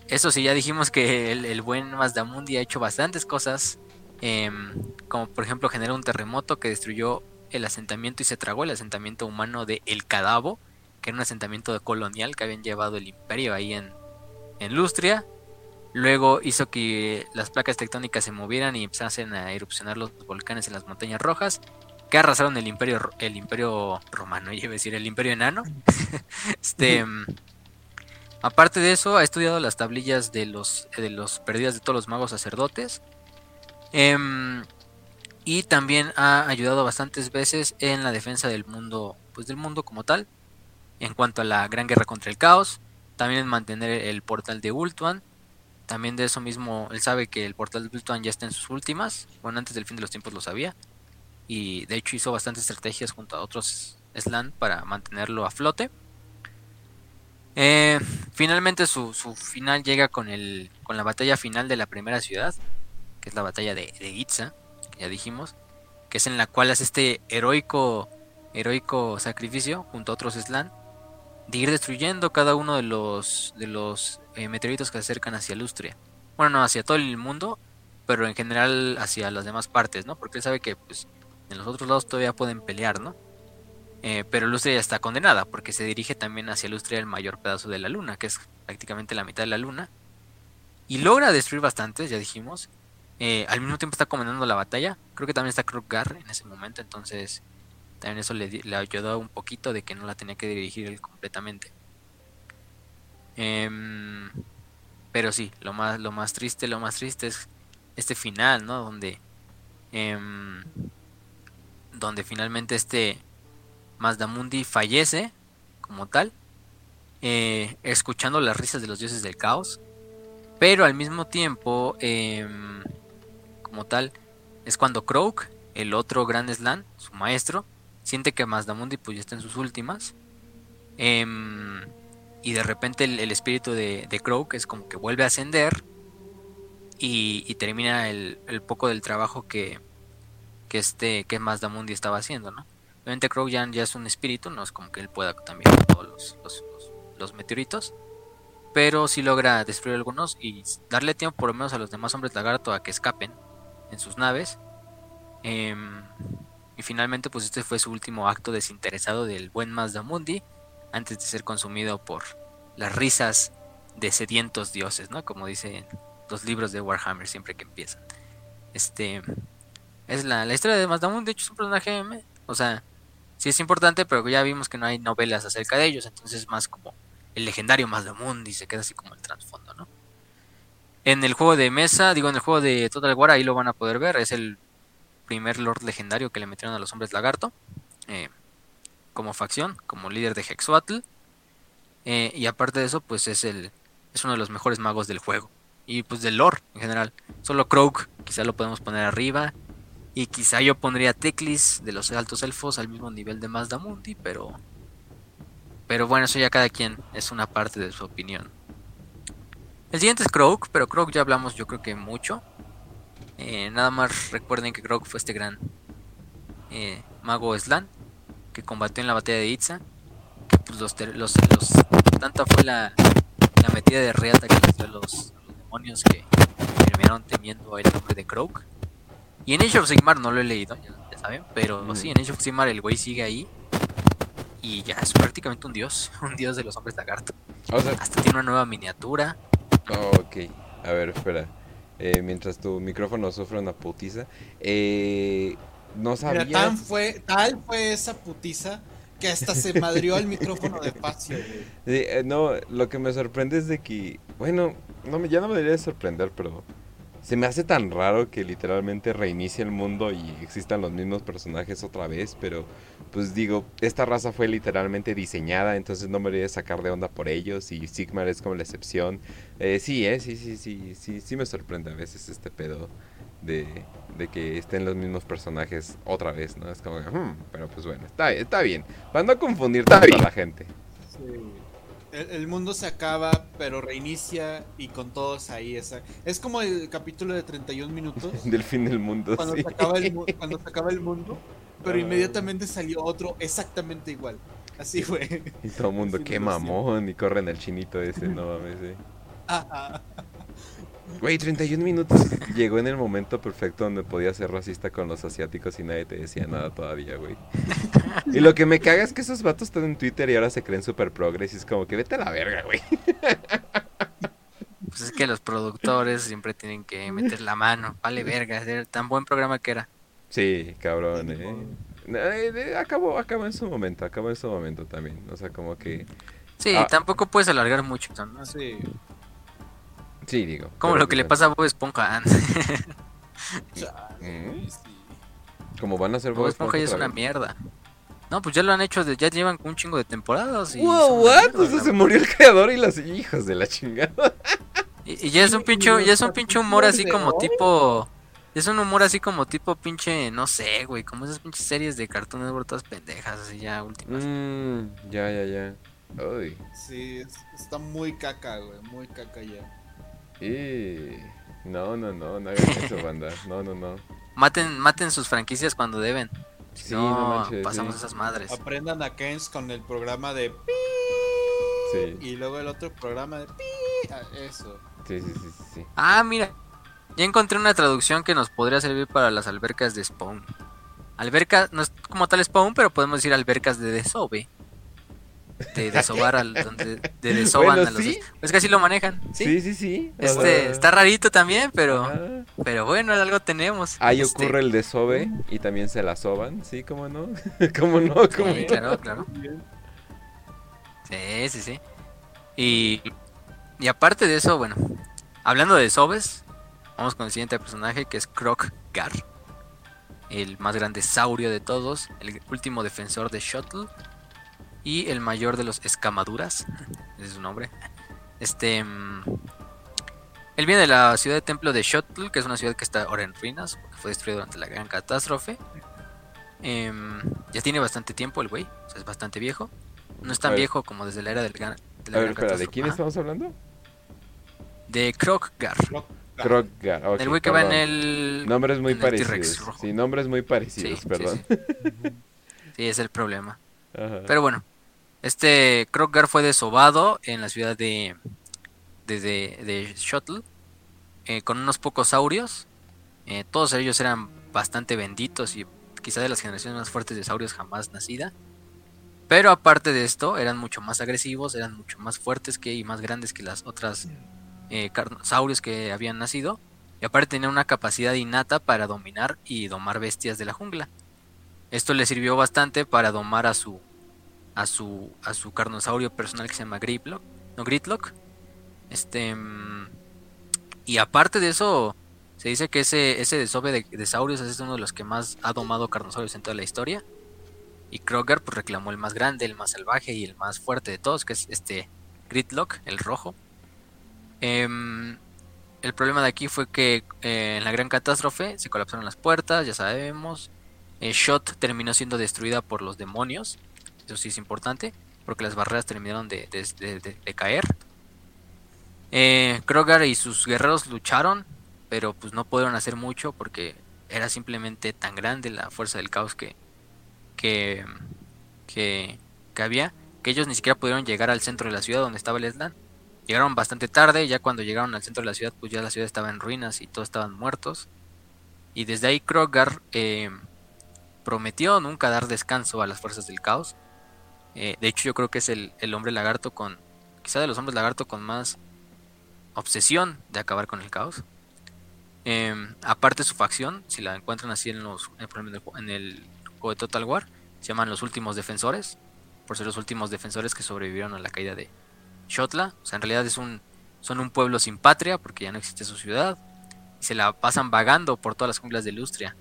B: Eso sí, ya dijimos que el, el buen Mazdamundi ha hecho bastantes cosas, em, como por ejemplo generó un terremoto que destruyó el asentamiento y se tragó el asentamiento humano de El Cadabo, que era un asentamiento colonial que habían llevado el imperio ahí en, en Lustria. Luego hizo que las placas tectónicas se movieran y empezasen a erupcionar los volcanes en las montañas rojas, que arrasaron el imperio, el imperio romano, iba a decir, el imperio enano. este, mm, aparte de eso, ha estudiado las tablillas de los, de los perdidas de todos los magos sacerdotes. Em, y también ha ayudado bastantes veces en la defensa del mundo, pues del mundo como tal, en cuanto a la gran guerra contra el caos, también en mantener el portal de Ultuan, también de eso mismo, él sabe que el portal de Ultuan ya está en sus últimas, bueno, antes del fin de los tiempos lo sabía, y de hecho hizo bastantes estrategias junto a otros Slan para mantenerlo a flote. Eh, finalmente su, su final llega con, el, con la batalla final de la primera ciudad, que es la batalla de, de Itza, que ya dijimos, que es en la cual hace este heroico, heroico sacrificio junto a otros Slan de ir destruyendo cada uno de los de los eh, meteoritos que se acercan hacia Lustria. Bueno, no hacia todo el mundo, pero en general hacia las demás partes, ¿no? Porque él sabe que pues en los otros lados todavía pueden pelear, ¿no? Eh, pero Lustria ya está condenada porque se dirige también hacia Lustria el mayor pedazo de la luna, que es prácticamente la mitad de la luna. Y logra destruir bastantes, ya dijimos. Eh, al mismo tiempo está comandando la batalla. Creo que también está Kruggar en ese momento, entonces también eso le, ayudó un poquito de que no la tenía que dirigir él completamente. Em, pero sí, lo más, lo más triste, lo más triste es este final, ¿no? Donde, em, donde finalmente este Mazdamundi fallece como tal, eh, escuchando las risas de los dioses del caos, pero al mismo tiempo, em, como tal, es cuando Croak, el otro gran Slan, su maestro, siente que Mazdamundi pues ya está en sus últimas. em, y de repente el, espíritu de, de Croak es como que vuelve a ascender. Y, y termina el, el poco del trabajo que, que este que Mazdamundi estaba haciendo, ¿no? Obviamente Croak ya, ya es un espíritu, no es como que él pueda también todos los, los- los- meteoritos. Pero sí logra destruir algunos y darle tiempo por lo menos a los demás hombres lagarto a que escapen en sus naves. Em, y finalmente, pues este fue su último acto desinteresado del buen Mazdamundi antes de ser consumido por las risas de sedientos dioses, ¿no? Como dicen los libros de Warhammer siempre que empiezan. Este es la, la historia de Mazdamundi, de hecho es un personaje, o sea, sí es importante, pero ya vimos que no hay novelas acerca de ellos, entonces es más como el legendario Mazdamundi, se queda así como el trasfondo, ¿no? En el juego de mesa, digo, en el juego de Total War, ahí lo van a poder ver, es el primer Lord legendario que le metieron a los hombres lagarto eh, como facción, como líder de Hexuatl. Eh, y aparte de eso, pues es el es uno de los mejores magos del juego. Y pues del lore en general. Solo Croak, quizá lo podemos poner arriba. Y quizá yo pondría Teclis de los altos elfos al mismo nivel de Mazdamundi, pero. Pero bueno, eso ya cada quien es una parte de su opinión. El siguiente es Croak, pero Croak ya hablamos yo creo que mucho. Eh, nada más recuerden que Croak fue este gran eh, mago Slan que combatió en la batalla de Itza. Que pues los, los, los- tanta fue la, la metida de reata que los, demonios que terminaron temiendo el nombre de Croak. Y en Age of Sigmar no lo he leído, ya, ya saben, pero
A: Mm.
B: sí, en Age of Sigmar el güey sigue ahí. Y ya es prácticamente un dios, un dios de los hombres lagarto.
A: O sea,
B: Hasta tiene una nueva miniatura.
A: oh, ok. A ver, espera. Eh, mientras tu micrófono sufre una putiza. Eh, no
C: Mira,
A: sabía.
C: tan fue, tal fue esa putiza que hasta se madrió el micrófono de Facio, güey.
A: Sí, eh, no, lo que me sorprende es de que, bueno, no ya no me debería de sorprender, pero se me hace tan raro que literalmente reinicie el mundo y existan los mismos personajes otra vez, pero pues digo, esta raza fue literalmente diseñada, entonces no me debería de sacar de onda por ellos y Sigmar es como la excepción. Eh, sí, eh, sí, sí, sí, sí, sí me sorprende a veces este pedo de, de que estén los mismos personajes otra vez, ¿no? Es como, "Hmm", pero pues bueno, está, está bien, para no confundir tanto a la gente.
C: El, el mundo se acaba, pero reinicia y con todos ahí. Esa, es como el capítulo de 31 minutos.
A: Del fin del mundo,
C: cuando,
A: sí.
C: se acaba el, cuando se acaba el mundo, pero
A: Ah.
C: inmediatamente salió otro exactamente igual. Así fue.
A: Y todo el mundo, qué mamón. Y corren el chinito ese, no mames. eh.
C: Ajá.
A: Güey, 31 minutos llegó en el momento perfecto donde podía ser racista con los asiáticos y nadie te decía nada todavía, güey. Y lo que me caga es que esos vatos están en Twitter y ahora se creen super progres y es como que vete a la verga, güey.
B: Pues es que los productores siempre tienen que meter la mano. Vale, verga, era tan buen programa que era.
A: Sí, cabrón, eh. Eh, eh, Acabó, acabó en su momento, acabó en su momento también. O sea, como que...
B: Sí,
A: Ah.
B: tampoco puedes alargar mucho. ¿no?
C: Sí.
A: Sí, digo.
B: Como lo que le
A: pues,
B: pasa a Bob Esponja.
A: Mm.
C: Sí.
A: Como van a ser
B: Bob
A: Bob
B: Esponja ya es
A: otra
B: una mierda. No, pues ya lo han hecho, de- ya llevan un chingo de temporadas. Y
A: Wow, what?
B: mierda,
A: O sea,
B: la
A: se murió el creador y los hijos de la chingada.
B: Y, y ya es un pinche, ya es un pinche humor así como tipo. Es un humor así como tipo pinche, no sé, güey, como esas pinches series de Cartoon Network todas pendejas, así ya últimas.
A: Mmm, ya, ya, ya. Uy.
C: Sí, es- está muy caca, güey. Muy caca ya.
A: Y... No, no, no, no hagan eso, banda. No, no, no.
B: Maten, maten sus franquicias cuando deben.
A: Sí,
B: no,
A: no manches.
B: pasamos
A: sí.
B: esas madres.
C: Aprendan a Kens con el programa de pi
A: Sí,
C: y luego el otro programa de pi. Ah, Eso.
A: sí, sí, sí, sí, sí.
B: Ah, mira. Ya encontré una traducción que nos podría servir para las albercas de Spawn. Alberca, no es como tal Spawn, pero podemos decir albercas de desove. De desovar al donde de
A: Bueno,
B: a los
A: sí.
B: des- Es que así lo manejan. Sí.
A: Sí, sí,
B: Este, está rarito también, pero pero bueno, algo tenemos.
A: Ahí
B: Este,
A: ocurre el desove y también se la soban, ¿sí? ¿Cómo no? ¿Cómo no? ¿Cómo
B: Sí,
A: no?
B: claro, claro. Sí, sí, sí. Y, y aparte de eso, bueno, hablando de Sobes, vamos con el siguiente personaje que es Croc Gar, el más grande saurio de todos, el último defensor de Shuttle y el mayor de los escamaduras, es su nombre. Este, mm, él viene de la ciudad de templo de Shuttle, que es una ciudad que está ahora en ruinas, porque fue destruida durante la gran catástrofe. Em, ya tiene bastante tiempo el güey, o sea, es bastante viejo. No es tan
A: ver.
B: viejo como desde la era del gran, de la
A: A ver,
B: gran
A: espera, ¿de quién
B: Ajá.
A: estamos hablando?
B: De Kroggar.
A: Krogar. ok,
B: el güey que va en el.
A: Nombres muy parecidos.
B: rojo.
A: Sí, nombres muy parecidos,
B: Sí,
A: perdón.
B: Sí, sí. Sí, es el problema.
A: Ajá.
B: Pero bueno, este Kroggar fue desobado en la ciudad de. de, de, Shuttle. eh, con unos pocos saurios. Eh, todos ellos eran bastante benditos y quizá de las generaciones más fuertes de saurios jamás nacida. Pero aparte de esto, eran mucho más agresivos, eran mucho más fuertes que y más grandes que las otras eh, saurios que habían nacido. Y aparte tenían una capacidad innata para dominar y domar bestias de la jungla. Esto le sirvió bastante para domar a su a su a su carnosaurio personal que se llama Gritlock, no Gritlock. Este mm, y aparte de eso se dice que ese ese desove de, de saurios es uno de los que más ha domado carnosaurios en toda la historia. Y Kroger pues reclamó el más grande, el más salvaje y el más fuerte de todos, que es este Gritlock, el rojo. Em, el problema de aquí fue que eh, en la gran catástrofe se colapsaron las puertas, ya sabemos. Eh, Shot terminó siendo destruida por los demonios. Eso sí es importante, porque las barreras terminaron de, de- de- caer. Eh, Krogar y sus guerreros lucharon, pero pues no pudieron hacer mucho porque era simplemente tan grande la fuerza del caos que, que, que, que había que ellos ni siquiera pudieron llegar al centro de la ciudad donde estaba el Eslan. Llegaron bastante tarde, ya cuando llegaron al centro de la ciudad, pues ya la ciudad estaba en ruinas y todos estaban muertos. Y desde ahí Krogar eh, prometió nunca dar descanso a las fuerzas del caos. Eh, de hecho, yo creo que es el, el hombre lagarto con, quizá de los hombres lagarto con más obsesión de acabar con el caos. Eh, aparte su facción, si la encuentran así en, los, en el juego de Total War, se llaman los últimos defensores, por ser los últimos defensores que sobrevivieron a la caída de Shotla. O sea, en realidad es un, son un pueblo sin patria porque ya no existe su ciudad. Y se la pasan vagando por todas las junglas de Lustria,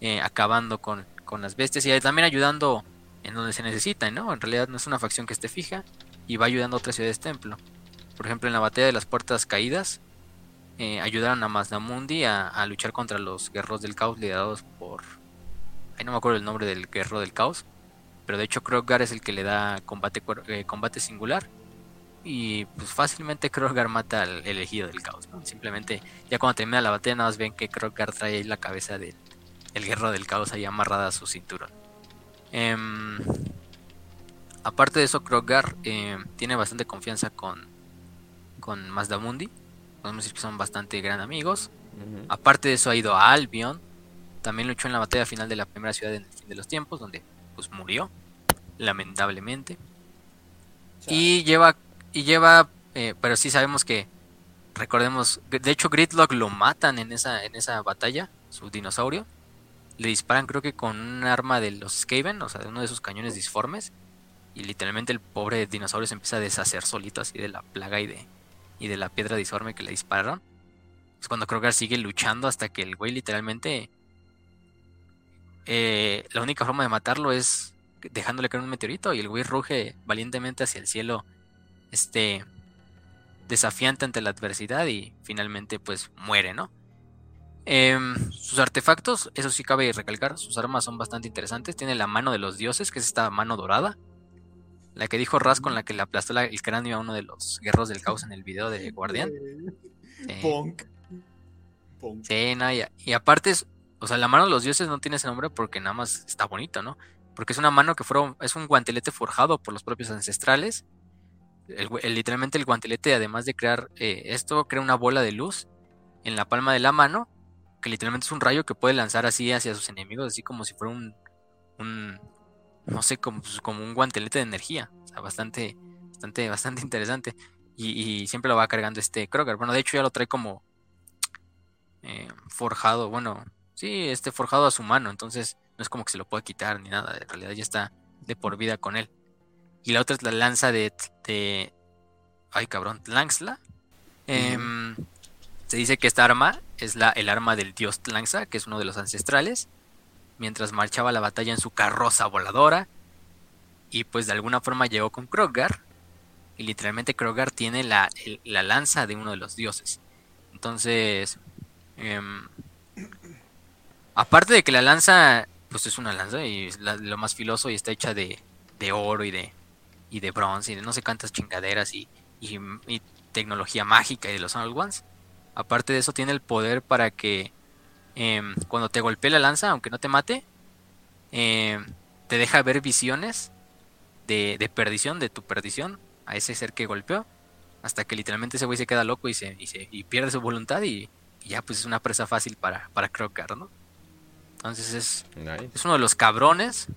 B: eh, acabando con, con las bestias y también ayudando en donde se necesita, ¿no? En realidad no es una facción que esté fija y va ayudando a otras ciudades templo. Por ejemplo, en la batalla de las puertas caídas, eh, ayudaron a Maznamundi a, a luchar contra los guerreros del caos liderados por... Ahí no me acuerdo el nombre del guerrero del caos, pero de hecho Krogar es el que le da combate, eh, combate singular. Y pues fácilmente Krogar mata al elegido del caos. Simplemente ya cuando termina la batalla nada más ven que Krogar trae ahí la cabeza del el guerrero del caos ahí amarrada a su cinturón. Em, aparte de eso, Krogar eh, tiene bastante confianza con, con Mazdamundi. Podemos decir que son bastante gran amigos. Aparte de eso, ha ido a Albion. También luchó en la batalla final de la primera ciudad en el fin de los tiempos, donde pues murió, lamentablemente. Y lleva, y lleva, eh, pero sí sabemos que, recordemos, de hecho Gridlock lo matan en esa, en esa batalla, su dinosaurio. Le disparan creo que con un arma de los Skaven, o sea, de uno de esos cañones disformes. Y literalmente el pobre dinosaurio se empieza a deshacer solito así de la plaga y de, y de la piedra disforme que le dispararon. Es cuando Krogar sigue luchando hasta que el güey literalmente... eh, la única forma de matarlo es dejándole caer un meteorito y el güey ruge valientemente hacia el cielo, este, desafiante ante la adversidad y finalmente pues muere, ¿no? Em, sus artefactos, eso sí cabe recalcar, sus armas son bastante interesantes. Tiene la mano de los dioses, que es esta mano dorada. La que dijo Raz con la que le aplastó la- el cráneo a uno de los guerreros del caos en el video de Guardián. Sí.
C: Punk. Punk.
B: Sí, no, y, y aparte, es, o sea, la mano de los dioses no tiene ese nombre porque nada más está bonito, ¿no? Porque es una mano que fueron, es un guantelete forjado por los propios ancestrales. El gu- el- literalmente el guantelete, además de crear eh, esto, crea una bola de luz en la palma de la mano, que literalmente es un rayo que puede lanzar así hacia sus enemigos, así como si fuera un, un no sé, como, pues, como un guantelete de energía. O sea, bastante, bastante, bastante interesante. Y, y siempre lo va cargando este Kroger. Bueno, de hecho ya lo trae como eh, forjado, bueno, sí, este forjado a su mano, entonces no es como que se lo pueda quitar ni nada, en realidad ya está de por vida con él. Y la otra es la lanza de, de ay cabrón, Tlangsla. Em, se dice que esta arma es la, el arma del dios Tlangsla, que es uno de los ancestrales, mientras marchaba la batalla en su carroza voladora. Y pues de alguna forma llegó con Krogar. Y literalmente Krogar tiene la, la lanza de uno de los dioses. Entonces, em, aparte de que la lanza, pues es una lanza y es lo más filoso y está hecha de, de oro y de, y de bronce y de no sé cuántas chingaderas y, y- y tecnología mágica y de los Old Ones. Aparte de eso, tiene el poder para que em, cuando te golpee la lanza, aunque no te mate, em, te deja ver visiones de, de perdición, de tu perdición, a ese ser que golpeó, hasta que literalmente ese güey se queda loco y, se, y, se- y pierde su voluntad y, y ya pues es una presa fácil para, para Crocar, ¿no? Entonces es,
E: Nice.
B: es uno de los cabrones.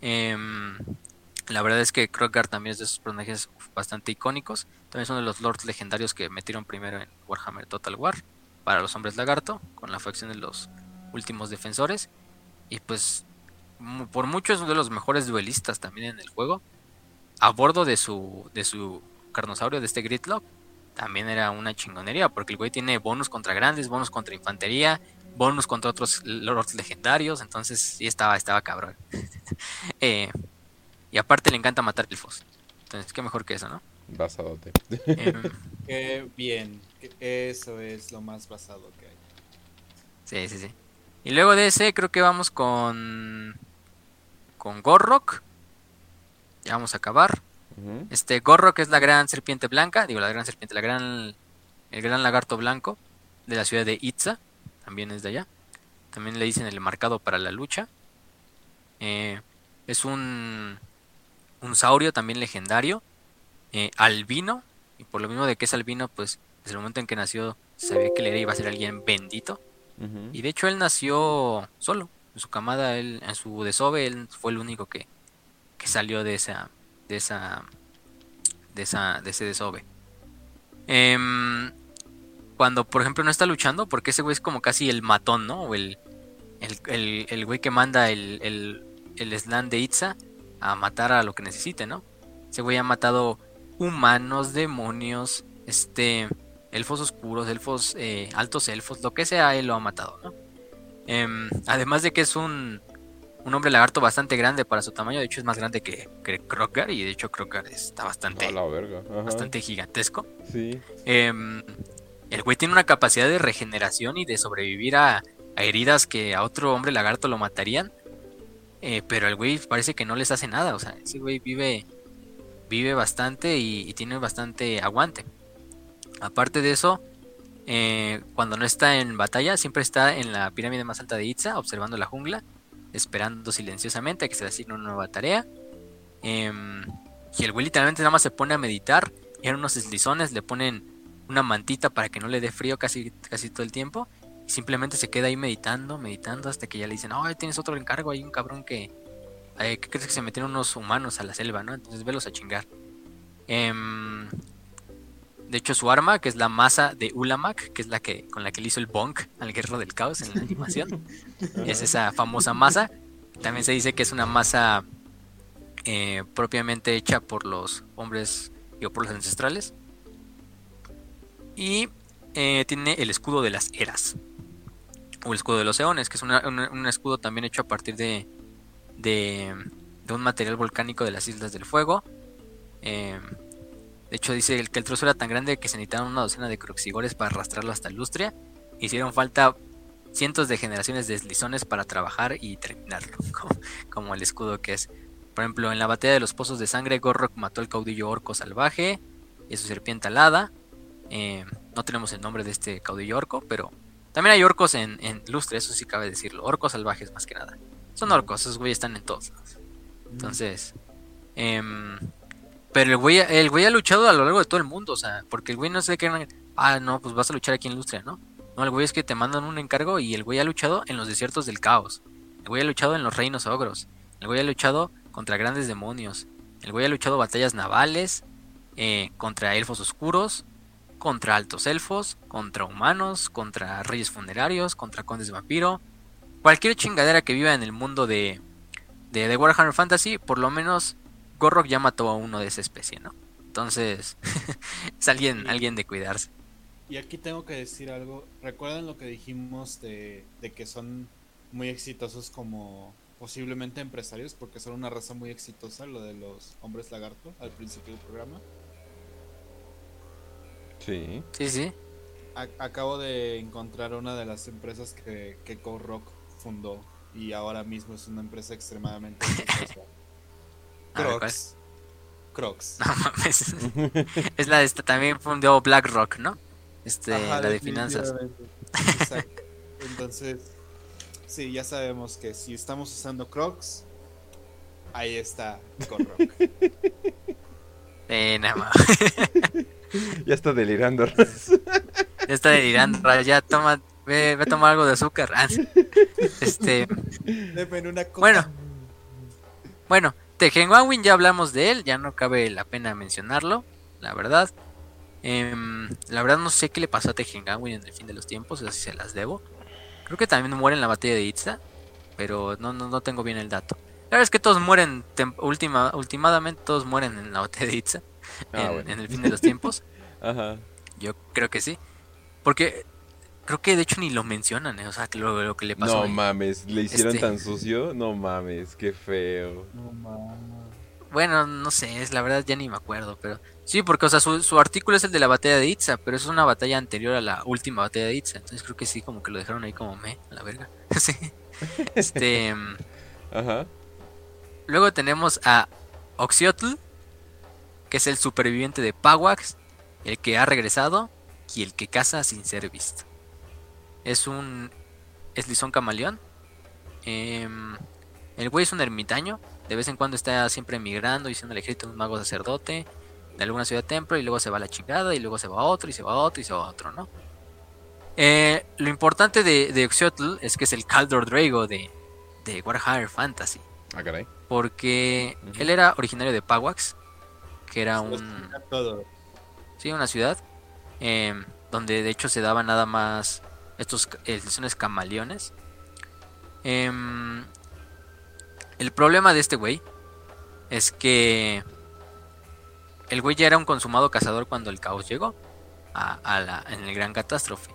B: Em, la verdad es que Krogar también es de esos personajes bastante icónicos. También es uno de los lords legendarios que metieron primero en Warhammer Total War para los hombres lagarto, con la facción de los últimos defensores. Y pues por mucho es uno de los mejores duelistas también en el juego. A bordo de su, de su carnosaurio, de este Gridlock, también era una chingonería, porque el güey tiene bonus contra grandes, bonus contra infantería, bonus contra otros lords legendarios, entonces sí estaba, estaba cabrón. Eh, y aparte le encanta matar elfos. Entonces, qué mejor que eso, ¿no?
E: Basadote.
B: Em,
C: Qué bien. Eso es lo más basado que hay.
B: sí, sí, sí. Y luego de ese creo que vamos con... Con Gorrock. Ya vamos a acabar.
E: Ujú.
B: Este Gorrock es la gran serpiente blanca, digo la gran serpiente, la gran el gran lagarto blanco de la ciudad de Itza, también es de allá. También le dicen el marcado para la lucha. Eh, es un un saurio también legendario, eh, albino y por lo mismo de que es albino, pues desde el momento en que nació sabía que le iba a ser alguien bendito. Y de hecho él nació solo. En su camada, él, en su desove, él fue el único que, que salió de esa. de esa. de esa. de ese desove. Em, cuando por ejemplo no está luchando, porque ese güey es como casi el matón, ¿no? O el. el, el, el güey que manda el, el, el slan de Itza a matar a lo que necesite, ¿no? Ese güey ha matado humanos, demonios, este elfos oscuros, elfos, eh, altos elfos, lo que sea, él lo ha matado, ¿no? Em, además de que es un, un hombre lagarto bastante grande para su tamaño, de hecho es más grande que, que Krogar, y de hecho Krogar está bastante,
E: la verga.
B: Bastante gigantesco.
E: Sí.
B: Em, el güey tiene una capacidad de regeneración y de sobrevivir a, a heridas que a otro hombre lagarto lo matarían. Eh, pero el güey parece que no les hace nada. O sea, ese güey vive, vive bastante y, y tiene bastante aguante. Aparte de eso, eh, cuando no está en batalla, siempre está en la pirámide más alta de Itza, observando la jungla, esperando silenciosamente a que se le asigne una nueva tarea. Em, y el güey literalmente nada más se pone a meditar. Y en unos deslizones le ponen una mantita para que no le dé frío casi, casi todo el tiempo. Y simplemente se queda ahí meditando, meditando hasta que ya le dicen, oh, tienes otro encargo, hay un cabrón que... Eh, ¿Qué crees que se metieron unos humanos a la selva, no? Entonces velos a chingar. Em, de hecho, su arma, que es la masa de Ulamak, que es la que con la que le hizo el bonk al guerrero del caos en la animación, es esa famosa masa. También se dice que es una masa eh, propiamente hecha por los hombres y por los ancestrales. Y eh, tiene el escudo de las eras. O el escudo de los eones, que es un escudo también hecho a partir de, de, un material volcánico de las Islas del Fuego. Eh, de hecho, dice que el trozo era tan grande que se necesitaron una docena de croxigores para arrastrarlo hasta Lustria. Hicieron falta cientos de generaciones de deslizones para trabajar y terminarlo, como, el escudo que es. Por ejemplo, en la batalla de los pozos de sangre, Gorrock mató al caudillo orco salvaje y su serpiente alada. Eh, no tenemos el nombre de este caudillo orco, pero también hay orcos en, Lustre, eso sí cabe decirlo. Orcos salvajes más que nada. Son orcos, esos güeyes están en todos Entonces, em, pero el güey, el güey ha luchado a lo largo de todo el mundo, o sea, porque el güey no sé qué, ah, no, pues vas a luchar aquí en Lustria, ¿no? No, el güey es que te mandan un encargo y el güey ha luchado en los desiertos del caos. El güey ha luchado en los reinos ogros. El güey ha luchado contra grandes demonios. El güey ha luchado batallas navales, eh, contra elfos oscuros, contra altos elfos, contra humanos, contra reyes funerarios, contra condes de vampiro. Cualquier chingadera que viva en el mundo de, de, Warhammer Fantasy, por lo menos Gorrock ya mató a uno de esa especie, ¿no? Entonces, es alguien, alguien de cuidarse.
C: Y aquí tengo que decir algo. ¿Recuerdan lo que dijimos de, de que son muy exitosos como posiblemente empresarios? Porque son una raza muy exitosa, lo de los hombres lagarto, al principio del programa.
A: Sí.
B: Sí, sí.
C: acabo de encontrar una de las empresas que, que Rock fundó y ahora mismo es una empresa extremadamente Crocs. Crocs.
B: No mames. es la de esta, también fundó BlackRock, ¿no? Este, la de finanzas.
C: Exacto. Entonces, sí, ya sabemos que si estamos usando Crocs, ahí está Rock.
B: Eh, nada más.
A: ya está delirando.
B: ya está delirando. Ya toma, ve, a tomar algo de azúcar. Este. Bueno. Bueno, Tejenwawin ya hablamos de él, ya no cabe la pena mencionarlo, la verdad. Em, la verdad no sé qué le pasó a Tejenwawin en el fin de los tiempos, así se las debo. Creo que también muere en la batalla de Itza, pero no, no, no tengo bien el dato. La verdad es que todos mueren, última, últimamente todos mueren en la batalla de Itza. Ah, en, el fin de los tiempos.
A: Ajá.
B: Yo creo que sí. Porque creo que de hecho ni lo mencionan, ¿eh? o sea, lo, lo que le pasó.
A: No mames, le hicieron este tan sucio. No mames, qué feo. No
B: mames. Bueno, no sé, es la verdad ya ni me acuerdo, pero sí, porque o sea, su, su, artículo es el de la batalla de Itza, pero es una batalla anterior a la última batalla de Itza, entonces creo que sí, como que lo dejaron ahí como me, a la verga. sí. Este.
A: Ajá.
B: Luego tenemos a Oxiotl, que es el superviviente de Pawax, el que ha regresado y el que caza sin ser visto. Es un eslizón camaleón. Em, el güey es un ermitaño. De vez en cuando está siempre emigrando y siendo el ejército de un mago sacerdote de alguna ciudad templo y luego se va a la chingada y luego se va a otro y se va a otro y se va a otro, ¿no? Eh, lo importante de, de Oxiotl es que es el Caldor Drago de, de Warhammer Fantasy.
A: Ah, caray.
B: Porque él era originario de Pawax, que era un... Sí, una ciudad em, donde de hecho se daban nada más estos ediciones camaleones. Em, el problema de este güey es que el güey ya era un consumado cazador cuando el caos llegó a, la, en el gran catástrofe.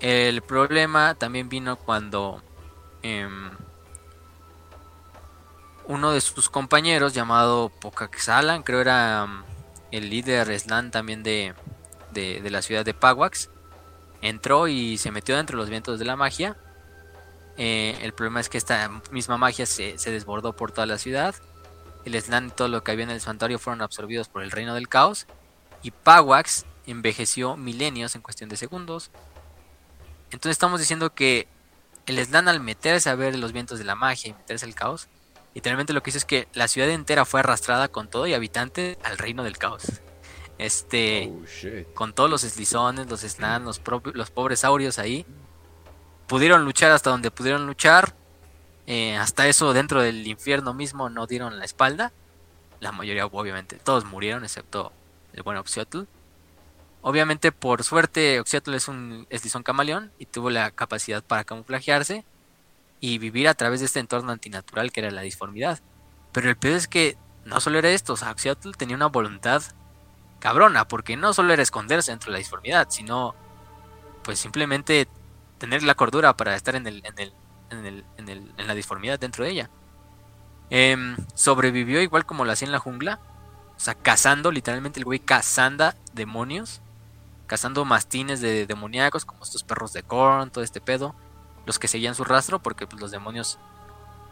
B: El problema también vino cuando em, uno de sus compañeros llamado Pokaxalan, creo era um, el líder Slan también de, de, la ciudad de Pawax, entró y se metió dentro de los vientos de la magia. Eh, el problema es que esta misma magia se, desbordó por toda la ciudad. El Slan y todo lo que había en el santuario fueron absorbidos por el reino del caos. Y Pawax envejeció milenios en cuestión de segundos. Entonces estamos diciendo que el Slan al meterse a ver los vientos de la magia y meterse al caos, Literalmente lo que hizo es que la ciudad entera fue arrastrada con todo y habitante al reino del caos. Este,
A: Oh,
B: con todos los eslizones, los slans, los, propios- los pobres saurios ahí. Pudieron luchar hasta donde pudieron luchar. eh, hasta eso dentro del infierno mismo no dieron la espalda. La mayoría, obviamente, todos murieron excepto el buen Oxiotl. Obviamente, por suerte, Oxiotl es un eslizón camaleón y tuvo la capacidad para camuflajearse y vivir a través de este entorno antinatural que era la disformidad. Pero el peor es que no solo era esto, o sea, tenía una voluntad cabrona, porque no solo era esconderse dentro de la disformidad, sino pues simplemente tener la cordura para estar en el, en el, en el, en el- en la disformidad dentro de ella. Em, sobrevivió igual como lo hacía en la jungla, o sea, cazando, literalmente el güey cazando demonios, cazando mastines de demoníacos como estos perros de Korn, todo este pedo, los que seguían su rastro, porque pues, los demonios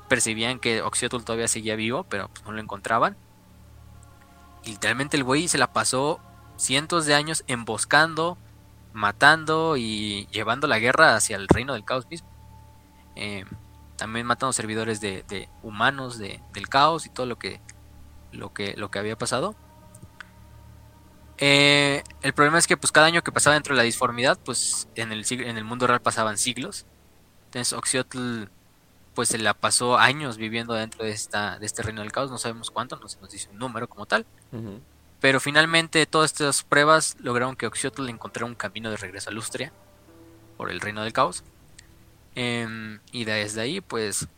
B: percibían que Oxiotl todavía seguía vivo, pero pues, no lo encontraban. Y literalmente el güey se la pasó cientos de años emboscando, matando y llevando la guerra hacia el reino del caos mismo. Eh, también matando servidores de, humanos de- del caos y todo lo que, lo que, lo que había pasado. Eh, el problema es que pues cada año que pasaba dentro de la disformidad, pues en el, en el mundo real pasaban siglos. Entonces Oxiotl pues se la pasó años viviendo dentro de, esta, de este reino del caos, no sabemos cuánto, no se nos dice un número como tal. Pero finalmente todas estas pruebas lograron que Oxiotl encontrara un camino de regreso a Lustria por el reino del caos. Em, y desde ahí pues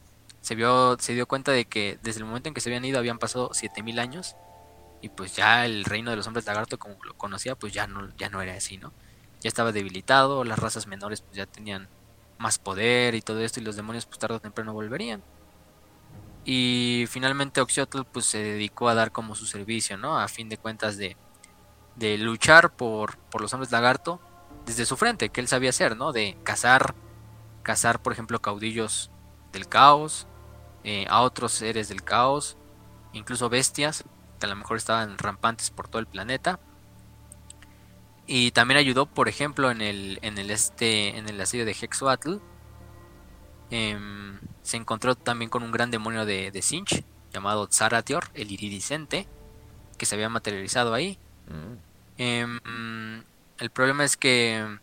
B: se vio se dio cuenta de que desde el momento en que se habían ido habían pasado 7000 años y pues ya el reino de los hombres lagarto como lo conocía pues ya no ya no era así, ¿no? Ya estaba debilitado, las razas menores pues ya tenían más poder y todo esto y los demonios pues tarde o temprano volverían. Y finalmente Oxiotl pues se dedicó a dar como su servicio, ¿no? A fin de cuentas de, de luchar por, por los hombres lagarto desde su frente, que él sabía hacer, ¿no? De cazar, cazar por ejemplo caudillos del caos, eh, a otros seres del caos, incluso bestias, que a lo mejor estaban rampantes por todo el planeta. Y también ayudó, por ejemplo, en el, en el este, en el asedio de Hexoatl. Em, se encontró también con un gran demonio de, de Sinch, llamado Zaratior, el iridiscente, que se había materializado ahí.
A: Mm.
B: Em, el problema es que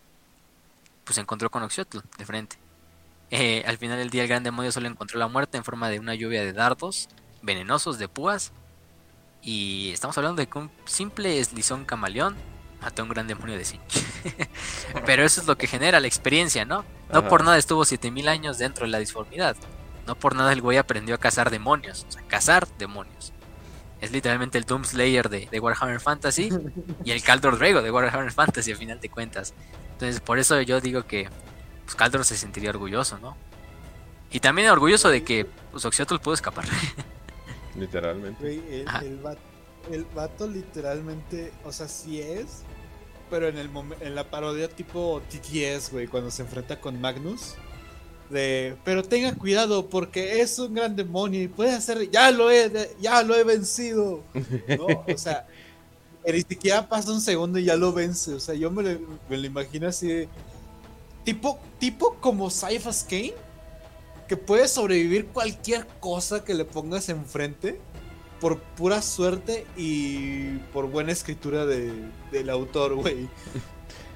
B: pues se encontró con Oxiotl de frente. Eh, al final del día el gran demonio solo encontró la muerte en forma de una lluvia de dardos venenosos de púas. Y estamos hablando de que un simple eslizón camaleón mató a un gran demonio de Sinch. Pero eso es lo que genera la experiencia, ¿no? No
A: Ajá.
B: por nada estuvo 7000 años dentro de la disformidad. No por nada el güey aprendió a cazar demonios. O sea, cazar demonios. Es literalmente el Doomslayer de, de Warhammer Fantasy y el Caldor Drago de Warhammer Fantasy a final de cuentas. Entonces por eso yo digo que pues, Caldor se sentiría orgulloso, ¿no? Y también orgulloso de que pues, Oxiotl pudo escapar.
A: Literalmente.
C: Güey, el, el, vato, el vato literalmente, o sea, sí es, pero en el en la parodia tipo TTS, güey, cuando se enfrenta con Magnus, de, pero tenga cuidado porque es un gran demonio y puede hacer, ya lo he, ya lo he vencido, ¿no? O sea, ni siquiera pasa un segundo y ya lo vence, o sea, yo me lo, me lo imagino así, de- tipo, tipo como Cyphers Kane, que puede sobrevivir cualquier cosa que le pongas enfrente por pura suerte y por buena escritura de, del autor, güey.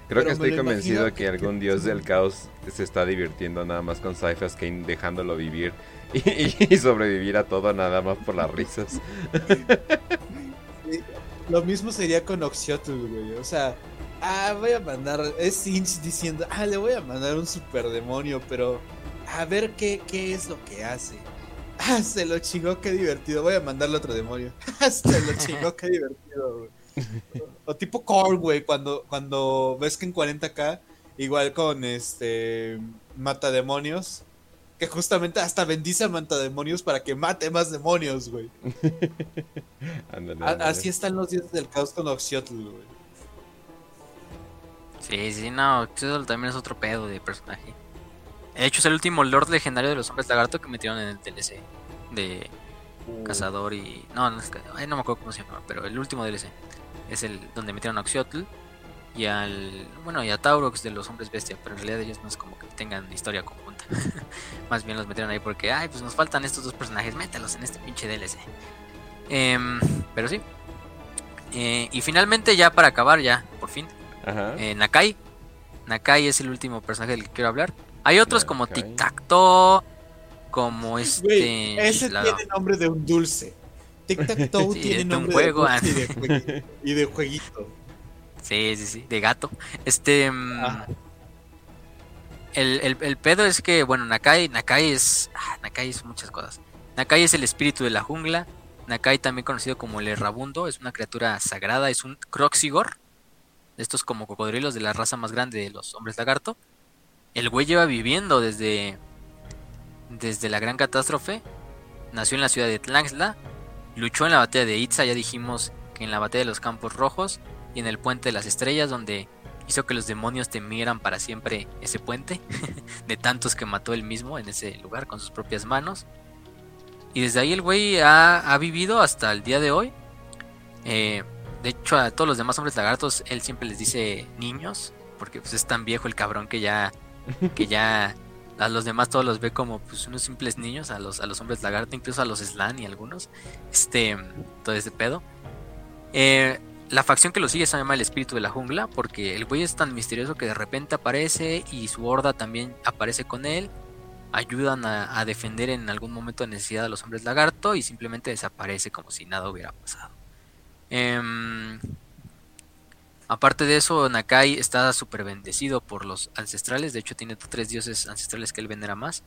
A: Creo
C: Pero
A: que estoy convencido
C: imagino
A: que algún dios del caos se está divirtiendo nada más con Cyphers Kane dejándolo vivir y, y sobrevivir a todo nada más por las risas.
C: Lo mismo sería con Oxiotl, güey. O sea, ah, voy a mandar. Es Sinch diciendo, ah, le voy a mandar un super demonio, pero a ver qué, qué es lo que hace. Ah, se lo chingó, qué divertido. Voy a mandarle otro demonio. Ah, se lo chingó, qué divertido, güey. O, o tipo Core, güey, cuando, cuando ves que en 40k, igual con este mata demonios, que justamente hasta bendice a mata demonios para que mate más demonios, güey. Así están los dioses del caos con Oxiotl, güey.
B: Sí, sí, no, Oxiotl también es otro pedo de personaje. De hecho es el último Lord legendario de los hombres lagarto que metieron en el DLC de Cazador y... No, no, no me acuerdo cómo se llama, pero el último DLC es el donde metieron a Oxiotl. y al bueno y a Taurox de los hombres bestia, pero en realidad ellos no es como que tengan historia conjunta. Más bien los metieron ahí porque, ay, pues nos faltan estos dos personajes, mételos en este pinche DLC. Em, pero sí. Eh, y finalmente ya para acabar ya, por fin,
F: Ajá.
B: eh, Nakai. Nakai es el último personaje del que quiero hablar. Hay otros como. Tic Tac Toe, como este
E: ese
B: la-
E: tiene nombre de un dulce. Tic Tac Toe
B: Sí,
E: tiene
B: de un
E: nombre
B: juego,
E: de
B: ah.
E: dulce y de, jueguito, y de jueguito.
B: Sí, sí, sí, de gato. Este. mm,
E: Ah.
B: el, el- el pedo es que, bueno, Nakai, Nakai es. ah, Nakai es muchas cosas. Nakai es el espíritu de la jungla. Nakai, también conocido como el Errabundo, es una criatura sagrada, es un Croxigor. Estos como cocodrilos de la raza más grande de los hombres lagarto. El güey lleva viviendo desde. Desde la gran catástrofe. Nació en la ciudad de Tlaxla. Luchó en la batalla de Itza, ya dijimos que en la batalla de los Campos Rojos y en el puente de las estrellas donde hizo que los demonios temieran para siempre ese puente de tantos que mató él mismo en ese lugar con sus propias manos y desde ahí el güey ha, ha vivido hasta el día de hoy Eh, de hecho a todos los demás hombres lagartos él siempre les dice niños porque pues es tan viejo el cabrón que ya que ya a los demás todos los ve como pues unos simples niños a los a los hombres lagarto incluso a los slan y algunos este todo ese pedo eh, la facción que lo sigue se llama el espíritu de la jungla porque el güey es tan misterioso que de repente aparece y su horda también aparece con él. Ayudan a, a defender en algún momento de necesidad a los hombres lagarto y simplemente desaparece como si nada hubiera pasado. Em, aparte de eso, Nakai está súper bendecido por los ancestrales. De hecho, tiene tres dioses ancestrales que él venera más.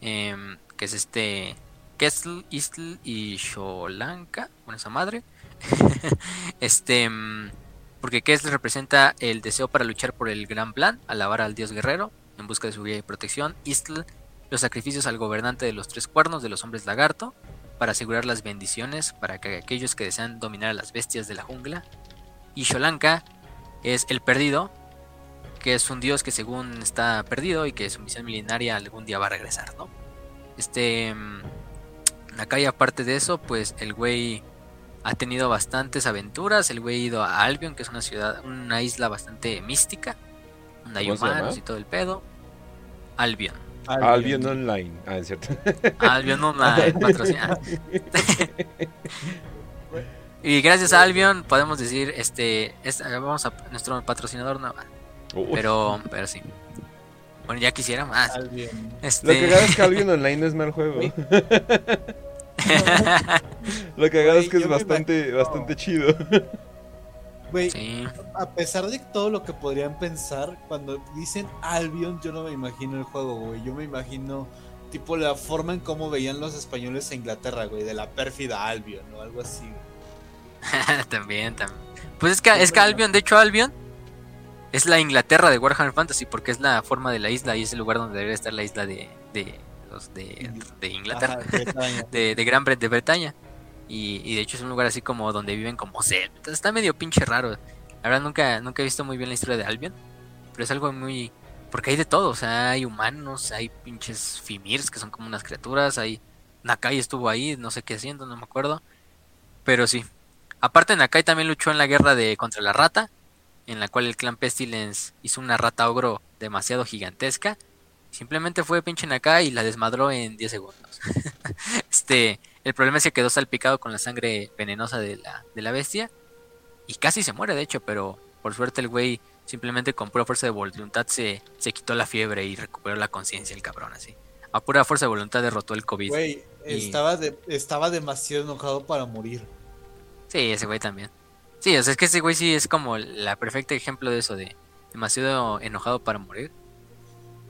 B: Em, que es este Kesl, Istl y Sholanka. Bueno, esa madre. este. mm, Porque Kessler representa el deseo para luchar por el gran plan, alabar al dios guerrero, en busca de su guía y protección. Istl, los sacrificios al gobernante de los tres cuernos de los hombres lagarto, para asegurar las bendiciones para que aquellos que desean dominar a las bestias de la jungla. Y Sholanka es el perdido, que es un dios que según está perdido y que su misión milenaria algún día va a regresar, ¿no? Este. mm, Nakai, aparte de eso, pues el güey ha tenido bastantes aventuras. El güey ha ido a Albion, que es una ciudad, una isla bastante mística, donde hay
F: ¿Cómo se
B: humanos y todo el pedo. Albion.
F: Albion Online. Ah, es cierto.
B: Albion Online patrocina. y gracias a Albion podemos decir, este, es- vamos a nuestro patrocinador.
F: Uy.
B: Pero, pero sí. Bueno, ya quisiéramos. Ah, sí.
E: Albion.
F: Lo
B: este.
F: que es que Albion Online no es mal juego.
E: Güey.
F: Lo que es
E: Güey,
F: que es bastante,
E: imagino-
F: bastante chido.
E: Güey,
B: sí.
E: a pesar de todo lo que podrían pensar, cuando dicen Albion, yo no me imagino el juego, güey. Yo me imagino, tipo, la forma en cómo veían los españoles a Inglaterra, güey, de la pérfida Albion o algo así.
B: también, también. Pues es que, es que Albion, de hecho Albion es la Inglaterra de Warhammer Fantasy porque es la forma de la isla y es el lugar donde debería estar la isla de, de, los de, de Inglaterra,
E: Ajá,
B: de, de Gran Bre- de Bretaña. Y, y de hecho es un lugar así como donde viven como celtas. Está medio pinche raro. La verdad nunca, nunca he visto muy bien la historia de Albion. Pero es algo muy... Porque hay de todo. O sea, hay humanos, hay pinches Fimirs que son como unas criaturas. Hay... Nakai estuvo ahí, no sé qué haciendo, no me acuerdo. Pero sí. Aparte Nakai también luchó en la guerra de contra la rata. En la cual el clan Pestilence hizo una rata ogro demasiado gigantesca. Simplemente fue pinche Nakai y la desmadró en 10 segundos. este, el problema es que quedó salpicado con la sangre venenosa de la, de la bestia. Y casi se muere, de hecho, pero por suerte el güey simplemente con pura fuerza de voluntad se, se quitó la fiebre y recuperó la conciencia el cabrón así. A pura fuerza de voluntad derrotó el COVID.
E: Güey,
B: Y-
E: estaba, de- estaba demasiado enojado para morir.
B: Sí, ese güey también. Sí, o sea, es que ese güey sí es como la perfecta ejemplo de eso, de demasiado enojado para morir.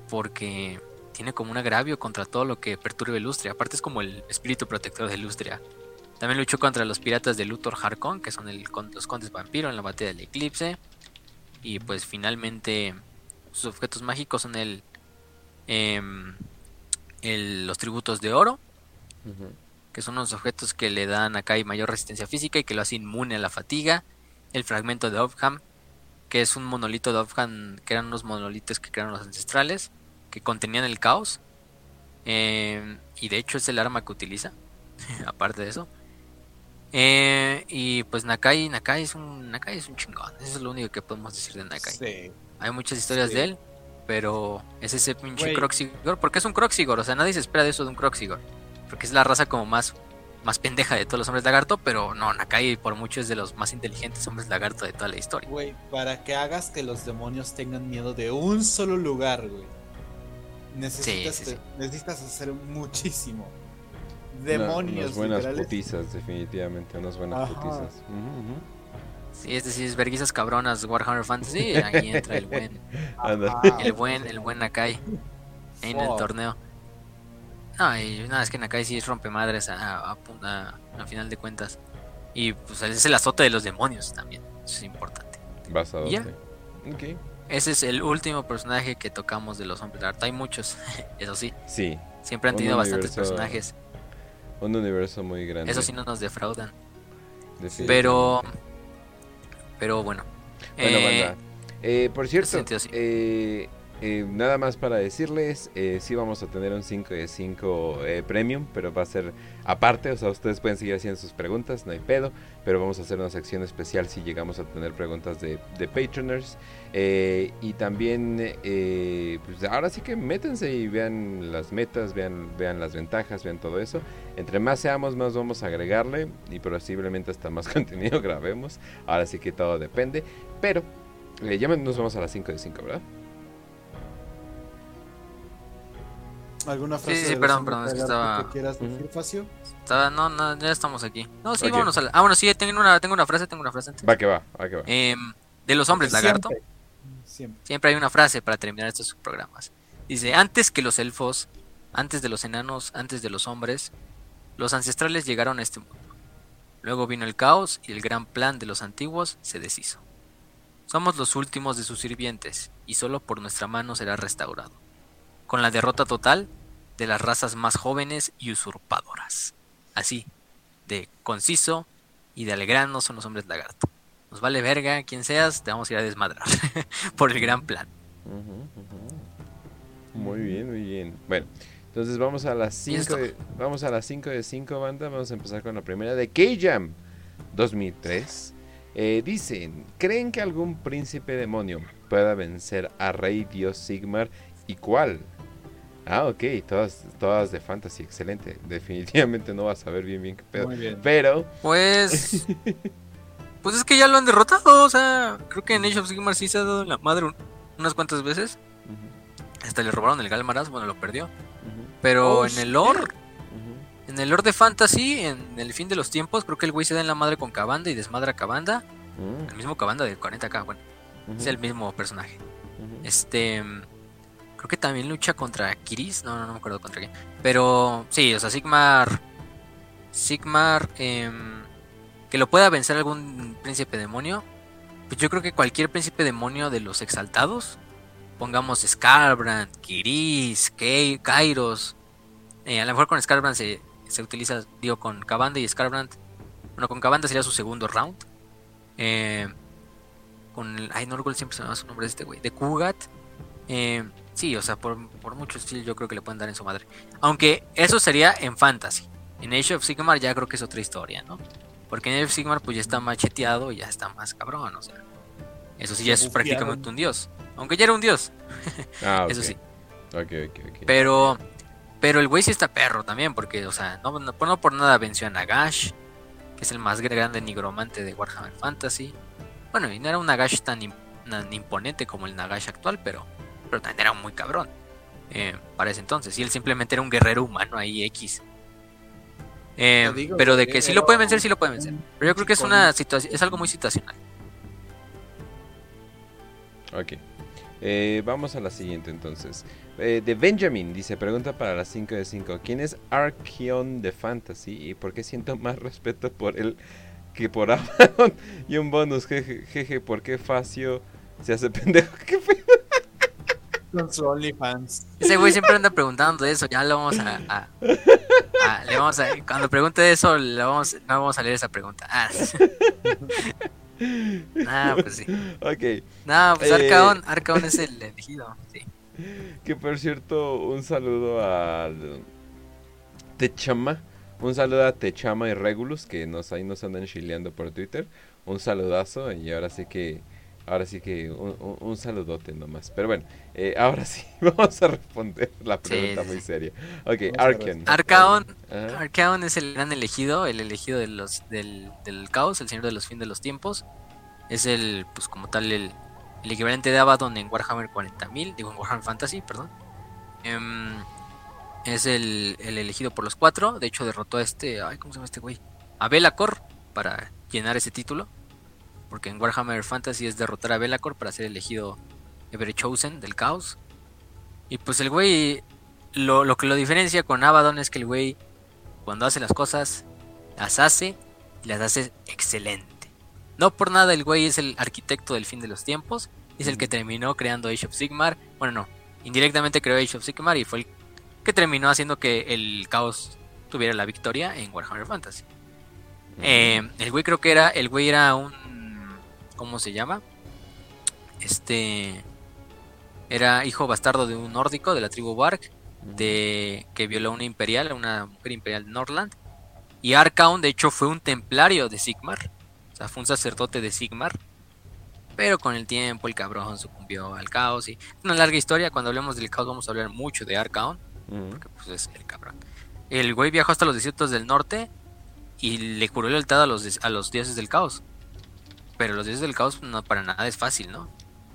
B: Porque tiene como un agravio contra todo lo que perturbe Lustria. Aparte es como el espíritu protector de Lustria. También luchó contra los piratas de Luthor Harkon, que son el, los condes vampiro en la batalla del eclipse. Y pues finalmente sus objetos mágicos son el, em, el los tributos de oro. Que son unos objetos que le dan a Kai mayor resistencia física y que lo hace inmune a la fatiga. El fragmento de Ofham, que es un monolito de Ofham, que eran unos monolitos que crearon los ancestrales, que contenían el caos. Eh, y de hecho es el arma que utiliza, aparte de eso. Eh, y pues Nakai, Nakai es un Nakai es un chingón. Eso es lo único que podemos decir de Nakai.
C: Sí.
B: Hay muchas historias
C: Sí.
B: de él, pero es ese pinche. Croxigor. Porque es un Croxigor, o sea, nadie se espera de eso de un Croxigor. Porque es la raza como más, más pendeja de todos los hombres lagarto, pero no, Nakai por mucho es de los más inteligentes hombres lagarto de toda la historia.
C: Güey, para que hagas que los demonios tengan miedo de un solo lugar, güey. Necesitas,
B: Sí, sí, sí.
C: necesitas hacer muchísimo.
A: Una-
C: Demonios,
A: unas buenas
C: literales.
A: putizas, definitivamente, unas buenas
C: Ajá.
A: putizas.
B: Sí, es decir, es verguizas cabronas Warhammer Fantasy, ahí entra el buen, el buen, el buen Nakai en el torneo. No, y nada, es que Nakai sí rompe madres a, a, a- a final de cuentas. Y pues es el azote de los demonios también, eso es importante.
A: Basado.
B: Ya.
A: Ok.
B: Ese es el último personaje que tocamos de los hombres lagarto. Hay muchos, eso sí.
A: Sí,
B: Siempre han
A: Un
B: tenido bastantes
A: universo
B: personajes.
A: un universo muy grande.
B: Eso sí no nos defraudan. Pero. Pero bueno.
A: Bueno,
B: Eh,
A: banda. Eh, por cierto,
B: sí.
A: eh, eh, nada más para decirles, eh, sí vamos a tener un 5 de 5 eh, premium, pero va a ser aparte, o sea, ustedes pueden seguir haciendo sus preguntas, no hay pedo, pero vamos a hacer una sección especial si llegamos a tener preguntas de, de Patroners. Eh, y también, eh, pues ahora sí que métanse y vean las metas, vean, vean las ventajas, vean todo eso. Entre más seamos, más vamos a agregarle y posiblemente hasta más contenido grabemos. Ahora sí que todo depende, pero ya nos vamos a las 5 de 5, ¿verdad?
C: ¿Alguna
B: Sí,
C: frase
B: sí,
C: de
B: perdón, perdón, es que estaba-
C: que quieras decir. Facio?
B: está- no, no, ya estamos aquí. No, sí, vámonos a la- Ah, bueno, sí, tengo una, tengo una frase, tengo una frase antes.
A: Va que va, va que va.
B: Em, de los hombres lagarto.
C: Siempre. Siempre.
B: Siempre hay una frase para terminar estos programas. Dice, antes que los elfos, antes de los enanos, antes de los hombres, los ancestrales llegaron a este mundo. Luego vino el caos y el gran plan de los antiguos se deshizo. Somos los últimos de sus sirvientes y solo por nuestra mano será restaurado. Con la derrota total de las razas más jóvenes y usurpadoras. Así, de conciso y de al grano son los hombres lagarto. Nos vale verga quien seas, te vamos a ir a desmadrar por el gran plan.
A: Muy bien, muy bien. Bueno, entonces vamos a las
B: Y
A: 5
B: esto-
A: de, vamos a las 5 de 5 banda. Vamos a empezar con la primera de K-Jam 2003. Eh, dicen, ¿creen que algún príncipe demonio pueda vencer a Rey Dios Sigmar? ¿Y cuál? Ah, ok, todas, todas de fantasy, excelente. Definitivamente no vas a ver bien bien qué pedo.
C: Muy bien.
A: Pero,
B: Pues. Pues es que ya lo han derrotado. O sea, creo que en Age of Sigmar sí se ha dado en la madre un- unas cuantas veces. Hasta le robaron el Galmaraz, bueno, lo perdió. Pero
C: Oh,
B: en el lore, en el lore de Fantasy, en el fin de los tiempos, creo que el güey se da en la madre con Cabanda y desmadra a Cabanda.
A: Mm,
B: El mismo Cabanda de 40k, bueno, es el mismo personaje. Este. Creo que también lucha contra Kiris. No, no, no me acuerdo contra quién. Pero sí, o sea, Sigmar. Sigmar. em, que lo pueda vencer algún príncipe demonio. Pues yo creo que cualquier príncipe demonio de los exaltados. Pongamos Scarbrand, Kiris, Kei- Kairos. eh, a lo mejor con Scarbrand se, se utiliza, digo, con Cabanda y Scarbrand. Bueno, con Cabanda sería su segundo round. Eh, con el. Ay, no recuerdo siempre se me llama su nombre de este güey. De Kugat. Eh, sí, o sea, por, por mucho estilo yo creo que le pueden dar en su madre. Aunque eso sería en Fantasy. En Age of Sigmar ya creo que es otra historia, ¿no? Porque en Age of Sigmar pues ya está macheteado y ya está más cabrón, o sea. Eso sí ya es prácticamente un dios. Aunque ya era un dios,
A: Ah,
B: eso sí.
A: Ok, ok, ok.
B: Pero, pero el güey sí está perro también, porque, o sea, no, no, no por nada venció a Nagash, que es el más grande nigromante de Warhammer Fantasy. Bueno, y no era un Nagash tan, tan imponente como el Nagash actual, pero, pero también era muy cabrón eh, para ese entonces. Y él simplemente era un guerrero humano ahí X. Eh,
C: digo,
B: pero de que sí
C: era
B: lo puede vencer, sí lo puede vencer. Pero yo creo que es una situación, es algo muy situacional.
A: Ok. Eh, vamos a la siguiente entonces. Eh, de Benjamin dice, pregunta para las 5 de 5. ¿Quién es Archeon de Fantasy y por qué siento más respeto por él que por Abaddon? Y un bonus, jeje, jeje, ¿por qué Facio se hace pendejo? ¿Qué fue?
C: Con su OnlyFans.
B: Ese güey siempre anda preguntando de eso, ya lo vamos a, a- a- le vamos a cuando pregunte de eso, le vamos, no vamos a leer esa pregunta. Ah, pues sí.
A: Ok.
B: No, pues
A: Eh.
B: Arcaón, Arcaón es el elegido. Sí.
A: Que por cierto, un saludo al Techama Un saludo a Techama y Regulus, que nos ahí nos andan chileando por Twitter. Un saludazo y ahora sí que ahora sí que un, un- un saludote nomás. Pero bueno, eh, ahora sí, vamos a responder la pregunta
B: sí,
A: muy
B: sí.
A: seria. Ok,
C: Vamos a
A: Arken.
B: Arcaon. Arcaon es el gran elegido, el elegido de los, del, del caos, el señor de los fin de los tiempos. Es el, pues como tal, el, el equivalente de Abaddon en Warhammer 40.000, digo en Warhammer Fantasy, perdón. Em, es el, el elegido por los cuatro, de hecho derrotó a este, ay, ¿cómo se llama este güey? A Belacor para llenar ese título. Porque en Warhammer Fantasy es derrotar a Belacor para ser elegido Ever Chosen del caos. Y pues el güey lo, lo que lo diferencia con Abaddon es que el güey, cuando hace las cosas, las hace y las hace excelente. No por nada el güey es el arquitecto del fin de los tiempos, es el que terminó creando Age of Sigmar. Bueno, no, indirectamente creó Age of Sigmar y fue el que terminó haciendo que el caos tuviera la victoria en Warhammer Fantasy. Eh, el güey creo que era, el güey era un, ¿cómo se llama? Este, era hijo bastardo de un nórdico de la tribu Bark de que violó a una imperial, a una mujer imperial de Norland. Y Arcaon, de hecho, fue un templario de Sigmar. O sea, fue un sacerdote de Sigmar. Pero con el tiempo el cabrón sucumbió al caos. Y una larga historia. Cuando hablemos del caos vamos a hablar mucho de Arcaon. Porque pues es el cabrón. El güey viajó hasta los desiertos del norte. Y le juró lealtad a los, a los dioses del caos. Pero los dioses del caos no para nada es fácil, ¿no?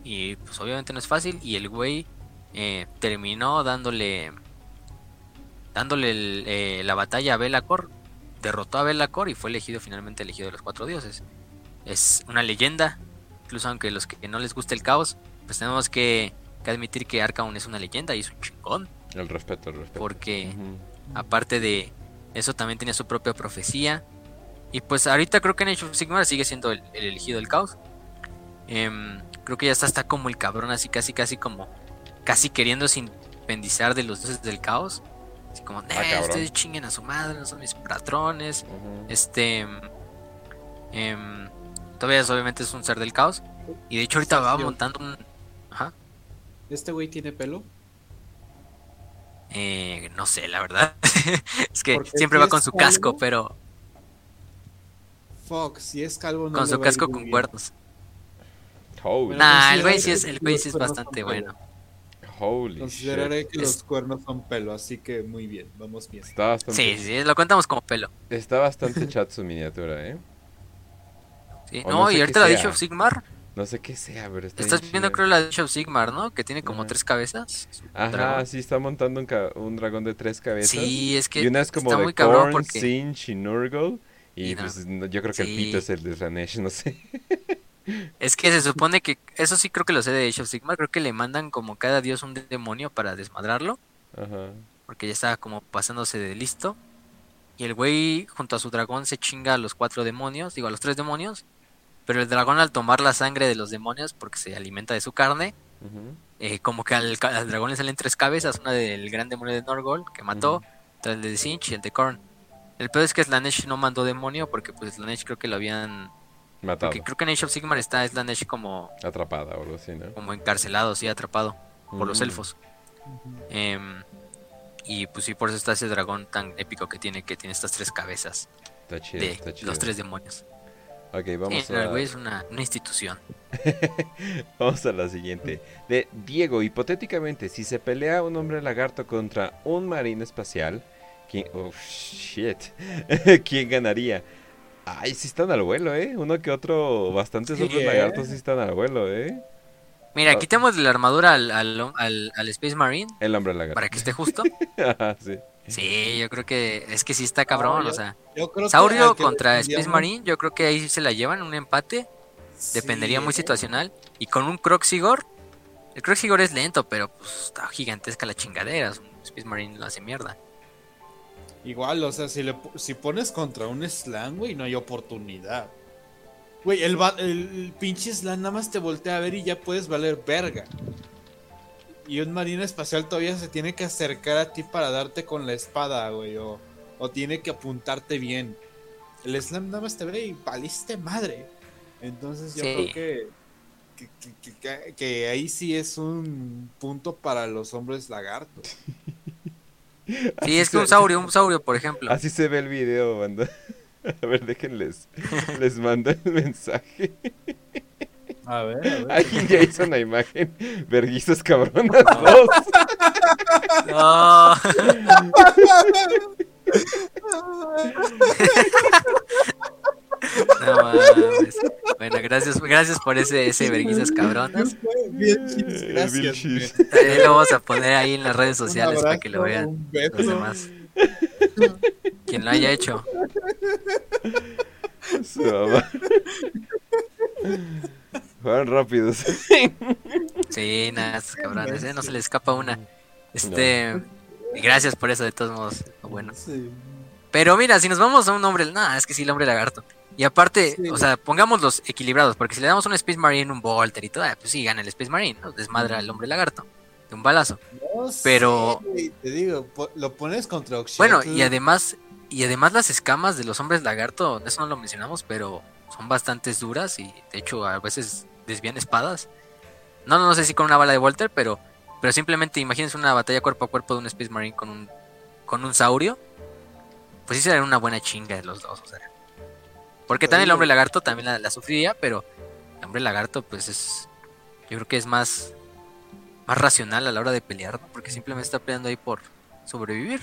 B: Y pues obviamente no es fácil. Y el güey eh, terminó dándole dándole el, eh, la batalla a Belacor. Derrotó a Belacor y fue elegido finalmente elegido de los cuatro dioses. Es una leyenda. Incluso aunque los que no les guste el caos, pues tenemos que, que admitir que Arcaon es una leyenda y es un chingón.
A: El respeto, el respeto.
B: Porque aparte de eso también tenía su propia profecía. Y pues ahorita creo que en Age of Sigmar sigue siendo el, el elegido del caos. Em, creo que ya está, está como el cabrón, así casi, casi como, casi queriendo independizar de los dioses del caos. Así como, "Nah, ustedes chinguen a su madre, no son mis patrones. Este. em, todavía es- obviamente es un ser del caos. Y de hecho ahorita va montando un... Ajá.
C: ¿Este güey tiene pelo?
B: eh, no sé, la verdad. es que
C: Porque
B: siempre
C: si
B: va con su casco, pero
C: Fuck, si es calvo no
B: con su casco con cuernos.
A: Holy,
B: Nah, el güey sí es, el güey sí es
C: los cuernos
B: bastante
C: son
B: bueno.
A: holy
C: Consideraré
A: shit.
C: que
B: Es-
C: los cuernos son pelo, así que muy bien, vamos bien.
A: Está bastante,
B: Sí, sí, lo contamos como pelo.
A: está bastante chat su miniatura, ¿eh?
B: Sí.
A: O
B: No,
A: no sé
B: y ahorita la. Age of Sigmar.
A: No sé qué sea, pero está
B: Estás viendo, creo, la Age of Sigmar, ¿no? Que tiene como
A: Ajá.
B: tres cabezas.
A: Ajá,
B: dragón.
A: sí está montando un, ca- un dragón de tres cabezas.
B: Sí, es que
A: y una es como
B: está
A: de
B: muy cabrón
A: Korn,
B: porque.
A: Sinch y Nurgle. Y,
B: Y no.
A: pues no, yo creo que el pito es el de Slanesh, no sé.
B: Es que se supone que. Eso sí creo que lo sé de Age of Sigmar. Creo que le mandan como cada dios un demonio para desmadrarlo.
A: Ajá.
B: Porque ya estaba como pasándose de listo. Y el güey, junto a su dragón, se chinga a los cuatro demonios. Digo, a los tres demonios. Pero el dragón, al tomar la sangre de los demonios, porque se alimenta de su carne, eh, como que al, dragón le salen tres cabezas: una del gran demonio de Norgol, que mató,
A: Ujú.
B: otra el de Sinch y el de Korn. El peor es que Slanesh no mandó demonio, porque pues Slanesh creo que lo habían.
A: Matado.
B: Porque creo que en Age of Sigmar está Slanesh como,
A: Atrapada o algo así, ¿no?
B: como encarcelado, sí, atrapado por los
A: Mm.
B: elfos. Em, y pues sí, por eso está ese dragón tan épico que tiene, que tiene estas tres cabezas
A: Está chido,
B: de
A: está chido.
B: los tres demonios.
A: Ok, vamos
B: el
A: a...
B: güey es una, una institución.
A: Vamos a la siguiente. De Diego, hipotéticamente, si se pelea un hombre lagarto contra un marín espacial, ¿quién, oh, shit. ¿quién ganaría? Ay, sí están al vuelo, ¿eh? Uno que otro, bastantes
C: Sí,
A: hombres
C: ¿eh?
A: lagartos sí están al vuelo, ¿eh?
B: Mira,
A: Ah.
B: quitemos la armadura al, al, al- al Space Marine
A: El hombre lagarto.
B: para que esté justo.
A: Ajá, sí.
B: Sí, yo creo que es que sí está cabrón,
C: No,
B: o sea.
C: Yo creo que
B: Saurio
C: que
B: contra Space Marine, yo creo que ahí se la llevan un empate. Dependería
C: Sí,
B: muy
C: ¿eh?
B: situacional. Y con un Croxigor, el Croxigor es lento, pero pues está gigantesca la chingadera. Un Space Marine lo hace mierda.
C: Igual, o sea, si, le, si pones contra un slam, güey, no hay oportunidad. Güey, el, el, el pinche slam nada más te voltea a ver y ya puedes valer verga. Y un marino espacial todavía se tiene que acercar a ti para darte con la espada, güey, o, o tiene que apuntarte bien. El slam nada más te ve y valiste madre. Entonces yo
B: Sí.
C: creo que que, que- que- que ahí sí es un punto para los hombres lagartos.
B: Sí, es que un saurio, un saurio, por ejemplo.
A: Así se ve el video, banda. A ver, déjenles. Les mando el mensaje.
C: A ver, a ver.
A: Alguien ya hizo una imagen. Verguizas cabronas dos.
B: No. No mames. Bueno, gracias, gracias por ese, ese verguizas cabronas.
C: Bien, chis,
A: Eh,
C: gracias. Güey.
B: También lo vamos a poner ahí en las redes sociales para que lo vean los demás. Quien lo haya hecho.
A: Su mamá. Fueron rápidos.
B: Sí, nada, estos cabrones, ¿eh? no se les escapa una. Este, gracias por eso de todos modos. Bueno.
C: Sí.
B: Pero mira, si nos vamos a un hombre, nada, es que sí, el hombre lagarto. Y aparte,
C: Sí.
B: o sea, pongámoslos equilibrados, porque si le damos un Space Marine, un Volter y todo, ah, pues sí, gana el Space Marine, ¿no? Desmadra al hombre lagarto. De un balazo.
C: No
B: Pero-
C: sé, te digo, lo pones contra Oxygen.
B: Bueno, y además, y además las escamas de los hombres lagarto, eso no lo mencionamos, pero son bastante duras y de hecho a veces desvían espadas. No, no, sé si con una bala de Volter, pero, pero simplemente imagínense una batalla cuerpo a cuerpo de un Space Marine con un, con un saurio. Pues sí sería una buena chinga de los dos, o sea. Porque también el hombre lagarto también la, la sufriría, pero el hombre lagarto pues es, yo creo que es más, más racional a la hora de pelear, ¿no? porque simplemente está peleando ahí por sobrevivir.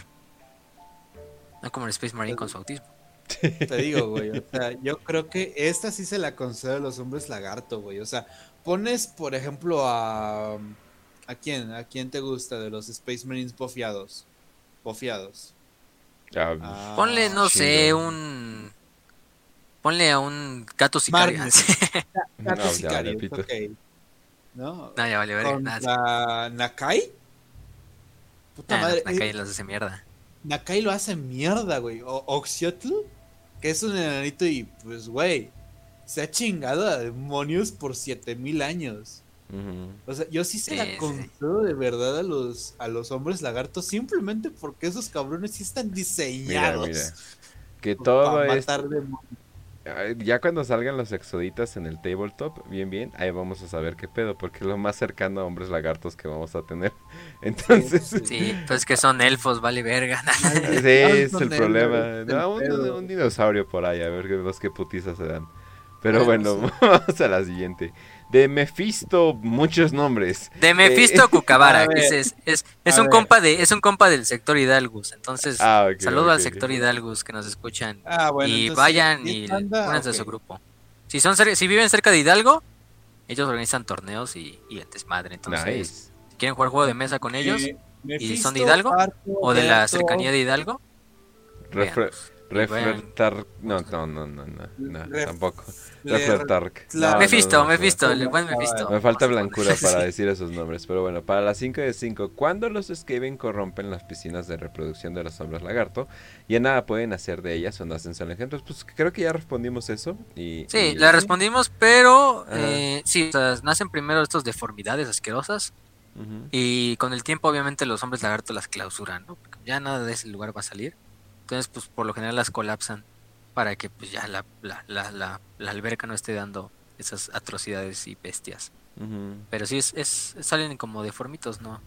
B: No como el Space Marine con su autismo.
C: Te digo, güey. O sea, yo creo que esta sí se la concedo a los hombres lagarto, güey. O sea, pones, por ejemplo, a. ¿A quién? ¿A quién te gusta de los Space Marines bofeados? Bofeados.
A: Ah,
C: Ah,
B: Ponle, no sé, un... Ponle a un gato sicario.
A: No,
C: Gato
A: ya,
C: sicario. ¿No?
B: no, ya vale, verga. nada,
C: Nakai. Puta madre.
B: la
C: eh,
B: los hace mierda.
C: Nakai lo hace mierda, güey. O Oxiotl, que es un enanito y pues, güey, se ha chingado a demonios por 7000 años. O sea, yo sí se
B: Sí,
C: la
B: sí.
C: concedo de verdad a los, a los hombres lagartos simplemente porque esos cabrones sí están diseñados.
A: mira. Que
C: para
A: todo es.
C: matar demonios.
A: Ya cuando salgan los exoditas en el tabletop, bien, bien, ahí vamos a saber qué pedo, porque es lo más cercano a hombres lagartos que vamos a tener. Entonces, sí,
B: Sí, pues que son elfos, vale verga.
A: es
C: Son
A: el problema. No, un, dinosaurio por ahí, a ver qué- los que putizas se dan. Pero
C: Bueno,
A: bueno, vamos a la siguiente. De Mephisto, muchos nombres.
B: De Mephisto
A: Eh,
B: Cucabara, ese es, es, es un
C: ver.
B: compa de, es un compa del sector Hidalgus. Entonces,
A: Ah,
B: saludo al sector Hidalgus que nos escuchan.
C: Ah, bueno,
B: y
C: entonces,
B: vayan
C: ¿sí
B: y únanse a su grupo. Si son si viven cerca de Hidalgo, ellos organizan torneos y, y el desmadre. Entonces,
A: Nice.
B: si quieren jugar juego de mesa con ellos
C: Eh,
B: ¿Y son de Hidalgo?
C: Arco,
B: o de la cercanía de Hidalgo,
A: Refre-
B: vayan-
A: Refretar. No, no, no, no, no, tampoco.
C: Ler-
A: Refretark.
C: Tla-
A: No,
B: Mephisto,
A: no.
B: Mephisto, el buen Mephisto.
A: Me falta blancura para decir esos nombres, pero bueno, para las 5 de 5, ¿cuándo los Skaven corrompen las piscinas de reproducción de los hombres lagarto? Ya nada pueden hacer de ellas o nacen son ejemplos. Pues creo que ya respondimos eso. Y,
B: Sí,
A: y-
B: la respondimos, pero eh, sí, o sea, nacen primero estas deformidades asquerosas y con el tiempo obviamente los hombres lagarto las clausuran, ¿no? Porque ya nada de ese lugar va a salir. Entonces, pues por lo general las colapsan para que pues ya la, la, la, la, alberca no esté dando esas atrocidades y bestias. Pero sí es, es salen como deformitos, ¿no?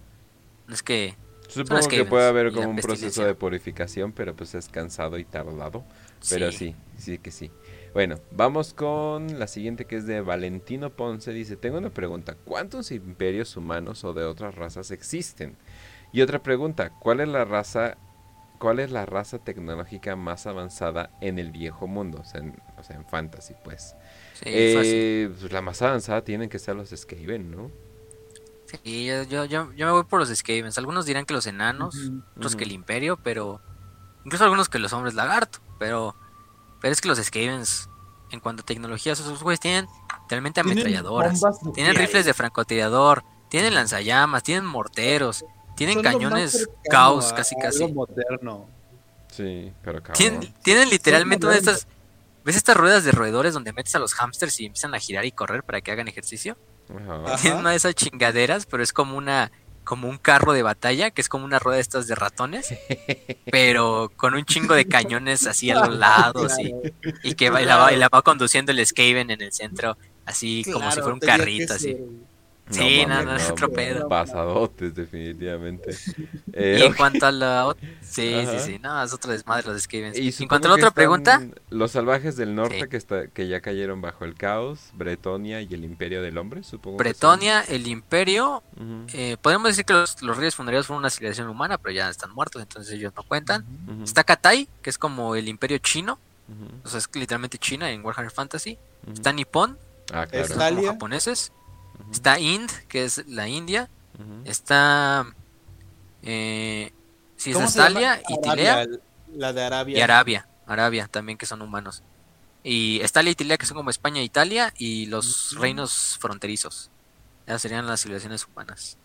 B: No es que
A: Supongo que puede haber como un proceso de purificación, pero pues es cansado y tardado. Pero
B: sí.
A: sí, sí que sí. Bueno, vamos con la siguiente que es de Valentino Ponce. Dice, tengo una pregunta. ¿Cuántos imperios humanos o de otras razas existen? Y otra pregunta, ¿cuál es la raza, cuál es la raza tecnológica más avanzada en el viejo mundo? O sea, en, o sea, en fantasy, pues.
B: Sí, fácil.
A: Eh, pues, la más avanzada tienen que ser los Skaven, ¿no?
B: Sí, yo, yo, yo, yo me voy por los Skavens. Algunos dirán que los enanos, otros que el Imperio, pero. Incluso algunos que los hombres lagarto. Pero. Pero es que los Skavens, en cuanto a tecnología, esos güeyes tienen realmente ametralladoras. Tienen rifles de francotirador. Tienen lanzallamas. Tienen morteros. Tienen
C: Son
B: cañones caos, casi casi.
C: moderno.
A: Sí, pero cabrón.
B: Tienen, tienen literalmente una de estas. ¿Ves estas ruedas de roedores donde metes a los hamsters y empiezan a girar y correr para que hagan ejercicio?
A: Ajá.
B: Tienen una de esas chingaderas, pero es como una como un carro de batalla, que es como una rueda de estas de ratones, pero con un chingo de cañones así a los lados y, y que va, y la, va, y la va conduciendo el Skaven en el centro, así como si fuera un carrito así.
C: ser.
B: Sí, no,
A: mames,
B: no, es otro pedo.
A: Pasadotes, definitivamente.
B: Y
A: Eh,
B: en cuanto a la ot- sí,
A: Ajá.
B: sí, sí, no, es otro desmadre los Skavens.
A: y
B: En cuanto a la otra pregunta,
A: Los salvajes del norte
B: Sí.
A: que, está, que ya cayeron bajo el caos, Bretonia y el imperio del hombre, supongo.
B: Bretonia, el Imperio, eh, podemos decir que los, los reyes fundadores fueron una civilización humana, pero ya están muertos, entonces ellos no cuentan. Está Katai, que es como el Imperio chino, o sea, es literalmente China en Warhammer Fantasy. Está Nippon,
A: Ah,
B: que
A: claro.
B: son como
C: Italia.
B: Está Ind, que es la India. Está. Eh, sí, está
C: ¿Cómo se llama?
B: Italia, Itilea
C: Arabia, La de Arabia.
B: y Arabia. Arabia también, que son humanos. Y Italia y Itilea, que son como España e Italia, y los reinos fronterizos. Esas serían las civilizaciones humanas.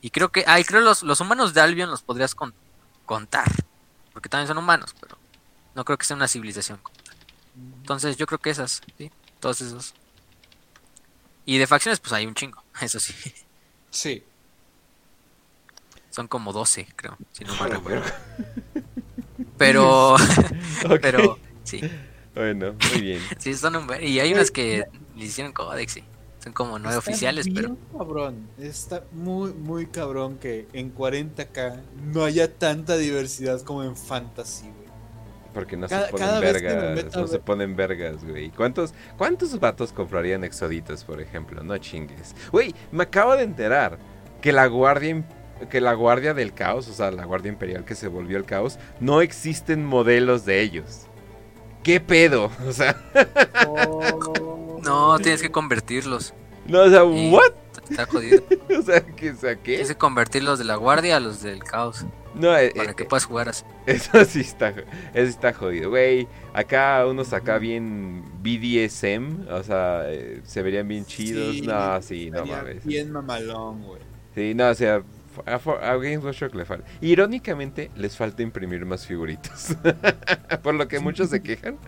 B: Y creo que. Ay, creo los, los humanos de Albion los podrías con- contar. Porque también son humanos, pero no creo que sea una civilización. Entonces, yo creo que esas, sí, todos esos. Y de facciones, pues hay un chingo, eso sí.
C: Sí.
B: Son como 12, creo, si no
A: A
B: mal recuerdo. Pero,
A: Ok,
B: pero, sí,
A: Bueno, muy bien.
B: sí, son un Y hay unas que le hicieron códex, sí. Son como nueve
C: Está
B: oficiales,
C: bien
B: pero
C: cabrón. Está muy, muy cabrón que en 40k no haya tanta diversidad como en Fantasy, güey.
A: Porque no
C: Cada-
A: se ponen vergas,
C: meto
A: no se ponen vergas, güey. ¿Cuántos, ¿Cuántos vatos comprarían exoditos, por ejemplo? No chingues. Güey, me acabo de enterar que la guardia que la guardia del caos, o sea, la guardia imperial que se volvió el caos, no existen modelos de ellos. ¿Qué pedo? O sea,
B: no, tienes que convertirlos.
A: no, o sea,
B: Y-
A: ¿what?
B: Está jodido.
A: O sea, ¿qué? O sea, ¿qué?
B: Tienes que convertirlos de la guardia a los del caos.
A: No, eh,
B: Para
A: eh,
B: que puedas jugar así.
A: Eso sí está, eso está jodido, güey. Acá unos acá bien BDSM, o sea, eh, se verían bien chidos.
C: Sí,
A: no, sí, no mames.
C: Bien mamalón, güey.
A: Sí, no, o sea, a, a Games Workshop le falta. Irónicamente, les falta imprimir más figuritas. Por lo que muchos se quejan.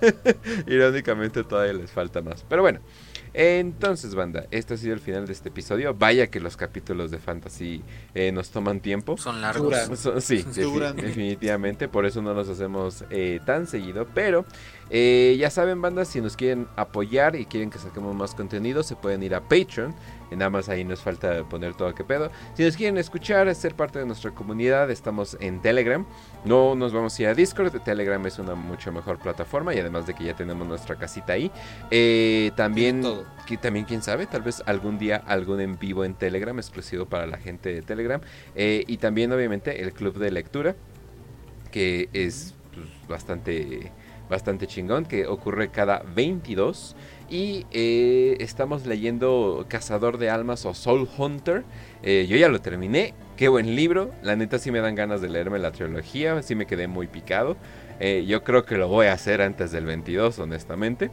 A: Irónicamente, todavía les falta más. Pero bueno, entonces, banda, este ha sido el final de este episodio. Vaya que los capítulos de Fantasy eh, nos toman tiempo.
B: Son largos.
C: Duran.
A: So- Sí, defi-
C: Duran.
A: definitivamente, por eso no los hacemos eh, tan seguido, pero eh, ya saben, banda, si nos quieren apoyar y quieren que saquemos más contenido, se pueden ir a Patreon, nada más ahí nos falta poner todo que pedo. Si nos quieren escuchar, ser parte de nuestra comunidad, estamos en Telegram, no nos vamos a ir a Discord, Telegram es una mucho mejor plataforma y además de que ya tenemos nuestra casita ahí, eh, también... Que también quién sabe, tal vez algún día algún en vivo en Telegram exclusivo para la gente de Telegram. Eh, y también obviamente el club de lectura que es pues, bastante bastante chingón que ocurre cada 22 y eh, estamos leyendo Cazador de Almas o Soul Hunter. Eh, yo ya lo terminé. Qué buen libro. La neta sí me dan ganas de leerme la trilogía. Sí me quedé muy picado. Eh, yo creo que lo voy a hacer antes del 22 honestamente.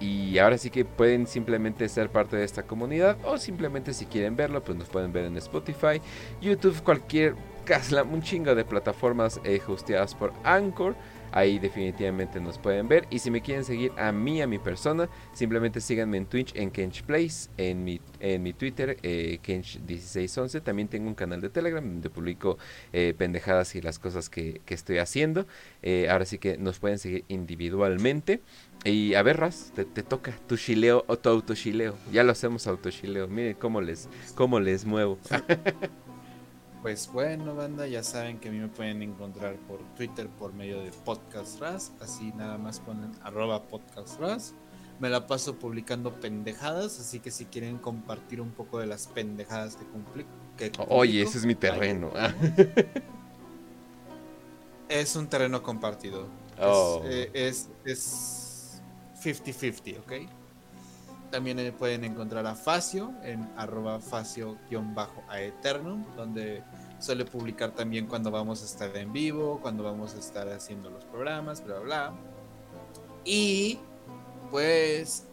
A: Y ahora sí que pueden simplemente ser parte de esta comunidad. O simplemente si quieren verlo, pues nos pueden ver en Spotify, YouTube, cualquier, casla, un chingo de plataformas eh, hosteadas por Anchor. Ahí definitivamente nos pueden ver. Y si me quieren seguir a mí, a mi persona, simplemente síganme en Twitch, en Kench Place, en mi, en mi Twitter, eh, Kench1611. También tengo un canal de Telegram donde publico eh, pendejadas y las cosas que, que estoy haciendo. Eh, ahora sí que nos pueden seguir individualmente. Y a ver, Raz, te, te toca tu chileo o tu autochileo. Ya lo hacemos autochileo. Miren cómo les, cómo les muevo.
C: Pues bueno, banda, ya saben que a mí me pueden encontrar por Twitter por medio de Podcast Raz. Así nada más ponen arroba Podcast Raz. Me la paso publicando pendejadas, así que si quieren compartir un poco de las pendejadas que cumplí. Que
A: Oye, ese es mi terreno.
C: Es un terreno compartido. Es,
A: Oh.
C: eh, Es es 50-50, ¿ok? También pueden encontrar a Facio en arroba facio-aeternum, donde suele publicar también cuando vamos a estar en vivo, cuando vamos a estar haciendo los programas, bla, bla. Y pues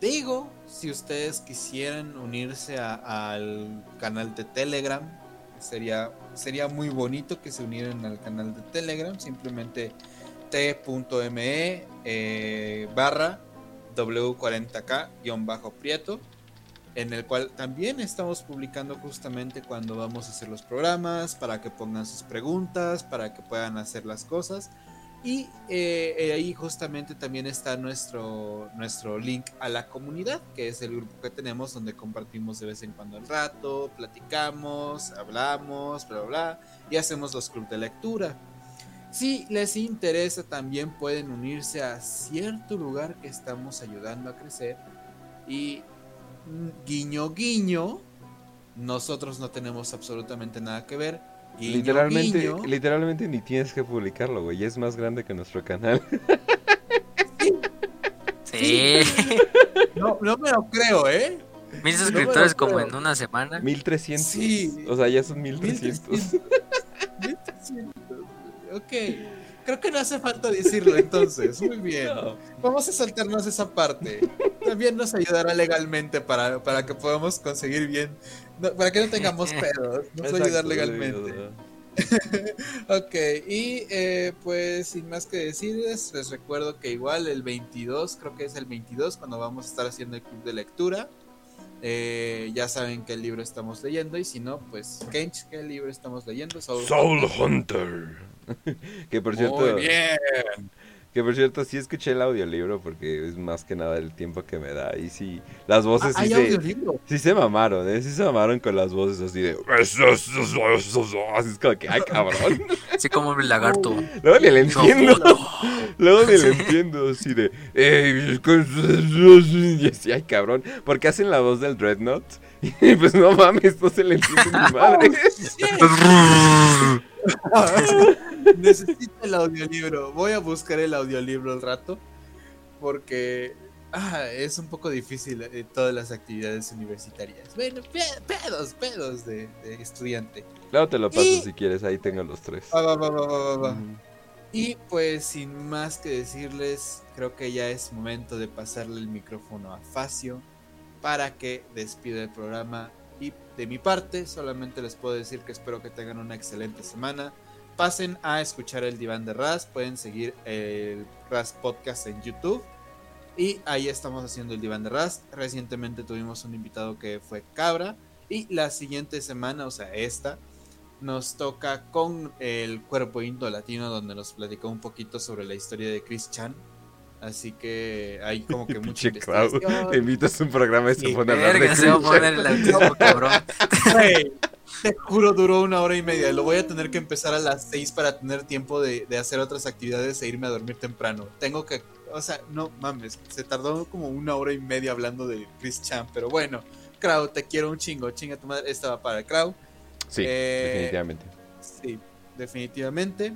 C: digo, si ustedes quisieran unirse al canal de Telegram, sería, sería muy bonito que se unieran al canal de Telegram, simplemente t.me eh, barra W40K-Prieto, en el cual también estamos publicando justamente cuando vamos a hacer los programas, para que pongan sus preguntas, para que puedan hacer las cosas. Y eh, eh, ahí justamente también está nuestro, nuestro link a la comunidad, que es el grupo que tenemos donde compartimos de vez en cuando el rato, platicamos, hablamos, bla, bla, bla, y hacemos los clubes de lectura. Si les interesa, también pueden unirse a cierto lugar que estamos ayudando a crecer. Y guiño, guiño, nosotros no tenemos absolutamente nada que ver. Guiño,
A: Literalmente,
C: guiño.
A: literalmente ni tienes que publicarlo, güey. Es más grande que nuestro canal.
B: Sí.
C: No, no me lo creo, ¿eh?
B: Mil suscriptores como en una semana.
A: 1300.
C: Sí.
A: O sea, ya son 1300.
C: 1300. Ok. Creo que no hace falta decirlo entonces. Muy bien. Vamos a saltarnos esa parte. También nos ayudará legalmente para, para que podamos conseguir bien. no, para que no tengamos pedos. Nos va a ayudar legalmente. Ok, y eh, pues sin más que decirles, les recuerdo que igual el 22, creo que es el 22, cuando vamos a estar haciendo el club de lectura. eh, ya saben qué libro estamos leyendo y si no, pues Kench, ¿qué libro estamos leyendo? Soul,
A: Soul Hunter. que por cierto,
C: Muy bien.
A: que por cierto sí escuché el audiolibro porque es más que nada el tiempo que me da y sí las voces
C: Ah,
A: sí
C: ¿Hay
A: se, sí se mamaron, ¿eh? Sí se mamaron con las voces así de así es como que ay cabrón.
B: Así como un lagarto.
A: Luego ni le entiendo. Luego ni le entiendo así de "Ey, con sus- y así, ay cabrón, porque hacen la voz del Dreadnought y pues no mames, no se le entiende ni madre.
C: Necesito el audiolibro. Voy a buscar el audiolibro al rato. Porque ah, es un poco difícil eh, todas las actividades universitarias. Bueno, pe- pedos, pedos de, de estudiante.
A: Luego te lo paso
C: Y-
A: si quieres, ahí tengo los tres.
C: Va, va, va. Y pues sin más que decirles, creo que ya es momento de pasarle el micrófono a Facio para que despida el programa. Y de mi parte, solamente les puedo decir que espero que tengan una excelente semana. Pasen a escuchar el diván de Raz, pueden seguir el Raz Podcast en YouTube. Y ahí estamos haciendo el diván de Raz. Recientemente tuvimos un invitado que fue Cabra. Y la siguiente semana, o sea, esta, nos toca con el cuerpo indo latino donde nos platicó un poquito sobre la historia de Chris Chan. Así que hay como que mucha
A: Pinche Clau.
C: investigación.
A: Invitas un programa y se pone a hablar de
B: se va a poner el autismo, cabrón.
C: Te juro, duró una hora y media. Lo voy a tener que empezar a las seis para tener tiempo de, de hacer otras actividades e irme a dormir temprano. Tengo que, o sea, no mames, se tardó como una hora y media hablando de Chris Chan, pero bueno, Crow, te quiero un chingo, chinga tu madre, esta va para Crow.
A: Sí,
C: Eh,
A: definitivamente.
C: Sí, definitivamente.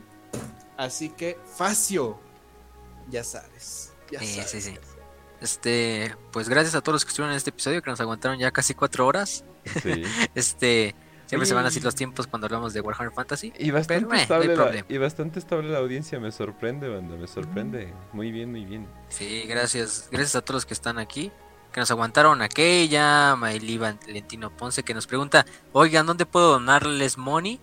C: Así que, Facio, ya sabes. Ya
B: Sí,
C: sabes.
B: sí, sí. Este, pues gracias a todos los que estuvieron en este episodio, que nos aguantaron ya casi cuatro horas.
A: Sí.
B: Este, siempre se van así los tiempos cuando hablamos de Warhammer Fantasy.
A: Y bastante,
B: Pero, eh, no hay
A: estable la,
B: problema.
A: y bastante estable la audiencia, me sorprende, banda, me sorprende. Muy bien, muy bien.
B: Sí, gracias, gracias a todos los que están aquí, que nos aguantaron aquella, Maeli Valentino Ponce, que nos pregunta, oigan, ¿dónde puedo donarles money?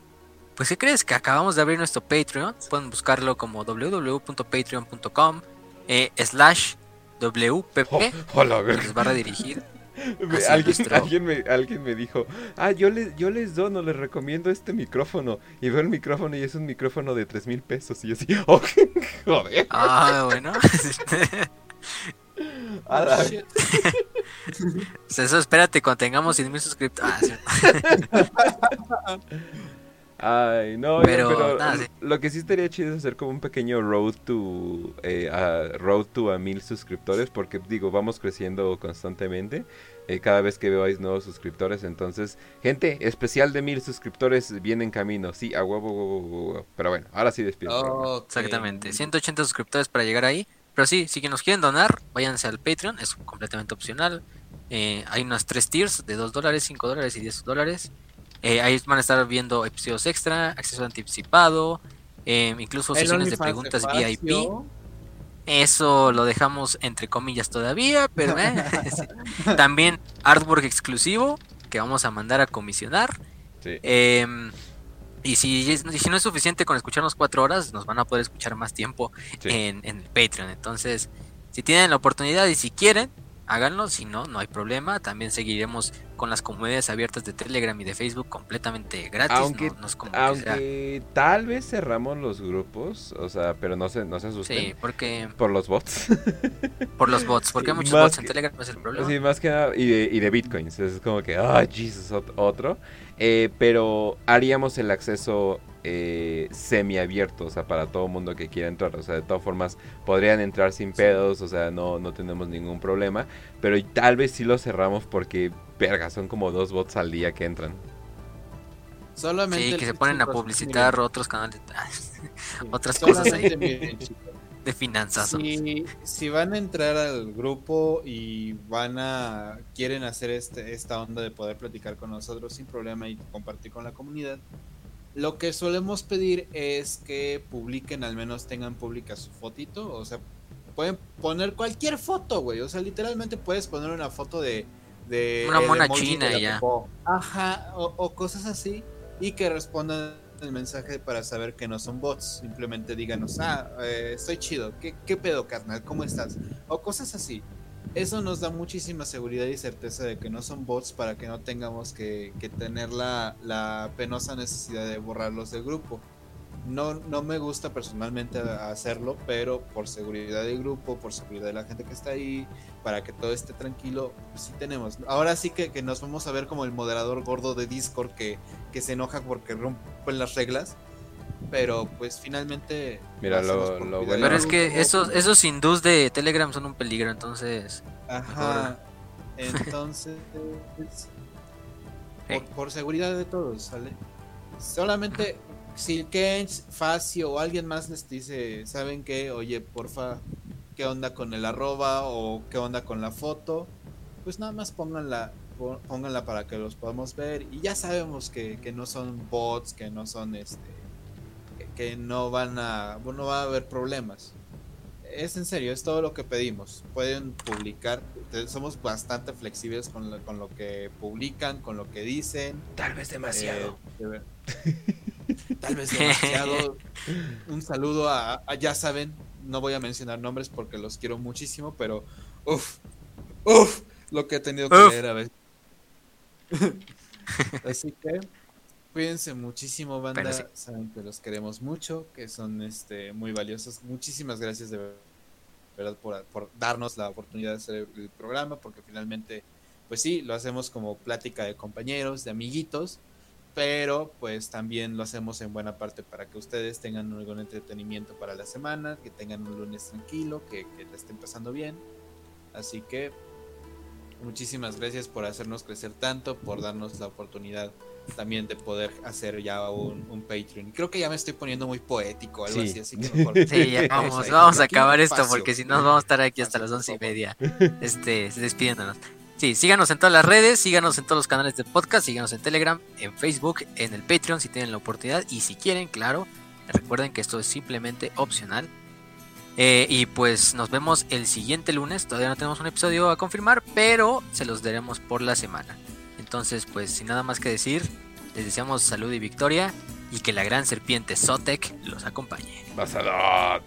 B: Pues, ¿qué crees? Que acabamos de abrir nuestro Patreon. Pueden buscarlo como www.patreon.com eh, slash WPP.
A: Oh, hola,
B: les va a redirigir.
A: Alguien, me, alguien me dijo, ah, yo les, yo les dono, les recomiendo este micrófono. Y veo el micrófono y es un micrófono de tres mil pesos. Y yo así, oh, joder.
B: Ah, bueno.
A: a la-
B: Eso espérate cuando tengamos 100 mil suscriptores. Ah, sí.
A: Ay, no,
B: Pero,
A: pero,
B: nada, sí.
A: lo que sí estaría chido es hacer como un pequeño road to eh, a, road to a mil suscriptores porque digo vamos creciendo constantemente eh, cada vez que veo hay nuevos suscriptores entonces gente especial de mil suscriptores viene en camino sí a huevo, huevo, huevo, huevo. pero bueno ahora sí despido el programa.
C: Ok.
B: Exactamente, 180 suscriptores para llegar ahí. Pero sí, si que nos quieren donar, váyanse al Patreon, es completamente opcional. Eh, hay unas tres tiers de 2 dólares, 5 dólares y 10 dólares. Eh, ahí van a estar viendo episodios extra, acceso anticipado, eh, incluso
C: El
B: sesiones de preguntas. VIP. Eso lo dejamos entre comillas todavía, pero eh, también artwork exclusivo que vamos a mandar a comisionar.
A: Sí.
B: Em, y si, es- si no es suficiente con escucharnos cuatro horas, nos van a poder escuchar más tiempo
A: Sí.
B: en, en el Patreon. Entonces, si tienen la oportunidad y si quieren, háganlo, si no, no hay problema. También seguiremos con las comunidades abiertas de Telegram y de Facebook completamente gratis.
A: Aunque,
B: no, no es como que sea-
A: aunque tal vez cerramos los grupos, o sea, pero no se, no se asusten.
B: Sí, porque
A: Por los bots.
B: por los bots, porque hay muchos
A: más
B: bots en Telegram, es el problema.
A: Sí, más que nada, y de, y de bitcoins. Es como que, ah, Jesus, ot- otro. Eh, pero haríamos el acceso eh, semiabierto, o sea, para todo mundo que quiera entrar. O sea, de todas formas, podrían entrar sin pedos, o sea, no, no tenemos ningún problema. Pero tal vez sí lo cerramos porque, verga, son como dos bots al día que entran.
C: Solamente
B: Sí, que se ponen a publicitar
C: miren,
B: otras canales
C: sí,
B: otras cosas ahí.
C: miren, chicos,
B: de finanzas.
C: Si, si van a entrar al grupo y van a quieren hacer este, esta onda de poder platicar con nosotros sin problema y compartir con la comunidad, lo que solemos pedir es que publiquen, al menos tengan pública su fotito, o sea, pueden poner cualquier foto, güey, o sea, literalmente puedes poner una foto de... de
B: Una mona china
C: de
B: ya.
C: popó. Ajá, o, o cosas así, y que respondan el mensaje para saber que no son bots. Simplemente díganos, ah, eh, estoy chido, ¿Qué, ¿qué pedo, carnal? ¿Cómo estás? O cosas así. Eso nos da muchísima seguridad y certeza de que no son bots para que no tengamos que, que tener la, penosa necesidad de borrarlos del grupo. No, no me gusta personalmente hacerlo, pero por seguridad del grupo, por seguridad de la gente que está ahí, para que todo esté tranquilo, pues sí tenemos. Ahora sí que, que nos vamos a ver como el moderador gordo de Discord que, que se enoja porque rompen las reglas. Pero pues finalmente...
A: Mira, lo- lo bueno-
B: Pero es que esos, esos hindús de Telegram son un peligro, entonces.
C: Ajá. Entonces, por, por seguridad de todos, ¿sale? Solamente si Kench, Facio o alguien más les dice, ¿saben qué? Oye, porfa, ¿qué onda con el arroba o qué onda con la foto? Pues nada más pónganla, pó- pónganla para que los podamos ver y ya sabemos que, que no son bots, que no son este, que, no van a, no va a haber problemas. Es en serio, es todo lo que pedimos. Pueden publicar, somos bastante flexibles con lo, con lo que publican, con lo que dicen.
A: Tal vez demasiado.
C: Eh, Tal vez demasiado. Un saludo a, a- ya saben, no voy a mencionar nombres porque los quiero muchísimo, pero uff, uff, lo que he tenido que
B: Uf.
C: leer a veces. Así que cuídense muchísimo, banda.
B: Sí.
C: Saben que los queremos mucho, que son este muy valiosos. Muchísimas gracias de verdad por, por darnos la oportunidad de hacer el programa, porque finalmente, pues sí, lo hacemos como plática de compañeros, de amiguitos, pero pues también lo hacemos en buena parte para que ustedes tengan algún entretenimiento para la semana, que tengan un lunes tranquilo, que, que la estén pasando bien. Así que muchísimas gracias por hacernos crecer tanto, por darnos la oportunidad también de poder hacer ya un, un Patreon. Creo que ya me estoy poniendo muy poético, algo
A: Sí.
C: así, así que mejor.
B: Sí, ya vamos, vamos a acabar esto
C: espacio.
B: porque si no vamos a estar aquí hasta las once y media. Este, despidiéndonos. Sí, síganos en todas las redes, síganos en todos los canales de podcast, síganos en Telegram, en Facebook, en el Patreon si tienen la oportunidad y si quieren, claro, recuerden que esto es simplemente opcional. Eh, y pues nos vemos el siguiente lunes, todavía no tenemos un episodio a confirmar, pero se los daremos por la semana. Entonces, pues sin nada más que decir, les deseamos salud y victoria y que la gran serpiente Sotek los acompañe.
A: Basadot.